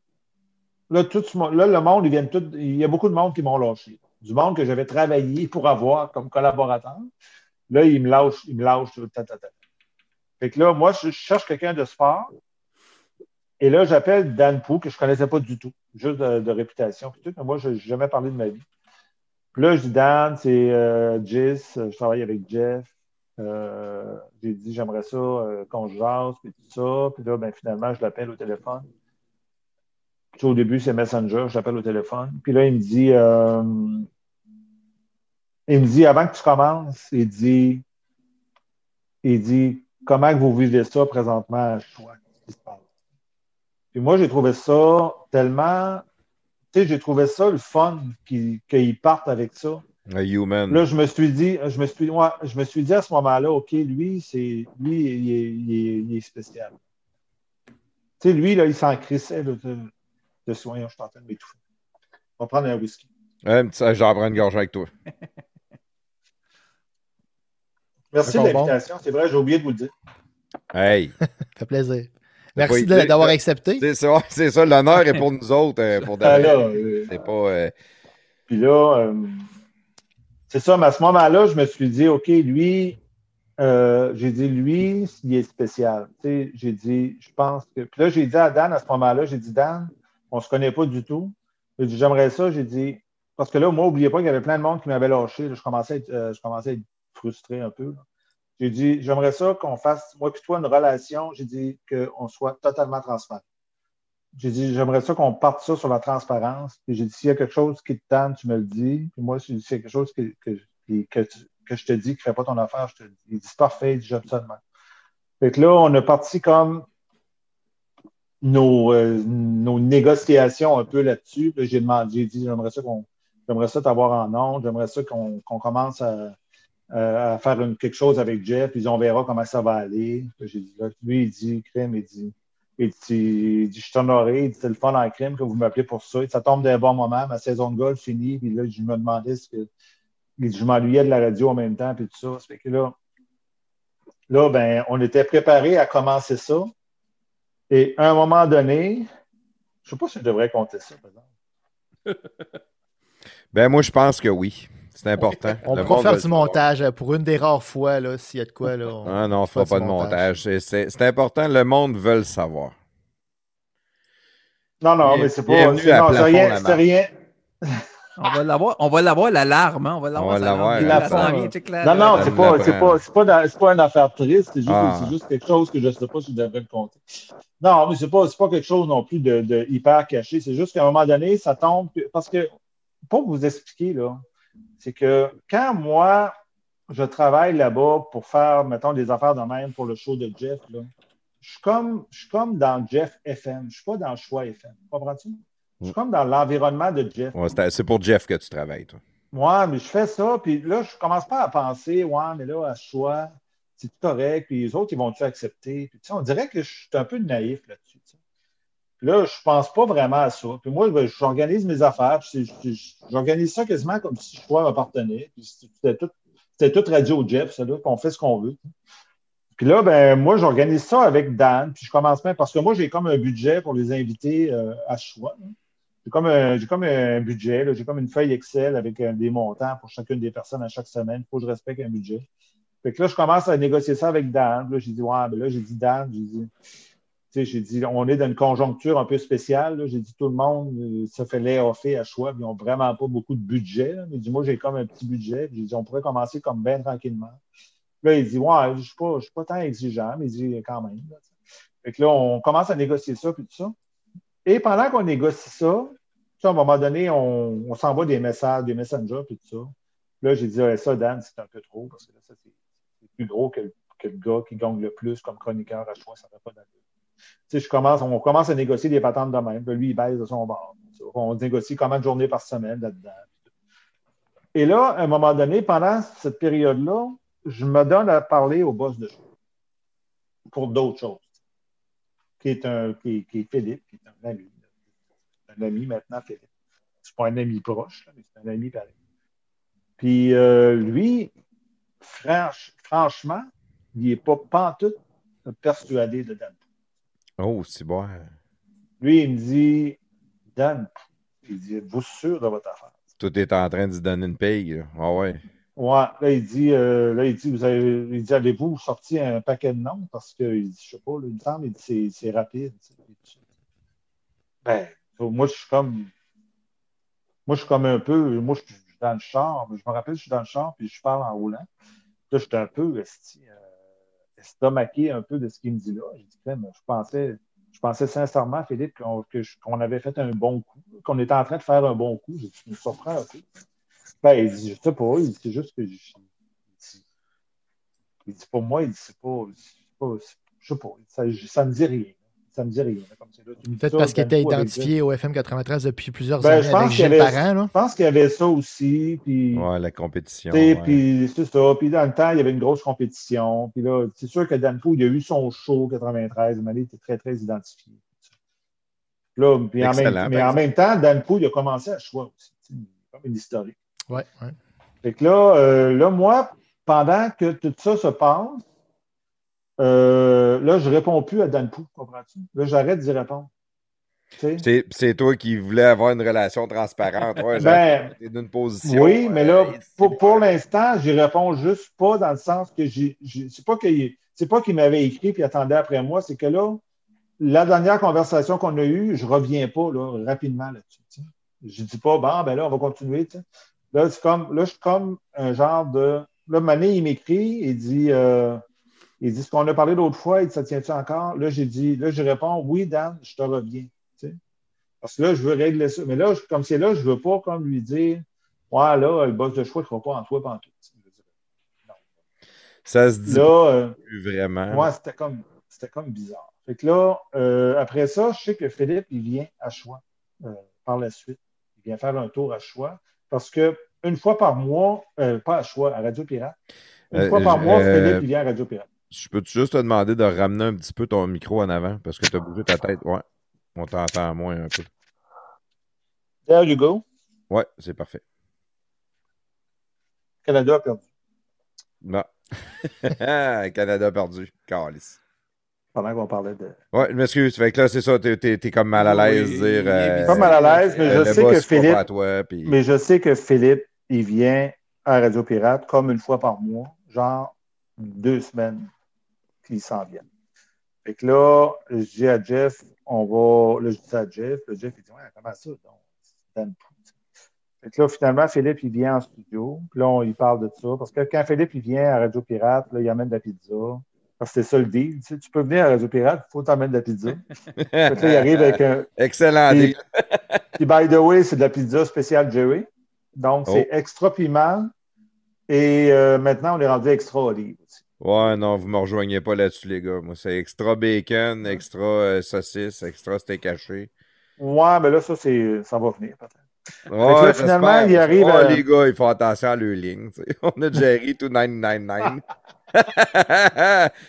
Là, tout là, le monde, ils viennent tout, il y a beaucoup de monde qui m'ont lâché. Du monde que j'avais travaillé pour avoir comme collaborateur. Là, ils me lâchent, ils me ta. Fait que là, moi, je cherche quelqu'un de sport. Et là, j'appelle Dan Pou, que je ne connaissais pas du tout, juste de, réputation. puis tout, mais moi, je n'ai jamais parlé de ma vie. Puis là, je dis Dan, c'est euh, Jis, je travaille avec Jeff. Euh, j'ai dit, j'aimerais ça euh, qu'on se jase, puis tout ça. Puis là, ben, finalement, je l'appelle au téléphone. Au début, c'est Messenger, je l'appelle au téléphone. Puis là, il me dit, euh, il me dit, avant que tu commences, il dit, il dit, comment que vous vivez ça présentement? À Choix? Puis moi, j'ai trouvé ça tellement, tu sais, j'ai trouvé ça le fun qu'ils qu'ils partent avec ça. un human. Là, je me suis dit, je me suis, ouais, je me suis dit à ce moment-là, OK, lui, c'est lui, il est, il est- il est spécial. Tu sais, lui, là, il s'en crissait là, de, soin. Je suis en train de m'étouffer. On va prendre un whisky. Ouais, petit- J'en prends une gorge avec toi. <laughs> Merci de l'invitation. C'est vrai, j'ai oublié de vous le dire. Hey, <laughs> Ça fait plaisir. Merci d'avoir accepté. c'est ça, c'est ça, l'honneur est pour nous autres. euh, pour <laughs> Ah, euh, C'est pas. euh, Puis là, euh, c'est ça, mais à ce moment-là, je me suis dit, OK, lui, euh, j'ai dit, lui, il est spécial. Tu sais, j'ai dit, je pense que. Puis là, j'ai dit à Dan à ce moment-là, j'ai dit, Dan, on ne se connaît pas du tout. J'ai dit, j'aimerais ça. J'ai dit, parce que là, moi, n'oubliez pas qu'il y avait plein de monde qui m'avait lâché. là. je, commençais à être, euh, je commençais à être frustré un peu. J'ai dit, j'aimerais ça qu'on fasse, moi et toi, une relation. J'ai dit qu'on soit totalement transparent. J'ai dit, j'aimerais ça qu'on parte ça sur la transparence. Puis j'ai dit, s'il y a quelque chose qui te tente, tu me le dis. Puis moi, si s'il y a quelque chose que, que, que, je te dis qui ne fait pas ton affaire, je te dis. Il dit, parfait, j'aime ça de même. Fait que là, on a parti comme nos, euh, nos négociations un peu là-dessus. J'ai demandé, j'ai dit, j'aimerais ça qu'on j'aimerais ça t'avoir en ondes, j'aimerais ça qu'on commence à, à- faire une- quelque chose avec Jeff, puis on verra comment ça va aller. J'ai dit, là, lui, il dit, crème, il dit, il dit, il dit, je suis honoré, il dit, c'est le fun en crime que vous m'appelez pour ça. Ça tombe d'un bon moment, ma saison de golf finie, puis là, je me demandais ce que. je m'ennuyais de la radio en même temps, puis tout ça. Ça fait que là, là, ben, on était préparé à commencer ça. Et à un moment donné, je ne sais pas si je devrais compter ça, par exemple. <laughs> Ben, moi, je pense que oui. C'est important. On pourra faire du montage euh, pour une des rares fois, là, s'il y a de quoi. Là, on- Ah non, on on fera pas de montage. C'est- important, le monde veut le savoir. Non, non, Bien- mais c'est pas. bienvenue C'est rien. la C'est rien. <laughs> On va l'avoir, on va l'avoir l'alarme, hein? On va l'avoir. va ça l'avoir, rentre, la Non, non, c'est pas, c'est pas, c'est pas, pas une affaire triste, c'est juste, Ah. c'est juste quelque chose que je ne sais pas si je devrais le compter. Non, mais c'est pas, c'est pas quelque chose non plus de, de hyper caché. C'est juste qu'à un moment donné, ça tombe. Parce que, pour vous expliquer, là, c'est que quand moi, je travaille là-bas pour faire, mettons, des affaires de même pour le show de Jeff, là, je suis comme, je suis comme dans Jeff FM. Je ne suis pas dans Choix FM. Comprends-tu? Je suis comme dans l'environnement de Jeff. Ouais, c'est pour Jeff que tu travailles, toi. Ouais, mais je fais ça, puis là, je commence pas à penser, ouais, mais là, à choix, c'est correct, puis les autres, ils vont-tu accepter? Puis, on dirait que je suis un peu naïf là-dessus. là, je pense pas vraiment à ça. Puis moi, ben, j'organise mes affaires, c'est- je- j'organise ça quasiment comme si choix m'appartenait. Puis c'était tout, tout Radio Jeff, ça, là, puis on fait ce qu'on veut. Puis là, ben, moi, j'organise ça avec Dan, puis je commence même, parce que moi, j'ai comme un budget pour les invités euh, à choix. hein. J'ai comme, un, comme un budget, j'ai comme une feuille Excel avec euh, des montants pour chacune des personnes à chaque semaine. Il faut que je respecte un budget. Fait que là, je commence à négocier ça avec Dan. Là, j'ai dit, ouais, ben là, j'ai dit Dan, j'ai dit, tu sais, j'ai dit, on est dans une conjoncture un peu spéciale. J'ai dit, tout le monde euh, se fait lay-offer à choix, ils n'ont vraiment pas beaucoup de budget. là. Mais dit, moi, j'ai comme un petit budget. J'ai dit, on pourrait commencer comme bien tranquillement. Là, il dit, ouais, je ne suis, suis pas tant exigeant, mais il dit, quand même. là, fait que là, on commence à négocier ça, puis tout ça. Et pendant qu'on négocie ça, à un moment donné, on, s'envoie des messages, des messengers, puis tout ça. Là, j'ai dit, ça, Dan, c'est un peu trop, parce que là, ça, c'est plus gros que, le- gars qui gagne le plus comme chroniqueur à choix, ça fait pas d'allure. Tu sais, on commence à négocier des patentes de même. Lui, il baisse de son bord. On négocie combien de journées par semaine là-dedans. Et là, à un moment donné, pendant cette période-là, je me donne à parler au boss de show pour d'autres choses. Qui est, un, qui, Philippe, qui est un ami. Un ami maintenant, Philippe. C'est pas un ami proche, mais c'est un ami pareil. Puis euh, lui, franch- franchement, il n'est pas pantoute persuadé de Dan. Oh, c'est bon. Lui, il me dit Dan, il dit Êtes-vous sûr de votre affaire? Tout est en train de se donner une paye. Ah ouais. Ouais, là, il dit, euh, là, il dit, vous avez, il dit, avez-vous sorti un paquet de noms? Parce que, il dit, je sais pas, là, il me semble, il dit, c'est, c'est rapide. Ben, moi, je suis comme, moi, je suis comme un peu, moi, je suis le char, je me rappelle, je suis dans le char, puis je parle en roulant. Là, j'étais un peu, esti, euh, estomaqué un peu de ce qu'il me dit là. J'ai dit, je pensais, je pensais sincèrement, Philippe, qu'on, avait fait un bon coup, qu'on était en train de faire un bon coup. J'ai dit, je me un peu. Ben, il dit, je sais pas, il dit, c'est juste que je, il dit, pour moi, il dit, c'est pas, je sais pas, ça, ça me dit rien. Ça me dit rien. Peut-être parce qu'il était identifié au FM 93 depuis plusieurs Ben, années je pense avec qu'il y Gilles avait- Parent. Là. Je pense qu'il y avait ça aussi, puis... Ouais, la compétition. Ouais. Puis c'est ça. Puis dans le temps, il y avait une grosse compétition. Puis là, c'est sûr que Danpo, il a eu son show 93, mais il était très, très identifié. Là, puis en Excellent, même, mais en même temps, Danpo, il a commencé à choix aussi. Comme une historique. Ouais, ouais. Fait que là, euh, là, moi, pendant que tout ça se passe, euh, là, je ne réponds plus à Dan Pou, comprends-tu? Là, j'arrête d'y répondre. C'est toi qui voulais avoir une relation transparente. Ouais, Ben, d'une position. Oui, mais là, euh, pour, pour l'instant, j'y réponds juste pas dans le sens que j'ai. C'est pas qu'il c'est pas qu'il m'avait écrit puis attendait après moi, c'est que là, la dernière conversation qu'on a eue, je reviens pas là, rapidement là-dessus. Je dis pas, bon, ben là, on va continuer. Là, c'est comme, là, je suis comme un genre de. Là, Mané, il m'écrit, il dit euh, il dit ce qu'on a parlé l'autre fois, il dit ça tient-tu encore? Là, j'ai dit, là, je réponds, oui, Dan, je te reviens. tu sais. Parce que là, je veux régler ça. Mais là, je- comme c'est là, je veux pas comme lui dire Ouais, là, le boss de choix ne croit pas en toi, pas en tout. Ça se dit Là, euh, vraiment. moi, c'était comme, c'était comme bizarre. Fait que là, euh, après ça, je sais que Philippe, il vient à Choix euh, par la suite. Il vient faire un tour à Choix parce que une fois par mois, pas à Choix, à Radio Pirate, une fois par mois, Philippe, il vient à Radio Pirate. Je peux juste te demander de ramener un petit peu ton micro en avant? Parce que tu as bougé ta tête. Ouais. On t'entend moins un peu. There you go. Ouais, c'est parfait. Canada a perdu. Bon. <laughs> Canada perdu. Calice. Pendant qu'on parlait de. Ouais, je m'excuse. Fait que là, c'est ça. T'es, t'es comme mal à l'aise Oui, de dire. euh, Pas mal à l'aise, mais euh, je sais que Philippe. à toi, puis- Mais je sais que Philippe, il vient à Radio Pirate comme une fois par mois, genre deux semaines, puis il s'en vient. Fait que là, je dis à Jeff, on va. Là, je dis à Jeff, le Jeff, il dit Ouais, comment ça? Donc, Dan. Fait que là, finalement, Philippe, il vient en studio, puis là, on, il parle de ça. Parce que quand Philippe, il vient à Radio Pirate, là, il amène de la pizza. Parce que c'est ça le deal. Tu, sais, tu peux venir à Radio Pirate, il faut t'amener de la pizza. Fait que là, il arrive avec un, <laughs> Excellent. puis, deal. <laughs> puis, by the way, c'est de la pizza spéciale Jerry. Donc, Oh. c'est extra piment. Et euh, maintenant, on est rendu extra olive aussi. Ouais, non, vous me rejoignez pas là-dessus, les gars. Moi, c'est extra bacon, extra euh, saucisse, extra steak haché. Ouais, mais là, ça, c'est, ça va venir peut-être. Ouais, là, finalement, il arrive Ouais, à- les gars, ils font attention à leur ligne. <laughs> On a <laughs> Jerry tout 999.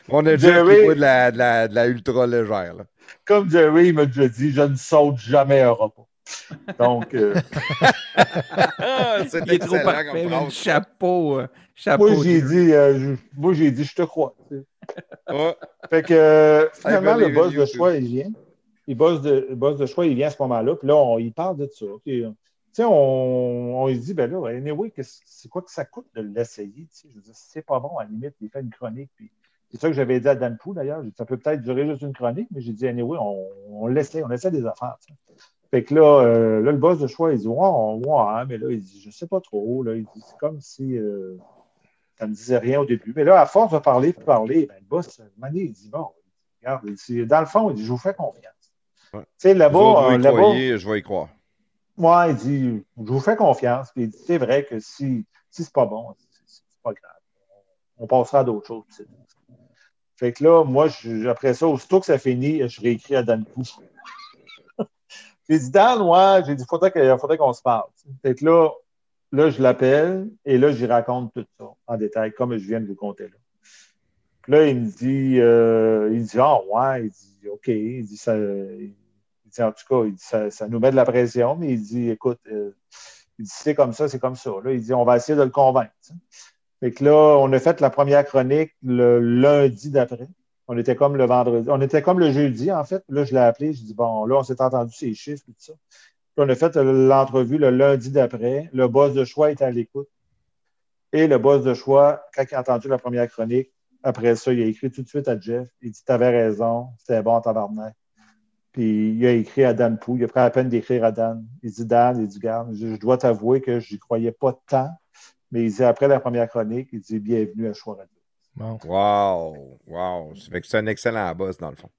On a Jerry- boit de la, de la, de la ultra légère. Là. Comme Jerry m'a déjà dit, je ne saute jamais un repas. Donc, euh, <laughs> c'est Il est trop excellent parfait, comme man. phrase. Chapeau. euh, chapeau. moi, j'ai dit, euh, je, moi, j'ai dit, je te crois. tu sais. Ouais. Fait que euh, finalement, le boss de choix, il vient. Le boss de, le boss de choix, il vient à ce moment-là. Puis là, on, il parle de ça. Puis, euh, tu sais, on, on lui dit, ben là, anyway, c'est quoi que ça coûte de l'essayer? tu sais? Je veux dire, c'est pas bon, à la limite, il fait une chronique. Puis c'est ça que j'avais dit à Dan Pou, d'ailleurs. Ça peut peut-être durer juste une chronique, mais j'ai dit, anyway, on, on l'essaie, on essaie des affaires. tu sais. Fait que là, euh, là, le boss de choix, il dit, ouais, on- ouais, mais là, il dit, je sais pas trop. Là, il dit, c'est comme si. euh, ça ne me disait rien au début. Mais là, à force de parler, de parler, ben, le boss, donné, il dit Bon, regarde, il dit, dans le fond, il dit Je vous fais confiance. Ouais. Tu sais, là-bas, euh, croyez, je vais y croire. moi, il dit Je vous fais confiance. Puis il dit C'est vrai que si, si c'est pas bon, c'est pas grave. On passera à d'autres choses. Fait que là, moi, je- après ça, aussitôt que ça finit, je réécris à Dan. J'ai dit Dan, ouais, j'ai dit faudrait faudrait qu'on se parle. Fait là, là, je l'appelle et là, j'y raconte tout ça en détail, comme je viens de vous conter là. Puis là, il me dit, euh, il dit, ah ouais, il dit, OK, il dit, ça, il dit, en tout cas, il dit, ça, nous met de la pression, mais il dit, écoute, euh, il dit, c'est comme ça, c'est comme ça. Là, il dit, on va essayer de le convaincre. Fait que là, on a fait la première chronique le lundi d'après. On était comme le vendredi. On était comme le jeudi, en fait. Là, je l'ai appelé. Je dis, bon, là, on s'est entendu ces chiffres et tout ça. Puis on a fait l'entrevue le lundi d'après. Le boss de choix était à l'écoute. Et le boss de choix, quand il a entendu la première chronique, après ça, il a écrit tout de suite à Jeff. Il dit T'avais raison, c'était bon, tabarnak. Puis il a écrit à Dan Pou. Il a pris la peine d'écrire à Dan. Il dit Dan, il dit Garde, je, dois t'avouer que je n'y croyais pas tant. Mais il dit après la première chronique, il dit Bienvenue à Choix. Bon. Wow! Wow! Ça fait que c'est un excellent boss, dans le fond.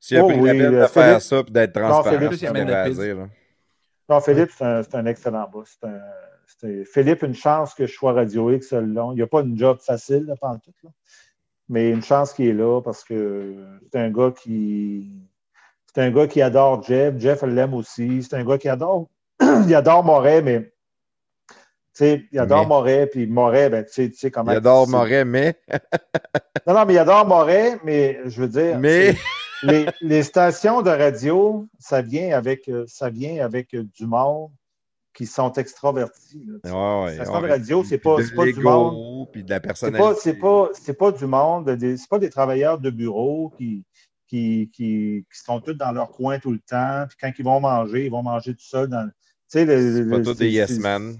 S'il a Oh pris oui, la peine de euh, faire Philippe- ça et d'être transparent, Philippe, il à dire. là. Non, Philippe, c'est un, excellent boss. C'est un- c'est- Philippe, une chance que je sois Radio X le long. Il n'y a pas une job facile, là, pendant tout. Là. Mais une chance qu'il est là parce que c'est un gars qui. C'est un gars qui adore Jeff. Jeff l'aime aussi. C'est un gars qui adore. <clears throat> il adore Moret, mais. Il adore Mais. Moret, puis Moret, ben, tu sais, tu sais comment. Il adore Moret, mais. <laughs> Non, non, mais il adore Moret, mais je veux dire. Mais. les, les stations de radio, ça vient avec, euh, ça vient avec du monde qui sont extravertis. là. Ouais, ouais, Station ouais. de radio, c'est pas, de pas du monde. Puis de la C'est personnalité. pas, c'est pas, c'est pas du monde, c'est pas des travailleurs de bureau qui, qui, qui, qui sont tous dans leur coin tout le temps. Puis quand ils vont manger, ils vont manger tout seuls. Dans, C'est pas tous des yes man.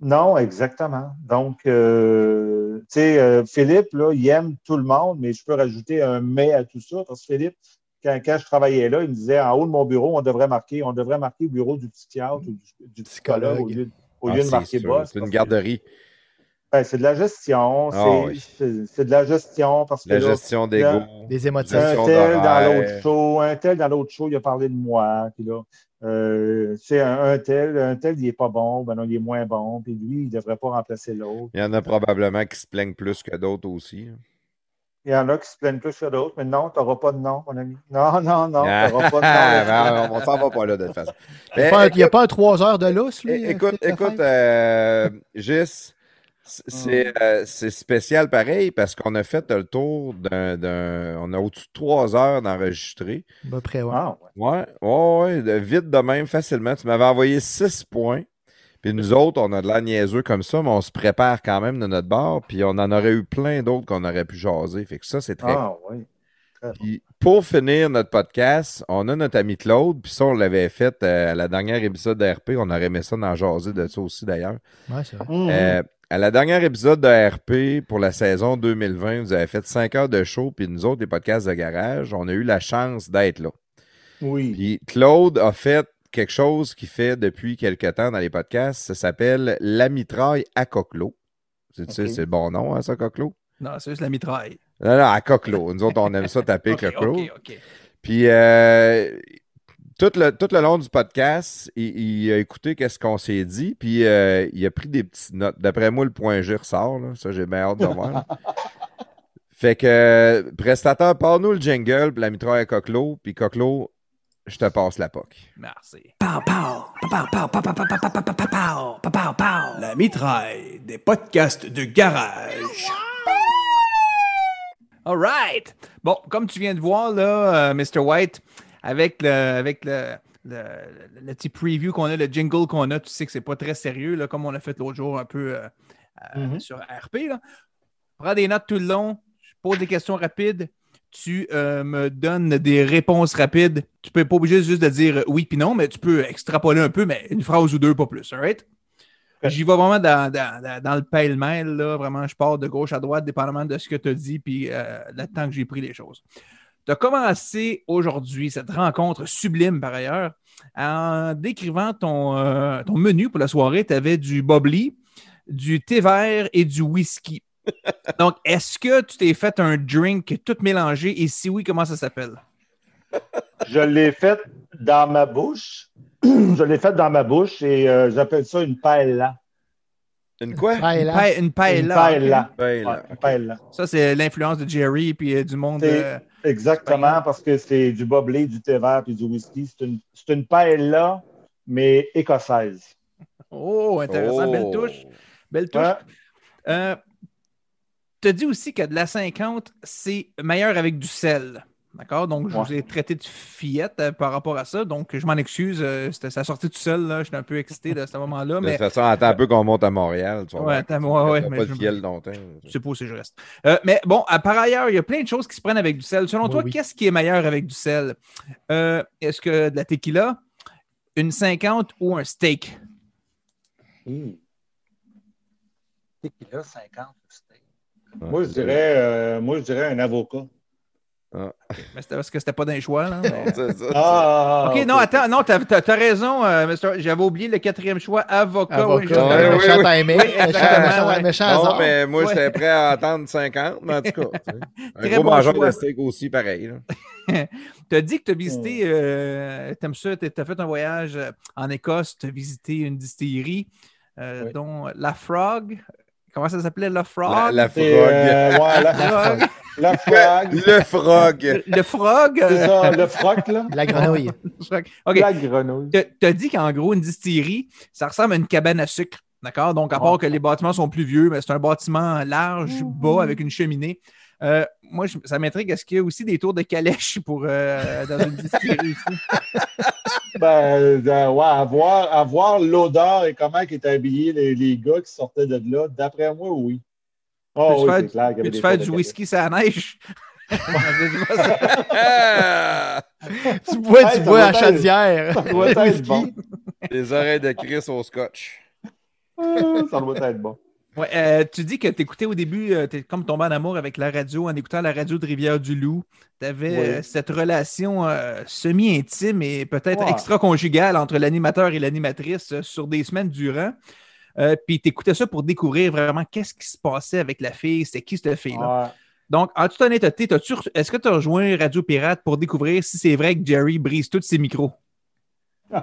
Non, exactement. Donc, euh, tu sais, euh, Philippe, là, il aime tout le monde, mais je peux rajouter un mais à tout ça, parce que Philippe, quand, quand je travaillais là, il me disait en haut de mon bureau, on devrait marquer, on devrait marquer bureau du psychiatre ou du, du psychologue au lieu, au Ah, lieu de c'est marquer sûr, boss. C'est une que- garderie. Ben, c'est de la gestion, Ah c'est oui. c'est- c'est de la gestion parce que La là, gestion. Des émotifs. La un tel dans l'autre show, un tel dans l'autre show, il a parlé de moi. Puis là, euh, c'est un, un tel, un tel, il n'est pas bon, ben non, il est moins bon. Puis lui, il ne devrait pas remplacer l'autre. Il y en a probablement qui se plaignent plus que d'autres aussi. Il y en a qui se plaignent plus que d'autres, mais non, tu n'auras pas de nom, mon ami. Non, non, non, tu Ah, n'auras pas de nom. <laughs> ben, on s'en va pas là de toute façon. Il n'y Mais a, pas un- écoute- il y a pas un 3 heures de lousse, lui? É- Écoute, écoute, euh, Gis. C'est euh, c'est spécial pareil parce qu'on a fait le tour d'un. d'un- On a au-dessus de trois heures d'enregistrer. À peu près, ouais. Ah, ouais. Ouais, vite de même, facilement. Tu m'avais envoyé six points. Puis nous autres, on a de la niaiseux comme ça, mais on se prépare quand même de notre bord. Puis on en aurait eu plein d'autres qu'on aurait pu jaser. Fait que ça, c'est très Ah, oui. puis pour finir notre podcast, on a notre ami Claude, puis ça, on l'avait fait euh, à la dernière épisode de RP. On aurait aimé ça dans jaser de ça aussi d'ailleurs. Ouais, c'est vrai. Mhm. Euh, à la dernière épisode de RP pour la saison 2020, vous avez fait 5 heures de show, puis nous autres, les podcasts de garage, on a eu la chance d'être là. oui. Puis Claude a fait quelque chose qu'il fait depuis quelque temps dans les podcasts. Ça s'appelle La mitraille à coquelot. Tu sais, c'est le bon nom, hein, ça, coquelot? Non, c'est juste la mitraille. Non, non, à coquelot. Nous autres, on aime ça taper <laughs> Ok, coquelot. ok, ok. Puis euh, tout, le, tout le long du podcast, il, il a écouté qu'est-ce qu'on s'est dit, puis euh, il a pris des petites notes. D'après moi, le point G ressort. là. Ça, j'ai bien hâte de voir. fait que, euh, prestateur, parle-nous le jingle, puis la mitraille à Coquelot, puis Coquelot, je te passe la POC. Merci. La mitraille des podcasts de garage. All right. Bon, comme tu viens de voir, là, euh, Mr. White, avec le, avec le, le, le petit preview qu'on a, le jingle qu'on a, tu sais que c'est pas très sérieux, là, comme on a fait l'autre jour un peu euh, euh, Mhm. sur RP. Là. Prends des notes tout le long, je pose des questions rapides, tu euh, me donnes des réponses rapides. Tu peux pas obligé juste de dire oui puis non, mais tu peux extrapoler un peu, mais une phrase ou deux, pas plus. All right? J'y vais vraiment dans, dans- dans- dans le pêle-mêle, là. Vraiment, je pars de gauche à droite, dépendamment de ce que tu as dit, puis euh, le temps que j'ai pris les choses. Tu as commencé aujourd'hui cette rencontre sublime, par ailleurs, en décrivant ton, euh, ton menu pour la soirée. Tu avais du bubbly, du thé vert et du whisky. <laughs> Donc, est-ce que tu t'es fait un drink tout mélangé? Et si oui, comment ça s'appelle? Je l'ai fait dans ma bouche. <clears throat> Je l'ai fait dans ma bouche et euh, j'appelle ça une paella. Une quoi? Une, paella. une paella, paella. Là, Ouais, une paella. Ça, c'est l'influence de Jerry et du monde. Euh, Exactement, parce que c'est du bubbly, du thé vert et du whisky. C'est une, c'est une paella, mais écossaise. Oh, intéressant. Belle Oh. touche. Belle touche. Ouais. Euh, tu as dit aussi que de la 50, c'est meilleur avec du sel. D'accord? Donc, je Ouais. vous ai traité de fillette euh, par rapport à ça. Donc, je m'en excuse. euh, c'était ça sorti tout seul. là. J'étais un peu excité de ce <laughs> moment-là. De Mais toute façon, attends un peu qu'on monte à Montréal. Tu Ouais, attends, ouais, ouais, T'as mais pas je- de fiel longtemps. je sais pas si je reste. Euh, mais bon, à- par ailleurs, il y a plein de choses qui se prennent avec du sel. Selon Oui, toi, oui. qu'est-ce qui est meilleur avec du sel? Euh, Est-ce que de la tequila, une 50 ou un steak? Tequila 50 steak. Ouais, Moi, je dirais, euh, moi, je dirais un avocat. Mais c'était parce que c'était pas d'un choix. Là, mais- <laughs> C'est ça, Ah, OK, non, attends, non, t'as as, raison, euh, Mr. J'avais oublié le quatrième choix, avocat. oui, méchant oui, timing, Oui, méchant- exactement, méchant- ouais. méchant Non, hasard. mais moi, Ouais. j'étais prêt à attendre 50, mais en tout cas, tu sais, un Très gros bon mangeur choix. de steak aussi, pareil. là. <laughs> Tu as dit que tu as visité, euh, t'aimes ça, tu as fait un voyage euh, en Écosse, tu as visité une distillerie, euh, Oui. dont La Frog. Comment ça s'appelait, La Frog? La, frog. euh, ouais, la, <laughs> Frog. La <laughs> frog. Le frog. Le Frog. C'est ça, le froc, là. La grenouille. <laughs> OK. La grenouille. Tu as dit qu'en gros, une distillerie, ça ressemble à une cabane à sucre. D'accord? Donc, à part Ouais. que les bâtiments sont plus vieux, mais c'est un bâtiment large, bas, avec une cheminée. Euh, moi, je- ça m'intrigue. Est-ce qu'il y a aussi des tours de calèche pour, euh, dans une distillerie ici? <laughs> Ben, euh, ouais, à voir, l'odeur et comment étaient habillés les, les gars qui sortaient de là, d'après moi, oui. Oh, Peux-tu oui, faire, clair faire du whisky sur la neige? <laughs> Tu bois, Hey, tu ça bois à chaudière. Ça doit être bon. <laughs> Les oreilles de Chris au scotch. Ça doit être bon. Ouais, euh, tu dis que tu écoutais au début, tu es comme tombé en amour avec la radio en écoutant la radio de Rivière-du-Loup. Tu avais Oui. cette relation euh, semi-intime et peut-être Ouais. extra-conjugale entre l'animateur et l'animatrice euh, sur des semaines durant. Euh, Puis tu écoutais ça pour découvrir vraiment qu'est-ce qui se passait avec la fille, c'était qui cette fille-là. Ouais. Donc, en toute honnêteté, est-ce que tu as rejoint Radio Pirate pour découvrir si c'est vrai que Jerry brise tous ses micros? <laughs>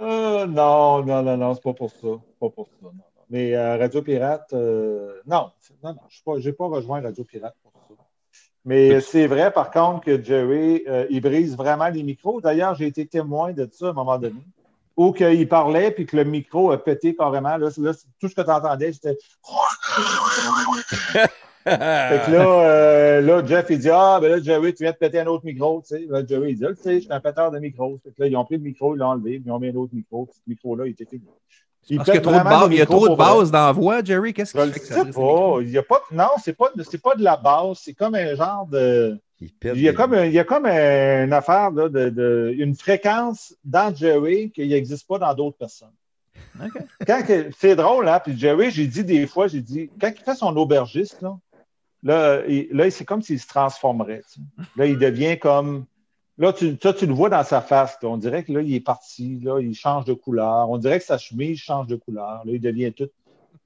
Euh, non, non, non, non, c'est pas pour ça. Pas pour ça, non, non. Mais euh, Radio Pirate, euh, non, c'est- non, non, je n'ai pas, rejoint Radio Pirate pour ça. Mais c'est vrai, par contre, que Jerry, il brise vraiment les micros. D'ailleurs, j'ai été témoin de ça à un moment donné, où qu'il parlait puis que le micro a pété carrément. Là, là, tout ce que tu entendais, c'était. <laughs> Fait que là, euh, là, Jeff, il dit Ah, ben là, Jerry, tu viens de péter un autre micro. Tu sais. Là, Jerry, il dit Ah, Tu sais, je suis un péteur de micro. Fait que là, ils ont pris le micro, ils l'ont enlevé, puis ils ont mis un autre micro. Puis ce micro-là, il était fini. Il Parce qu'il y a pète trop de, base, il y a trop de bases dans la voix, Jerry. Qu'est-ce que ça les micros? pas. Il y a pas. Non, c'est pas, c'est pas de la base. C'est comme un genre de. Il pète Il y a des- comme, un- il y a comme un- une affaire, là, de, de- une fréquence dans Jerry qui n'existe pas dans d'autres personnes. Quand que- c'est drôle, hein? Puis Jerry, j'ai dit des fois, j'ai dit, quand il fait son aubergiste, là, là, il- là c'est comme s'il se transformerait. tu sais. Là, il devient comme. Là, tu, ça, tu le vois dans sa face. là. On dirait que là, il est parti, là, il change de couleur. On dirait que sa chemise change de couleur. Là, il devient tout.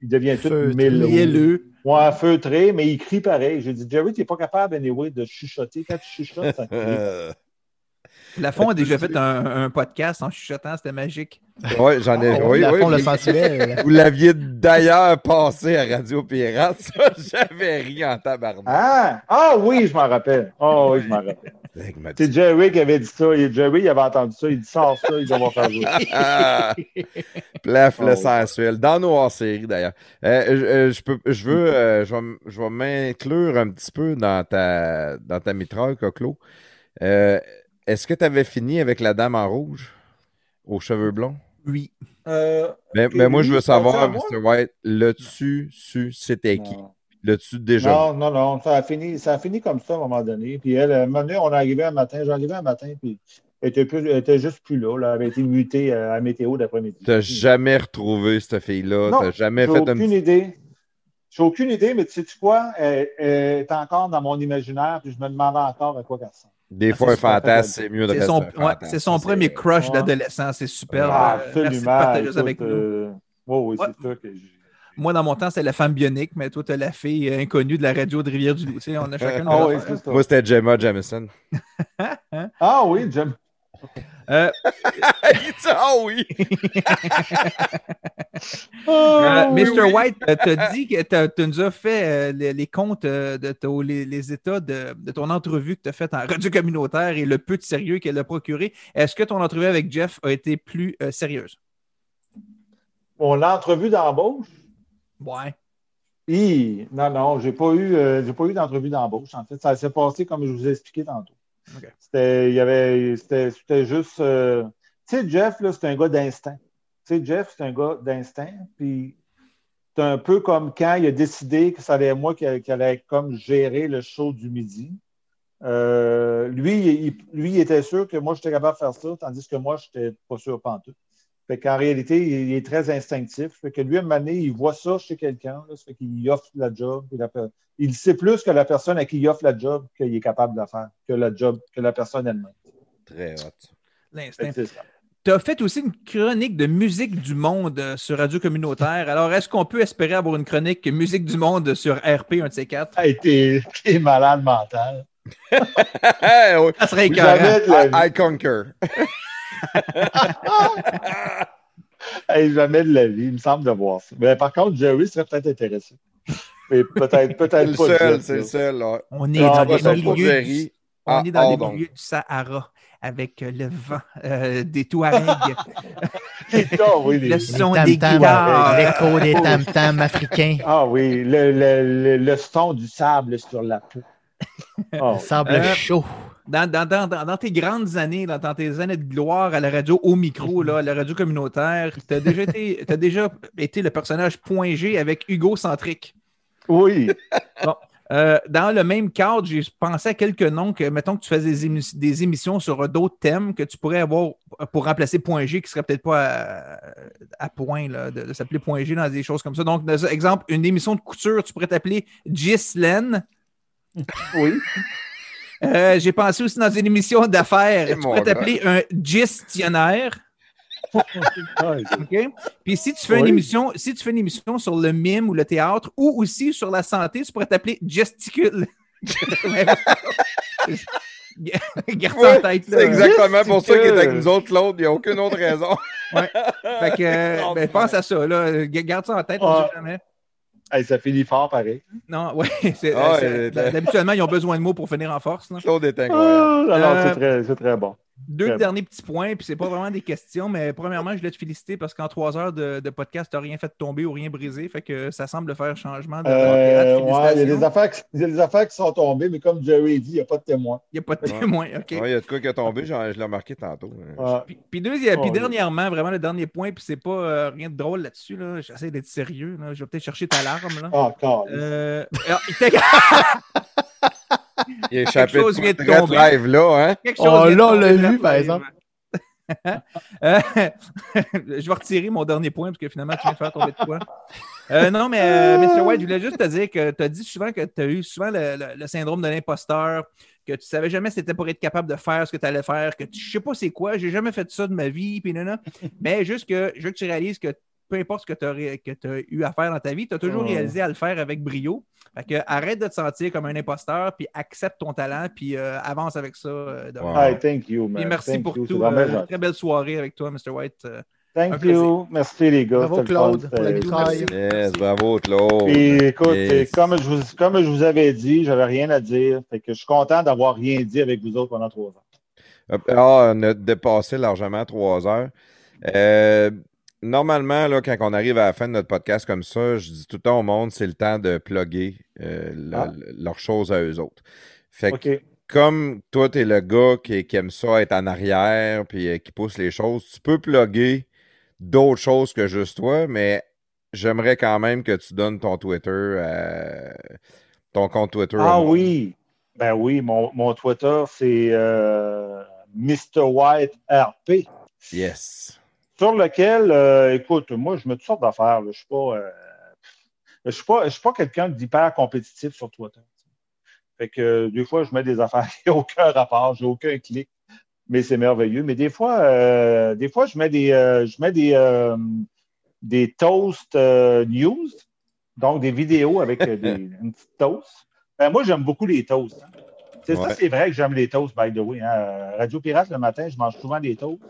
Il devient tout Feutré. mille Mielleux. Ouais, feutré, mais il crie pareil. J'ai dit, Jerry, tu n'es pas capable, anyway, de chuchoter. Quand tu chuchotes, ça crie. <laughs> Lafont a déjà fait un, un podcast en chuchotant, c'était magique. ouais, j'en ai. On oui, la oui, fond le vous- sensuel. <laughs> Vous l'aviez d'ailleurs passé à Radio Pirate, ça, <laughs> j'avais ri en tabarnak. Ah! ah oui, je m'en rappelle. Ah oui, je m'en rappelle. C'est Jerry qui avait dit ça. Et Jerry, il avait entendu ça. Il dit sors ça, il va faire jouer. <laughs> Plaf, le Oh. sensuel. Dans nos hors-séries, d'ailleurs. Euh, je, euh, je peux, je veux, euh, je vais, je vais m'inclure un petit peu dans ta, dans ta mitraille, Coclo. Euh, Est-ce que tu avais fini avec la dame en rouge aux cheveux blonds? Oui. Euh, Mais, Ok, mais moi, oui, je veux savoir? Mr. White, l'as-tu su c'était qui? non. L'as-tu déjà non, non, non. Ça a, fini, ça a fini comme ça à un moment donné. Puis elle, à un moment donné, on est arrivé un matin. J'arrivais un matin, puis elle était, plus, elle était juste plus là. là. Elle avait été mutée euh, à météo d'après-midi. T'as jamais retrouvé cette fille-là? Non, T'as jamais J'ai fait un aucune petit... idée. J'ai aucune idée, mais tu sais quoi? Elle, elle est encore dans mon imaginaire, puis je me demande encore à quoi qu'elle ressemble. Des Ah, fois, un fantasme, c'est mieux de rester son, un ouais, fantasme. c'est son premier crush Ouais. d'adolescent, c'est super. Ah, Euh, merci de absolument. partager ça avec nous. euh, oui, oui, Ouais. c'est ça que j'ai. Moi, dans mon temps, c'était la femme bionique, mais toi, t'as la fille euh, inconnue de la radio de Rivière-du-Loup. Tu sais, on a chacun <laughs> Ah oui. Moi, c'était Gemma Jamison. <laughs> Ah oui, j'aime. Euh, <laughs> Il dit, Ah oui! Euh, oui, Mr. oui. White, euh, t'as dit que t'as- tu nous as fait euh, les, les comptes euh, de ton- les, les états de, de ton entrevue que tu as faite en radio communautaire et le peu de sérieux qu'elle a procuré. Est-ce que ton entrevue avec Jeff a été plus euh, sérieuse? Mon entrevue d'embauche? Ouais. Hi, non, non, j'ai pas eu, euh, j'ai pas eu d'entrevue d'embauche. En fait, ça s'est passé comme je vous ai expliqué tantôt. C'était, il y avait, c'était, c'était juste, euh, tu sais, Jeff là, c'est un gars d'instinct. Tu sais, Jeff, c'est un gars d'instinct. Puis c'est un peu comme quand il a décidé que ça allait être moi qui, qui allait comme gérer le show du midi. Euh, lui, il, lui, il était sûr que moi, j'étais capable de faire ça, tandis que moi, je n'étais pas sûr pantoute. Fait qu'en réalité, il est très instinctif. Fait que lui, à un moment donné, il voit ça chez quelqu'un. là, Ça fait qu'il offre la job. puis la per- il sait plus que la personne à qui il offre la job qu'il est capable de la faire, que la job, que la personne elle-même. Très hot. L'instinct. que c'est ça. Tu as fait aussi une chronique de musique du monde euh, sur Radio Communautaire. Alors, est-ce qu'on peut espérer avoir une chronique musique du monde sur RP, un de ces quatre? Hey, t'es, t'es malade mental. <laughs> Ça serait écœurant. I, I concur. <laughs> <laughs> Hey, jamais de la vie. Il me semble de voir ça. Mais par contre, Jerry serait peut-être intéressé. Mais peut-être, C'est peut-être le pas. seul, c'est le seul. là. On est Ah, dans bah, les ça, milieux, du, on Ah, est dans les milieux du Sahara avec euh, le vent euh, des Touaregs, <laughs> Ah oui, les- le Les son des tam-tams, guitares. l'écho des tam-tams africains. Ah oui, le, le, le, le son du sable sur la peau. Ah, <laughs> Le sable Euh, chaud. Dans, dans- dans- dans- dans tes grandes années, dans tes années de gloire à la radio au micro, là, à la radio communautaire, tu as déjà été, <laughs> t'as déjà été le personnage point G avec Hugo Centric. Oui. Euh, dans le même cadre, j'ai pensé à quelques noms que, mettons que tu faisais des, émi- des émissions sur d'autres thèmes que tu pourrais avoir pour remplacer Point G, qui serait peut-être pas à, à point, là, de, de s'appeler Point G dans des choses comme ça. Donc, exemple, une émission de couture, tu pourrais t'appeler Ghislaine. Oui. Euh, j'ai pensé aussi dans une émission d'affaires, tu pourrais t'appeler un gestionnaire. <laughs> Puis si tu fais une Oui. émission, si tu fais une émission sur le mime ou le théâtre ou aussi sur la santé, tu pourrais t'appeler gesticule. <laughs> Garde ça en tête. C'est exactement pour ça qu'il est avec nous autres, Claude. Il n'y a aucune autre raison. Fait que, euh, ben, pense à ça. Là. Garde ça en tête. on Ah. sait jamais. Hey, ça finit fort, pareil. Non, Ah, ouais, Habituellement, ils ont besoin de mots pour finir en force. là. Claude est incroyable. Ah, alors, Euh, c'est très, c'est très bon. Deux Très derniers petits points, puis c'est pas vraiment des questions, mais premièrement, je voulais te féliciter parce qu'en trois heures de, de podcast, tu n'as rien fait tomber ou rien brisé. Fait que ça semble faire changement de Euh, ouais, il, y a des affaires qui, il y a des affaires qui sont tombées, mais comme Jerry dit, il n'y a pas de témoin. Il n'y a pas de témoin. OK. Ouais, il y a de quoi qui est tombé, j'en- je l'ai remarqué tantôt. Ouais. Puis, puis deuxième, puis Oh, dernièrement, vraiment le dernier point, puis c'est pas euh, rien de drôle là-dessus. Là. J'essaie d'être sérieux. Là. Je vais peut-être chercher ta larme. Là. Ah, encore. Euh, alors, <laughs> il <laughs> était- Il a échappé Quelque chose vient de tomber. live-là, hein? quelque chose Oh, vient de là, on l'a vu, par exemple. <laughs> Euh, <laughs> je vais retirer mon dernier point parce que finalement, tu viens de faire tomber de quoi. Euh, non, mais euh, Mr. White, je voulais juste te dire que tu as dit souvent que tu as eu souvent le, le- le syndrome de l'imposteur, que tu savais jamais si c'était pour être capable de faire ce que tu allais faire, que tu, je sais pas c'est quoi, j'ai jamais fait ça de ma vie, puis non, non. Mais juste que je veux que tu réalises que peu importe ce que tu as, eu à faire dans ta vie, tu as toujours réalisé à le faire avec brio. Fait que arrête de te sentir comme un imposteur, puis accepte ton talent, puis euh, avance avec ça. euh, de- Wow. Hey, thank you, man. et merci Thank pour you, tout. euh, très belle soirée avec toi, Mr. White. Euh, Thank you. Merci, les gars. Bravo, Claude, pour. Yes, bravo, Claude. Puis écoute, Yes. comme, je vous, comme je vous avais dit, j'avais rien à dire. Fait que je suis content d'avoir rien dit avec vous autres pendant trois ans. Ah, on a dépassé largement trois heures. Euh, normalement, là, quand on arrive à la fin de notre podcast comme ça, je dis tout le temps au monde, c'est le temps de plugger euh, le- Ah. le- leurs choses à eux autres. Fait que, comme toi, tu es le gars qui, qui aime ça être en arrière puis euh, qui pousse les choses, tu peux plugger d'autres choses que juste toi, mais j'aimerais quand même que tu donnes ton Twitter, euh, ton compte Twitter. Ah oui. Ben oui, mon, mon Twitter, c'est Mr. White RP. Yes. Sur lequel, euh, écoute, moi, je mets toutes sortes d'affaires. Je suis pas. euh, je suis pas, je suis pas quelqu'un d'hyper compétitif sur Twitter. Fait que euh, des fois, je mets des affaires <laughs> qui n'ont aucun rapport, j'ai aucun clic, mais c'est merveilleux. Mais des fois, des fois, je mets des, je mets des, des toast euh, news, donc des vidéos avec des, <laughs> une petite toast. Ben, moi, j'aime beaucoup les toasts. hein. C'est Ouais. ça, c'est vrai que j'aime les toasts, by the way. hein. Radio Pirate, le matin, je mange souvent des toasts.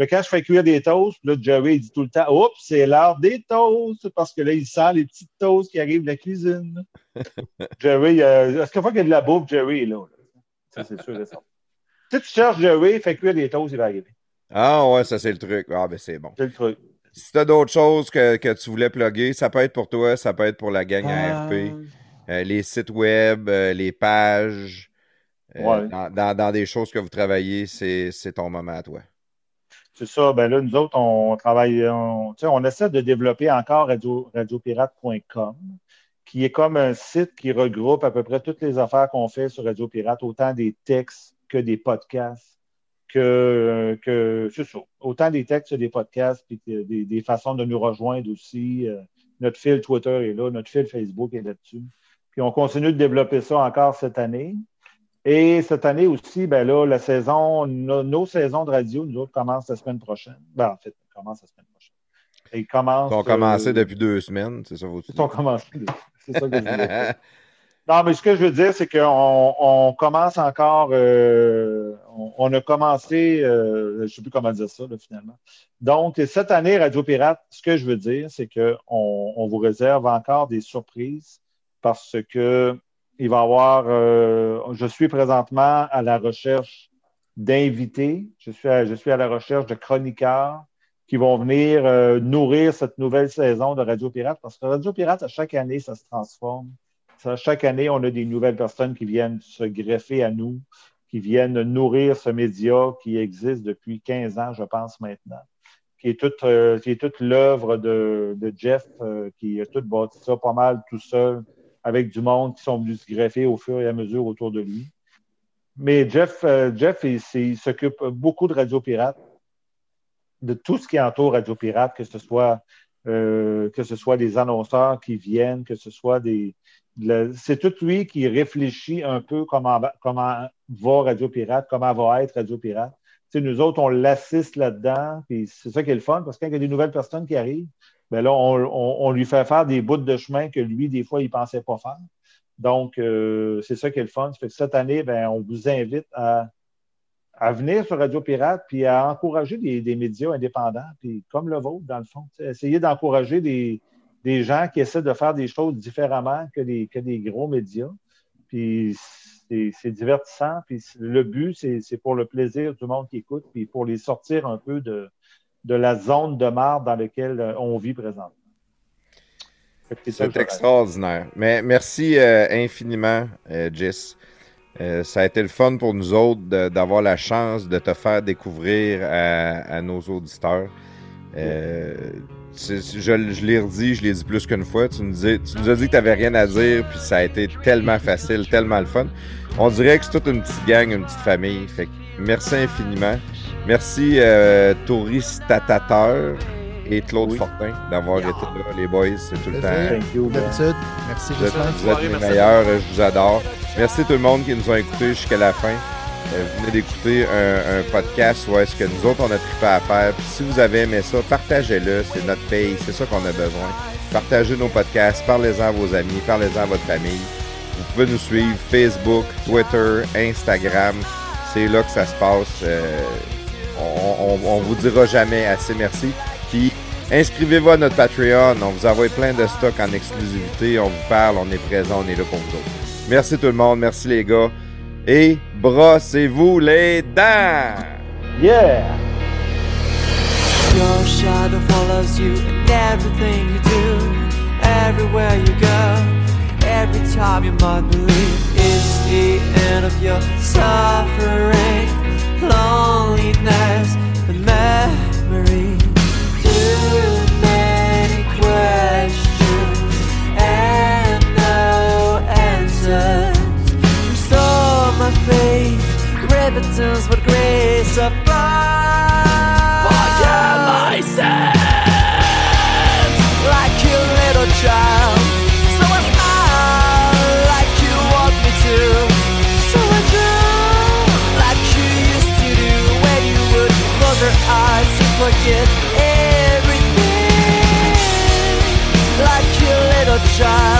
Puis quand je fais cuire des toasts, là, Jerry il dit tout le temps Oups, c'est l'heure des toasts, parce que là, il sent les petites toasts qui arrivent de la cuisine. <laughs> Jerry, euh, est-ce qu'à fois qu'il y a de la bouffe, Jerry là? Ça, c'est sûr et certain. Si tu cherches Jerry, fais cuire des toasts, il va arriver. Ah ouais, ça c'est le truc. Ah ben c'est bon. C'est le truc. Si tu as d'autres choses que, que tu voulais plugger, ça peut être pour toi, ça peut être pour la gang à RP. Euh, les sites web, euh, les pages, Ouais. dans, dans- dans des choses que vous travaillez, c'est c'est ton moment à toi. C'est ça. Ben là, nous autres, on travaille, on, essaie de développer encore radio, radiopirate.com, qui est comme un site qui regroupe à peu près toutes les affaires qu'on fait sur Radio Pirate, autant des textes que des podcasts, que, que ça. Autant des textes que des podcasts, puis des, des façons de nous rejoindre aussi. Euh, notre fil Twitter est là, notre fil Facebook est là-dessus. Puis on continue de développer ça encore cette année. Et cette année aussi, ben là, la saison, nos, nos saisons de radio, nous autres, commencent la semaine prochaine. Ben, en fait, commencent la semaine prochaine. Et ils commencent. Ils ont commencé euh, depuis deux semaines, c'est ça vous Ils ont commencé. C'est ça que je voulais. <laughs> Non, mais ce que je veux dire, c'est qu'on on commence encore. euh, on, on a commencé. euh, je ne sais plus comment dire ça, là, finalement. Donc, cette année, Radio Pirate, ce que je veux dire, c'est qu'on on vous réserve encore des surprises parce que il va y avoir. euh, je suis présentement à la recherche d'invités. Je suis, à, je suis à la recherche de chroniqueurs qui vont venir euh, nourrir cette nouvelle saison de Radio Pirate parce que Radio Pirate, à chaque année, ça se transforme. Chaque année, on a des nouvelles personnes qui viennent se greffer à nous, qui viennent nourrir ce média qui existe depuis 15 ans, je pense maintenant, qui est toute, euh, toute l'œuvre de, Jeff, qui a tout bâti ça pas mal tout seul, avec du monde qui sont venus se greffer au fur et à mesure autour de lui. Mais Jeff, euh, Jeff il, s'occupe beaucoup de Radio Pirate, de tout ce qui entoure Radio Pirate, que ce soit, euh, que ce soit des annonceurs qui viennent, que ce soit des. c'est tout lui qui réfléchit un peu comment, comment va Radio Pirate, comment va être Radio Pirate. Nous autres, on l'assiste là-dedans, c'est ça qui est le fun, parce que quand il y a des nouvelles personnes qui arrivent, ben là, on, on- lui fait faire des bouts de chemin que lui, des fois, il ne pensait pas faire. Donc, euh, c'est ça qui est le fun. Que cette année, ben, on vous invite à, à venir sur Radio Pirate puis à encourager des, des médias indépendants, puis comme le vôtre, dans le fond. Essayez d'encourager des, des gens qui essaient de faire des choses différemment que des, que des gros médias. Puis c'est divertissant. Puis le but, c'est c'est pour le plaisir du monde qui écoute, puis pour les sortir un peu de, de la zone de marde dans laquelle euh, on vit présentement. C'est extraordinaire. Mais merci euh, infiniment, euh, Jess. Euh, ça a été le fun pour nous autres d'avoir la chance de te faire découvrir à, à nos auditeurs. Euh, je je l'ai redit, je l'ai dit plus qu'une fois. Tu nous, dis- tu nous as dit que tu n'avais rien à dire, puis ça a été tellement facile, tellement le fun. On dirait que c'est toute une petite gang, une petite famille. Fait que merci infiniment. Merci, euh, Touristatateur et Claude Oui. Fortin, d'avoir été là, les boys. C'est tout le temps. Thank you, man. D'habitude. Merci, Vous êtes, vous êtes les meilleurs, euh, je vous adore. Merci tout le monde qui nous a écoutés jusqu'à la fin. Euh, vous venez d'écouter un, un podcast où est-ce que nous autres, on a trippé à faire. Puis si vous avez aimé ça, partagez-le. C'est notre pays. C'est ça qu'on a besoin. Partagez nos podcasts. Parlez-en à vos amis. Parlez-en à votre famille. Vous pouvez nous suivre Facebook, Twitter, Instagram. C'est là que ça se passe. Euh, on, on, on vous dira jamais assez merci. Puis inscrivez-vous à notre Patreon. On vous envoie plein de stocks en exclusivité. On vous parle, on est présent, on est là pour vous autres. Merci tout le monde, merci les gars. Et brossez-vous les dents! Yeah! Your shadow follows you in everything you do, everywhere you go. Every time you might believe it's the end of your suffering, loneliness, and memory. Too many questions and no answers. Restore my faith, repentance, but grace of pocket everything like your little child.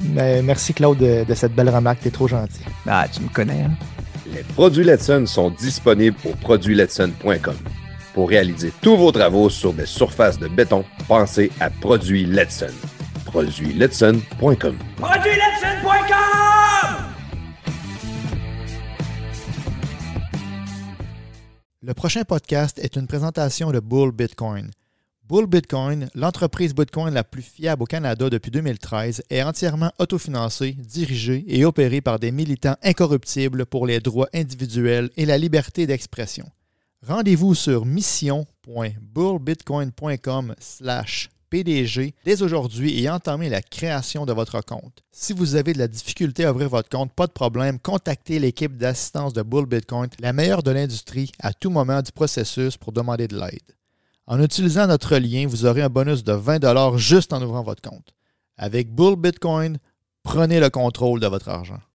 Merci Claude de, de cette belle remarque, t'es trop gentil. Ah, tu me connais, hein? Les produits Letson sont disponibles au produitsletson.com. Pour réaliser tous vos travaux sur des surfaces de béton, pensez à Produits Letson. Produitsletson.com. Le prochain podcast est une présentation de Bull Bitcoin. Bull Bitcoin, l'entreprise Bitcoin la plus fiable au Canada depuis 2013, est entièrement autofinancée, dirigée et opérée par des militants incorruptibles pour les droits individuels et la liberté d'expression. Rendez-vous sur mission.bullbitcoin.com slash PDG dès aujourd'hui et entamez la création de votre compte. Si vous avez de la difficulté à ouvrir votre compte, pas de problème, contactez l'équipe d'assistance de Bull Bitcoin, la meilleure de l'industrie, à tout moment du processus pour demander de l'aide. En utilisant notre lien, vous aurez un bonus de 20 juste en ouvrant votre compte. Avec Bull Bitcoin, prenez le contrôle de votre argent.